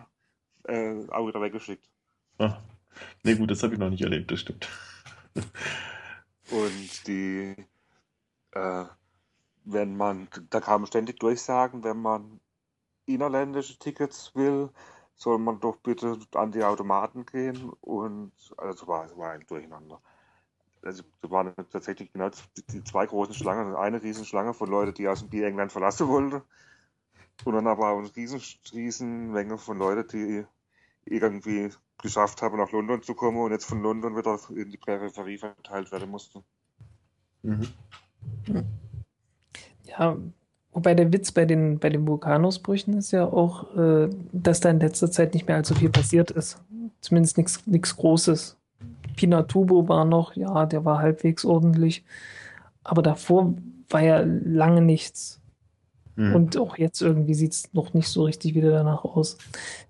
äh, auch wieder weggeschickt. Ah. Nee, gut, das habe ich noch nicht erlebt, das stimmt. Und die, äh, wenn man, da kamen ständig Durchsagen, wenn man innerländische Tickets will, soll man doch bitte an die Automaten gehen und also war, es war ein Durcheinander. Also da waren tatsächlich genau die zwei großen Schlangen, eine Riesenschlange von Leuten, die aus dem Bier England verlassen wollten und dann aber auch eine riesen, riesen Menge von Leuten, die irgendwie geschafft haben, nach London zu kommen und jetzt von London wieder in die Peripherie verteilt werden mussten. Mhm. Ja, Wobei der Witz bei den, bei den Vulkanausbrüchen ist ja auch, äh, dass da in letzter Zeit nicht mehr allzu viel passiert ist. Zumindest nichts Großes. Pinatubo war noch, ja, der war halbwegs ordentlich. Aber davor war ja lange nichts. Mhm. Und auch jetzt irgendwie sieht es noch nicht so richtig wieder danach aus.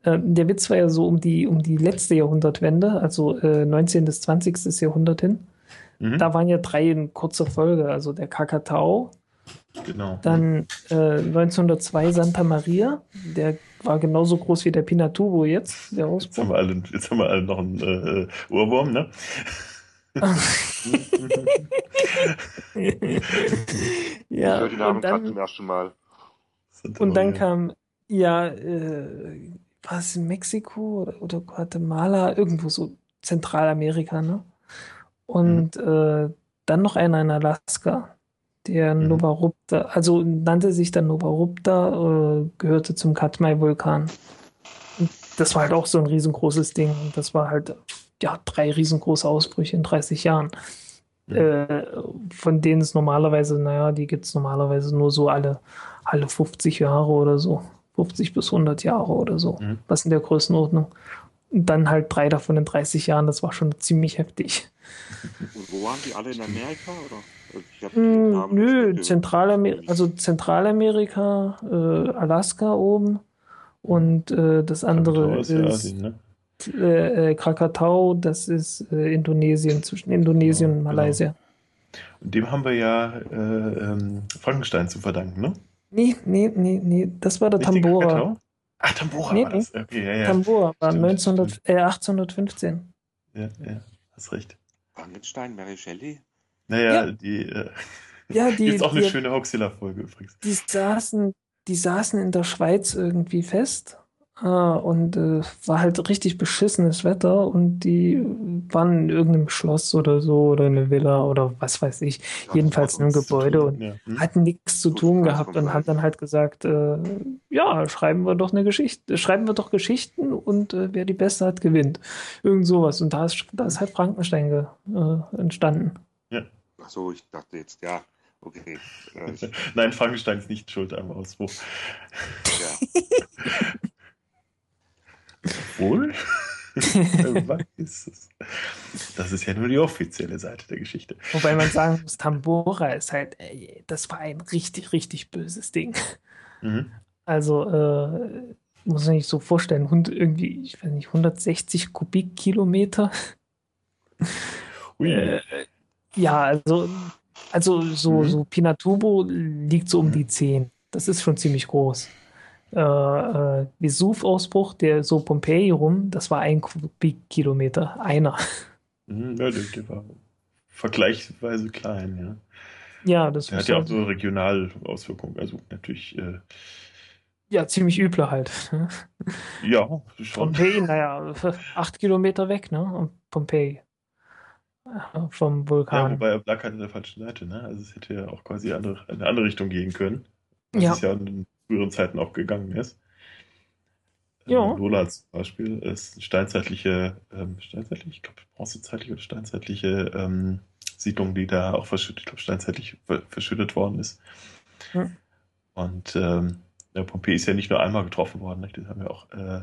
Äh, der Witz war ja so um die, um die letzte Jahrhundertwende, also äh, 19. bis 20. Jahrhundert hin. Mhm. Da waren ja drei in kurzer Folge. Also der Kakatau, Genau. Dann äh, 1902 Santa Maria, der war genauso groß wie der Pinatubo jetzt, der Ausbruch. Jetzt haben wir alle, jetzt haben wir alle noch einen äh, Ohrwurm, ne? ja, ich die Namen gerade zum ersten Mal. Santa und dann kam, ja, äh, was in Mexiko oder, oder Guatemala, irgendwo so Zentralamerika, ne? Und mhm. äh, dann noch einer in Alaska der mhm. Novarupta, also nannte sich dann Novarupta, äh, gehörte zum Katmai-Vulkan. Das war halt auch so ein riesengroßes Ding. Und das war halt, ja, drei riesengroße Ausbrüche in 30 Jahren. Mhm. Äh, von denen es normalerweise, naja, die gibt es normalerweise nur so alle, alle 50 Jahre oder so. 50 bis 100 Jahre oder so. Mhm. Was in der Größenordnung. Und dann halt drei davon in 30 Jahren, das war schon ziemlich heftig. Und wo waren die alle in Amerika, oder? Hm, nö, nicht Zentralamerika, also Zentralamerika, äh, Alaska oben und äh, das andere Krakatau ist ja Asien, ne? äh, äh, Krakatau, das ist äh, Indonesien, zwischen Indonesien und Genau, Malaysia. Und dem haben wir ja äh, ähm, Frankenstein zu verdanken, ne? Nee, nee, nee, nee, das war der Nicht Tambora. Ach, Tambora Nee, war das. Okay, ja, ja. Tambora war Stimmt, 1900, äh, 1815. ja, ja. Hast recht. Frankenstein, Mary Shelley? Naja, Ja. die äh, Ja, die, ist auch eine die, schöne Hoaxilla-Folge übrigens. die saßen, die saßen in der Schweiz irgendwie fest. Ah, und äh, war halt richtig beschissenes Wetter und die waren in irgendeinem Schloss oder so oder eine Villa oder was weiß ich, Ja, jedenfalls in einem Gebäude und Ja. Hm? hatten nichts zu tun gehabt und haben dann halt gesagt, äh, ja, schreiben wir doch eine Geschichte, schreiben wir doch Geschichten und äh, wer die beste hat, gewinnt. Irgend sowas. Und da ist, da ist halt Frankenstein ge, äh, entstanden. Ach so, ich dachte jetzt, ja, okay. Äh, Nein, Frankenstein ist nicht schuld am Ausbruch. ja. Wohl? Wer weiß es. Das ist ja nur die offizielle Seite der Geschichte. Wobei man sagen muss, Tambora ist halt, ey, das war ein richtig, richtig böses Ding. Mhm. Also, äh, muss man sich so vorstellen, hund, irgendwie, ich weiß nicht, 160 Kubikkilometer. Ui. Äh, ja, also, also so, Mhm. so Pinatubo liegt so um die 10. Das ist schon ziemlich groß. Äh, äh, Vesuv-Ausbruch, der so Pompeji rum, das war ein Kubikkilometer. Einer. Mhm, ja, der, der war vergleichsweise klein, ja. Ja, das Der hat ja auch so Regionalauswirkungen. Also natürlich, äh, ja ziemlich üble halt. ja, schon. Pompeji, naja, acht Kilometer weg, ne? Und Pompeji. Vom Ja, Vulkan. wobei er lag halt an der falschen Seite, ne? Also es hätte ja auch quasi andere, in eine andere Richtung gehen können. Was Ja. es ja in früheren Zeiten auch gegangen ist. Ja. Ähm, Lola zum Beispiel ist steinzeitliche, ähm, steinzeitlich, ich glaube bronzezeitliche oder steinzeitliche ähm, Siedlung, die da auch verschüttet, ich glaube steinzeitlich ver- verschüttet worden ist. Hm. Und ähm, ja, Pompeji ist ja nicht nur einmal getroffen worden, nicht? das haben wir auch äh,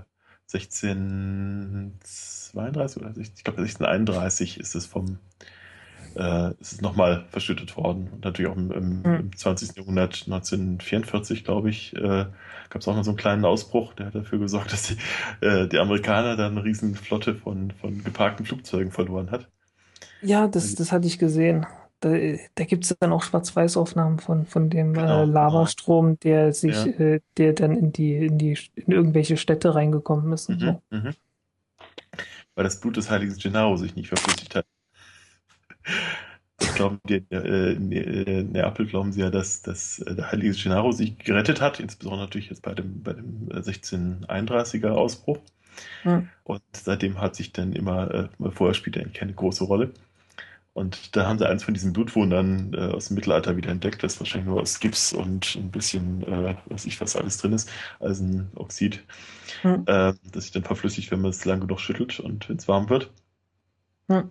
1632 oder 16, ich glaube 1631 ist es vom äh, ist es nochmal verschüttet worden. Und natürlich auch im, im, Hm. im 20. Jahrhundert, 1944, glaube ich, äh, gab es auch mal so einen kleinen Ausbruch, der hat dafür gesorgt, dass die, äh, die Amerikaner dann eine riesen Flotte von, von geparkten Flugzeugen verloren hat. Ja, das, das hatte ich gesehen. Da, da gibt es dann auch Schwarz-Weiß-Aufnahmen von, von dem Genau, äh, Lavastrom, der sich, Ja. äh, der dann in die, in die, in irgendwelche Städte reingekommen ist und so. Mhm, mhm. Weil das Blut des heiligen Gennaro sich nicht verflüssigt hat. Ich glaube, die, äh, in äh, Neapel glauben sie ja, dass, dass äh, der heilige Gennaro sich gerettet hat, insbesondere natürlich jetzt bei dem, bei dem äh, 1631er Ausbruch. Hm. Und seitdem hat sich dann immer, äh, vorher spielt er eigentlich keine große Rolle. Und da haben sie eins von diesen Blutwundern äh, aus dem Mittelalter wieder entdeckt, das wahrscheinlich nur aus Gips und ein bisschen, äh, weiß ich, was alles drin ist, Eisenoxid, Hm. äh, das sich dann verflüssigt, wenn man es lang genug schüttelt und wenn es warm wird. Hm.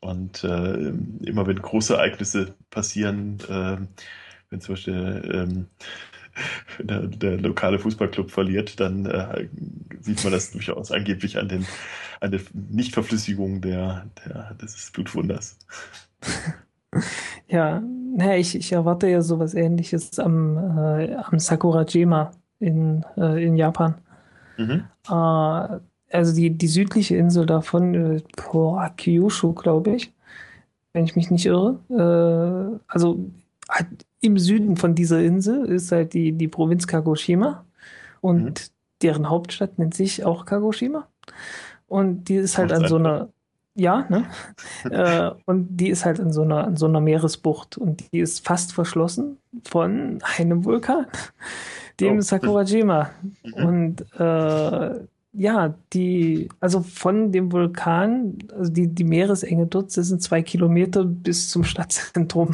Und äh, immer wenn große Ereignisse passieren, äh, wenn zum Beispiel ähm, der, der lokale Fußballclub verliert, dann äh, sieht man das durchaus angeblich an, den, an der Nichtverflüssigung der, der, des Blutwunders. Ja, naja, ich, ich erwarte ja sowas ähnliches am, äh, am Sakurajima in, äh, in Japan. Mhm. Äh, also die, die südliche Insel davon, äh, boah, Kyushu, glaube ich, wenn ich mich nicht irre. Äh, also im Süden von dieser Insel ist halt die, die Provinz Kagoshima und Mhm. deren Hauptstadt nennt sich auch Kagoshima. Und die ist halt an so einer, ja, ne? äh, und die ist halt in so einer, in so einer Meeresbucht und die ist fast verschlossen von einem Vulkan, dem Oh. Sakurajima. Mhm. Und äh, ja, die, also von dem Vulkan, also die, die Meeresenge dort, das sind zwei Kilometer bis zum Stadtzentrum.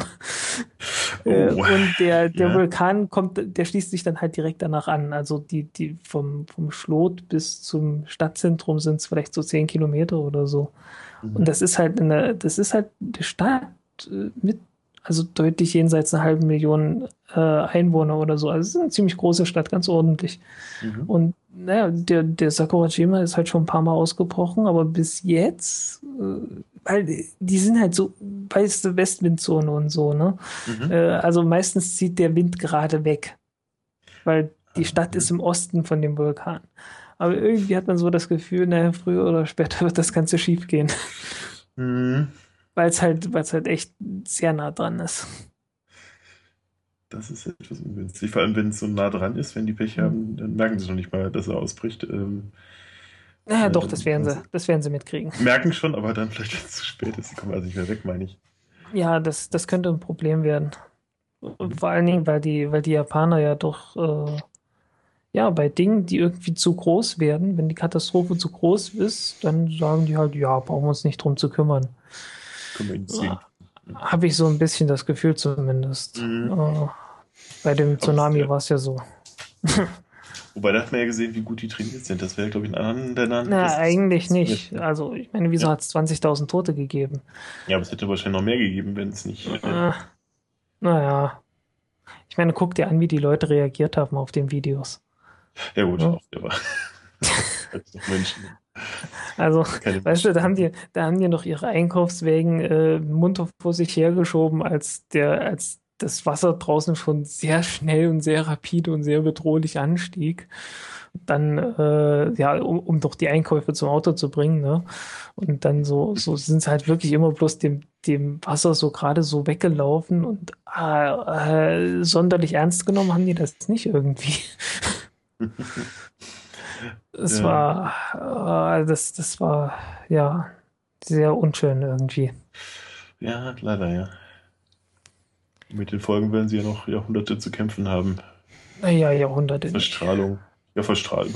Äh, Oh. und der, der Ja. Vulkan kommt, der schließt sich dann halt direkt danach an. Also die, die vom, vom Schlot bis zum Stadtzentrum sind es vielleicht so zehn Kilometer oder so. Mhm. Und das ist halt eine, das ist halt eine Stadt äh, mit also deutlich jenseits einer halben Million äh, Einwohner oder so. Also es ist eine ziemlich große Stadt, ganz ordentlich. Mhm. Und naja, der, der Sakurajima ist halt schon ein paar Mal ausgebrochen, aber bis jetzt, äh, weil die sind halt so, weißt du, Westwindzone und so, ne? Mhm. Äh, also meistens zieht der Wind gerade weg, weil die Stadt ist im Osten von dem Vulkan. Aber irgendwie hat man so das Gefühl, naja, früher oder später wird das Ganze schief gehen, Mhm. Weil es halt, weil es halt echt sehr nah dran ist. Das ist etwas ungünstig. Vor allem, wenn es so nah dran ist, wenn die Pech haben, dann merken sie noch nicht mal, dass er ausbricht. Ähm, Naja, Ja, doch, das werden sie, das werden sie mitkriegen. merken schon, aber dann vielleicht, wenn es zu spät ist, sie kommen also nicht mehr weg, meine ich. Ja, das, das könnte ein Problem werden. Und vor allen Dingen, weil die, weil die Japaner ja doch, äh, ja, bei Dingen, die irgendwie zu groß werden, wenn die Katastrophe zu groß ist, dann sagen die halt, ja, brauchen wir uns nicht drum zu kümmern. Sehen. Habe ich so ein bisschen das Gefühl zumindest. Mhm. Äh, bei dem Tsunami war es ja so. Wobei, da hat man ja gesehen, wie gut die trainiert sind. Das wäre, glaube ich, in anderen Ländern. Na, eigentlich nicht. Also, ich meine, wieso Ja. hat es 20.000 Tote gegeben? Ja, aber es hätte wahrscheinlich noch mehr gegeben, wenn es nicht. Äh, Äh, naja. Ich meine, guck dir an, wie die Leute reagiert haben auf den Videos. ja, gut, Ja. auch der war. Menschen. Also, Keine weißt du, da haben die, da haben die noch ihre Einkaufswägen äh, munter vor sich hergeschoben, als der, als das Wasser draußen schon sehr schnell und sehr rapide und sehr bedrohlich anstieg. Dann, äh, ja, um, um doch die Einkäufe zum Auto zu bringen, ne? Und dann so, so sind sie halt wirklich immer bloß dem, dem Wasser so gerade so weggelaufen und äh, äh, sonderlich ernst genommen haben die das nicht irgendwie. Es Ja. war, äh, das, das war, ja, sehr unschön irgendwie. Ja, leider, ja. Mit den Folgen werden sie ja noch Jahrhunderte zu kämpfen haben. Naja, Jahrhunderte nicht. Verstrahlung. Ja, Verstrahlung.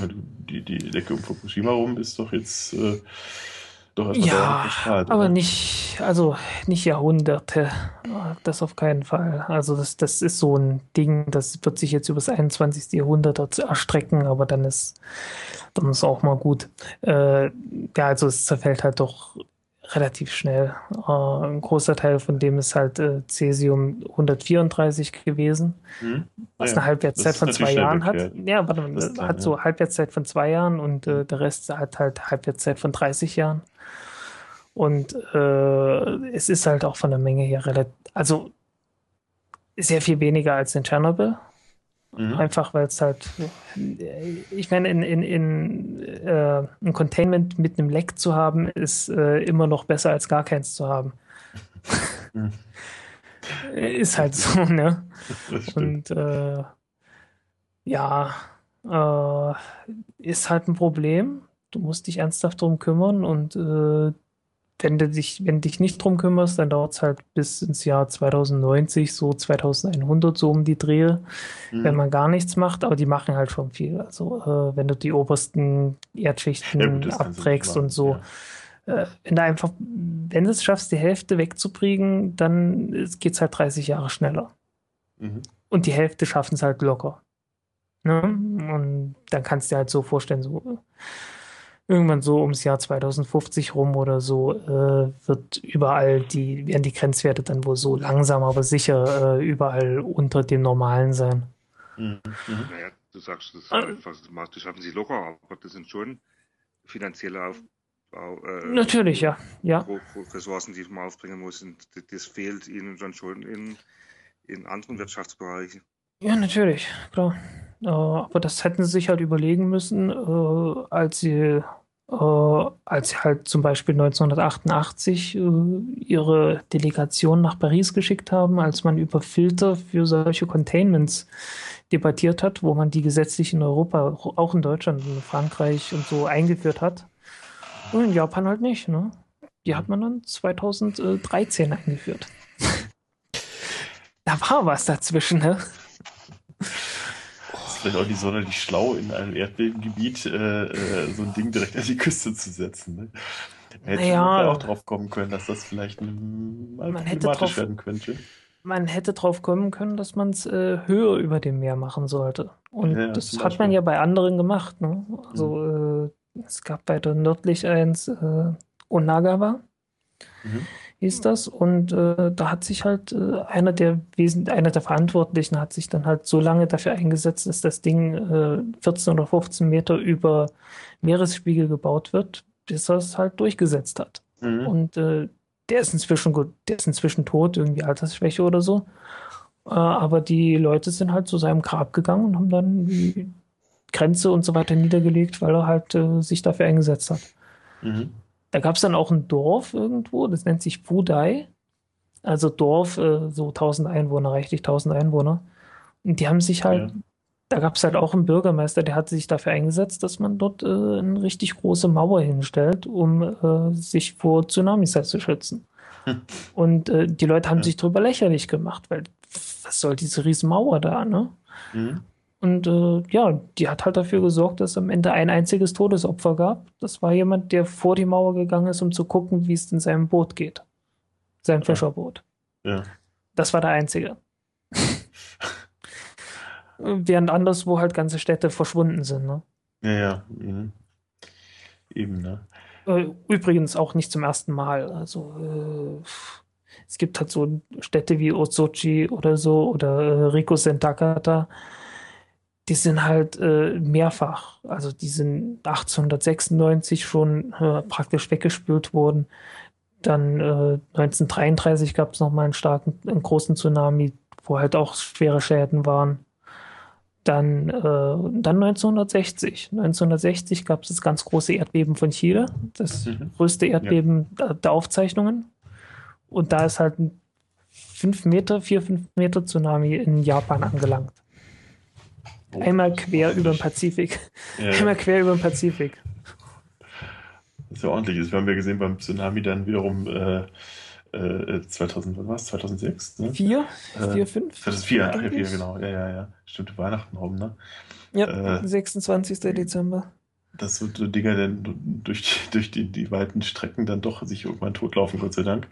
Die, die Decke um Fukushima rum ist doch jetzt äh, dauernd Ja, verstrahlt. aber oder? nicht, also nicht Jahrhunderte. Das auf keinen Fall. Also das, das ist so ein Ding, das wird sich jetzt über das 21. Jahrhundert erstrecken, aber dann ist, dann ist auch mal gut. Äh, ja, also es zerfällt halt doch relativ schnell. Äh, ein großer Teil von dem ist halt äh, Cäsium 134 gewesen. Hm? was Ja, eine Halbwertszeit von zwei Jahren hat. Ja, warte mal, Das hat dann, so ja. Halbwertszeit von zwei Jahren und äh, der Rest hat halt Halbwertszeit von 30 Jahren. Und äh, es ist halt auch von der Menge her relativ, also sehr viel weniger als in Tschernobyl. Mhm. Einfach weil es halt, ich meine, in, in, in äh, ein Containment mit einem Leck zu haben, ist äh, immer noch besser als gar keins zu haben. Mhm. ist halt so, ne? Und äh, ja, äh, ist halt ein Problem. Du musst dich ernsthaft drum kümmern und äh, wenn du dich, wenn dich nicht drum kümmerst, dann dauert es halt bis ins Jahr 2090, so 2100, so um die Drehe, Mhm. wenn man gar nichts macht, aber die machen halt schon viel. Also äh, wenn du die obersten Erdschichten Ja, gut, abträgst und so, ja. äh, wenn du einfach, wenn du es schaffst, die Hälfte wegzubringen, dann geht es halt 30 Jahre schneller. Mhm. Und die Hälfte schaffen es halt locker. Ne? Und dann kannst du dir halt so vorstellen, so irgendwann so ums Jahr 2050 rum oder so äh, wird überall die, werden die Grenzwerte dann wohl so langsam, aber sicher äh, überall unter dem Normalen sein. Mhm. Naja, du sagst, das ist Ah. einfach, das schaffen sie locker, aber das sind schon finanzielle Aufbau, äh, Natürlich, ja. Ja. Ressourcen, die man aufbringen muss. Und das- das fehlt ihnen dann schon in, in anderen Wirtschaftsbereichen. Ja, natürlich, klar. Äh, aber das hätten sie sich halt überlegen müssen, äh, als sie, äh, als halt zum Beispiel 1988 äh, ihre Delegation nach Paris geschickt haben, als man über Filter für solche Containments debattiert hat, wo man die gesetzlich in Europa, auch in Deutschland, in Frankreich und so eingeführt hat. Und in Japan halt nicht, ne? Die hat man dann 2013 eingeführt. Da war was dazwischen, ne? Vielleicht auch nicht sonderlich schlau, in einem Erdbebengebiet äh, äh, so ein Ding direkt an die Küste zu setzen. Ne? Man hätte Naja. ja. auch drauf kommen können, dass das vielleicht mm, mal Man problematisch drauf- werden könnte. man hätte drauf kommen können, dass man es äh, höher über dem Meer machen sollte. Und Ja, das hat man ja bei anderen gemacht. Ne? Also äh, es gab bei der nördlich eins äh, Onagawa Mhm. Hieß das. Und äh, da hat sich halt äh, einer der Wesen, einer der Verantwortlichen hat sich dann halt so lange dafür eingesetzt, dass das Ding äh, 14 oder 15 Meter über Meeresspiegel gebaut wird, bis er es halt durchgesetzt hat. Mhm. Und äh, der ist inzwischen gut, der ist inzwischen tot, irgendwie Altersschwäche oder so. Äh, aber die Leute sind halt zu seinem Grab gegangen und haben dann die Grenze und so weiter niedergelegt, weil er halt äh, sich dafür eingesetzt hat. Mhm. Da gab es dann auch ein Dorf irgendwo, das nennt sich Budai. Also Dorf, äh, so 1000 Einwohner, reichlich 1000 Einwohner. Und die haben sich halt, Ja. da gab es halt auch einen Bürgermeister, der hat sich dafür eingesetzt, dass man dort äh, eine richtig große Mauer hinstellt, um äh, sich vor Tsunamis halt zu schützen. Hm. Und äh, die Leute haben Ja. sich drüber lächerlich gemacht, weil was soll diese riesen Mauer da, ne? Mhm. Und äh, ja, die hat halt dafür gesorgt, dass es am Ende ein einziges Todesopfer gab. Das war jemand, der vor die Mauer gegangen ist, um zu gucken, wie es in seinem Boot geht. Sein Fischerboot. Ja. Das war der einzige. Während anderswo halt ganze Städte verschwunden sind. Ne? Ja, ja. Mhm. Eben, ne? Äh, Übrigens auch nicht zum ersten Mal. Also äh, es gibt halt so Städte wie Osochi oder so oder äh, Riko Sentakata. Die sind halt äh, mehrfach, also die sind 1896 schon äh, praktisch weggespült worden. Dann äh, 1933 gab es nochmal einen starken, einen großen Tsunami, wo halt auch schwere Schäden waren. Dann, äh, dann 1960. 1960 gab es das ganz große Erdbeben von Chile, das Mhm. größte Erdbeben der, der Aufzeichnungen. Und da ist halt ein 5 Meter, 4, 5 Meter Tsunami in Japan angelangt. Einmal quer über den Pazifik. Ja, Einmal quer über den Pazifik. das ist ja ordentlich. Das haben wir gesehen beim Tsunami dann wiederum äh, äh, 2000, was war es? 2006? Ne? 4, Äh, 4, 5. 2004, ach ja, vier, genau. Ja, ja, ja. Stimmt, Weihnachten rum, ne? Ja, äh, 26. Dezember. Dass so Dinger dann durch, die, durch die, die weiten Strecken dann doch sich irgendwann totlaufen, Gott sei Dank.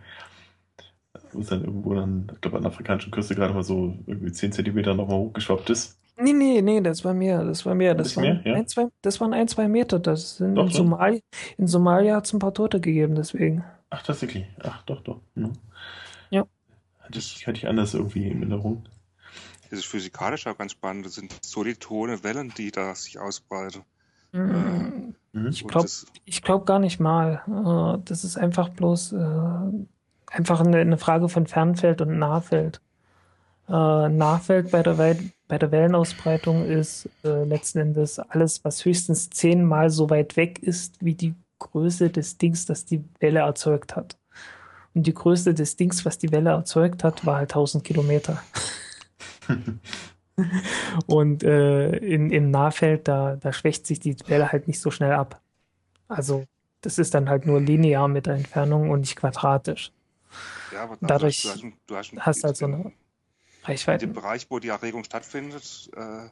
Wo es dann irgendwo dann, ich glaube, an der afrikanischen Küste gerade mal so irgendwie 10 Zentimeter nochmal hochgeschwappt ist. Nee, nee, nee, das war mehr, das war mehr. Das, Das mehr, waren, ja? ein, zwei, das waren ein, zwei Meter. Das sind Doch in, schon? Somalia, in Somalia hat es ein paar Tote gegeben, deswegen. Ach, tatsächlich. Ach, doch, doch. Mhm. Ja. Hatte ich, hatte ich anders irgendwie in Erinnerung. Das ist physikalisch auch ganz spannend. Das sind solitone Wellen, die da sich ausbreiten. Mm, Mhm. Ich glaube das- ich glaub gar nicht mal. Äh, Das ist einfach bloß äh, einfach eine, eine Frage von Fernfeld und Nahfeld. Äh, Nahfeld bei der, Weit bei der Wellenausbreitung ist äh, letzten Endes alles, was höchstens zehnmal so weit weg ist, wie die Größe des Dings, das die Welle erzeugt hat. Und die Größe des Dings, was die Welle erzeugt hat, war halt 1000 Kilometer. Und äh, in, im Nahfeld, da, da schwächt sich die Welle halt nicht so schnell ab. Also das ist dann halt nur linear mit der Entfernung und nicht quadratisch. Ja, aber Dadurch du hast, du hast, einen- hast halt so in- eine In dem Bereich, wo die Erregung stattfindet, äh,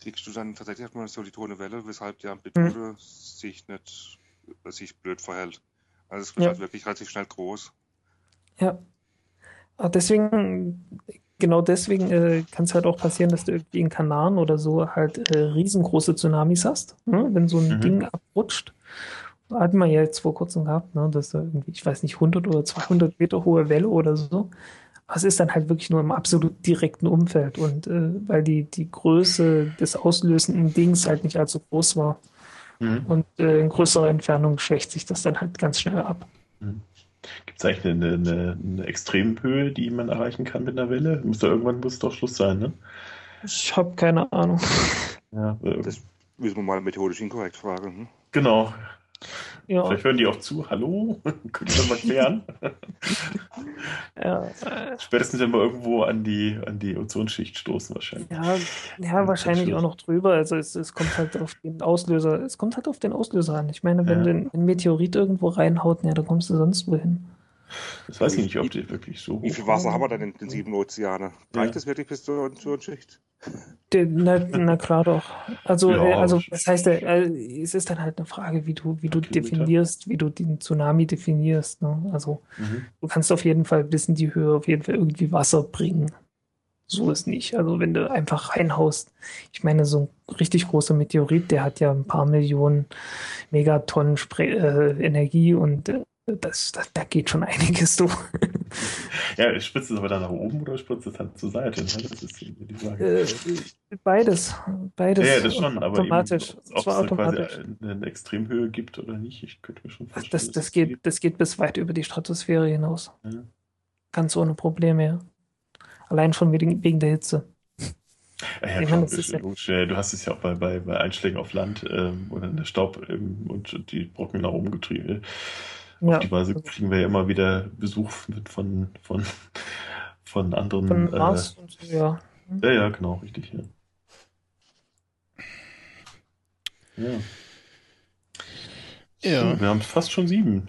kriegst du dann tatsächlich erstmal eine solitone Welle, weshalb die Amplitude sich nicht äh, sich blöd verhält. Also es wird Ja. halt wirklich relativ schnell groß. Ja. Aber deswegen, genau deswegen äh, kann es halt auch passieren, dass du irgendwie in Kanaren oder so halt äh, riesengroße Tsunamis hast. Ne? Wenn so ein Mhm. Ding abrutscht. Hatten wir ja jetzt vor kurzem gehabt, ne? dass da irgendwie, ich weiß nicht, 100 oder 200 Meter hohe Welle oder so. Aber es ist dann halt wirklich nur im absolut direkten Umfeld. Und äh, weil die, die Größe des auslösenden Dings halt nicht allzu groß war Mhm. und äh, in größerer Entfernung schwächt sich das dann halt ganz schnell ab. Gibt es eigentlich eine, eine, eine Extremhöhe, die man erreichen kann mit einer Welle? Muss da irgendwann muss doch Schluss sein, ne? Ich habe keine Ahnung. Ja, äh, Das müssen wir mal methodisch inkorrekt fragen. Hm? genau. Ja, Vielleicht hören die auch zu. Hallo? Können das mal klären? ja, Spätestens, wenn wir irgendwo an die, an die Ozonschicht stoßen, wahrscheinlich. ja, ja, wahrscheinlich auch noch drüber. Also es, es kommt halt auf den Auslöser, es kommt halt auf den Auslöser an. Ich meine, wenn Ja. du ein Meteorit irgendwo reinhaut, ja, dann kommst du sonst wohin. Das weiß ich nicht, ob die wirklich so Wie viel Wasser haben wir denn in den sieben Ozeanen? Ja. Reicht das wirklich bis zur Ozonschicht? Der, na, na klar doch. Also, Ja, äh, also das- heißt, äh, es ist dann halt eine Frage, wie du, wie du Kilometer. definierst, wie du den Tsunami definierst. Ne? Also Mhm. du kannst auf jeden Fall bis in die Höhe auf jeden Fall irgendwie Wasser bringen. So ist nicht. Also wenn du einfach reinhaust, ich meine, so ein richtig großer Meteorit, der hat ja ein paar Millionen Megatonnen Spre äh, Energie und äh, das, das, da geht schon einiges durch. Ja, spritzt es aber dann nach oben oder spritzt es dann zur Seite? Ne? Das ist die Frage. Äh, beides. Beides. ja, ja, das schon, aber automatisch. eben, ob Es da quasi automatisch. eine, Extremhöhe gibt oder nicht, ich könnte mir schon vorstellen. das, das, es geht, das geht bis weit über die Stratosphäre hinaus. Ja. Ganz ohne Probleme, ja. Allein schon wegen, wegen der Hitze. Ja, Ich meine, das ist ja- Du hast es ja auch bei, bei, bei Einschlägen auf Land ähm, oder der Staub ähm, und die Brocken nach oben getrieben. Ja, Auf die Weise kriegen wir ja immer wieder Besuch mit von, von, von anderen. von äh, Mars und so, ja. ja, ja, genau, richtig. Ja. Ja. Ja. Wir haben fast schon sieben.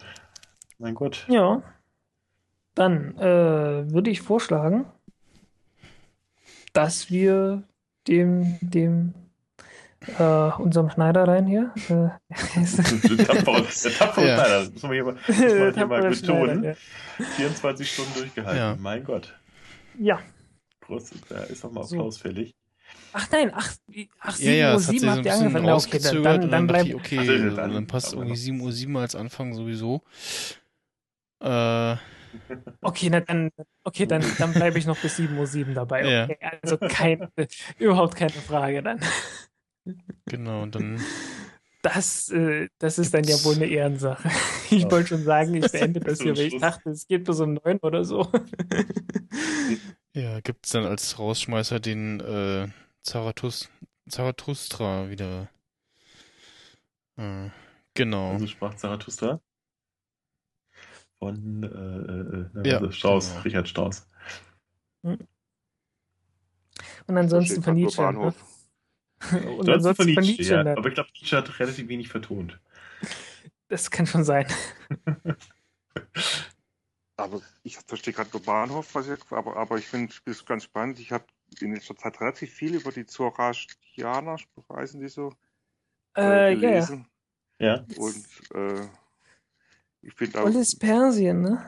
Mein Gott. Ja. Dann äh, würde ich vorschlagen, dass wir dem, dem äh, unserem Schneiderein hier, äh, der tapfere, der tapfere Ja. Schneider, das muss man hier mal, muss man hier mal betonen. Schneider, 24 Stunden durchgehalten. Ja. Mein Gott. ja. Groß, da ist doch mal So. Applaus fällig. Ach nein, ach, ach Ja, ja, 7 Uhr es hat sich 7 so ein habt ihr angefangen. Ja, okay, dann, dann, dann dann dachte bleib, ich, okay, Also, dann, dann- dann passt irgendwie noch. 7 Uhr 7 als Anfang sowieso. Äh, okay, na, dann, okay, dann, dann bleibe ich noch bis 7 Uhr 7 dabei. Ja. Okay, also kein, überhaupt keine Frage dann. Genau, und dann, Das, äh, das ist dann ja wohl eine Ehrensache. Ich Ja. wollte schon sagen, ich beende das hier, weil ich dachte, es geht bis um 9 oder so. ja, gibt's dann als Rausschmeißer den äh, Zarathus Zarathustra wieder. Äh, genau. Also sprach Zarathustra. Von äh, äh, äh, Ja, also Strauß, genau. Richard Strauss. Und ansonsten von Nietzsche. Ne? Und Sonst ansonsten von Nietzsche. ja. ne? Aber ich glaube, Nietzsche hat relativ wenig vertont. Das kann schon sein. Aber ich verstehe gerade nur Bahnhof, was ich, aber, aber ich finde es ganz spannend. Ich habe in letzter Zeit relativ viel über die Zoroastrianer, heißen die so, Äh, ja, ja. gelesen. Ja, Und äh, ich finde auch, Alles Persien, ne?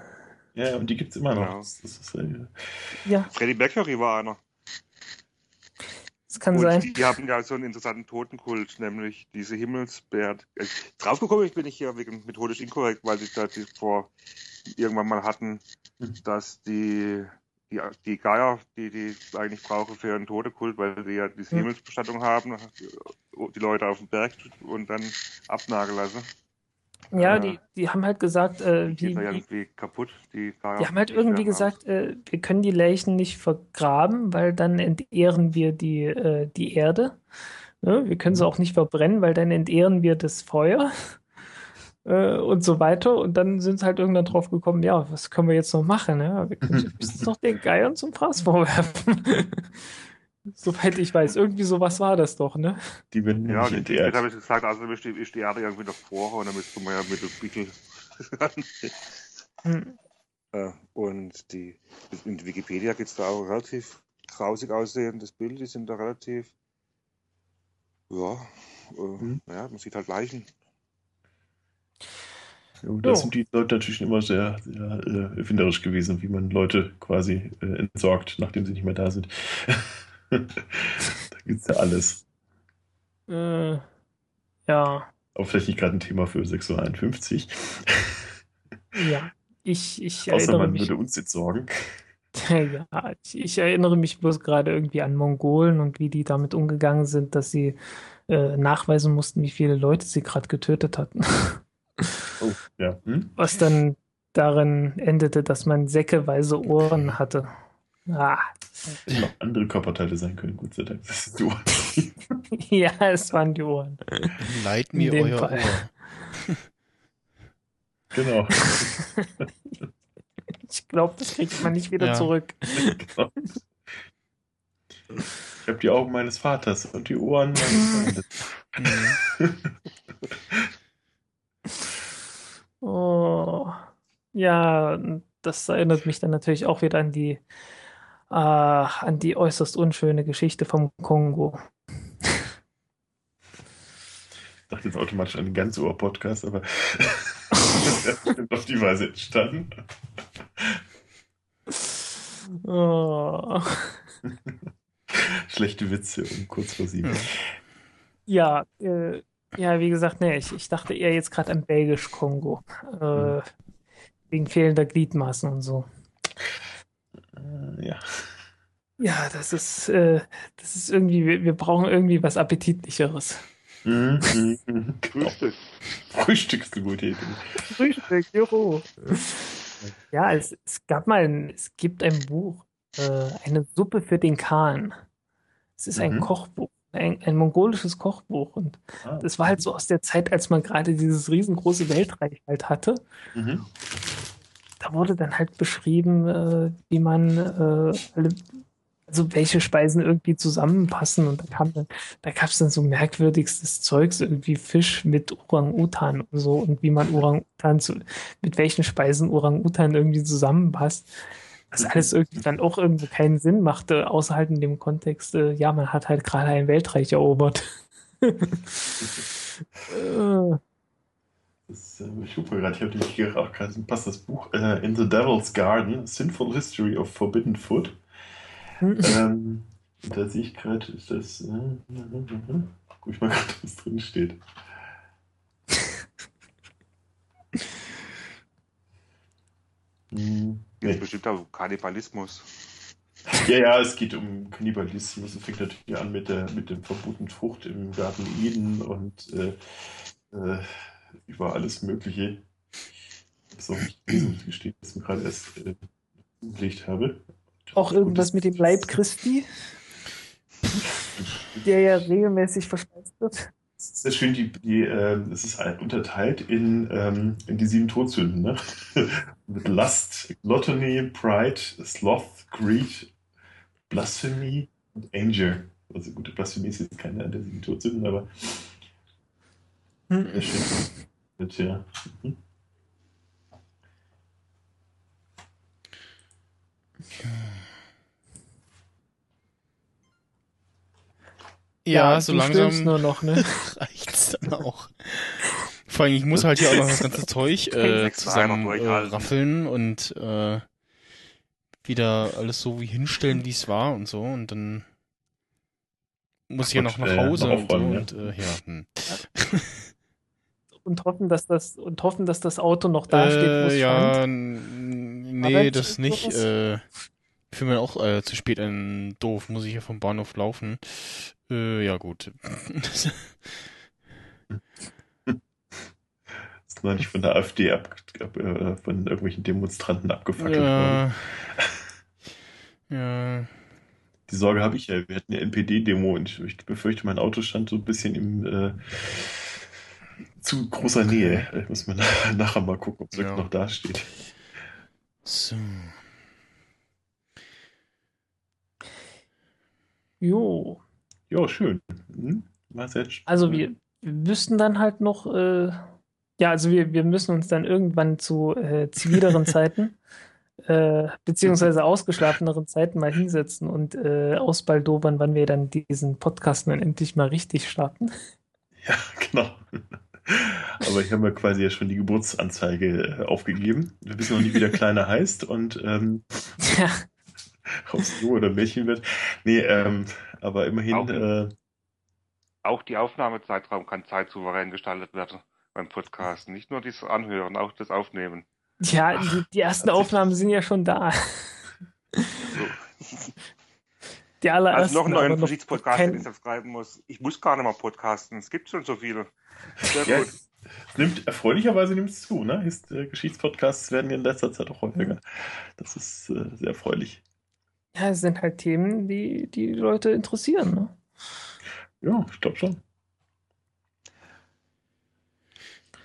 ja, und die gibt es immer noch. Genau. Das, das ist, äh, Ja, Freddie Mercury war einer. Das kann Und sein. die haben ja so einen interessanten Totenkult, nämlich diese Himmelsbär. Äh, Draufgekommen bin ich hier wegen methodisch inkorrekt, weil sie da die vor irgendwann mal hatten, dass die, die, die Geier, die die eigentlich brauchen für einen Totenkult, weil die ja diese Hm. Himmelsbestattung haben, die Leute auf den Berg und dann abnageln lassen. Ja, äh, die, die haben halt gesagt, äh, Die irgendwie kaputt, die die haben halt irgendwie gesagt, äh, wir können die Leichen nicht vergraben, weil dann entehren wir die, äh, die Erde. Ne? Wir können sie auch nicht verbrennen, weil dann entehren wir das Feuer. Äh, und so weiter. Und dann sind sie halt irgendwann drauf gekommen, ja, was können wir jetzt noch machen? Ja, wir können höchstens noch den Geiern zum Fraß vorwerfen. Soweit ich weiß, irgendwie sowas war das doch, ne? die werden Ja, nicht die, entehrt. jetzt habe ich gesagt, also ist die, ist die Erde irgendwie davor und dann müsste man ja mit dem Pickel Hm. Und die, in Wikipedia gibt es da auch relativ grausig aussehendes Bild, die sind da relativ, ja, äh, Mhm. ja, man sieht halt Leichen. Ja, und da Jo. sind die Leute natürlich immer sehr, sehr äh, erfinderisch gewesen, wie man Leute quasi äh, entsorgt, nachdem sie nicht mehr da sind. da gibt es ja alles. Äh, ja, Aber vielleicht nicht gerade ein Thema für 651. ja. Ich, ich Außer erinnere man mich. würde uns jetzt sorgen. Ja, ich, ich erinnere mich bloß gerade irgendwie an Mongolen und wie die damit umgegangen sind, dass sie äh, nachweisen mussten, wie viele Leute sie gerade getötet hatten. Oh, ja. Hm? Was dann darin endete, dass man säckeweise Ohren hatte. Ah, noch andere Körperteile sein können, Gott sei Dank. Das ist du. ja, es waren die Ohren. Leid mir euer Fall. Ohr. genau. Ich glaube, das kriegt man nicht wieder Ja. zurück. genau. Ich habe die Augen meines Vaters und die Ohren meines Freundes. Oh, ja, das erinnert mich dann natürlich auch wieder an die, äh, an die äußerst unschöne Geschichte vom Kongo. Ich dachte jetzt automatisch an den ganz Ohr-Podcast, aber das ist auf die Weise entstanden. Oh. Schlechte Witze um kurz vor sieben. Ja, äh, ja, wie gesagt, nee, ich, ich dachte eher jetzt gerade an Belgisch-Kongo. Äh, wegen fehlender Gliedmaßen und so. Äh, ja. Ja, das ist, äh, das ist irgendwie, wir, wir brauchen irgendwie was Appetitlicheres. Mhm, mhm, mhm. Frühstück. Frühstück ist eine gute Idee. Frühstück, juhu. Ja, es, es gab mal, ein, es gibt ein Buch, äh, eine Suppe für den Kahn. Es ist ein Mhm. Kochbuch, ein, ein mongolisches Kochbuch. Und Ah. das war halt so aus der Zeit, als man gerade dieses riesengroße Weltreich halt hatte. Mhm. Da wurde dann halt beschrieben, äh, wie man äh, alle, also welche Speisen irgendwie zusammenpassen. Und da kam dann, da gab es dann so merkwürdigstes Zeugs, irgendwie Fisch mit Orang-Utan und so und wie man Orang-Utan zu, mit welchen Speisen Orang-Utan irgendwie zusammenpasst. Was alles irgendwie dann auch irgendwie keinen Sinn machte, außer halt in dem Kontext, äh, ja, man hat halt gerade ein Weltreich erobert. äh, Das, äh, ich gucke mal gerade, ich habe nämlich gerade gerade passt das Buch äh, In the Devil's Garden, Sinful History of Forbidden Food. ähm, und da sehe ich gerade, ist das. Äh, guck ich mal gerade, was drin steht. Hm, nee. bestimmt auch Kannibalismus. Ja, ja, es geht um Kannibalismus. Es fängt natürlich an mit der mit dem verbotenen Frucht im Garten Eden und äh, äh, über alles Mögliche. So, ich gestehen, dass ich mir gerade erst äh, gelegt habe. Auch irgendwas mit dem Leib Christi, der ja regelmäßig verspeist wird. Das ist sehr schön, die, die, äh, es ist halt unterteilt in, ähm, in die sieben Todsünden, ne? Mit Lust, Gluttony, Pride, Sloth, Greed, Blasphemy und Anger. Also gute Blasphemie ist jetzt keine der sieben Todsünden, aber Mit, ja. Mhm. Ja, so du langsam nur noch, ne? reicht's dann auch. Vor allem, ich muss halt hier auch noch das ganze Zeug äh, zusammen äh, raffeln und äh, wieder alles so wie hinstellen, wie es war und so. Und dann muss ich ja noch nach äh, Hause noch und so. Und äh, ja, hm. Und hoffen, dass das, und hoffen, dass das Auto noch da steht, wo es äh, ja, stand. Aber nee, ich- das nicht. Äh, für mich auch äh, zu spät ein doof, muss ich ja vom Bahnhof laufen. Äh, ja gut. Ist noch nicht von der AfD ab, ab, äh, von irgendwelchen Demonstranten abgefackelt worden. ja. Ja. Die Sorge habe ich ja. Wir hatten eine NPD-Demo und ich, ich befürchte, mein Auto stand so ein bisschen im äh, zu großer Nähe. Ich muss nach, nachher mal gucken, ob es Ja. wirklich noch da steht. So. Jo. Ja, schön. Hm? War sehr Also wir, wir müssten dann halt noch, äh, ja, also wir, wir müssen uns dann irgendwann zu äh, zivileren Zeiten, äh, beziehungsweise ausgeschlafeneren Zeiten mal hinsetzen und äh, ausbaldobern, wann wir dann diesen Podcast dann endlich mal richtig starten. Ja, genau. Aber ich habe mir quasi ja schon die Geburtsanzeige äh, aufgegeben. Wir wissen noch nicht, wie der Kleine heißt und ähm, Ja, ob es Junge oder Mädchen wird. Nee, ähm, aber immerhin, Auch- äh, Auch die Aufnahmezeitraum kann zeitsouverän gestaltet werden beim Podcasten. Nicht nur das Anhören, auch das Aufnehmen. ja die, die ersten Ach, Aufnahmen sind ja schon da. So. Die Also allerersten, noch einen neuen Geschichtspodcast, kein- den ich jetzt schreiben muss. Ich muss gar nicht mal podcasten. Es gibt schon so viele. Sehr ja, gut. es nimmt erfreulicherweise nimmt es zu, ne? Ist, äh, Geschichtspodcasts werden in letzter Zeit auch häufiger. Das ist äh, sehr erfreulich. Ja, es sind halt Themen, die die Leute interessieren. Ne? Ja, ich glaube schon.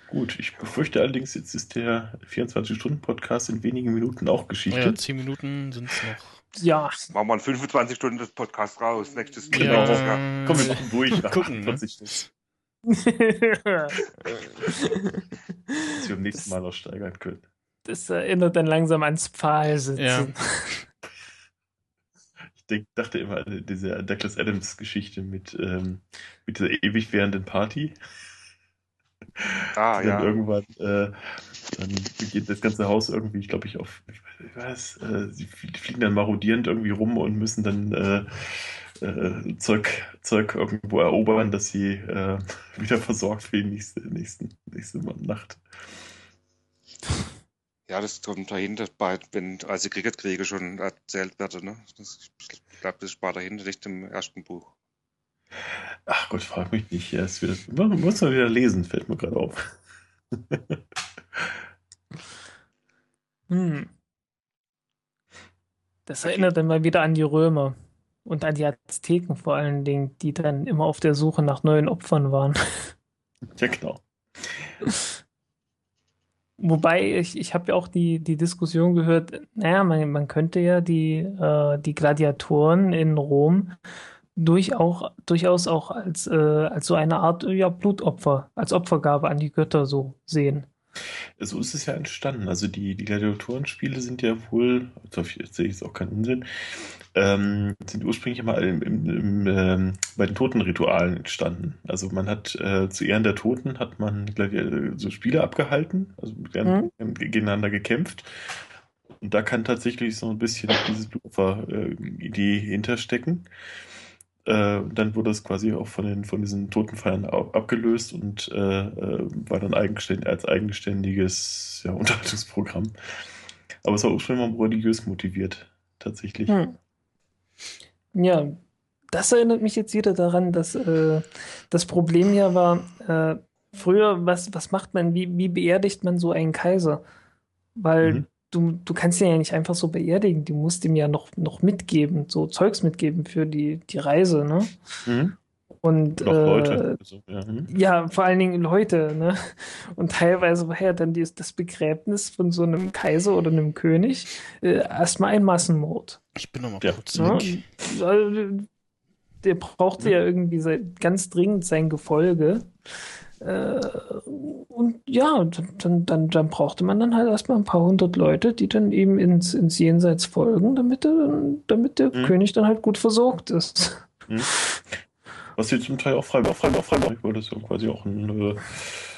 Gut, ich befürchte allerdings, jetzt ist der 24-Stunden-Podcast in wenigen Minuten auch Geschichte. Ja, zehn Minuten sind's noch. Ja, Machen wir einen 25 Stunden des Podcast raus. Nächstes Genau. nächstes Jahr. Kommen wir noch durch nach Gucken, ne? 48 Stunden, dass wir am nächsten Mal noch steigern können. Das erinnert dann langsam ans Pfahlsitzen. Ja. Ich denk, dachte immer an diese Douglas Adams-Geschichte mit, ähm, mit dieser ewig währenden Party. Ah, dann ja. irgendwann äh, dann geht das ganze Haus irgendwie, ich glaube ich, auf, ich weiß, äh, sie flie- fliegen dann marodierend irgendwie rum und müssen dann äh, äh, Zeug, Zeug irgendwo erobern, dass sie äh, wieder versorgt für die nächste, nächsten, nächste Nacht. Ja, das kommt dahinter, bei, wenn als die Kricketkriege schon erzählt werden. Ne? Das, ich glaube, das war dahinter nicht im ersten Buch. Ach Gott, frag mich nicht. Ja, es wird, muss man wieder lesen, fällt mir gerade auf. Hm. Das erinnert dann mal wieder an die Römer und an die Azteken vor allen Dingen, die dann immer auf der Suche nach neuen Opfern waren. Ja, genau. Wobei, ich, ich habe ja auch die, die Diskussion gehört, naja, man, man könnte ja die, äh, die Gladiatoren in Rom durch auch, durchaus auch als, äh, als so eine Art ja, Blutopfer, als Opfergabe an die Götter so sehen. So ist es ja entstanden. Also die, die Gladiatorenspiele sind ja wohl, jetzt sehe ich jetzt auch keinen Unsinn, ähm, sind ursprünglich mal im, im, im, ähm, bei den Totenritualen entstanden. Also man hat äh, zu Ehren der Toten hat man so Spiele abgehalten, also mhm. gegeneinander gekämpft. Und da kann tatsächlich so ein bisschen diese Blutopfer-Idee äh, hinterstecken. Äh, dann wurde es quasi auch von, den, von diesen Totenfeiern abgelöst und äh, äh, war dann eigenständig, als eigenständiges ja, Unterhaltungsprogramm. Aber es war ursprünglich mal religiös motiviert, tatsächlich. Hm. Ja, das erinnert mich jetzt wieder daran, dass äh, das Problem ja war, äh, früher, was, was macht man, wie, wie beerdigt man so einen Kaiser? Weil mhm du, du kannst ihn ja nicht einfach so beerdigen, du musst ihm ja noch, noch mitgeben, so Zeugs mitgeben für die, die Reise, ne? Mhm. Und äh, Leute. Also, ja, hm. ja, vor allen Dingen Leute, ne? Und teilweise war ja dann die, das Begräbnis von so einem Kaiser oder einem König äh, erstmal ein Massenmord. Ich bin nochmal ja. kurz ne? Ja, der brauchte ja, ja irgendwie sein, ganz dringend sein Gefolge. Äh, und ja, dann, dann, dann brauchte man dann halt erstmal ein paar hundert Leute, die dann eben ins, ins Jenseits folgen, damit der, damit der mhm. König dann halt gut versorgt ist. Mhm. Was sie zum Teil auch frei, auch frei, auch frei weil das ja quasi auch ein äh,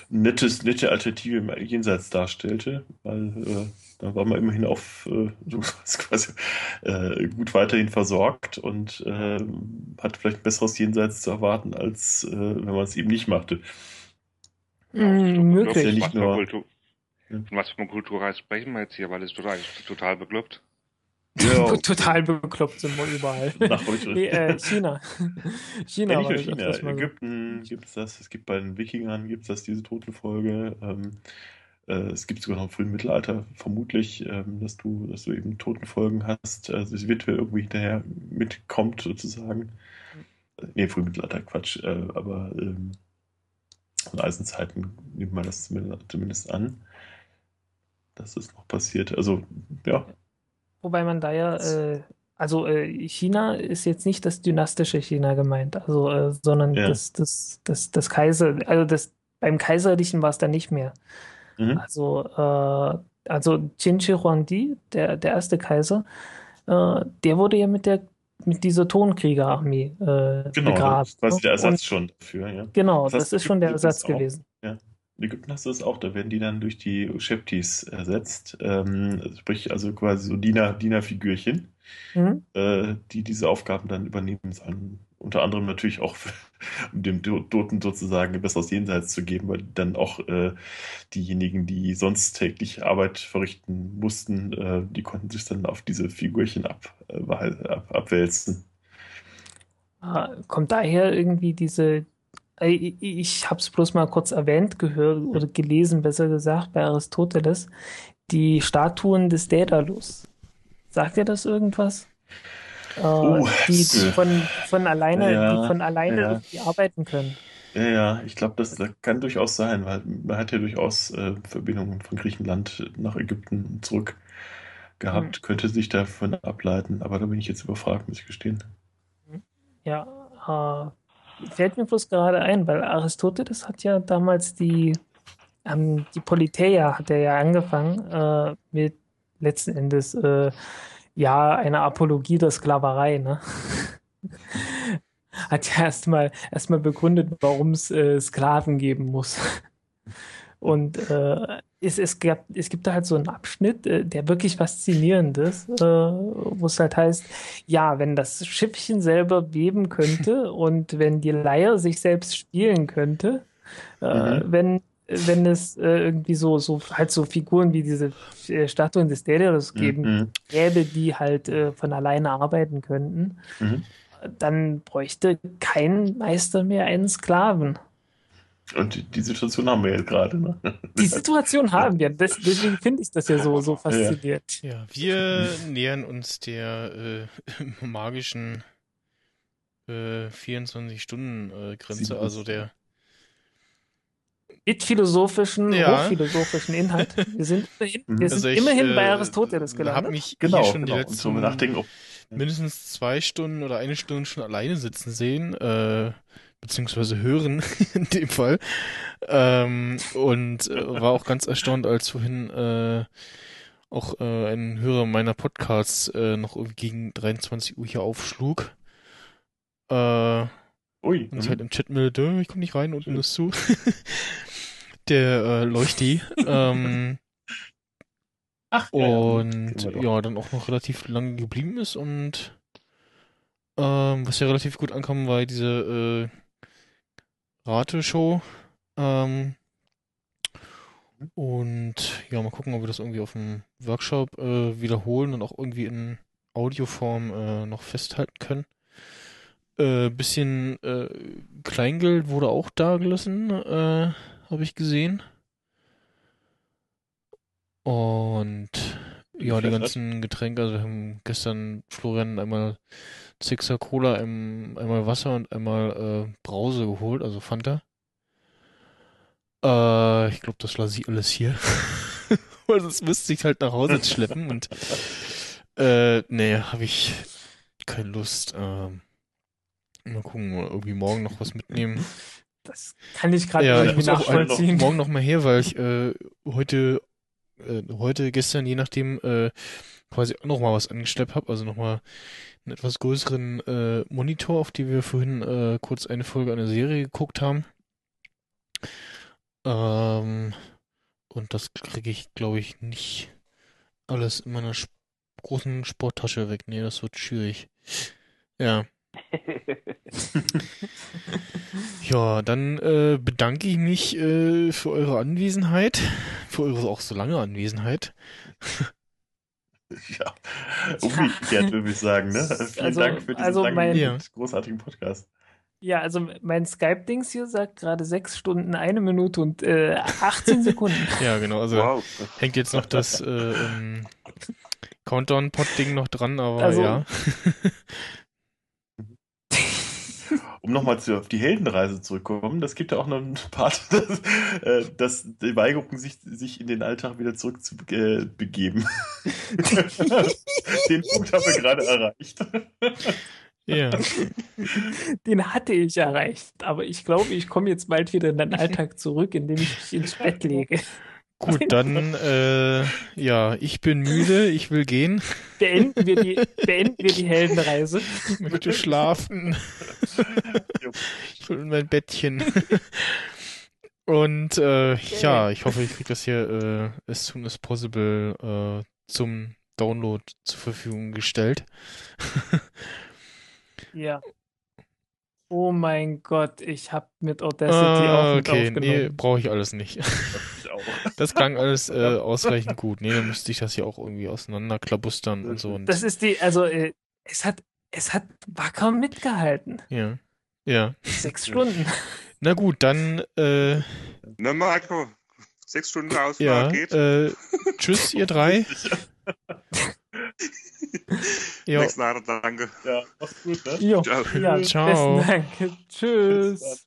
nettes, nette Alternative im Jenseits darstellte, weil äh, da war man immerhin auf äh, quasi äh, gut weiterhin versorgt und äh, hat vielleicht ein besseres Jenseits zu erwarten, als äh, wenn man es eben nicht machte. Mm, möglich. Ja nicht nur, Kultur, von was für einer Kulturreis sprechen wir jetzt hier, weil es total, total bekloppt. Ja. total bekloppt sind wir überall. Nach nee, äh, China. China, ja, nicht nur China. In Ägypten gibt es das, es gibt bei den Wikingern gibt es das, diese Totenfolge. Ähm, äh, es gibt sogar noch im frühen Mittelalter vermutlich, ähm, dass du, dass du eben Totenfolgen hast. Also es wird irgendwie hinterher mitkommt sozusagen. Nee, frühen Mittelalter, Quatsch. Äh, aber ähm, von Eisenzeiten nimmt man das zumindest an, dass das noch passiert. Also, ja. Wobei man da ja, äh, also äh, China ist jetzt nicht das dynastische China gemeint, also, äh, sondern ja. das, das, das, das Kaiser, also das, beim Kaiserlichen war es dann nicht mehr. Mhm. Also, äh, also Qin Shi Huangdi, der, der erste Kaiser, äh, der wurde ja mit der mit dieser Tonkriegerarmee äh, genau, begraben. Das ist quasi der Ersatz und, schon dafür, ja. Genau, das, das ist schon der Ersatz gewesen. Ja. In Ägypten hast du das auch, da werden die dann durch die Sheptis ersetzt, ähm, sprich also quasi so Diener, Dienerfigürchen, mhm. äh, die diese Aufgaben dann übernehmen sollen. Unter anderem natürlich auch, um dem Toten sozusagen ein besseres Jenseits zu geben, weil dann auch äh, diejenigen, die sonst täglich Arbeit verrichten mussten, äh, die konnten sich dann auf diese Figurchen ab, äh, ab, abwälzen. Ah, kommt daher irgendwie diese, äh, ich habe es bloß mal kurz erwähnt, gehört oder gelesen, besser gesagt, bei Aristoteles, die Statuen des Daedalus. Sagt ihr das irgendwas? uh, die, die von, von alleine, ja, die von alleine ja. irgendwie arbeiten können. Ja, ja, ich glaube, das, das, kann durchaus sein, weil man hat ja durchaus äh, Verbindungen von Griechenland nach Ägypten zurück gehabt, hm. könnte sich davon ableiten, aber da bin ich jetzt überfragt, muss ich gestehen. Ja, äh, fällt mir bloß gerade ein, weil Aristoteles hat ja damals die, ähm, die Politeia hat er ja angefangen äh, mit letzten Endes äh, ja, eine Apologie der Sklaverei, ne? Hat ja erstmal erstmal begründet, warum es äh, Sklaven geben muss. Und äh, es, es, gab, es gibt da halt so einen Abschnitt, äh, der wirklich faszinierend ist, äh, wo es halt heißt, ja, wenn das Schiffchen selber weben könnte und wenn die Leier sich selbst spielen könnte, äh, mhm. wenn wenn es äh, irgendwie so, so halt so Figuren wie diese äh, Statuen des Daedalus geben Mhm. gäbe, die halt äh, von alleine arbeiten könnten, Mhm. dann bräuchte kein Meister mehr einen Sklaven. Und die Situation haben wir jetzt gerade. Ne? Die Situation haben wir. Deswegen finde ich das ja so, so faszinierend. Ja, wir nähern uns der äh, magischen äh, 24-Stunden-Grenze, Sieben- also der. Mit philosophischen, Ja. hochphilosophischen Inhalt. Wir sind immerhin, wir Mhm. sind Also ich, immerhin äh, bei Aristoteles habe gelandet. mich Genau, hier schon genau. die Und so letzten nachdenken, ob mindestens zwei Stunden oder eine Stunde schon alleine sitzen sehen, äh, beziehungsweise hören in dem Fall. Ähm, und äh, war auch ganz erstaunt, als vorhin äh, auch äh, ein Hörer meiner Podcasts äh, noch irgendwie gegen 23 Uhr hier aufschlug. Äh, Ui. und mhm. halt im Chat meldete, ich komme nicht rein, unten ist zu. Der äh, Leuchti. ähm, Ach, und ja, dann auch noch relativ lange geblieben ist und ähm, was ja relativ gut ankam, war diese äh, Rateshow. Ähm, und ja, mal gucken, ob wir das irgendwie auf dem Workshop äh, wiederholen und auch irgendwie in Audioform äh, noch festhalten können. Äh, bisschen äh, Kleingeld wurde auch da gelassen, äh, habe ich gesehen. Und ja, die ganzen Getränke, also wir haben gestern Florian einmal Sixer Cola, ein- einmal Wasser und einmal äh, Brause geholt, also Fanta. Äh, ich glaube, das lasse ich alles hier. Weil sonst müsste ich halt nach Hause schleppen und äh, nee, habe ich keine Lust. Ähm, mal gucken, irgendwie morgen noch was mitnehmen. Das kann ich gerade Ja, halt nachvollziehen. morgen noch mal her, weil ich äh, heute, äh, heute, gestern, je nachdem, äh, quasi auch noch mal was angeschleppt habe. Also noch mal einen etwas größeren äh, Monitor, auf die wir vorhin äh, kurz eine Folge einer Serie geguckt haben. Ähm, und das kriege ich, glaube ich, nicht alles in meiner großen Sporttasche weg. Nee, das wird schwierig. Ja. Ja, dann äh, bedanke ich mich äh, für eure Anwesenheit, für eure auch so lange Anwesenheit. Ja, umgekehrt würde ich sagen. Ne? Vielen Also- Dank für diesen also mein- Ja. großartigen Podcast. Ja, also mein Skype-Dings hier sagt gerade sechs Stunden, eine Minute und äh, 18 Sekunden. Ja, genau, also Wow. hängt jetzt noch das äh, ähm, Countdown-Pod-Ding noch dran, aber Also- ja. Um nochmal auf die Heldenreise zurückzukommen, das gibt ja auch noch einen Part, dass, äh, dass die Weigruppen sich, sich in den Alltag wieder zurück zu äh, begeben. den Punkt haben wir gerade erreicht. Ja. Den hatte ich erreicht, aber ich glaube, ich komme jetzt bald wieder in den Alltag zurück, indem ich mich ins Bett lege. Gut, dann, äh, ja, ich bin müde, ich will gehen, Beenden wir die, beenden wir die Heldenreise. ich möchte schlafen. ich will in mein Bettchen. Und äh, ja, ich hoffe, ich kriege das hier äh, as soon as possible äh, zum Download zur Verfügung gestellt. Ja. Oh mein Gott, ich habe mit Audacity Ah, auch mit okay, nee, aufgenommen. brauche ich alles nicht. Auch. Das klang alles äh, ausreichend gut. Nee, dann müsste ich das hier auch irgendwie auseinanderklabustern und so. Und, Das ist die, also äh, es hat, es hat wacker mitgehalten. ja. Ja. Sechs Stunden. Na gut, dann äh, Na, Marco, sechs Stunden ja, Ausfahrt geht. äh, tschüss, ihr drei. Ja, Nächsten Abend, danke. Ja, mach's gut, ne? Jo, Ciao. ja, Ciao. besten Dank. Tschüss.